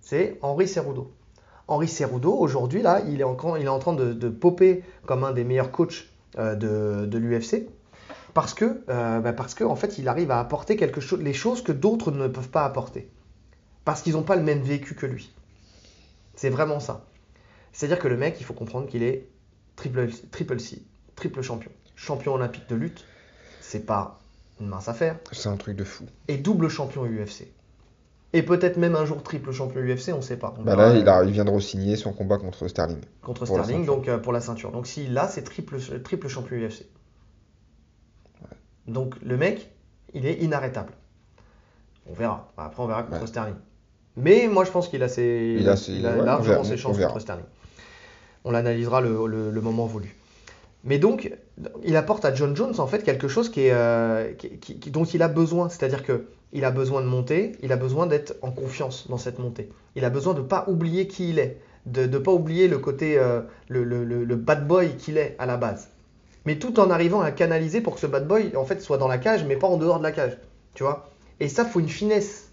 c'est Henri Cerudo. Henri Cerudo, aujourd'hui, là, il est, en, il est en train de, de popper comme un des meilleurs coachs de, de l'UFC. Parce que, euh, bah, parce que, en fait, il arrive à apporter quelque chose, les choses que d'autres ne peuvent pas apporter. Parce qu'ils n'ont pas le même vécu que lui. C'est vraiment ça. C'est-à-dire que le mec, il faut comprendre qu'il est triple, triple C, triple champion. Champion olympique de lutte, c'est pas une mince affaire C'est un truc de fou. et double champion UFC. Et peut-être même un jour triple champion UFC, on sait pas. On Bah là, il, a, il vient de re-signer son combat contre Sterling. contre Sterling, donc euh, pour la ceinture. Donc s'il l'a, c'est triple, triple champion UFC. Donc le mec, il est inarrêtable. On verra. Après, on verra contre Ouais. Sterling. Mais moi, je pense qu'il a, ses, Il a ses- ouais, on largement verra, ses chances contre Sterling. On l'analysera le, le- le moment voulu. Mais donc, il apporte à John Jones en fait quelque chose qui est, euh, qui- qui- qui- dont il a besoin. C'est-à-dire que il a besoin de monter, il a besoin d'être en confiance dans cette montée. Il a besoin de ne pas oublier qui il est, de ne pas oublier le côté, euh, le, bad boy qu'il est à la base. Mais tout en arrivant à canaliser pour que ce bad boy en fait soit dans la cage, mais pas en dehors de la cage. Tu vois Et ça, faut une finesse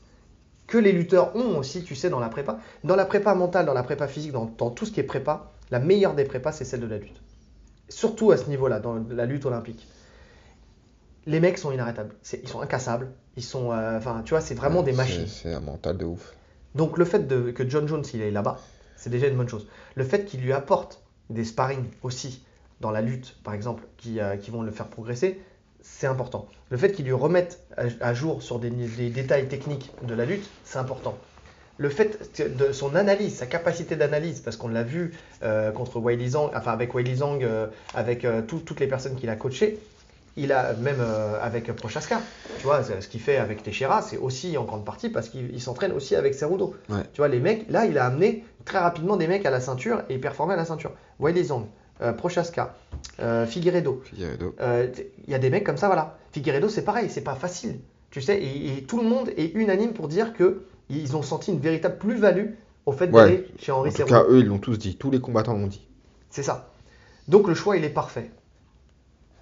que les lutteurs ont aussi, tu sais, dans la prépa. Dans la prépa mentale, dans la prépa physique, dans, dans tout ce qui est prépa, la meilleure des prépas, c'est celle de la lutte. Surtout à ce niveau-là, dans la lutte olympique. Les mecs sont inarrêtables. Ils sont incassables. Ils sont, euh, enfin, tu vois, c'est vraiment Ouais, des machines. C'est un mental de ouf. Donc le fait de- que John Jones il est là-bas, c'est déjà une bonne chose. Le fait qu'il lui apporte des sparring aussi dans la lutte, par exemple, qui, euh, qui vont le faire progresser, c'est important. Le fait qu'il lui remette à, à jour sur des, des détails techniques de la lutte, c'est important. Le fait de son analyse, sa capacité d'analyse, parce qu'on l'a vu euh, contre Zhang, enfin avec Weili Zhang, avec tout- toutes les personnes qu'il a coachées, il a même euh, avec Prochaska, tu vois, ce qu'il fait avec Teixeira, c'est aussi en grande partie parce qu'il il s'entraîne aussi avec Cerudo. Ouais. Tu vois, les mecs, là, il a amené très rapidement des mecs à la ceinture et il performait à la ceinture. Wiley Zhang, euh, Prochaska, euh. Figueiredo. Euh, Il y a des mecs comme ça, voilà. Figueiredo, c'est pareil, c'est pas facile. Tu sais, et, et tout le monde est unanime pour dire que ils ont senti une véritable plus-value au fait Ouais. d'aller chez En Henri tout Cerudo. cas, eux, ils l'ont tous dit. Tous les combattants l'ont dit. C'est ça. Donc le choix, il est parfait.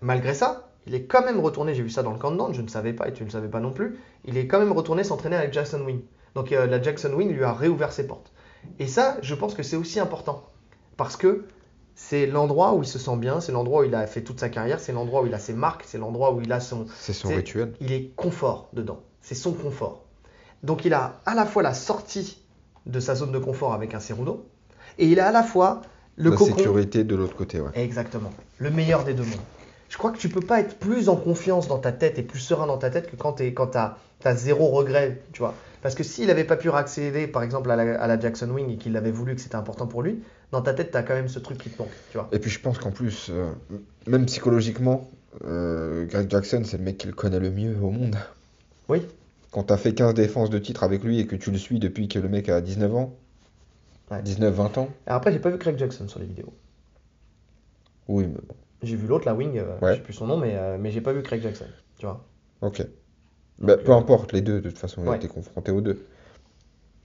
Malgré ça, il est quand même retourné, j'ai vu ça dans le countdown, je ne savais pas et tu ne le savais pas non plus, il est quand même retourné s'entraîner avec Jackson Wing. Donc euh, la Jackson Wing lui a réouvert ses portes. Et ça, je pense que c'est aussi important. Parce que c'est l'endroit où il se sent bien, c'est l'endroit où il a fait toute sa carrière, c'est l'endroit où il a ses marques, c'est l'endroit où il a son, C'est son rituel. il est confort dedans. C'est son confort. Donc il a à la fois la sortie de sa zone de confort avec un Cerudo, et il a à la fois le La cocon. sécurité de l'autre côté, ouais. Exactement. Le meilleur des deux mondes. Je crois que tu peux pas être plus en confiance dans ta tête et plus serein dans ta tête que quand tu quand as, zéro regret, tu vois. Parce que s'il avait pas pu accéder, par exemple, à la, à la Jackson Wing et qu'il avait voulu que c'était important pour lui, dans ta tête, tu as quand même ce truc qui te manque, tu vois. Et puis je pense qu'en plus, euh, même psychologiquement, euh, Greg Jackson, c'est le mec qui le connaît le mieux au monde. Oui. Quand t'as fait 15 défenses de titre avec lui et que tu le suis depuis que le mec a 19 ans, Ouais. 19-20 ans, Alors après, j'ai pas vu Craig Jackson sur les vidéos. oui, mais bon, J'ai vu l'autre, la Wing, euh, Ouais. je sais plus son nom, mais, euh, mais j'ai pas vu Craig Jackson, tu vois. ok. Bah, peu euh, importe, les deux, de toute façon, il a ouais. été confronté aux deux.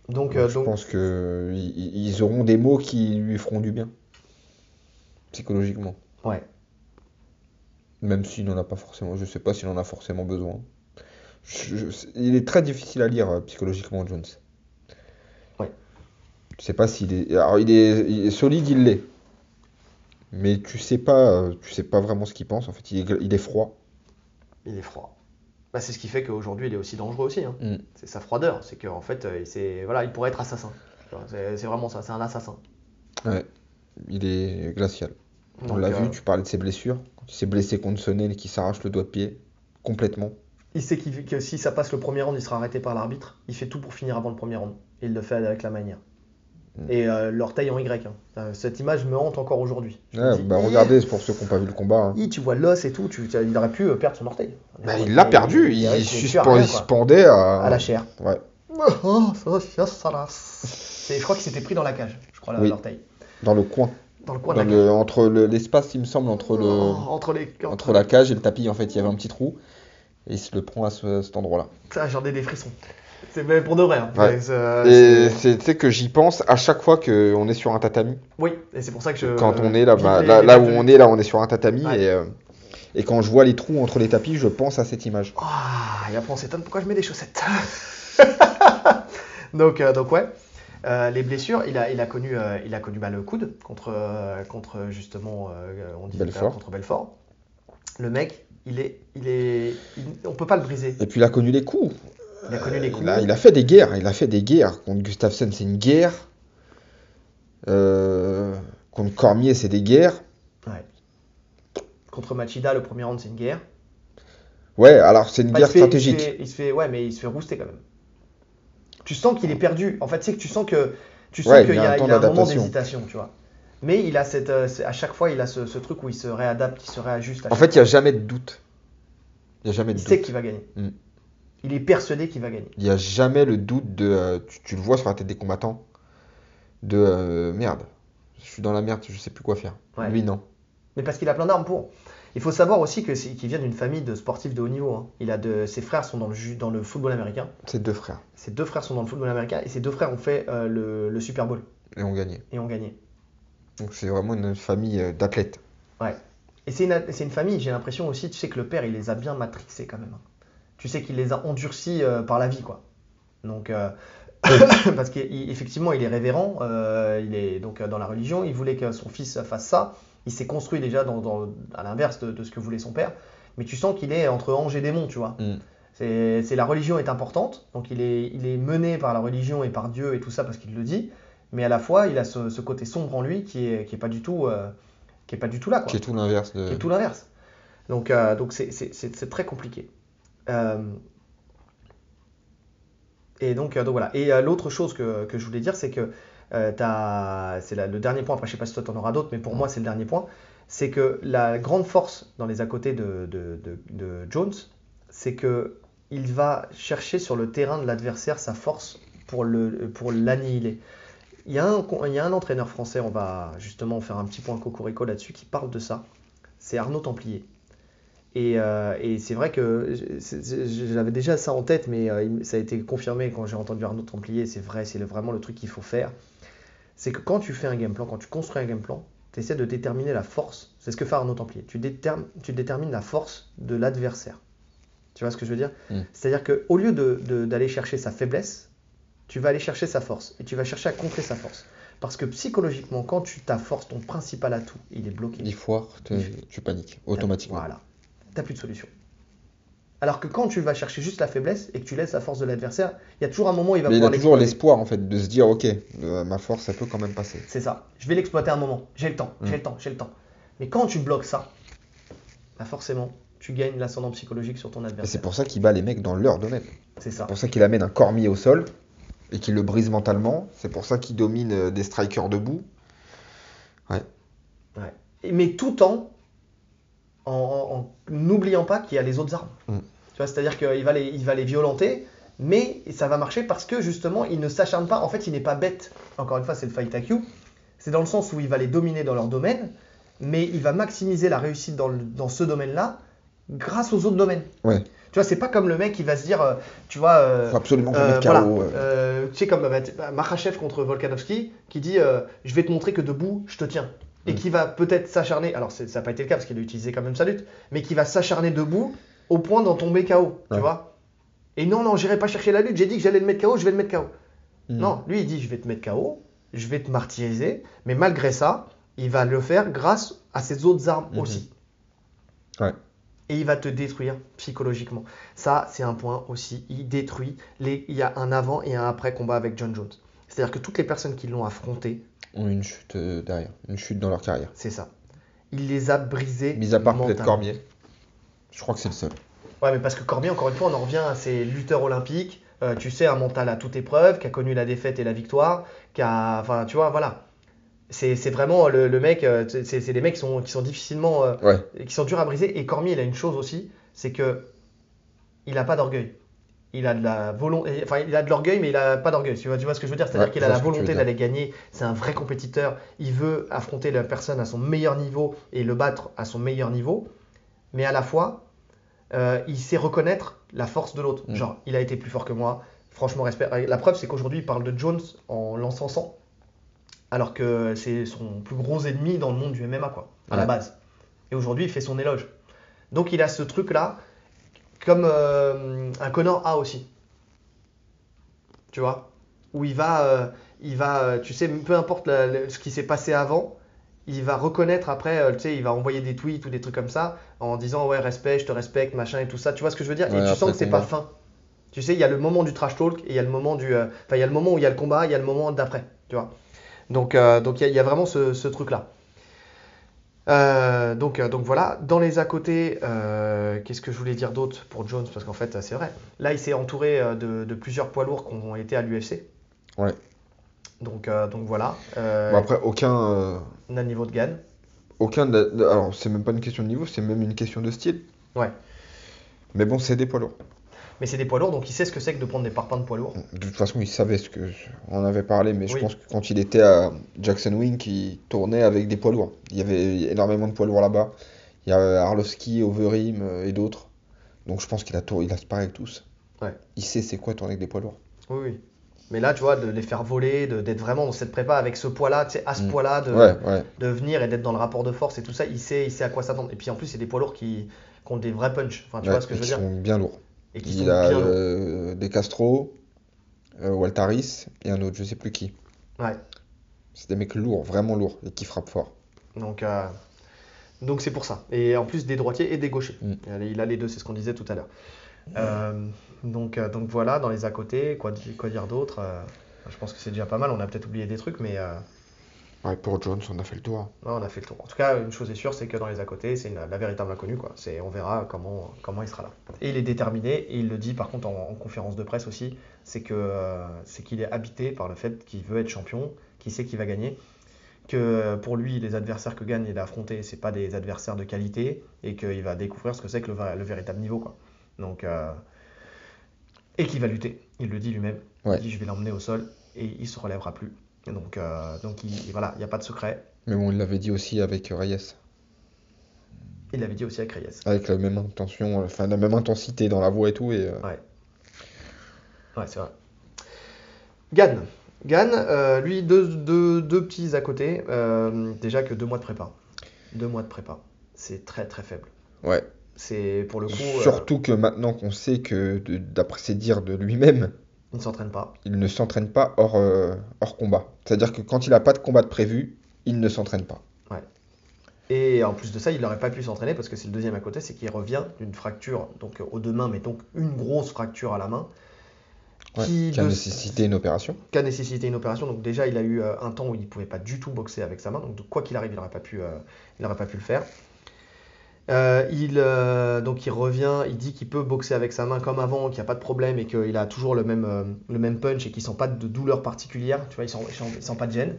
Donc, Donc, euh, je donc pense que ils ils auront des mots qui lui feront du bien, psychologiquement. ouais. Même s'il n'en a pas forcément, je sais pas s'il en a forcément besoin. Je- je- il est très difficile à lire euh, psychologiquement, Jones. Ouais. Je sais pas s'il est, alors il est, il est solide, il l'est. Mais tu sais pas, euh, tu sais pas vraiment ce qu'il pense. En fait, il est, il est froid. Il est froid. Bah, c'est ce qui fait qu'aujourd'hui, il est aussi dangereux aussi. hein. Mm. C'est sa froideur. C'est qu'en fait, euh, c'est voilà, il pourrait être assassin. C'est vraiment ça, c'est un assassin. Ouais. Il est glacial. On l'a euh, vu, tu parlais de ses blessures. Quand il s'est blessé contre et qu'il s'arrache le doigt de pied complètement. Il sait que si ça passe le premier round, il sera arrêté par l'arbitre. Il fait tout pour finir avant le premier round. Et il le fait avec la manière. Mm. Et euh, l'orteil en Y. hein. Cette image me hante encore aujourd'hui. Ouais, bah Ih, regardez, c'est pour ceux qui n'ont pas vu le combat. hein. tu vois l'os et tout. Tu, il aurait pu euh, perdre son orteil. Bah, il l'a perdu, il, il- il- suspend- il- il suspendait à... À la chair. Ouais. C'est- Je crois qu'il s'était pris dans la cage. Je crois Oui. l'orteil. Dans le coin. Dans le coin Dans de la cage. le, entre le- l'espace, il me semble, entre, le, Oh, entre les. entre la cage et le tapis, en fait, il y avait un petit trou. Et il se le prend à ce- cet endroit-là. Ça, j'en ai des frissons. C'est pour de vrai. hein. Ouais. Euh, Et c'est- c'est, tu sais que j'y pense à chaque fois qu'on est sur un tatami. Oui, et c'est pour ça que je. Quand on est là, bah, les- là, les là où on est, là, on est sur un tatami. Ouais. Et, euh, et quand je vois les trous entre les tapis, je pense à cette image. Ah, et après on s'étonne pourquoi je mets des chaussettes? donc, euh, donc ouais. Euh, les blessures, il a, il a connu, euh, il a connu bah, le coude contre, euh, contre justement, on dit Belfort. contre Belfort. Le mec, il est, il est, il- on peut pas le briser. Et puis il a connu les coups. Il a connu les coups. Il a, il a fait des guerres. Il a fait des guerres. Contre Gustafsson, c'est une guerre. Euh, contre Cormier, c'est des guerres. Ouais. Contre Machida, le premier round, c'est une guerre. Ouais, alors c'est une guerre il se fait- stratégique. Il se, fait, il se fait- ouais, mais il se fait rouster quand même. Tu sens qu'il est perdu. En fait, c'est que tu sens que tu sens Ouais, qu'il il y y a il a un moment d'hésitation, tu vois. Mais il a cette, euh, à chaque fois, il a ce, ce truc où il se réadapte, il se réajuste. à En fait, il n'y a jamais de doute. Il n'y a jamais de Il sait qu'il va gagner. Mm. Il est persuadé qu'il va gagner. Il n'y a jamais le doute de. euh, tu, tu le vois sur la tête des combattants. De euh, merde. Je suis dans la merde, je sais plus quoi faire. Ouais. Lui, non. Mais parce qu'il a plein d'armes pour. Il faut savoir aussi que qu'il vient d'une famille de sportifs de haut niveau. hein. Il a de, ses frères sont dans le, dans le football américain. C'est deux frères. Ses deux frères sont dans le football américain et ses deux frères ont fait euh, le, le Super Bowl Et ont gagné. et ont gagné. Donc c'est vraiment une famille d'athlètes. Et c'est une, c'est une famille, j'ai l'impression aussi, tu sais que le père, il les a bien matrixés quand même. Tu sais qu'il les a endurcis euh, par la vie, quoi. Donc, euh, parce qu'effectivement, il est révérend, euh, il est donc dans la religion, il voulait que son fils fasse ça. Il s'est construit déjà dans, dans- à l'inverse de, de ce que voulait son père. Mais tu sens qu'il est entre ange et démon, tu vois. Mm. C'est la religion est importante, donc il est, il est mené par la religion et par Dieu et tout ça parce qu'il le dit. Mais à la fois, il a ce, ce côté sombre en lui qui est, qui est pas du tout, euh, qui est pas du tout là, quoi Qui est tout l'inverse de. qui est tout l'inverse. Donc, euh, donc c'est très compliqué. Euh, et donc, euh, donc voilà. Et euh, l'autre chose que, je voulais dire, c'est que c'est le dernier point. Après, je sais pas si toi t'en auras d'autres, mais pour moi, c'est le dernier point. c'est que la grande force dans les à côté de, Jones, c'est que il va chercher sur le terrain de l'adversaire sa force pour le pour l'annihiler. Il il y a un entraîneur français, on va justement faire un petit point cocorico là-dessus, qui parle de ça. C'est Arnaud Templier. Et, euh, et c'est vrai que j'avais déjà ça en tête, mais euh, ça a été confirmé quand j'ai entendu Arnaud Templier. C'est vrai, c'est vraiment le truc qu'il faut faire. C'est que quand tu fais un game plan, quand tu construis un game plan, tu essaies de déterminer la force. C'est ce que fait Arnaud Templier. Tu, déterm- tu détermines la force de l'adversaire. Tu vois ce que je veux dire? Mm. C'est-à-dire qu'au lieu d'aller chercher sa faiblesse, tu vas aller chercher sa force. Et tu vas chercher à contrer sa force. Parce que psychologiquement, quand tu ta force, ton principal atout, il est bloqué. Il foire, tu paniques automatiquement. Voilà. T'as plus de solution. Alors que quand tu vas chercher juste la faiblesse et que tu laisses la force de l'adversaire, il y a toujours un moment où il va Mais il a pouvoir toujours l'espoir en fait de se dire ok, euh, ma force ça peut quand même passer. C'est ça. Je vais l'exploiter un moment. J'ai le temps, j'ai Mm. le temps, j'ai le temps. Mais quand tu bloques ça, bah forcément, tu gagnes l'ascendant psychologique sur ton Et c'est adversaire. pour ça qu'il bat les mecs dans leur domaine. C'est ça. C'est pour ça qu'il amène un cormier au sol et qu'il le brise mentalement. C'est pour ça qu'il domine euh, des strikers debout. Et- Mais tout en en- n'oubliant pas qu'il y a les autres armes. Mm. Tu vois, c'est-à-dire qu'il va les, il va les violenter, mais ça va marcher parce que justement, il ne s'acharne pas. En fait, il n'est pas bête. Encore une fois, c'est le fight IQ. C'est dans le sens où il va les dominer dans leur domaine, mais il va maximiser la réussite dans, le- dans ce domaine-là grâce aux autres domaines. Ouais. Tu vois, c'est pas comme le mec qui va se dire, euh, tu vois, euh, Faut absolument euh, voilà. euh. Tu sais, comme bah, contre Volkanovski, qui dit euh, Je vais te montrer que debout, je te tiens. Et Mm. qui va peut-être s'acharner, alors ça n'a pas été le cas parce qu'il a utilisé quand même sa lutte, mais qui va s'acharner debout au point d'en tomber KO. Tu Ouais. vois Et non, non, j'irai pas chercher la lutte, j'ai dit que j'allais le mettre KO, je vais le mettre KO. Hmm. Non, lui il dit Je vais te mettre KO, je vais te martyriser, mais malgré ça, il va le faire grâce à ses autres armes Mhm. aussi. Ouais. Et il va te détruire psychologiquement. Ça, c'est un point aussi. Il détruit. Les... Il y a un avant et un après combat avec John Jones. C'est-à-dire que toutes les personnes qui l'ont affronté, Ont une chute euh, derrière, une chute dans leur carrière. c'est ça. Il les a brisés. Mis à part peut-être. Cormier. Je crois que c'est le seul. Ouais, mais parce que Cormier, encore une fois, on en revient à ces lutteurs olympiques. euh, tu sais, un mental à toute épreuve, qui a connu la défaite et la victoire, qui a. Enfin, tu vois, voilà. C'est vraiment le, le mec. euh, c'est c'est des mecs qui sont, qui sont difficilement. euh, Ouais. qui sont durs à briser. Et Cormier, il a une chose aussi, c'est que il n'a pas d'orgueil. Il a de la volonté, enfin il a de l'orgueil, mais il a pas d'orgueil. Tu vois, tu vois ce que je veux dire? C'est-à-dire Ouais, qu'il a la volonté d'aller gagner. C'est un vrai compétiteur. Il veut affronter la personne à son meilleur niveau et le battre à son meilleur niveau. Mais à la fois, euh, il sait reconnaître la force de l'autre. Mm. Genre, il a été plus fort que moi. Franchement, respect. Euh, La preuve, c'est qu'aujourd'hui, il parle de Jones en l'encensant, alors que c'est son plus gros ennemi dans le monde du MMA, quoi, à la base. Et aujourd'hui, il fait son éloge. Donc, il a ce truc-là, comme euh, un Connor a aussi. Tu vois? Où il va, euh, il va euh, tu sais, peu importe la- ce qui s'est passé avant, il va reconnaître après, euh, tu sais, il va envoyer des tweets ou des trucs comme ça en disant ouais, respect, je te respecte, machin et tout ça. Tu vois ce que je veux dire? Ouais, Et tu sens que c'est pas fin. Tu sais, il y a le moment du trash talk et il y a le moment du, enfin, il y a le moment où il y a le combat, il y a le moment d'après, tu vois? Donc, donc il y, a- il y a vraiment ce, ce truc-là. Euh, donc, euh, donc voilà, dans les à côté, euh, qu'est-ce que je voulais dire d'autre pour Jones? Parce qu'en fait, c'est vrai. Là, il s'est entouré de, de plusieurs poids lourds qui ont été à l'UFC. Ouais. Donc, euh, donc voilà. Bon, après, aucun. on a le niveau de Gann. aucun de- alors, c'est même pas une question de niveau, c'est même une question de style. Ouais. Mais bon, c'est des poids lourds. Mais c'est des poids lourds, donc il sait ce que c'est que de prendre des parpaings de poids lourds. De toute façon, il savait ce que. On avait parlé, mais je pense que quand il était à Jackson Wink, il tournait avec des poids lourds. Il y avait énormément de poids lourds là-bas. Il y a Arlovski, Overeem euh, et d'autres. Donc je pense qu'il a, tour... il a sparé avec tous. Ouais. Il sait c'est quoi tourner avec des poids lourds. Oui, oui. Mais là, tu vois, de les faire voler, d'être vraiment dans cette prépa avec ce poids-là, tu sais, à ce Mm. poids-là, de, Ouais, ouais. de venir et d'être dans le rapport de force et tout ça, il sait, il sait à quoi s'attendre. Et puis en plus, c'est des poids lourds qui, qui ont des vrais punch. Enfin, tu Ouais, vois ce que je veux dire sont bien lourds. Et qui Il a euh, des Castro, euh, Waltaris et un autre, je sais plus qui. Ouais. C'est des mecs lourds, vraiment lourds, et qui frappent fort. Donc, euh, donc c'est pour ça. Et en plus des droitiers et des gauchers. Mm. Il a- les deux, c'est ce qu'on disait tout à l'heure. Euh, donc, euh, donc voilà, dans les à côté, quoi, quoi dire d'autre Je pense que c'est déjà pas mal. On a peut-être oublié des trucs, mais Ouais, pour Jones, on a fait le tour. ouais, on a fait le tour. En tout cas, une chose est sûre, c'est que dans les à côté, c'est la véritable inconnue. Quoi. C'est, on verra comment, comment il sera là. Et il est déterminé, et il le dit par contre en, en conférence de presse aussi, c'est, que, euh, c'est qu'il est habité par le fait qu'il veut être champion, qu'il sait qu'il va gagner, que pour lui, les adversaires que Gann il a affrontés, c'est pas des adversaires de qualité et qu'il va découvrir ce que c'est que le, véritable niveau. Quoi. Donc, euh, et qu'il va lutter. Il le dit lui-même. Ouais. Il dit je vais l'emmener au sol et il se relèvera plus. Et donc, euh, donc il, voilà, il n'y a pas de secret. Mais bon, il l'avait dit aussi avec Reyes. Il l'avait dit aussi avec Reyes. Avec la même intention, enfin la même intensité dans la voix et tout. Et, euh, Ouais, c'est vrai. Gann. Gann, euh, lui, deux, deux- deux petits à côté. Euh, déjà que deux mois de prépa. Deux mois de prépa. C'est très très faible. ouais. C'est pour le coup. euh, Surtout que maintenant qu'on sait que, d'après ses dires de lui-même, il ne s'entraîne pas. il ne s'entraîne pas hors, euh, hors combat. C'est-à-dire que quand il n'a pas de combat de prévu, il ne s'entraîne pas. Et en plus de ça, il n'aurait pas pu s'entraîner parce que c'est le deuxième à côté, c'est qu'il revient d'une fracture donc euh, aux deux mains, mais donc une grosse fracture à la main. Ouais, Qui qui a de- nécessité une opération. qui a nécessité une opération. Donc déjà, il a eu euh, un temps où il ne pouvait pas du tout boxer avec sa main. Donc de quoi qu'il arrive, il n'aurait pas, pu, euh, il n'aurait pas pu le faire. Euh, il, euh, donc il revient, il dit qu'il peut boxer avec sa main comme avant, qu'il n'y a pas de problème et qu'il a toujours le même, euh, le même punch et qu'il ne sent pas de douleur particulière. Tu vois, il ne sent, il sent- il sent pas de gêne.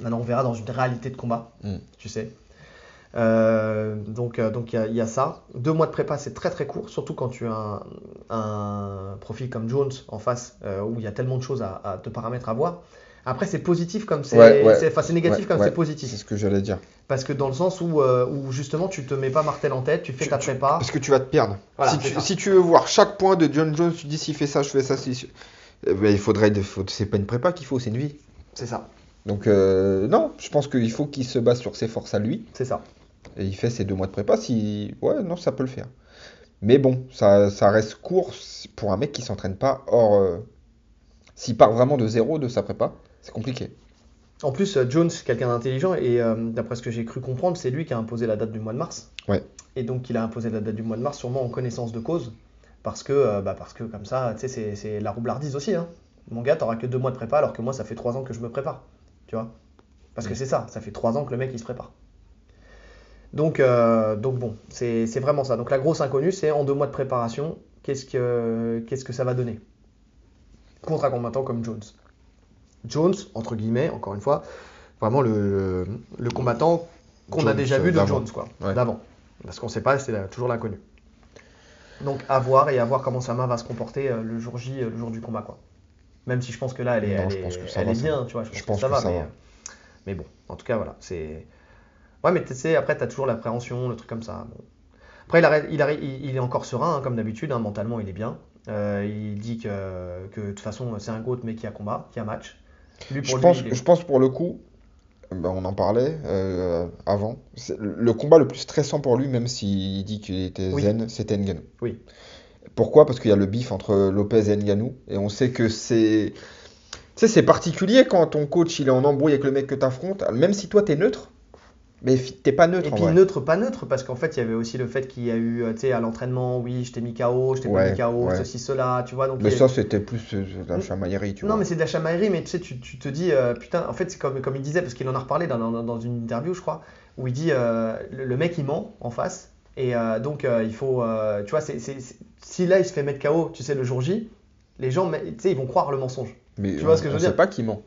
Maintenant, on verra dans une réalité de combat, Mm. tu sais. Donc donc il y, a- il y a ça. Deux mois de prépa, c'est très très court, surtout quand tu as un, un profil comme Jones en face, où il y a tellement de choses à, à de paramètres à voir. Après, c'est positif comme c'est Ouais, ouais. c'est- enfin, c'est négatif Ouais, comme c'est positif. C'est ce que j'allais dire. Parce que dans le sens où, euh, où justement tu te mets pas martel en tête, tu fais Tu- ta prépa. Parce que tu vas te perdre. Voilà, si, tu, ça. si tu veux voir chaque point de John Jones, tu dis s'il fait ça, je fais ça. Si... Eh ben, il faudrait. faut- C'est pas une prépa qu'il faut, c'est une vie. C'est ça, Donc, euh, non, je pense qu'il faut qu'il se base sur ses forces à lui. c'est ça. Et il fait ses deux mois de prépa. Si... Ouais, non, ça peut le faire. Mais bon, ça, ça reste court pour un mec qui s'entraîne pas. Or, euh, s'il part vraiment de zéro de sa prépa, c'est compliqué. En plus, euh, Jones, c'est quelqu'un d'intelligent et euh, d'après ce que j'ai cru comprendre, c'est lui qui a imposé la date du mois de mars. Ouais. Et donc il a imposé la date du mois de mars sûrement en connaissance de cause. Parce que, euh, bah, parce que comme ça, tu sais, c'est- la roublardise aussi. Hein. Mon gars, t'auras que deux mois de prépa alors que moi, ça fait trois ans que je me prépare. Tu vois Parce que Mm. c'est ça, ça fait trois ans que le mec il se prépare. Donc, euh, donc bon, c'est c'est vraiment ça. Donc la grosse inconnue, c'est en deux mois de préparation, qu'est-ce que, qu'est-ce que ça va donner? Contre un combattant comme Jones. Jones, entre guillemets, encore une fois, vraiment le, le combattant qu'on a déjà vu de. Jones, quoi, Ouais. d'avant. Parce qu'on ne sait pas, c'est toujours l'inconnu. Donc à voir et à voir comment sa main va se comporter euh, le jour J, euh, le jour du combat, quoi. Même si je pense que là, elle est, Non, elle est, elle va, est bien, tu vois. Je pense, Je pense que ça que va, ça mais, va. euh, mais bon, en tout cas, voilà, c'est. Ouais, mais tu sais, après, tu as toujours l'appréhension, le truc comme ça. Bon. Après, il, il, il- est encore serein, hein, comme d'habitude, hein, mentalement, il est bien. Euh, il dit que, que de toute façon, c'est un GOAT, mais qui a combat, qui a match. Lui, Je lui, pense, il est- je pense pour le coup, ben, on en parlait euh, avant, c'est le combat le plus stressant pour lui, même s'il dit qu'il était Oui. zen, c'était Ngannou. Oui. Pourquoi? Parce qu'il y a le bif entre Lopez et Ngannou, et on sait que c'est... Tu sais, c'est particulier quand ton coach il est en embrouille avec le mec que t'affrontes, même si toi t'es neutre, mais t'es pas neutre Et en puis vrai. neutre, pas neutre, parce qu'en fait, il y avait aussi le fait qu'il y a eu, euh, tu sais, à l'entraînement, oui, je t'ai mis KO, je t'ai pas mis KO, ouais. ceci, cela, tu vois. Donc, Mais a- ça c'était plus euh, de la chamaillerie, tu Non, vois. mais c'est de la chamaillerie, mais tu sais, tu, tu te dis, euh, putain, en fait, c'est comme, comme il disait, parce qu'il en a reparlé dans, dans- dans une interview, je crois, où il dit, euh, le, le mec, il ment en face, et euh, donc, il faut, tu vois, c'est, si là, il se fait mettre KO, tu sais, le jour J, les gens, tu sais, ils vont croire le mensonge. Mais tu vois on- ce que je veux dire pas qui ment.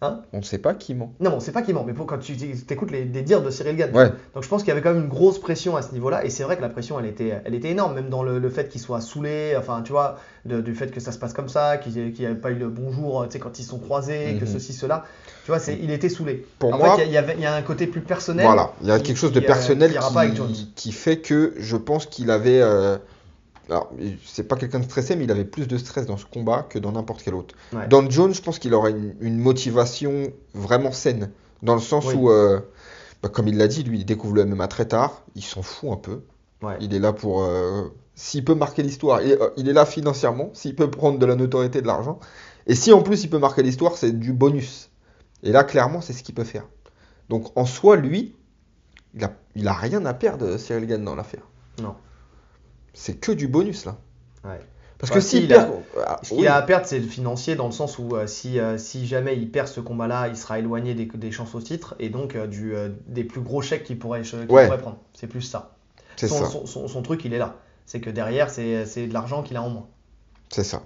Hein On ne sait pas qui ment. Non, bon, c'est pas qu'il ment, mais pour, quand tu écoutes les, les dires de Cyril Gann, Ouais, Donc je pense qu'il y avait quand même une grosse pression à ce niveau-là, et c'est vrai que la pression, elle était, elle était énorme, même dans le, le fait qu'il soit saoulé, enfin tu vois, de- du fait que ça se passe comme ça, qu'il n'y ait pas eu le bonjour, tu sais, quand ils se sont croisés, que Mhm. ceci, cela, tu vois, il était saoulé. Pour en moi- il y, a- il y avait, il y a un côté plus personnel. Voilà, il y a qui- quelque chose de qui, euh, personnel qui qui, qui fait que je pense qu'il avait. euh, alors, c'est pas quelqu'un de stressé, mais il avait plus de stress dans ce combat que dans n'importe quel autre. Ouais. Dans Jones, je pense qu'il aurait une, une motivation vraiment saine. Dans le sens Oui. où, euh, bah, comme il l'a dit, lui, il découvre le MMA très tard, il s'en fout un peu. Ouais. Il est là pour. euh, S'il peut marquer l'histoire, et, euh, il est là financièrement, s'il peut prendre de la notoriété, de l'argent. Et si en plus il peut marquer l'histoire, c'est du bonus. Et là, clairement, c'est ce qu'il peut faire. Donc en soi, lui, il a, il a rien à perdre, Cyril Gann, dans l'affaire. Non. C'est que du bonus là. Ouais. Parce que si, s'il il a- perd. Ah, Ce qu'il oui. a à perdre, c'est le financier, dans le sens où euh, si, euh, si jamais il perd ce combat-là, il sera éloigné des, des chances au titre, et donc euh, du, des plus gros chèques qu'il pourrait, qu'il Ouais. pourrait prendre. C'est plus ça. Son, ça. son- son- son truc, il est là. C'est que derrière, c'est de l'argent qu'il a en moins. C'est ça.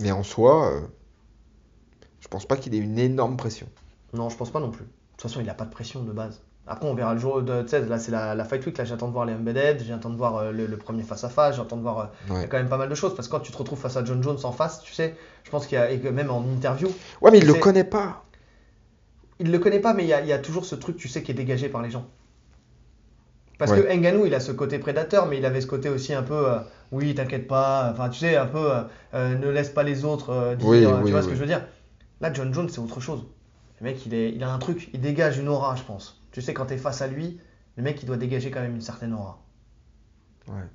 Mais en soi, Je pense pas qu'il ait une énorme pression. Non, je pense pas non plus. De toute façon, il a pas de pression de base. Après, on verra le jour de. Tu sais, là, c'est la, la Fight Week. Là, j'attends de voir les Embedded, j'attends de voir euh, le, le premier face-à-face, j'attends de voir. euh, Il y a quand même pas mal de choses. Parce que quand tu te retrouves face à John Jones en face, tu sais, je pense qu'il y a. Et que même en interview, Ouais, mais il le connaît pas. il le connaît pas, mais il y a, il y a toujours ce truc, tu sais, qui est dégagé par les gens. Parce Ouais. que Ngannou, il a ce côté prédateur, mais il avait ce côté aussi un peu. euh, oui, t'inquiète pas. Enfin, tu sais, un peu. euh, ne laisse pas les autres euh, dire. Oui, oui, tu vois ce que je veux dire Là, John Jones, c'est autre chose. Le mec, il, est, il a un truc, il dégage une aura, je pense. Tu sais, quand t'es face à lui, le mec, il doit dégager quand même une certaine aura. Ouais.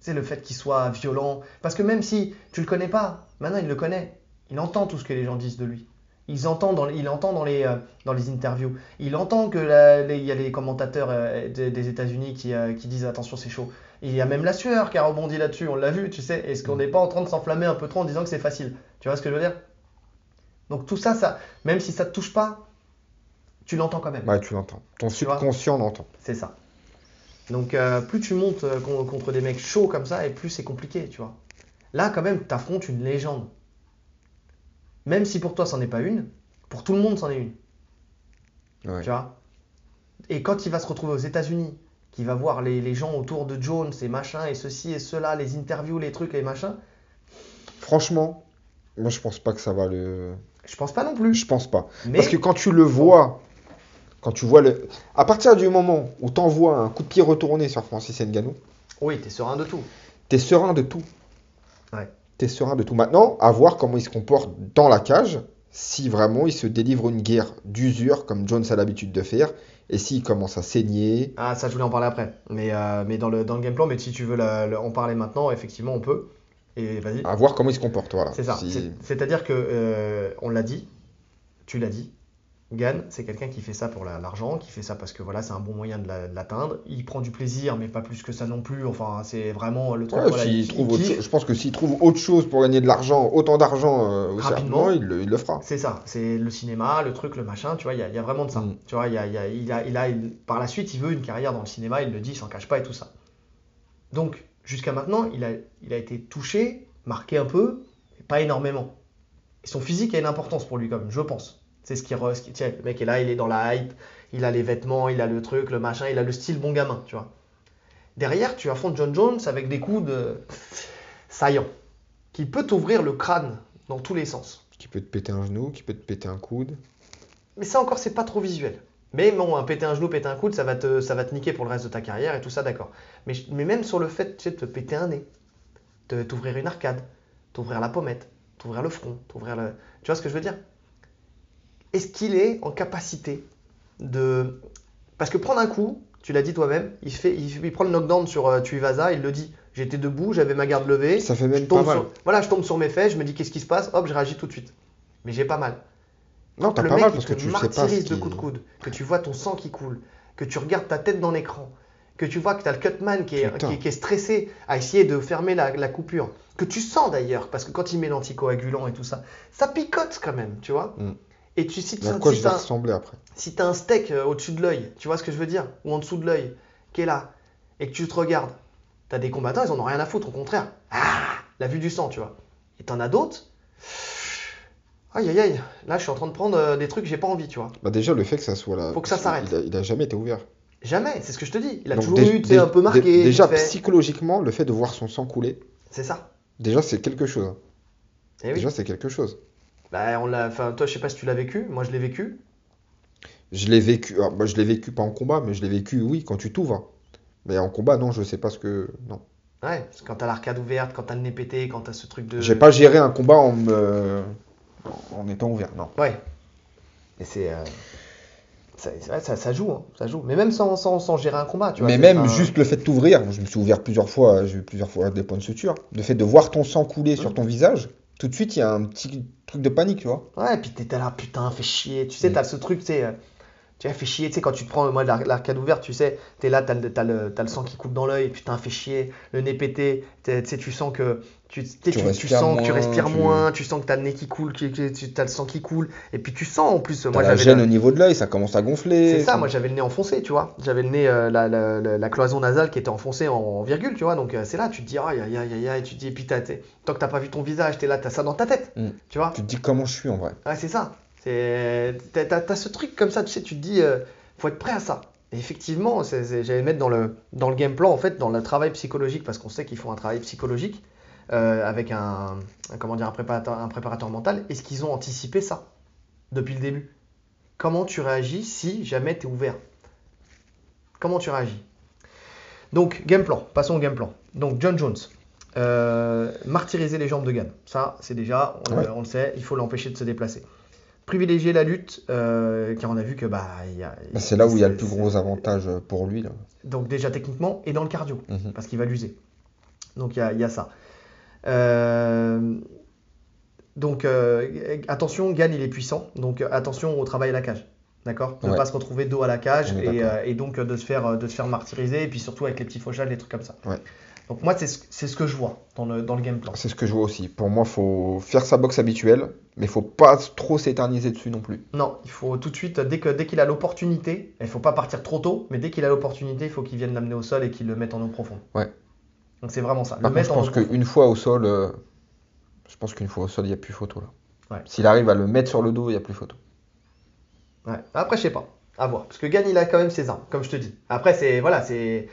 C'est le fait qu'il soit violent. Parce que même si tu le connais pas, maintenant il le connaît. Il entend tout ce que les gens disent de lui. Il entend dans, il entend dans, les, euh, dans les interviews. Il entend que la- les- il y a les commentateurs euh, des, des États-Unis qui, euh, qui disent attention, c'est chaud. Il y a même la sueur qui a rebondi là-dessus. On l'a vu, tu sais. Est-ce qu'on n'est pas en train de s'enflammer un peu trop en disant que c'est facile? Tu vois ce que je veux dire? Donc tout ça, ça, même si ça te touche pas, tu l'entends quand même. Ouais, tu l'entends. Ton Tu subconscient l'entend. C'est ça. Donc euh, plus tu montes euh, con- contre des mecs chauds comme ça, et plus c'est compliqué, tu vois. Là, quand même, t'affrontes une légende. Même si pour toi, c'en est pas une, pour tout le monde, c'en est une. Ouais. Tu vois Et quand il va se retrouver aux États-Unis, qu'il va voir les, les gens autour de Jones et machin, et ceci et cela, les interviews, les trucs, les machins, Franchement, moi je pense pas que ça va le. je pense pas non plus. Je pense pas. Mais Parce que quand tu le vois, quand tu vois le. À partir du moment où t'envoies un coup de pied retourné sur Francis Ngannou, oui, t'es serein de tout. t'es serein de tout. Ouais. T'es serein de tout. Maintenant, à voir comment il se comporte dans la cage, si vraiment il se délivre une guerre d'usure comme Jones a l'habitude de faire, et s'il commence à saigner. Ah, ça, je voulais en parler après. Mais, euh, mais dans, le, dans le game plan, mais si tu veux la- en parler maintenant, effectivement, on peut. Et vas-y. À voir comment il se comporte, voilà. C'est ça. Si- C'est- C'est-à-dire que, euh, on l'a dit, tu l'as dit, Gann, c'est quelqu'un qui fait ça pour la- l'argent, qui fait ça parce que voilà, c'est un bon moyen de la- de l'atteindre. Il prend du plaisir, mais pas plus que ça non plus. Enfin, c'est vraiment le truc. Ouais, voilà, il- trouve je pense que s'il trouve autre chose pour gagner de l'argent, autant d'argent euh, Rapidement. il, le- il le fera. C'est ça, c'est le cinéma, le truc, le machin, tu vois, il y, a- il y a vraiment de ça. Mm. Tu vois, il, y a, il, y a- il a, il a- il- par la suite, il veut une carrière dans le cinéma, il le dit, il s'en cache pas et tout ça. Donc, jusqu'à maintenant, il a, il a été touché, marqué un peu, mais pas énormément. Et son physique a une importance pour lui, quand même, je pense. C'est ce qui, re- ce qui- tiens, le mec est là, il est dans la hype, il a les vêtements, il a le truc, le machin, il a le style bon gamin, tu vois. Derrière, tu affrontes John Jones avec des coups de saillants, qui peut t'ouvrir le crâne dans tous les sens. Qui peut te péter un genou, qui peut te péter un coude. Mais ça encore, c'est pas trop visuel. Mais bon, un péter un genou, péter un coude, ça va te, ça va te niquer pour le reste de ta carrière et tout ça, d'accord. Mais même sur le fait tu sais, de te péter un nez, de t'ouvrir une arcade, t'ouvrir la pommette, t'ouvrir le front, t'ouvrir le. Tu vois ce que je veux dire? Est-ce qu'il est en capacité de. Parce que prendre un coup, tu l'as dit toi-même, il, fait, il, il prend le knockdown sur euh, Tuivasa, il le dit. J'étais debout, j'avais ma garde levée. Ça fait je même pas tombe mal. sur- Voilà, je tombe sur mes fesses, je me dis qu'est-ce qui se passe, hop, je réagis tout de suite. Mais j'ai pas mal Non, t'as pas mec mal parce que tu sais pas ce de coups de coude, que tu vois ton sang qui coule, que tu regardes ta tête dans l'écran, que tu vois que tu as le cutman qui est, Putain. qui, est- qui est stressé à essayer de fermer la, la coupure, que tu sens d'ailleurs, parce que quand il met l'anticoagulant et tout ça, ça picote quand même, tu vois. Mm. Et tu, tu À quoi si je vais ressembler après si t'as un steak euh, au-dessus de l'œil, tu vois ce que je veux dire, ou en dessous de l'œil, qui est là, et que tu te regardes, t'as des combattants, ils en ont rien à foutre, au contraire. Ah, la vue du sang, tu vois. Et t'en as d'autres. Aïe aïe aïe, là je suis en train de prendre euh, des trucs que j'ai pas envie, tu vois. Bah déjà, le fait que ça soit là... Faut que ça s'arrête. Il a, il a jamais été ouvert. Jamais, c'est ce que je te dis. Il a Donc, toujours eu, tu sais, dé- un peu marqué. dé- Déjà, fait. psychologiquement, le fait de voir son sang couler, C'est ça. déjà, c'est quelque chose. Eh oui. Déjà, c'est quelque chose. Bah, on l'a. Enfin, toi, je sais pas si tu l'as vécu. Moi, je l'ai vécu. Je l'ai vécu, ah, bah, je l'ai vécu pas en combat, mais je l'ai vécu, oui, quand tu t'ouvres. Mais en combat, non, je sais pas ce que... Non. Ouais. Parce que quand t'as l'arcade ouverte, quand t'as le nez pété, quand t'as ce truc de. J'ai pas géré un combat en me... en étant ouvert, non. Ouais. Et c'est. euh, Ça, ça, ça joue, hein, ça joue. Mais même sans, sans, sans gérer un combat, tu vois. Mais même juste le fait de t'ouvrir, je me suis ouvert plusieurs fois, j'ai eu plusieurs fois des points de suture. Le fait de voir ton sang couler sur Mm. ton visage, tout de suite il y a un petit truc de panique, tu vois. Ouais, et puis t'étais là, putain, fais chier. Tu sais, Mm. t'as ce truc, tu sais. euh, Tu vois, fait chier, tu sais, quand tu te prends, moi, l'ar- l'arcade ouverte, tu sais, t'es là, t'as le, le, le sang qui coule dans l'œil, putain, fait chier, le nez pété, tu sais, tu sens que tu, tu, tu- tu sens que tu respires tu- moins, tu sens que t'as le nez qui coule, que, que tu as le sang qui coule, et puis tu sens en plus, moi, la gêne au niveau de l'œil, ça commence à gonfler. c'est ça, moi j'avais le nez enfoncé, tu vois. J'avais le nez, euh, la, la- la- la cloison nasale qui était enfoncée en, en virgule, tu vois. Donc euh, c'est là, tu te dis, aïe aïe aïe aïe tu te dis, et puis t'as- tant que t'as pas vu ton visage, t'es là, t'as ça dans ta tête, Mm. tu vois. Tu te dis comment je suis en vrai. Ouais, c'est ça. C'est, t'as, t'as ce truc comme ça, tu sais, tu te dis, euh, faut être prêt à ça. Et effectivement, j'allais mettre dans le, dans le game plan, en fait, dans le travail psychologique, parce qu'on sait qu'ils font un travail psychologique euh, avec un, un- comment dire, un préparateur, un préparateur mental. Est-ce qu'ils ont anticipé ça depuis le début? Comment tu réagis si jamais tu es ouvert? Comment tu réagis? Donc, game plan, passons au game plan. Donc, John Jones, euh, martyriser les jambes de Gann. Ça, c'est déjà, on, Ouais. on le sait, il faut l'empêcher de se déplacer. Privilégier la lutte, euh, car on a vu que bah, Bah, c'est là où il y a le plus gros avantage pour lui. Là. Donc déjà techniquement et dans le cardio, Mhm. parce qu'il va l'user. Donc il y a, il y a ça. Euh, donc euh, attention, Gann il est puissant, donc euh, attention au travail à la cage. D'accord Ne Ouais. pas se retrouver dos à la cage et, donc de se, faire, de se faire martyriser, et puis surtout avec les petits fauchades, les trucs comme ça. Ouais. Donc moi, c'est ce, que je vois dans le, dans le game plan. C'est ce que je vois aussi. Pour moi, faut faire sa boxe habituelle, mais faut pas trop s'éterniser dessus non plus. Non, il faut tout de suite, dès que dès qu'il a l'opportunité, il faut pas partir trop tôt, mais dès qu'il a l'opportunité, il faut qu'il vienne l'amener au sol et qu'il le mette en eau profonde. Ouais. Donc c'est vraiment ça. Par le contre, je en pense qu'une fois au sol, euh, je pense qu'une fois au sol, il n'y a plus photo là. Ouais. S'il arrive à le mettre sur le dos, il n'y a plus photo. Ouais. Après, je sais pas. À voir. Parce que Gann, il a quand même ses armes, comme je te dis. Après, c'est voilà, c'est,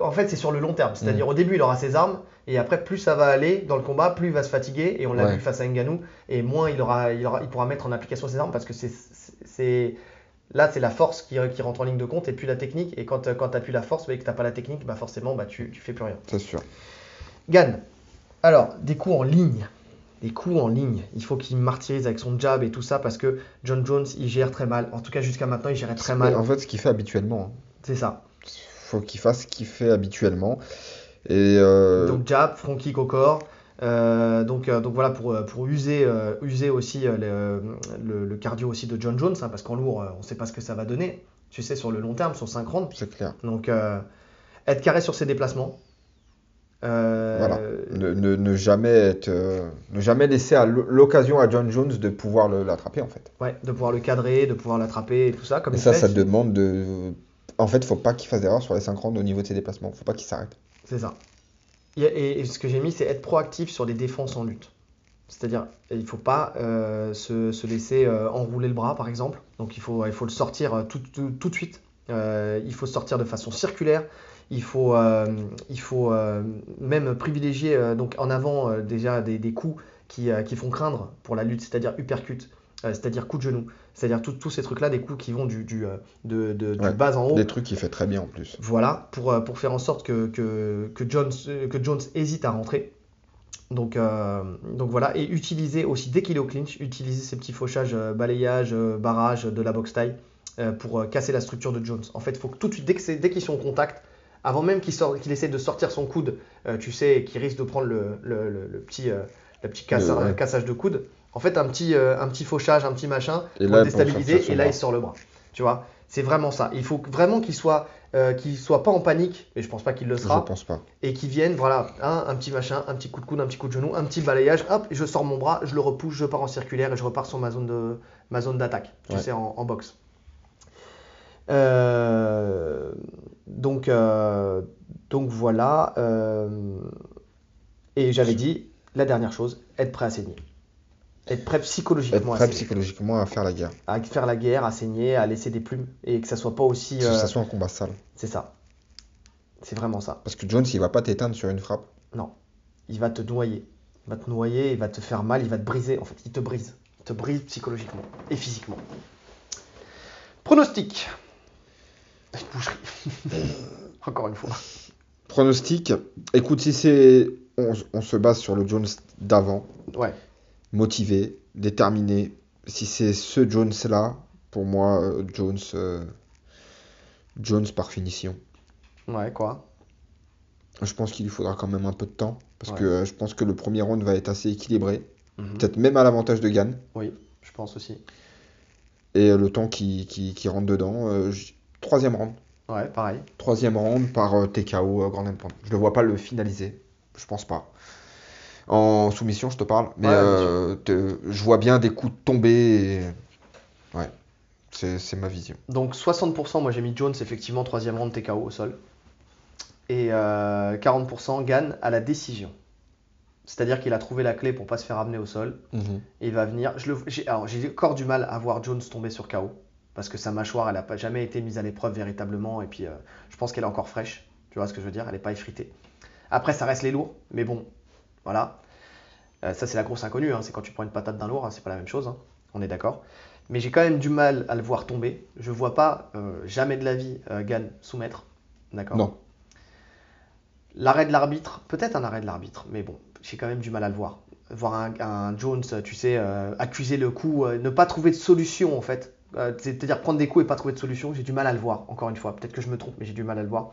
en fait, c'est sur le long terme. Mm. C'est-à-dire, au début, il aura ses armes, et après, plus ça va aller dans le combat, plus il va se fatiguer. Et on l'a Ouais. vu face à Ngannou, et moins il aura, il aura, il pourra mettre en application ses armes parce que c'est- là, c'est la force qui, qui rentre en ligne de compte et puis la technique. Et quand, quand tu plus la force, et que t'as pas la technique, bah forcément, bah tu, tu fais plus rien. C'est sûr. Gann. Alors, des coups en ligne. Des coups en ligne. Il faut qu'il martyrise avec son jab et tout ça parce que John Jones, il gère très mal. En tout cas, jusqu'à maintenant, il gérait très mal. En fait, ce qu'il fait habituellement. hein. C'est ça. faut qu'il fasse ce qu'il fait habituellement. Et euh, Donc jab, front kick au corps. Euh, donc, euh, donc voilà pour, euh, pour user, euh, user aussi le, le- le cardio aussi de John Jones hein, parce qu'en lourd on ne sait pas ce que ça va donner. Tu sais sur le long terme sur 5 rounds. c'est clair. Donc être carré sur ses déplacements. Voilà. Ne, ne- ne jamais être, ne jamais laisser à l'occasion à John Jones de pouvoir l'attraper en fait. ouais, de pouvoir le cadrer, de pouvoir l'attraper et tout ça comme Et il ça, fait. ça demande de. En fait, faut pas qu'il fasse d'erreur sur les 5 rounds au niveau de ses déplacements. Faut pas qu'il s'arrête. C'est ça. Et, ce que j'ai mis, c'est être proactif sur les défenses en lutte. C'est-à-dire, il ne faut pas euh, se, se laisser euh, enrouler le bras, par exemple. Donc, il faut, le sortir euh, tout, de suite. Il faut sortir de façon circulaire. Il faut, même privilégier donc en avant déjà des, coups qui, qui font craindre pour la lutte, c'est-à-dire uppercut, c'est-à-dire coup de genou, c'est-à-dire tous ces trucs-là, des coups qui vont du, du, euh, de, du bas en haut Des trucs qu'il fait très bien en plus. voilà, pour, euh, pour faire en sorte que, que, que Jones, euh, que Jones hésite à rentrer. Donc, euh, donc voilà, et utiliser aussi, dès qu'il est au clinch, utiliser ces petits fauchages, euh, balayages, euh, barrages de la boxe taille pour casser la structure de Jones. En fait, il faut que tout de suite, dès qu'ils sont en contact, avant même qu'il qu'il essaie de sortir son coude, tu sais, qu'il risque de prendre le, le- le- le petit, le petit cassa- Le- ouais. cassage de coude, en fait, un petit, euh, un petit fauchage, un petit machin, Et pour là, le pour déstabiliser, et là, il sort le bras. Tu vois, c'est vraiment ça. Il faut vraiment qu'il soit, euh, qu'il soit pas en panique, et je pense pas qu'il le Je sera, pense pas. et qu'il vienne, voilà, un, un petit machin, un petit coup de coude, un petit coup de genou, un petit balayage, hop, je sors mon bras, je le repousse, je pars en circulaire et je repars sur ma zone de ma zone d'attaque, tu Ouais. sais, en, en boxe. Euh, donc, euh, donc voilà. euh, et j'avais dit, la dernière chose, être prêt à saigner. Être prêt psychologiquement à prêt saigner. psychologiquement à faire la guerre. À faire la guerre, à saigner, à laisser des plumes et que ça soit pas aussi. Que euh, ça soit un combat sale. c'est ça. C'est vraiment ça. Parce que Jones, il va pas t'éteindre sur une frappe. Non. Il va te noyer. Il va te noyer, il va te faire mal, il va te briser. En fait, il te brise. Il te brise psychologiquement et physiquement. Pronostic. Boucherie. Encore une fois. Pronostic. Écoute, si c'est. On, on se base sur le Jones d'avant. Ouais. Motivé, déterminé. Si c'est ce Jones-là, pour moi, euh, Jones, euh, Jones par finition. Ouais, quoi Je pense qu'il lui faudra quand même un peu de temps, parce Ouais. que euh, je pense que le premier round va être assez équilibré, Mhm. peut-être même à l'avantage de Gann. Oui, je pense aussi. Et le temps qui, qui, qui rentre dedans, euh, troisième round. Ouais, pareil. Troisième round par TKO Grand Pound. Je ne le vois pas le finaliser. Je pense pas. En soumission, je te parle. Mais Ouais, euh, te- je vois bien des coups tomber. et- Ouais. C'est ma vision. Donc 60%, moi j'ai mis Jones effectivement troisième round TKO au sol. Et euh, 40% Gann à la décision. C'est-à-dire qu'il a trouvé la clé pour pas se faire amener au sol. Et il va venir. J'ai encore du mal à voir Jones tomber sur KO. Parce que sa mâchoire, elle n'a pas jamais été mise à l'épreuve véritablement. Et puis euh, je pense qu'elle est encore fraîche. Tu vois ce que je veux dire? Elle n'est pas effritée. Après, ça reste les lourds. Mais bon, voilà. Euh, ça, c'est la grosse inconnue. hein. C'est quand tu prends une patate d'un lourd, hein, c'est pas la même chose. hein. On est d'accord. Mais j'ai quand même du mal à le voir tomber. Je vois pas euh, jamais de la vie euh, Gann soumettre. D'accord Non. L'arrêt de l'arbitre, peut-être un arrêt de l'arbitre, mais bon, j'ai quand même du mal à le voir. Voir un, un Jones, tu sais, euh, accuser le coup, ne pas trouver de solution en fait. C'est-à-dire prendre des coups et pas trouver de solution, j'ai du mal à le voir, encore une fois. Peut-être que je me trompe, mais j'ai du mal à le voir.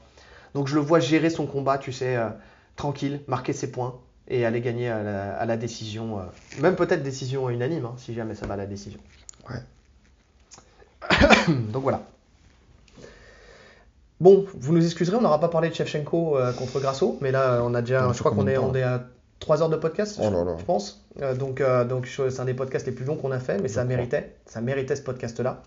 Donc je le vois gérer son combat, tu sais, tranquille, marquer ses points et aller gagner à la, à la décision. euh, même peut-être décision unanime, hein, si jamais ça va à la décision. Ouais. Donc voilà. Bon, vous nous excuserez, on n'aura pas parlé de Shevchenko euh, contre Grasso, mais là, on a déjà, je crois qu'on est, on est à 3 heures de podcast, Oh là là. je pense. Euh, donc, euh, donc c'est un des podcasts les plus longs qu'on a fait, mais ça méritait, ça méritait ce podcast-là.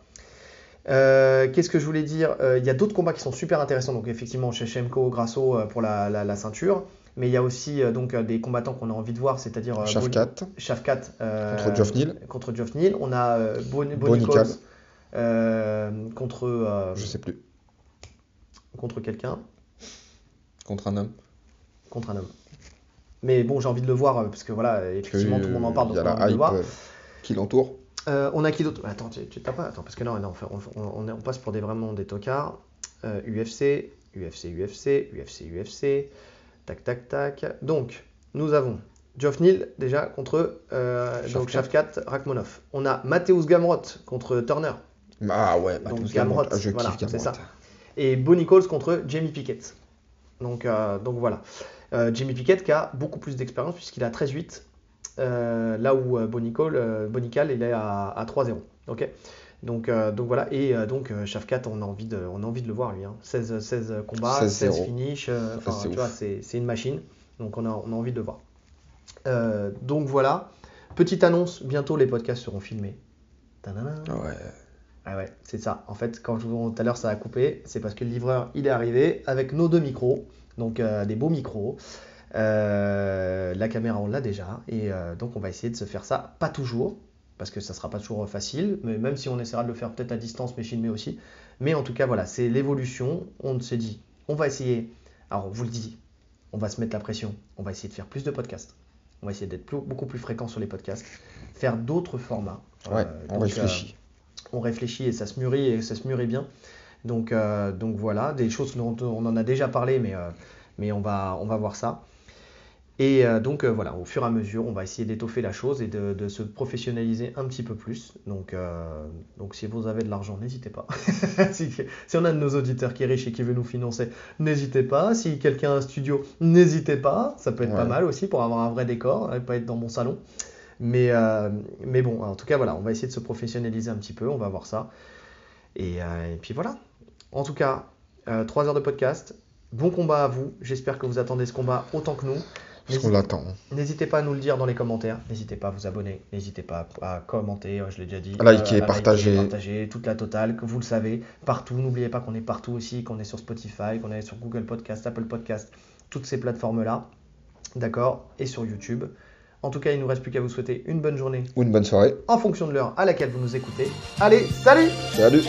Euh, Qu'est-ce que je voulais dire? Euh, Il y a d'autres combats qui sont super intéressants, donc effectivement Shevchenko, Grasso euh, pour la, la- la ceinture, mais il y a aussi euh, donc euh, des combattants qu'on a envie de voir, c'est-à-dire euh, Shafkat. Shafkat Contre Geoff Neal. Contre Geoff Neal. On a Bon- Bonnie contre Je sais plus. contre quelqu'un, Contre un homme. contre un homme. Mais bon, j'ai envie de le voir parce que voilà, effectivement, tout le monde en parle, Il donc y a on a envie de le voir. qui l'entoure. Euh, on a qui d'autre? Attends, tu, tu t'as pas Attends, parce que non, non, on, fait- on- on- on passe pour des vraiment des tocards. Euh, UFC, UFC, UFC, UFC, UFC. Tac, tac, tac. Donc, nous avons Geoff Neal déjà contre euh, donc Shafkat. Rachmonov. On a Mateusz Gamrot contre Turner. Ah ouais, Donc, tous Gamrot, Ah, je voilà, Gamrot. ça. Et Bonnie Coles contre Jamie Pickett. Donc, euh, donc voilà. Euh, Jamie Pickett qui a beaucoup plus d'expérience puisqu'il a 13-8. euh, là où Bonnie Cole, Bonnie Cal, il est à, à 3-0. Ok donc, euh, donc voilà. Et euh, donc euh, Shafkat, on a envie de, on a envie de le voir lui. hein. 16, 16 combats, 16-0. 16 finishes. euh, enfin, tu ouf. vois, c'est une machine. Donc on a, on a envie de le voir. Donc voilà. Petite annonce, bientôt les podcasts seront filmés. Tadadam. Ouais. Ah ouais, c'est ça. En fait, quand je vous tout à l'heure ça a coupé, c'est parce que le livreur il est arrivé avec nos deux micros, donc des beaux micros. La caméra on l'a déjà et donc on va essayer de se faire ça, pas toujours, parce que ça sera pas toujours facile, mais même si on essaiera de le faire peut-être à distance mais filmé aussi. Mais en tout cas voilà, c'est l'évolution. On s'est dit, on va essayer. Alors on vous le dit, on va se mettre la pression. On va essayer de faire plus de podcasts. On va essayer d'être beaucoup plus fréquent sur les podcasts, faire d'autres formats. Ouais, Euh, on donc, réfléchit. on réfléchit et ça se mûrit et ça se mûrit bien. Donc, euh, donc voilà, des choses dont on en a déjà parlé, mais, euh, mais on, va, on va voir ça. Et euh, donc euh, voilà, au fur et à mesure, on va essayer d'étoffer la chose et de, de se professionnaliser un petit peu plus. Donc, euh, donc si vous avez de l'argent, n'hésitez pas. si, si on a de nos auditeurs qui est riche et qui veut nous financer, n'hésitez pas. Si quelqu'un a un studio, n'hésitez pas. Ça peut être pas mal aussi pour avoir un vrai décor, et pas être dans mon salon. Mais, euh, mais bon, en tout cas, voilà, on va essayer de se professionnaliser un petit peu, on va voir ça. Et, euh, et puis voilà. En tout cas, 3 heures de podcast. Bon combat à vous. J'espère que vous attendez ce combat autant que nous. Parce qu'on l'attend. N'hésitez pas à nous le dire dans les commentaires. N'hésitez pas à vous abonner. N'hésitez pas à commenter. euh, Je l'ai déjà dit. À liker, à partager. partager, toute la totale. Que vous le savez. Partout. N'oubliez pas qu'on est partout aussi. Qu'on est sur Spotify. Qu'on est sur Google Podcast, Apple Podcast. Toutes ces plateformes-là. D'accord? Et sur YouTube. En tout cas, il ne nous reste plus qu'à vous souhaiter une bonne journée Ou une bonne soirée. en fonction de l'heure à laquelle vous nous écoutez. Allez, salut Salut